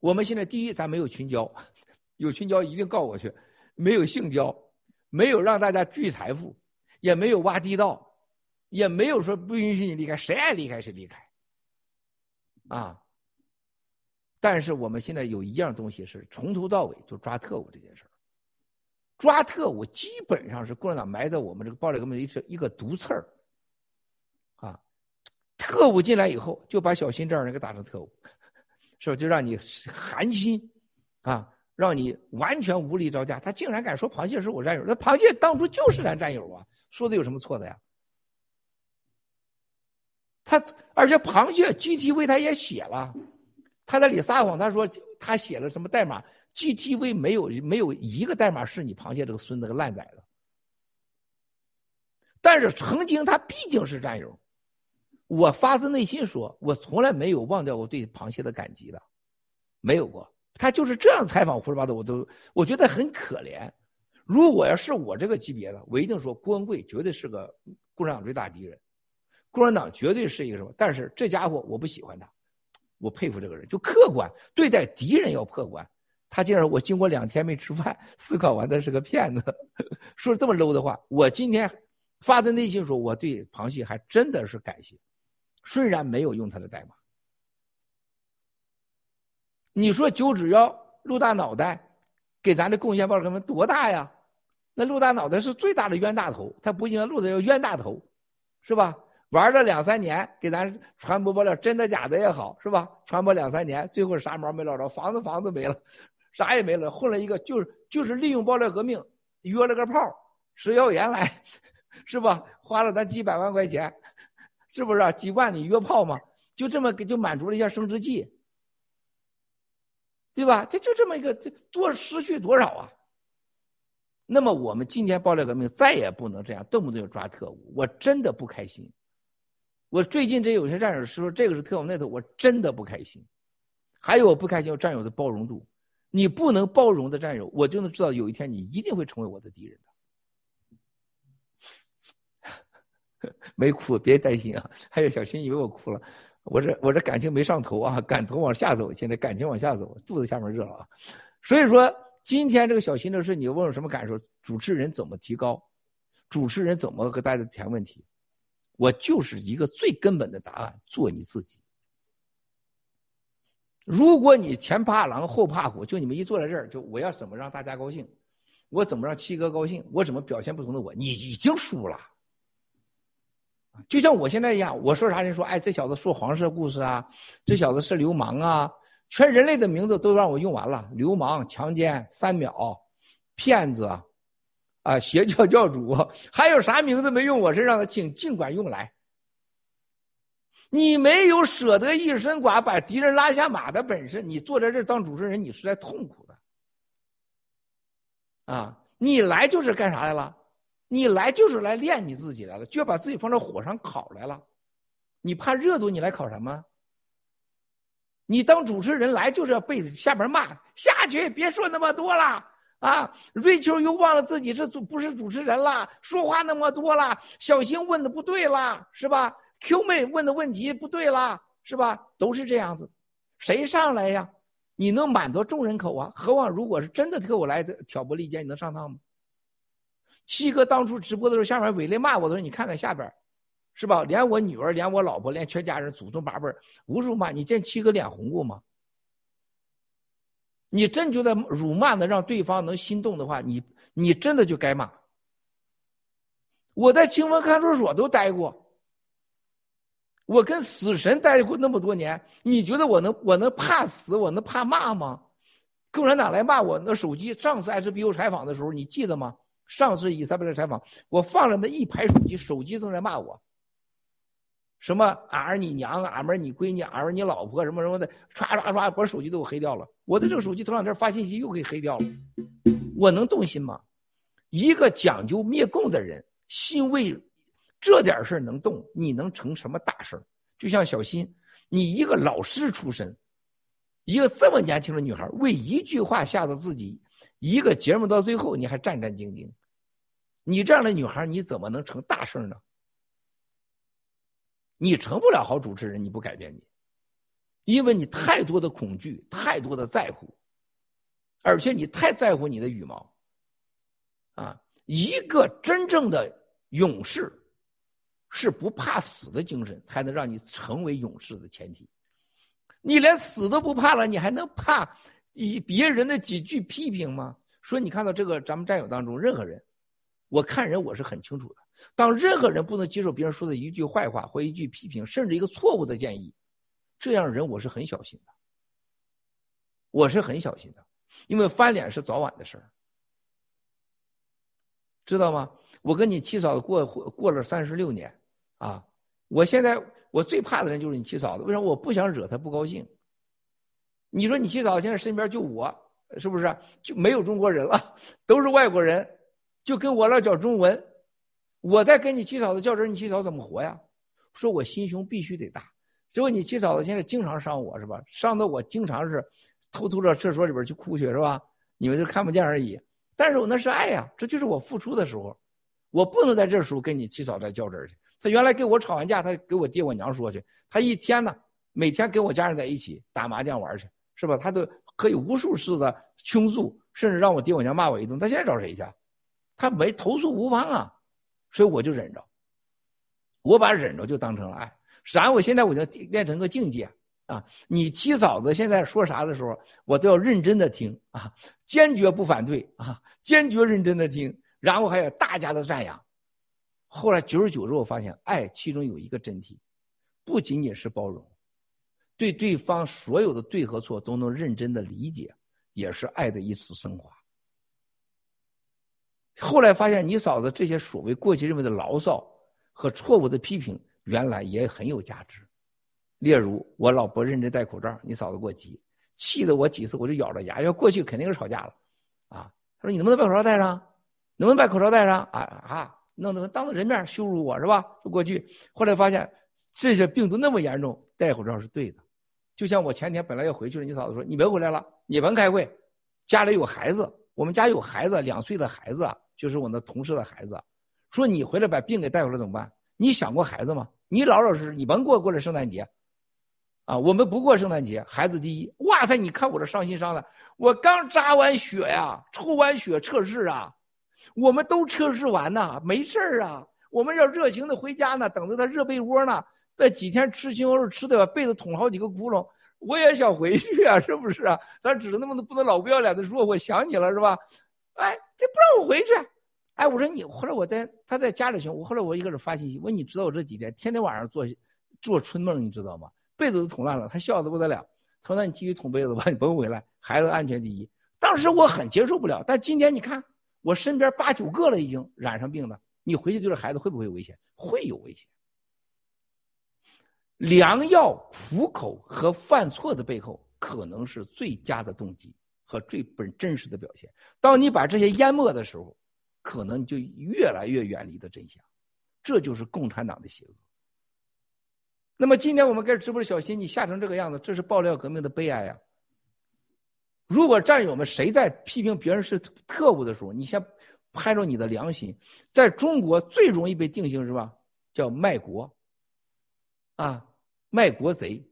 我们现在第一，咱没有群交，有群交一定告我去；没有性交，没有让大家聚财富，也没有挖地道，也没有说不允许你离开，谁爱离开谁离开。啊！但是我们现在有一样东西是从头到尾就抓特务这件事抓特务基本上是共产党埋在我们这个暴力革命一个一个毒刺儿。特务进来以后，就把小新这样人给打成特务，是吧？就让你寒心，啊，让你完全无力招架。他竟然敢说螃蟹是我战友，那螃蟹当初就是咱战友啊，说的有什么错的呀？他而且螃蟹 GTV 他也写了，他在里撒谎，他说他写了什么代码？GTV 没有没有一个代码是你螃蟹这个孙子个烂崽子。但是曾经他毕竟是战友。我发自内心说，我从来没有忘掉我对螃蟹的感激的，没有过。他就是这样采访胡说八道，我都我觉得很可怜。如果要是我这个级别的，我一定说郭文贵绝对是个共产党最大敌人，共产党绝对是一个什么？但是这家伙我不喜欢他，我佩服这个人，就客观对待敌人要客观。他竟然我经过两天没吃饭，思考完他是个骗子，说这么 low 的话。我今天发自内心说，我对螃蟹还真的是感谢。虽然没有用他的代码，你说九指妖陆大脑袋给咱的贡献报革命多大呀？那陆大脑袋是最大的冤大头，他不应该陆的叫冤大头，是吧？玩了两三年，给咱传播爆料，真的假的也好，是吧？传播两三年，最后啥毛没捞着，房子房子没了，啥也没了，混了一个就是就是利用爆料革命约了个炮，石耀岩来，是吧？花了咱几百万块钱。是不是啊？几万里约炮嘛，就这么给就满足了一下生殖器，对吧？这就这么一个，这多失去多少啊？那么我们今天爆料革命再也不能这样，动不动就抓特务，我真的不开心。我最近这有些战友说这个是特务，那个我真的不开心。还有我不开心，战友的包容度，你不能包容的战友，我就能知道有一天你一定会成为我的敌人的。没哭，别担心啊！还有小新以为我哭了，我这我这感情没上头啊，感头往下走，现在感情往下走，肚子下面热了啊。所以说，今天这个小新的事，你问我什么感受？主持人怎么提高？主持人怎么和大家谈问题？我就是一个最根本的答案：做你自己。如果你前怕狼后怕虎，就你们一坐在这儿，就我要怎么让大家高兴？我怎么让七哥高兴？我怎么表现不同的我？你已经输了。就像我现在一样，我说啥人说，哎，这小子说黄色故事啊，这小子是流氓啊，全人类的名字都让我用完了，流氓、强奸、三秒、骗子，啊，邪教教主，还有啥名字没用我身上的，尽尽管用来。你没有舍得一身剐把敌人拉下马的本事，你坐在这当主持人，你是在痛苦的。啊，你来就是干啥来了？你来就是来练你自己来了，就要把自己放到火上烤来了。你怕热度，你来烤什么？你当主持人来就是要被下边骂下去，别说那么多了啊！瑞秋又忘了自己是主不是主持人了，说话那么多了，小新问的不对了，是吧？Q 妹问的问题不对啦，是吧？都是这样子，谁上来呀？你能满足众人口啊？何况如果是真的特务来挑拨离间，你能上当吗？七哥当初直播的时候，下面伟烈骂我的时候，你看看下边，是吧？连我女儿，连我老婆，连全家人祖宗八辈无数骂。你见七哥脸红过吗？你真觉得辱骂的让对方能心动的话，你你真的就该骂。我在清风看守所都待过。我跟死神待过那么多年，你觉得我能我能怕死？我能怕骂吗？共产党来骂我，那手机上次 HBO 采访的时候，你记得吗？上次以撒贝勒采访，我放了那一排手机，手机正在骂我。什么俺儿你娘，俺们儿你闺女，俺儿你老婆，什么什么的，唰唰唰，把手机都给黑掉了。我的这个手机头两天发信息又给黑掉了，我能动心吗？一个讲究灭共的人，心为。这点事儿能动，你能成什么大事就像小新，你一个老师出身，一个这么年轻的女孩，为一句话吓到自己，一个节目到最后你还战战兢兢，你这样的女孩你怎么能成大事呢？你成不了好主持人，你不改变你，因为你太多的恐惧，太多的在乎，而且你太在乎你的羽毛。啊，一个真正的勇士。是不怕死的精神，才能让你成为勇士的前提。你连死都不怕了，你还能怕以别人的几句批评吗？说你看到这个咱们战友当中任何人，我看人我是很清楚的。当任何人不能接受别人说的一句坏话或一句批评，甚至一个错误的建议，这样人我是很小心的。我是很小心的，因为翻脸是早晚的事儿，知道吗？我跟你七嫂子过过了三十六年。啊！我现在我最怕的人就是你七嫂子，为什么？我不想惹她不高兴。你说你七嫂现在身边就我，是不是？就没有中国人了，都是外国人，就跟我俩讲中文。我在跟你七嫂子较真，你七嫂怎么活呀？说我心胸必须得大。结果你七嫂子现在经常伤我，是吧？伤的我经常是偷偷到厕所里边去哭去，是吧？你们都看不见而已。但是我那是爱呀，这就是我付出的时候，我不能在这时候跟你七嫂子较真去。他原来跟我吵完架，他给我爹我娘说去。他一天呢，每天跟我家人在一起打麻将玩去，是吧？他都可以无数次的倾诉，甚至让我爹我娘骂我一顿。他现在找谁去？他没投诉无方啊，所以我就忍着。我把忍着就当成了爱。然后我现在我就练成个境界啊！你七嫂子现在说啥的时候，我都要认真的听啊，坚决不反对啊，坚决认真的听，然后还有大家的赞扬。后来久而久之，我发现爱其中有一个真谛，不仅仅是包容，对对方所有的对和错都能认真的理解，也是爱的一次升华。后来发现你嫂子这些所谓过去认为的牢骚和错误的批评，原来也很有价值。例如我老婆认真戴口罩，你嫂子给我急，气得我几次我就咬着牙，要过去肯定是吵架了，啊，他说你能不能把口罩戴上？能不能把口罩戴上？啊啊！弄得当着人面羞辱我是吧？就过去，后来发现这些病毒那么严重，戴口罩是对的。就像我前天本来要回去了，你嫂子说你别回来了，你甭开会，家里有孩子，我们家有孩子，两岁的孩子就是我那同事的孩子，说你回来把病给带回来怎么办？你想过孩子吗？你老老实实，你甭过过来圣诞节，啊，我们不过圣诞节，孩子第一。哇塞，你看我这伤心伤的，我刚扎完血呀，抽完血测试啊。我们都测试完呢，没事儿啊。我们要热情的回家呢，等着他热被窝呢。那几天吃西红柿吃的把被子捅好几个窟窿，我也想回去啊，是不是啊？咱只能那么多不能老不要脸的说我想你了，是吧？哎，这不让我回去。哎，我说你，后来我在他在家里行，我后来我一个人发信息，我说你知道我这几天天天晚上做做春梦，你知道吗？被子都捅烂了，他笑的不得了。他说：“那你继续捅被子吧，你甭回来，孩子安全第一。”当时我很接受不了，但今天你看，我身边八九个了已经染上病的，你回去对这孩子会不会有危险？会有危险。良药苦口和犯错的背后，可能是最佳的动机和最本真实的表现。当你把这些淹没的时候，可能你就越来越远离的真相。这就是共产党的邪恶。那么今天我们开直播小心，你吓成这个样子，这是爆料革命的悲哀呀！如果战友们谁在批评别人是特务的时候，你先拍着你的良心，在中国最容易被定性是吧？叫卖国，啊，卖国贼，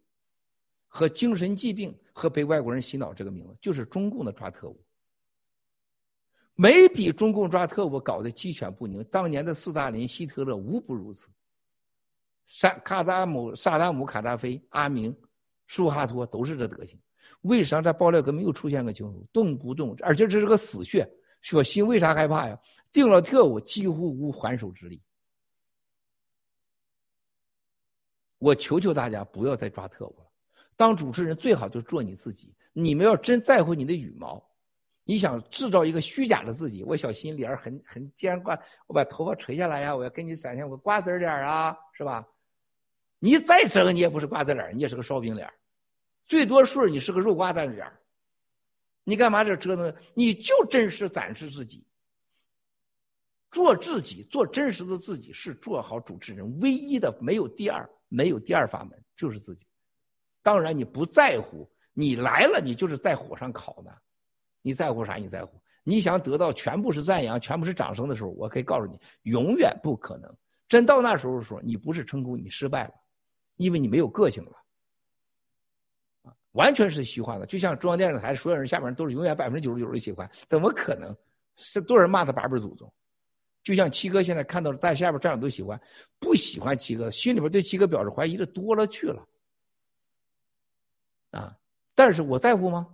和精神疾病和被外国人洗脑这个名字，就是中共的抓特务。没比中共抓特务搞得鸡犬不宁，当年的斯大林、希特勒无不如此。萨卡达姆、萨达姆、卡扎菲、阿明、舒哈托都是这德行。为啥在爆料革命又出现个情况，动不动，而且这是个死穴。小新为啥害怕呀？定了特务，几乎无还手之力。我求求大家不要再抓特务了。当主持人最好就做你自己。你们要真在乎你的羽毛，你想制造一个虚假的自己，我小心脸很很尖瓜，我把头发垂下来呀，我要给你展现我瓜子脸啊，是吧？你再整，你也不是瓜子脸，你也是个烧饼脸，最多数你是个肉瓜子脸。你干嘛这折腾？你就真实展示自己，做自己，做真实的自己，是做好主持人唯一的，没有第二，没有第二法门，就是自己。当然，你不在乎，你来了，你就是在火上烤呢。你在乎啥？你在乎？你想得到全部是赞扬，全部是掌声的时候，我可以告诉你，永远不可能。真到那时候的时候，你不是成功，你失败了。因为你没有个性了，完全是虚幻的，就像中央电视台所有人下面都是永远百分之九十九的喜欢，怎么可能？是多少人骂他八辈祖宗？就像七哥现在看到了，在下边战友都喜欢，不喜欢七哥，心里边对七哥表示怀疑的多了去了，啊！但是我在乎吗？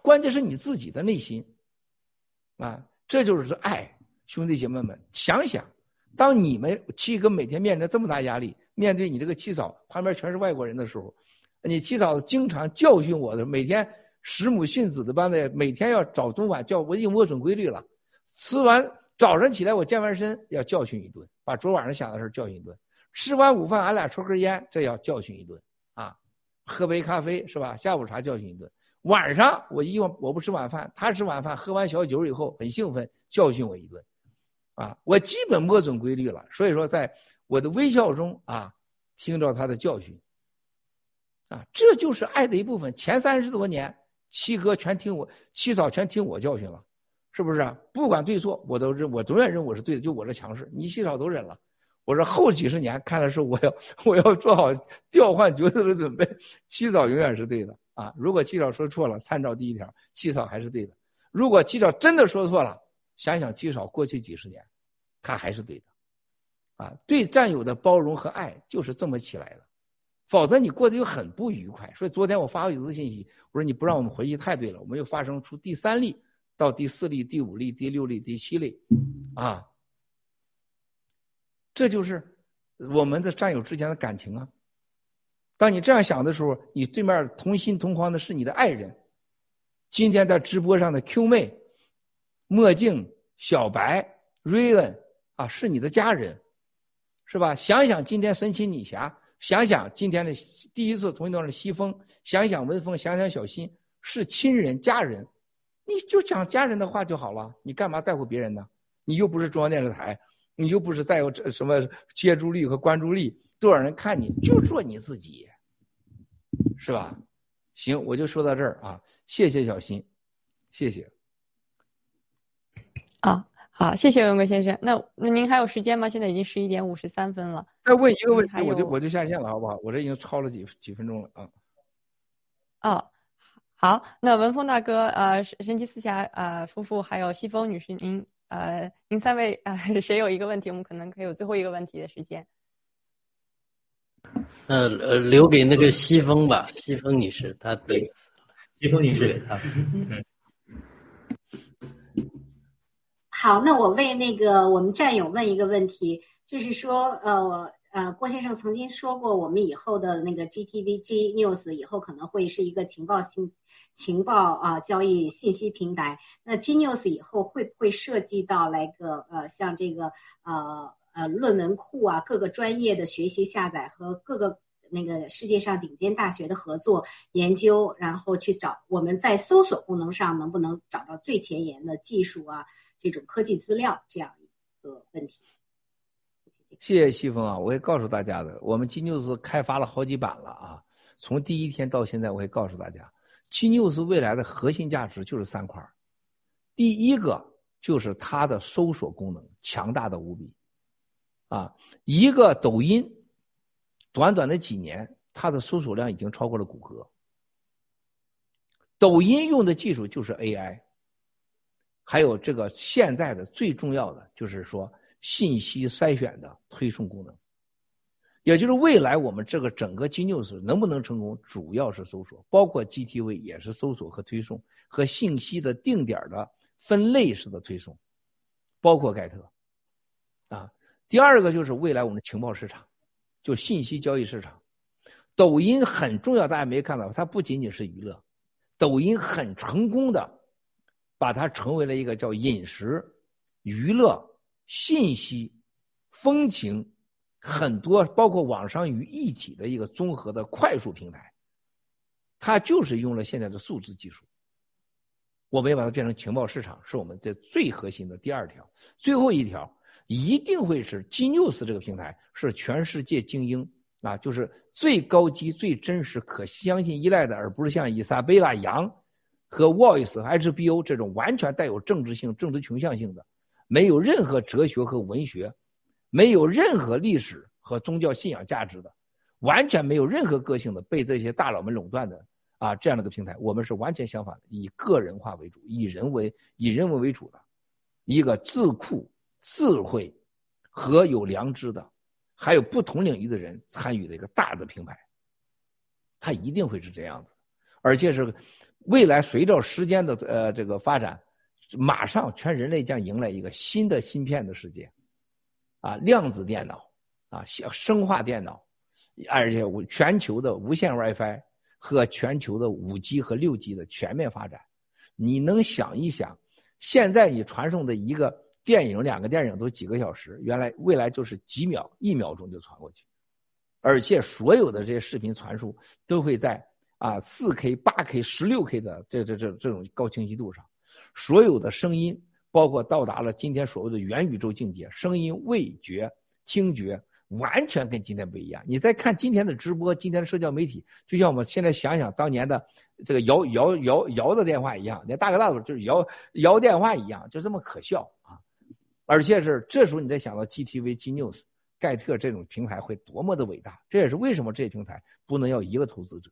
关键是你自己的内心，啊，这就是爱，兄弟姐妹们，想想，当你们七哥每天面临这么大压力。面对你这个七嫂旁边全是外国人的时候，你七嫂子经常教训我的，每天使母训子的般的，每天要早中晚叫我已经摸准规律了。吃完早上起来我健完身要教训一顿，把昨晚上想的事教训一顿。吃完午饭俺俩抽根烟，这要教训一顿啊，喝杯咖啡是吧？下午茶教训一顿。晚上我一我我不吃晚饭，他吃晚饭，喝完小酒以后很兴奋，教训我一顿，啊，我基本摸准规律了。所以说在。我的微笑中啊，听着他的教训，啊，这就是爱的一部分。前三十多年，七哥全听我，七嫂全听我教训了，是不是啊？不管对错，我都认，我永远认我是对的。就我这强势，你七嫂都忍了。我说后几十年，看来是我要我要做好调换角色的准备。七嫂永远是对的啊！如果七嫂说错了，参照第一条，七嫂还是对的。如果七嫂真的说错了，想想七嫂过去几十年，他还是对的。啊，对战友的包容和爱就是这么起来的，否则你过得就很不愉快。所以昨天我发过一次信息，我说你不让我们回去太对了，我们又发生出第三例、到第四例、第五例、第六例、第七例，啊，这就是我们的战友之间的感情啊。当你这样想的时候，你对面同心同框的是你的爱人。今天在直播上的 Q 妹、墨镜、小白、瑞恩啊，是你的家人。是吧？想想今天神奇女侠，想想今天的第一次同一段的西风，想想文峰，想想小新，是亲人家人，你就讲家人的话就好了。你干嘛在乎别人呢？你又不是中央电视台，你又不是在乎这什么接触率和关注率，多少人看你，就做你自己，是吧？行，我就说到这儿啊，谢谢小新，谢谢。啊。好，谢谢文贵先生。那那您还有时间吗？现在已经十一点五十三分了。再问一个问题，我就我就下线了，好不好？我这已经超了几几分钟了啊。哦，好，那文峰大哥，呃，神奇四侠，呃，夫妇还有西风女士，您，呃，您三位呃，谁有一个问题？我们可能可以有最后一个问题的时间。呃呃，留给那个西风吧，西风女士，她对，西风女士啊。好，那我为那个我们战友问一个问题，就是说，呃，呃，郭先生曾经说过，我们以后的那个 GTV G News 以后可能会是一个情报信情报啊交易信息平台。那 G News 以后会不会涉及到来个呃像这个呃呃论文库啊，各个专业的学习下载和各个那个世界上顶尖大学的合作研究，然后去找我们在搜索功能上能不能找到最前沿的技术啊，这种科技资料这样一个问题。谢谢西风啊！我会告诉大家的，我们 G News 开发了好几版了啊。从第一天到现在，我会告诉大家，G News 未来的核心价值就是三块第一个就是它的搜索功能强大的无比，啊，一个抖音，短短的几年，它的搜索量已经超过了谷歌。抖音用的技术就是 AI，还有这个现在的最重要的就是说。信息筛选的推送功能，也就是未来我们这个整个 G News 能不能成功，主要是搜索，包括 GTV 也是搜索和推送和信息的定点的分类式的推送，包括盖特，啊，第二个就是未来我们的情报市场，就信息交易市场，抖音很重要，大家没看到，它不仅仅是娱乐，抖音很成功的把它成为了一个叫饮食娱乐。信息、风情，很多包括网上于一体的一个综合的快速平台，它就是用了现在的数字技术。我们要把它变成情报市场，是我们的最核心的第二条。最后一条一定会是 G News 这个平台是全世界精英啊，就是最高级、最真实、可相信、依赖的，而不是像伊莎贝拉杨和 Voice、HBO 这种完全带有政治性、政治倾向性的。没有任何哲学和文学，没有任何历史和宗教信仰价值的，完全没有任何个性的，被这些大佬们垄断的啊，这样的一个平台，我们是完全相反的，以个人化为主，以人为以人为为主的，一个智库、智慧和有良知的，还有不同领域的人参与的一个大的平台，它一定会是这样子，而且是未来随着时间的呃这个发展。马上，全人类将迎来一个新的芯片的世界，啊，量子电脑，啊，生化电脑，而且全球的无线 WiFi 和全球的五 G 和六 G 的全面发展。你能想一想，现在你传送的一个电影、两个电影都几个小时，原来未来就是几秒、一秒钟就传过去，而且所有的这些视频传输都会在啊四 K、八 K、十六 K 的这这这这种高清晰度上。所有的声音，包括到达了今天所谓的元宇宙境界，声音、味觉、听觉，完全跟今天不一样。你再看今天的直播，今天的社交媒体，就像我们现在想想当年的这个摇摇摇摇的电话一样，连大哥大都就是摇摇电话一样，就这么可笑啊！而且是这时候你再想到 GTV、G News、盖特这种平台会多么的伟大，这也是为什么这些平台不能要一个投资者，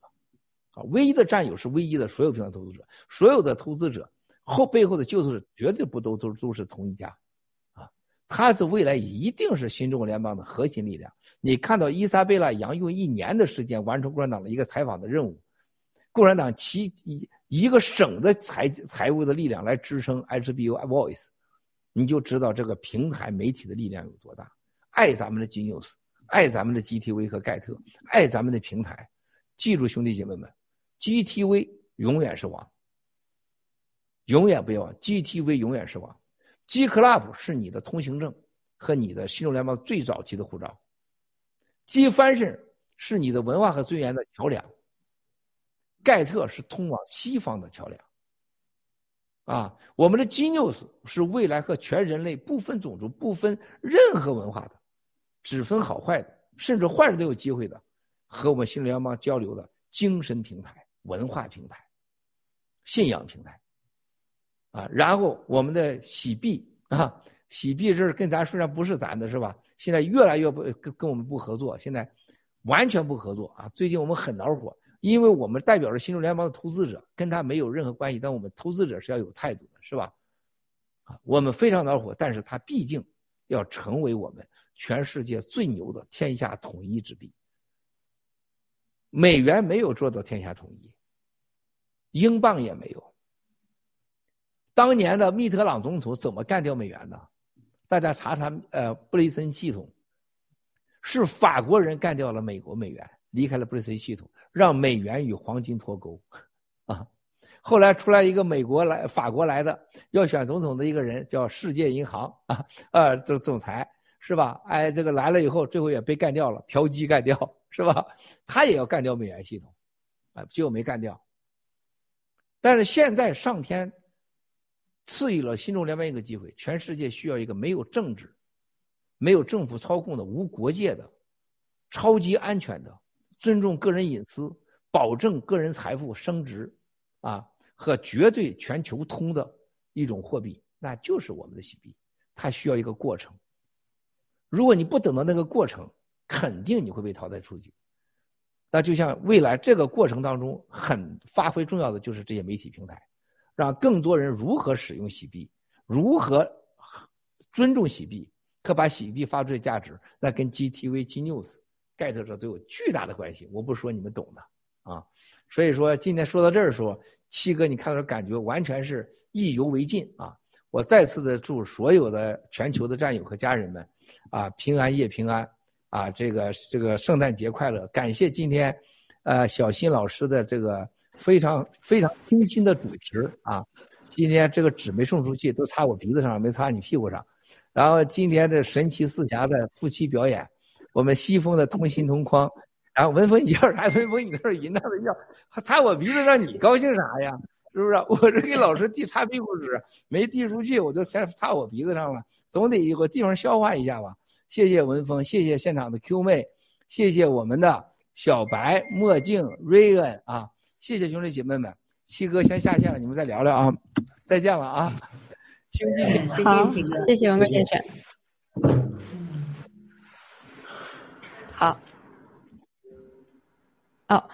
啊，唯一的战友是唯一的所有平台投资者，所有的投资者。后背后的就是绝对不都都都是同一家，啊，他是未来一定是新中国联邦的核心力量。你看到伊莎贝拉杨用一年的时间完成共产党的一个采访的任务，共产党其一一个省的财财务的力量来支撑 HBO Voice，你就知道这个平台媒体的力量有多大。爱咱们的 G News，爱咱们的 GTV 和盖特，爱咱们的平台。记住兄弟姐妹们，GTV 永远是王。永远不要忘，GTV 永远是王，G Club 是你的通行证和你的新中联邦最早期的护照，G Fashion 是你的文化和尊严的桥梁，盖特是通往西方的桥梁。啊，我们的 G News 是未来和全人类不分种族、不分任何文化的，只分好坏的，甚至坏人都有机会的，和我们新中联邦交流的精神平台、文化平台、信仰平台。啊，然后我们的洗币啊，洗币这是跟咱虽然不是咱的，是吧？现在越来越不跟跟我们不合作，现在完全不合作啊！最近我们很恼火，因为我们代表着新中联邦的投资者，跟他没有任何关系，但我们投资者是要有态度的，是吧？啊，我们非常恼火，但是他毕竟要成为我们全世界最牛的天下统一之币。美元没有做到天下统一，英镑也没有。当年的密特朗总统怎么干掉美元的？大家查查，呃，布雷森系统是法国人干掉了美国美元，离开了布雷森系统，让美元与黄金脱钩，啊。后来出来一个美国来、法国来的要选总统的一个人，叫世界银行啊，呃，这总裁是吧？哎，这个来了以后，最后也被干掉了，嫖妓干掉是吧？他也要干掉美元系统，啊，结果没干掉。但是现在上天赐予了新中联邦一个机会，全世界需要一个没有政治、没有政府操控的、无国界的、超级安全的、尊重个人隐私、保证个人财富升值啊。和绝对全球通的一种货币，那就是我们的洗币，它需要一个过程。如果你不等到那个过程，肯定你会被淘汰出局。那就像未来这个过程当中，很发挥重要的就是这些媒体平台，让更多人如何使用洗币，如何尊重洗币，可把洗币发出的价值，那跟 GTV、G News、盖特这都有巨大的关系。我不说你们懂的啊。所以说今天说到这儿的时候。七哥，你看到感觉完全是意犹未尽啊！我再次的祝所有的全球的战友和家人们，啊，平安夜平安，啊，这个这个圣诞节快乐！感谢今天，呃，小新老师的这个非常非常精心的主持啊！今天这个纸没送出去，都擦我鼻子上，没擦你屁股上。然后今天这神奇四侠的夫妻表演，我们西风的同心同框。然后文峰，你要啥？文峰，你那儿银那的要，擦我鼻子上，你高兴啥呀？是不是？我这给老师递擦屁股纸，没递出去，我就先擦我鼻子上了，总得有个地方消化一下吧。谢谢文峰，谢谢现场的 Q 妹，谢谢我们的小白、墨镜、瑞恩啊，谢谢兄弟姐妹们。七哥先下线了，你们再聊聊啊，再见了啊，兄弟们，好，谢谢文哥先生。好。哦，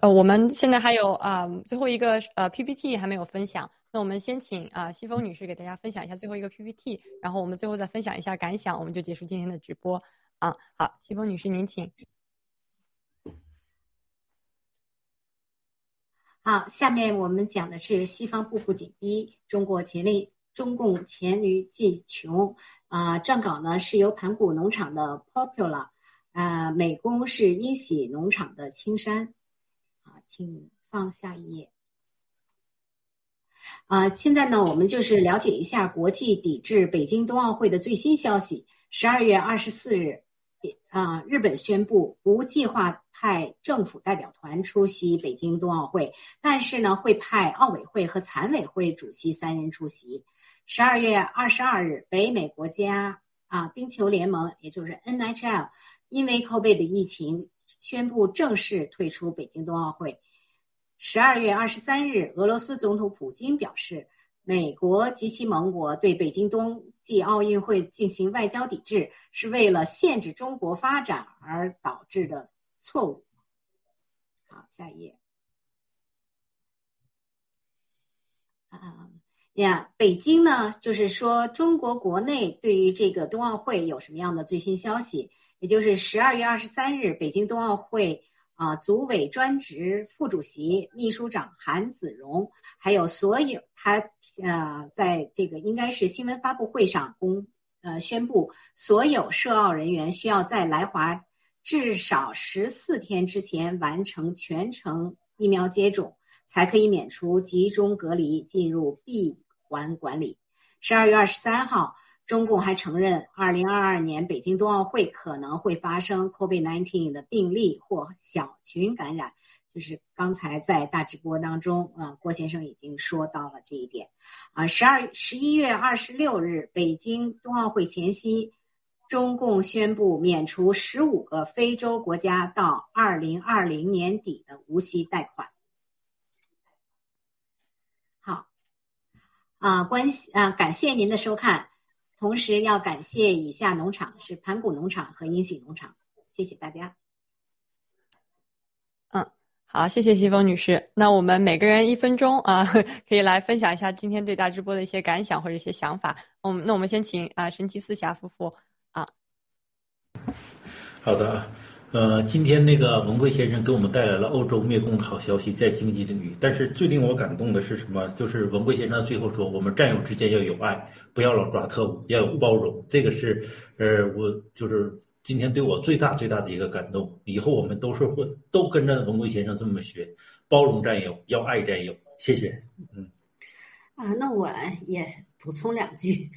呃，我们现在还有啊，最后一个呃 PPT 还没有分享，那我们先请啊西风女士给大家分享一下最后一个 PPT，然后我们最后再分享一下感想，我们就结束今天的直播啊。好，西风女士您请。好，下面我们讲的是西方步步紧逼，中国黔力中共黔驴技穷啊。撰稿呢是由盘古农场的 Popular。啊，美工是英喜农场的青山，啊，请放下一页。啊，现在呢，我们就是了解一下国际抵制北京冬奥会的最新消息。十二月二十四日，啊，日本宣布不计划派政府代表团出席北京冬奥会，但是呢，会派奥委会和残委会主席三人出席。十二月二十二日，北美国家啊冰球联盟，也就是 NHL。因为 COVID 的疫情，宣布正式退出北京冬奥会。十二月二十三日，俄罗斯总统普京表示，美国及其盟国对北京冬继奥运会进行外交抵制，是为了限制中国发展而导致的错误。好，下一页。啊呀，北京呢，就是说中国国内对于这个冬奥会有什么样的最新消息？也就是十二月二十三日，北京冬奥会啊，组委专职副主席、秘书长韩子荣，还有所有他呃，在这个应该是新闻发布会上公呃宣布，所有涉奥人员需要在来华至少十四天之前完成全程疫苗接种，才可以免除集中隔离，进入闭环管理。十二月二十三号。中共还承认，二零二二年北京冬奥会可能会发生 COVID-19 的病例或小群感染，就是刚才在大直播当中，呃，郭先生已经说到了这一点。啊，十二十一月二十六日，北京冬奥会前夕，中共宣布免除十五个非洲国家到二零二零年底的无息贷款。好，啊，关啊，感谢您的收看。同时要感谢以下农场是盘古农场和英喜农场，谢谢大家。好，谢谢西风女士。那我们每个人一分钟啊，可以来分享一下今天对大直播的一些感想或者一些想法。嗯，那我们先请啊神奇四侠夫妇啊。好的啊。呃，今天那个文贵先生给我们带来了欧洲灭共的好消息，在经济领域。但是最令我感动的是什么？就是文贵先生最后说，我们战友之间要有爱，不要老抓特务，要有包容。这个是，呃，我就是今天对我最大最大的一个感动。以后我们都是会都跟着文贵先生这么学，包容战友，要爱战友。谢谢。嗯。啊，那我也补充两句。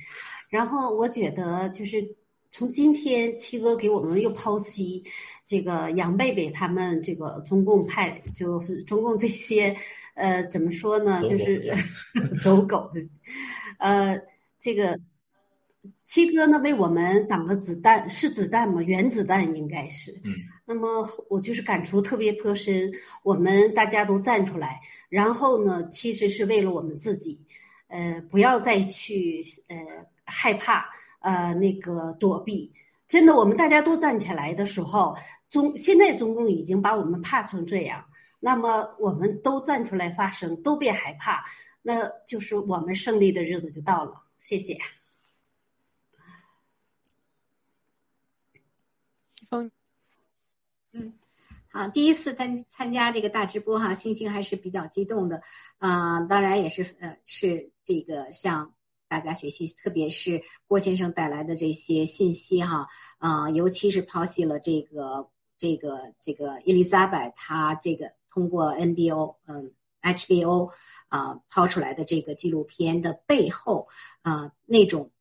然后我觉得就是从今天七哥给我们又剖析这个杨贝贝他们这个中共派，就是中共这些呃怎么说呢，就是 走狗，呃这个。七哥呢，为我们挡了子弹，是子弹吗？原子弹应该是。嗯。那么我就是感触特别颇深，我们大家都站出来，然后呢，其实是为了我们自己，呃，不要再去呃害怕，呃那个躲避。真的，我们大家都站起来的时候，中现在中共已经把我们怕成这样，那么我们都站出来发声，都别害怕，那就是我们胜利的日子就到了。谢谢。风，嗯，好，第一次参参加这个大直播哈，心情还是比较激动的，啊，当然也是呃是这个向大家学习，特别是郭先生带来的这些信息哈，啊，尤其是剖析了这个这个这个伊丽莎白她这个通过 NBO 嗯 HBO 啊抛出来的这个纪录片的背后啊那种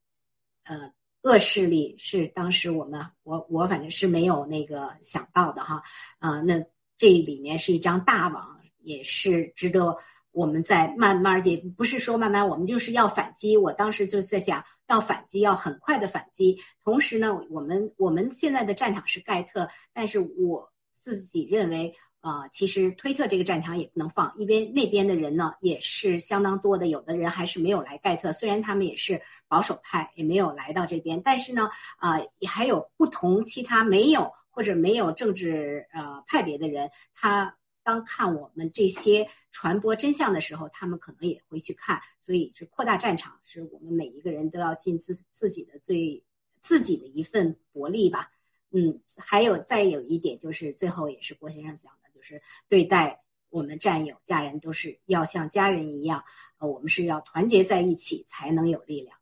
呃。恶势力是当时我们我我反正是没有那个想到的哈，啊，那这里面是一张大网，也是值得我们在慢慢也不是说慢慢，我们就是要反击。我当时就在想要反击，要很快的反击。同时呢，我们我们现在的战场是盖特，但是我自己认为。啊，其实推特这个战场也不能放，因为那边的人呢也是相当多的，有的人还是没有来盖特，虽然他们也是保守派，也没有来到这边，但是呢，啊，也还有不同其他没有或者没有政治呃派别的人，他当看我们这些传播真相的时候，他们可能也会去看，所以是扩大战场，是我们每一个人都要尽自自己的最自己的一份薄力吧。嗯，还有再有一点就是最后也是郭先生讲的。是对待我们战友、家人，都是要像家人一样。呃，我们是要团结在一起，才能有力量。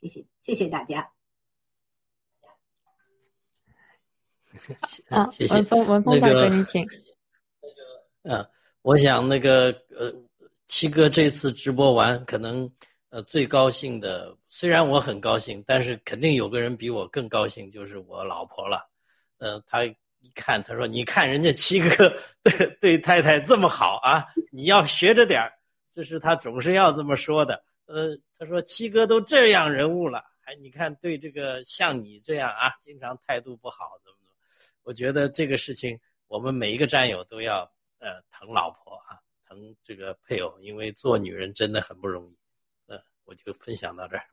谢谢，谢谢大家。啊，谢谢。文峰，文峰大哥，您请。呃，我想那个呃，七哥这次直播完，可能呃最高兴的，虽然我很高兴，但是肯定有个人比我更高兴，就是我老婆了。呃，她。一看，他说：“你看人家七哥对对太太这么好啊，你要学着点儿。”就是他总是要这么说的。呃，他说：“七哥都这样人物了，还你看对这个像你这样啊，经常态度不好，怎么怎么？”我觉得这个事情，我们每一个战友都要呃疼老婆啊，疼这个配偶，因为做女人真的很不容易。呃，我就分享到这儿。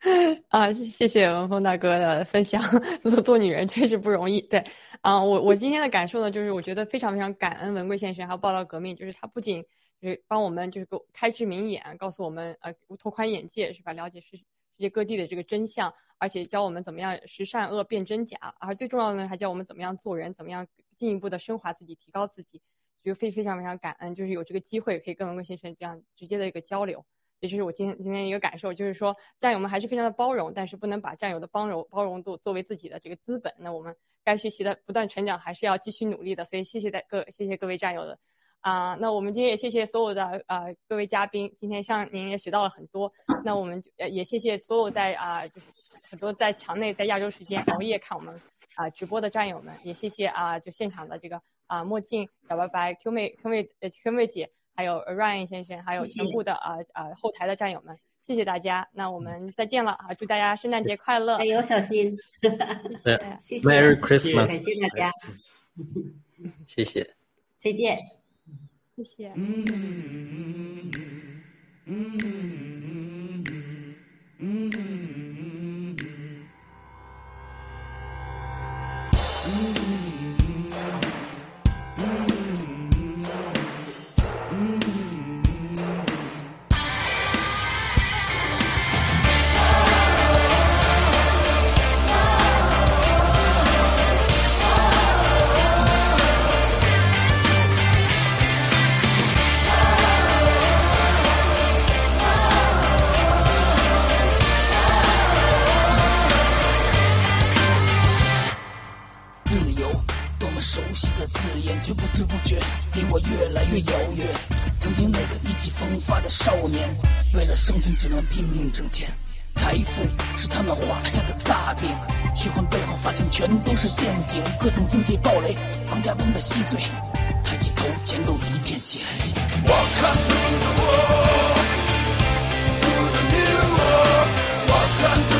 啊，谢谢文峰大哥的分享。做做女人确实不容易。对，啊，我我今天的感受呢，就是我觉得非常非常感恩文贵先生，还有报道革命，就是他不仅就是帮我们就是给开智明眼，告诉我们呃拓宽眼界，是吧？了解世世界各地的这个真相，而且教我们怎么样识善恶辨真假，而最重要的呢，还教我们怎么样做人，怎么样进一步的升华自己，提高自己。就非非常非常感恩，就是有这个机会可以跟文贵先生这样直接的一个交流。也就是我今天今天一个感受，就是说战友们还是非常的包容，但是不能把战友的包容包容度作为自己的这个资本。那我们该学习的不断成长，还是要继续努力的。所以谢谢在各谢谢各位战友的啊。那我们今天也谢谢所有的呃各位嘉宾，今天向您也学到了很多。那我们就也谢谢所有在啊就是很多在墙内在亚洲时间熬夜看我们啊直播的战友们，也谢谢啊就现场的这个啊墨镜小白白 Q 妹 Q 妹呃 Q 妹姐。还有 Ryan 先生，还有全部的呃呃后台的战友们，谢谢大家。那我们再见了啊，祝大家圣诞节快乐。还有，小心。谢谢。Merry Christmas。感谢大家。谢谢。再见。谢谢。嗯。嗯。嗯。却不知不觉离我越遥远。曾经那个意气风发的少年，为了生存只能拼命挣钱。财富是他们画下的大饼，虚幻背后发现全都是陷阱。各种经济暴雷，房价崩得稀碎，抬起头，前路一片漆黑。Welcome to the world, to the new world. Welcome to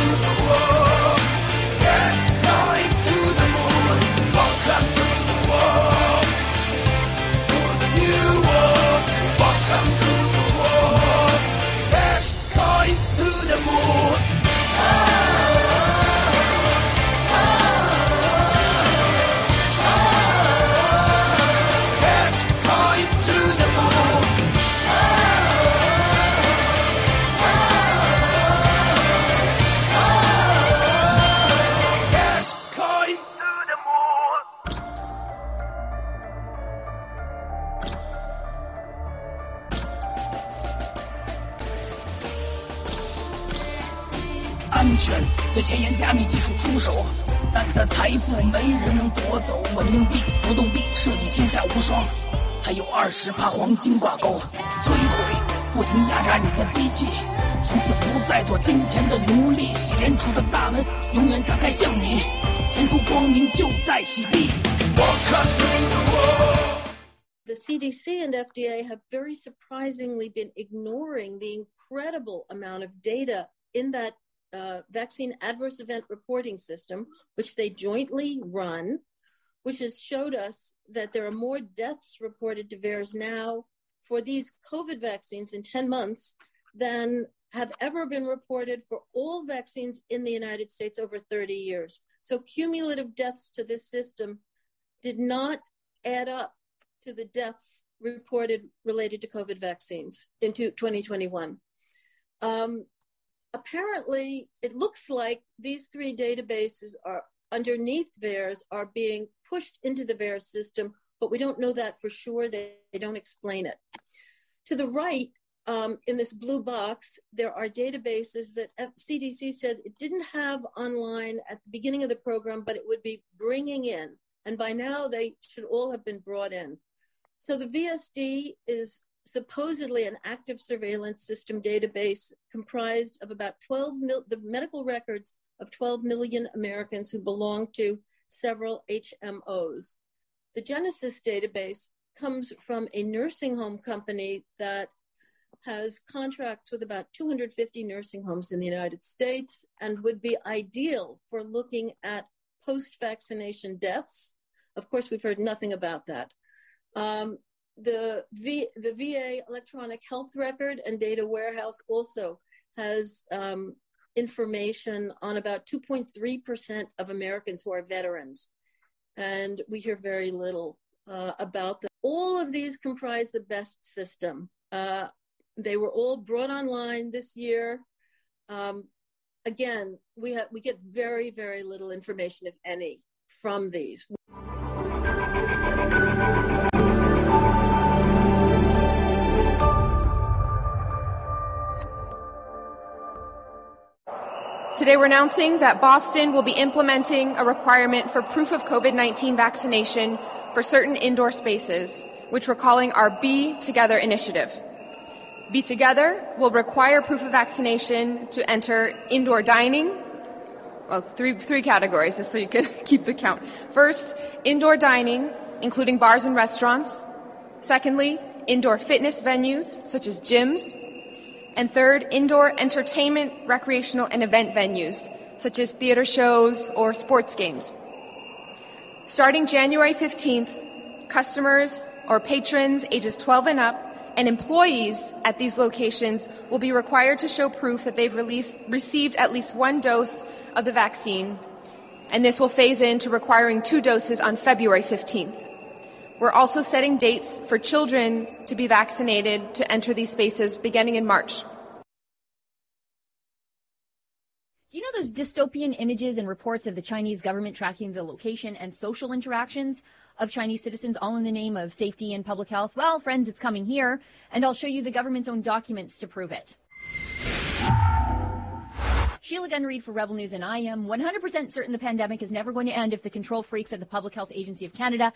加密技术出手，但你的财富没人能夺走。稳定币、浮动币设计天下无双，还有二十趴黄金挂钩，摧毁不停压榨你的机器，从此不再做金钱的奴隶。洗脸储的大门永远敞开向你，前途光明就在洗币。Welcome to the world. the CDC and FDA have very surprisingly been ignoring the incredible amount of data in that uh, vaccine adverse event reporting system, which they jointly run, which has showed us that there are more deaths reported to VAERS now for these COVID vaccines in 10 months than have ever been reported for all vaccines in the United States over 30 years. So cumulative deaths to this system did not add up to the deaths reported related to COVID vaccines into 2021. Um, apparently, it looks like these three databases are underneath VAERS are being pushed into the VAERS system, but we don't know that for sure. They, they don't explain it. To the right, um, in this blue box, there are databases that CDC said it didn't have online at the beginning of the program, but it would be bringing in. And by now, they should all have been brought in. So the VSD is supposedly an active surveillance system database comprised of about 12 mil- the medical records of 12 million Americans who belong to several HMOs. The Genesis database comes from a nursing home company that has contracts with about 250 nursing homes in the United States and would be ideal for looking at post vaccination deaths. Of course, we've heard nothing about that. Um, the, v, the VA electronic health record and data warehouse also has um, information on about 2.3% of Americans who are veterans. And we hear very little uh, about them. All of these comprise the best system. Uh, they were all brought online this year. Um, again, we have we get very very little information, if any, from these. Today, we're announcing that Boston will be implementing a requirement for proof of COVID 19 vaccination for certain indoor spaces, which we're calling our Be Together initiative. Be Together will require proof of vaccination to enter indoor dining. Well, three, three categories, just so you can keep the count. First, indoor dining, including bars and restaurants. Secondly, indoor fitness venues, such as gyms. And third, indoor entertainment, recreational, and event venues, such as theater shows or sports games. Starting January 15th, customers or patrons ages 12 and up and employees at these locations will be required to show proof that they've released, received at least one dose of the vaccine, and this will phase into requiring two doses on February 15th. We're also setting dates for children to be vaccinated to enter these spaces beginning in March. Do you know those dystopian images and reports of the Chinese government tracking the location and social interactions of Chinese citizens all in the name of safety and public health? Well, friends, it's coming here, and I'll show you the government's own documents to prove it. Sheila Gunn Reid for Rebel News, and I am 100% certain the pandemic is never going to end if the control freaks at the Public Health Agency of Canada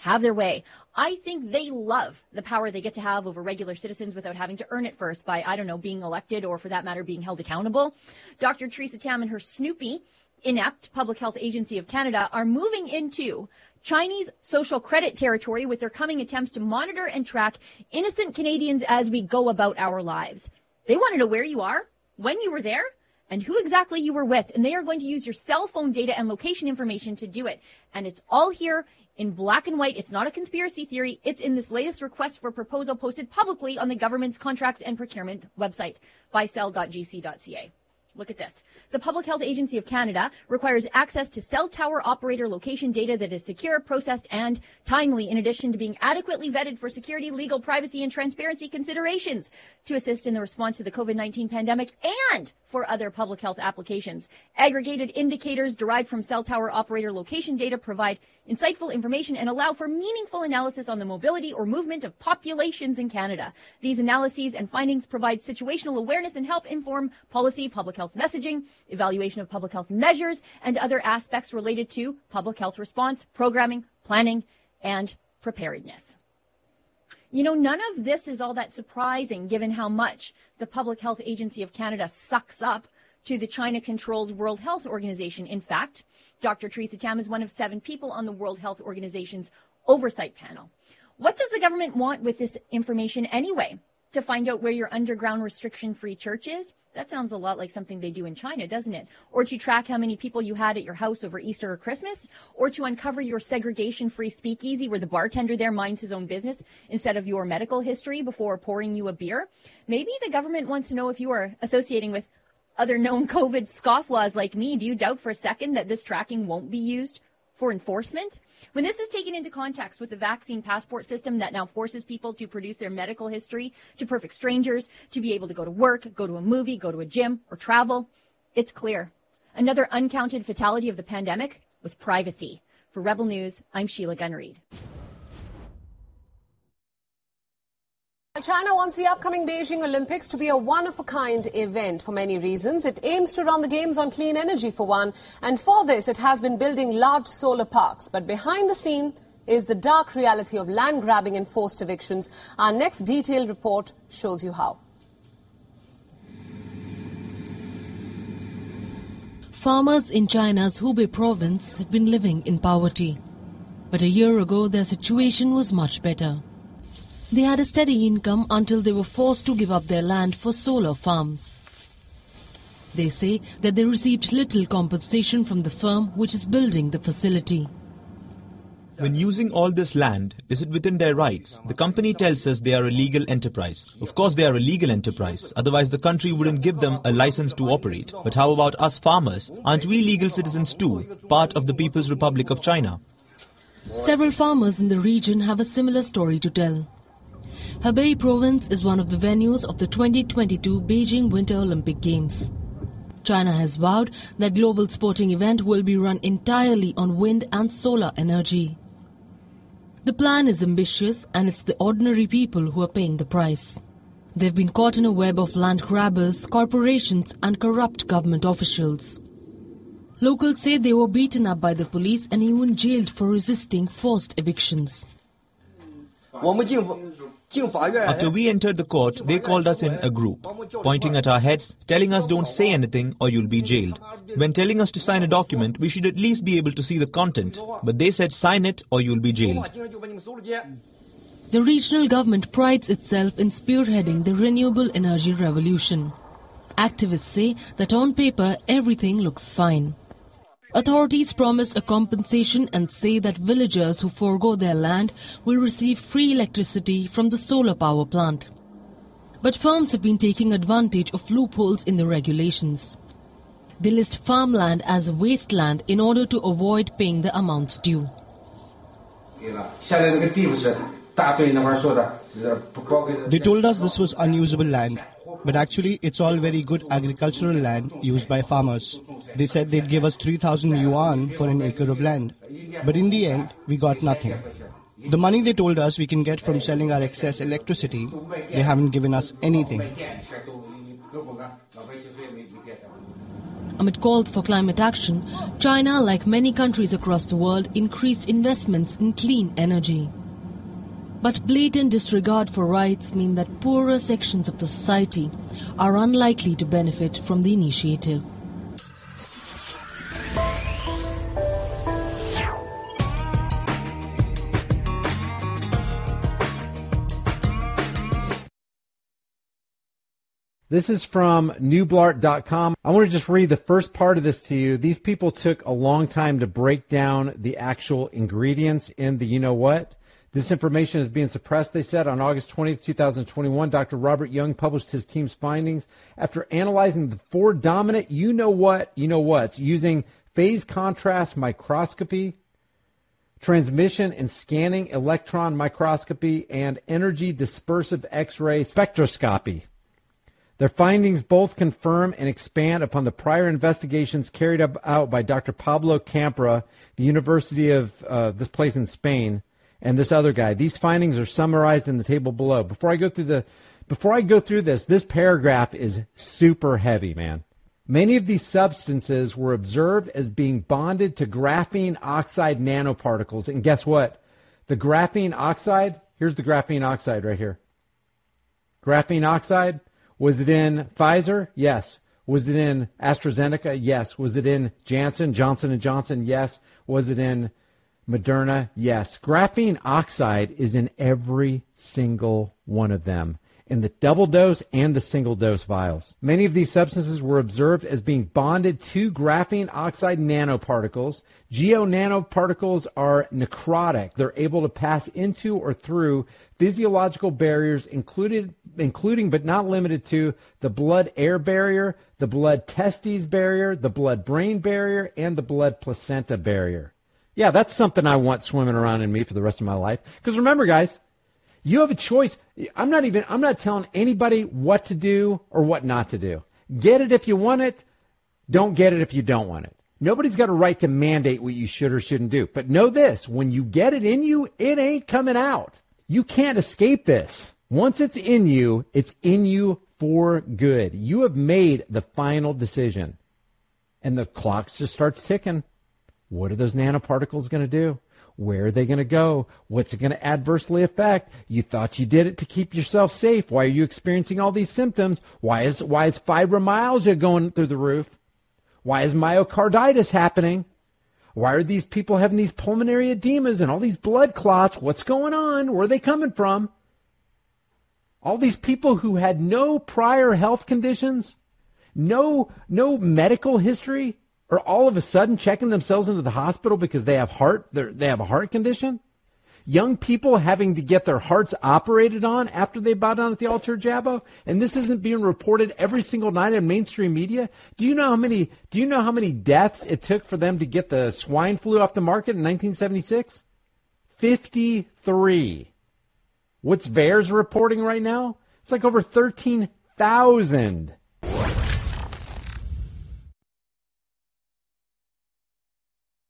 have their way. I think they love the power they get to have over regular citizens without having to earn it first by, I don't know, being elected or for that matter, being held accountable. Dr. Teresa Tam and her Snoopy, inept Public Health Agency of Canada, are moving into Chinese social credit territory with their coming attempts to monitor and track innocent Canadians as we go about our lives. They want to know where you are, when you were there, and who exactly you were with. And they are going to use your cell phone data and location information to do it. And it's all here in black and white. It's not a conspiracy theory. It's in this latest request for proposal posted publicly on the government's contracts and procurement website, buysell.gc.ca. Look at this. The Public Health Agency of Canada requires access to cell tower operator location data that is secure, processed, and timely, in addition to being adequately vetted for security, legal, privacy, and transparency considerations to assist in the response to the COVID 19 pandemic and for other public health applications. Aggregated indicators derived from cell tower operator location data provide insightful information and allow for meaningful analysis on the mobility or movement of populations in Canada. These analyses and findings provide situational awareness and help inform policy, public health messaging, evaluation of public health measures, and other aspects related to public health response, programming, planning, and preparedness. You know, none of this is all that surprising given how much the Public Health Agency of Canada sucks up to the China controlled World Health Organization. In fact, Dr. Teresa Tam is one of seven people on the World Health Organization's oversight panel. What does the government want with this information anyway? To find out where your underground restriction free church is? That sounds a lot like something they do in China, doesn't it? Or to track how many people you had at your house over Easter or Christmas? Or to uncover your segregation free speakeasy where the bartender there minds his own business instead of your medical history before pouring you a beer? Maybe the government wants to know if you are associating with other known COVID scofflaws like me. Do you doubt for a second that this tracking won't be used for enforcement? When this is taken into context with the vaccine passport system that now forces people to produce their medical history to perfect strangers, to be able to go to work, go to a movie, go to a gym, or travel, it's clear. Another uncounted fatality of the pandemic was privacy. For Rebel News, I'm Sheila Gunreed. China wants the upcoming Beijing Olympics to be a one of a kind event for many reasons. It aims to run the Games on clean energy for one, and for this it has been building large solar parks. But behind the scene is the dark reality of land grabbing and forced evictions. Our next detailed report shows you how. Farmers in China's Hubei province have been living in poverty. But a year ago, their situation was much better. They had a steady income until they were forced to give up their land for solar farms. They say that they received little compensation from the firm which is building the facility. When using all this land, is it within their rights? The company tells us they are a legal enterprise. Of course they are a legal enterprise, otherwise the country wouldn't give them a license to operate. But how about us farmers? Aren't we legal citizens too, part of the People's Republic of China? Several farmers in the region have a similar story to tell. Hebei province is one of the venues of the 2022 Beijing Winter Olympic Games. China has vowed that global sporting event will be run entirely on wind and solar energy. The plan is ambitious and it's the ordinary people who are paying the price. They've been caught in a web of land grabbers, corporations and corrupt government officials. Locals say they were beaten up by the police and even jailed for resisting forced evictions. After we entered the court, they called us in a group, pointing at our heads, telling us don't say anything or you'll be jailed. When telling us to sign a document, we should at least be able to see the content, but they said sign it or you'll be jailed. The regional government prides itself in spearheading the renewable energy revolution. Activists say that on paper everything looks fine. Authorities promise a compensation and say that villagers who forego their land will receive free electricity from the solar power plant. But firms have been taking advantage of loopholes in the regulations. They list farmland as wasteland in order to avoid paying the amounts due. They told us this was unusable land, but actually it's all very good agricultural land used by farmers. They said they'd give us 3000 yuan for an acre of land, but in the end we got nothing. The money they told us we can get from selling our excess electricity, they haven't given us anything. Amid calls for climate action, China, like many countries across the world, increased investments in clean energy. But blatant disregard for rights mean that poorer sections of the society are unlikely to benefit from the initiative. This is from newblart.com. I want to just read the first part of this to you. These people took a long time to break down the actual ingredients in the you know what. This information is being suppressed, they said. On August 20th, 2021, Dr. Robert Young published his team's findings after analyzing the four dominant you know what, you know what's using phase contrast microscopy, transmission and scanning electron microscopy, and energy dispersive X ray spectroscopy. Their findings both confirm and expand upon the prior investigations carried out by Dr. Pablo Campra, the University of uh, this place in Spain, and this other guy. These findings are summarized in the table below. Before I go through the before I go through this, this paragraph is super heavy, man. Many of these substances were observed as being bonded to graphene oxide nanoparticles. And guess what? The graphene oxide, here's the graphene oxide right here. Graphene oxide was it in Pfizer? Yes. Was it in AstraZeneca? Yes. Was it in Janssen, Johnson and Johnson? Yes. Was it in Moderna? Yes. Graphene oxide is in every single one of them in the double dose and the single dose vials. Many of these substances were observed as being bonded to graphene oxide nanoparticles. Geo nanoparticles are necrotic. They're able to pass into or through physiological barriers included including but not limited to the blood air barrier, the blood testes barrier, the blood brain barrier, and the blood placenta barrier. Yeah, that's something I want swimming around in me for the rest of my life. Because remember, guys, you have a choice. I'm not even, I'm not telling anybody what to do or what not to do. Get it if you want it. Don't get it if you don't want it. Nobody's got a right to mandate what you should or shouldn't do. But know this when you get it in you, it ain't coming out. You can't escape this. Once it's in you, it's in you for good. You have made the final decision. And the clock just starts ticking. What are those nanoparticles going to do? Where are they going to go? What's it going to adversely affect? You thought you did it to keep yourself safe. Why are you experiencing all these symptoms? Why is why is fibromyalgia going through the roof? Why is myocarditis happening? Why are these people having these pulmonary edemas and all these blood clots? What's going on? Where are they coming from? All these people who had no prior health conditions, no no medical history, are all of a sudden checking themselves into the hospital because they have heart they have a heart condition young people having to get their hearts operated on after they bow down at the altar Jabbo, and this isn't being reported every single night in mainstream media. Do you know how many? Do you know how many deaths it took for them to get the swine flu off the market in 1976? Fifty-three. What's VAERS reporting right now? It's like over thirteen thousand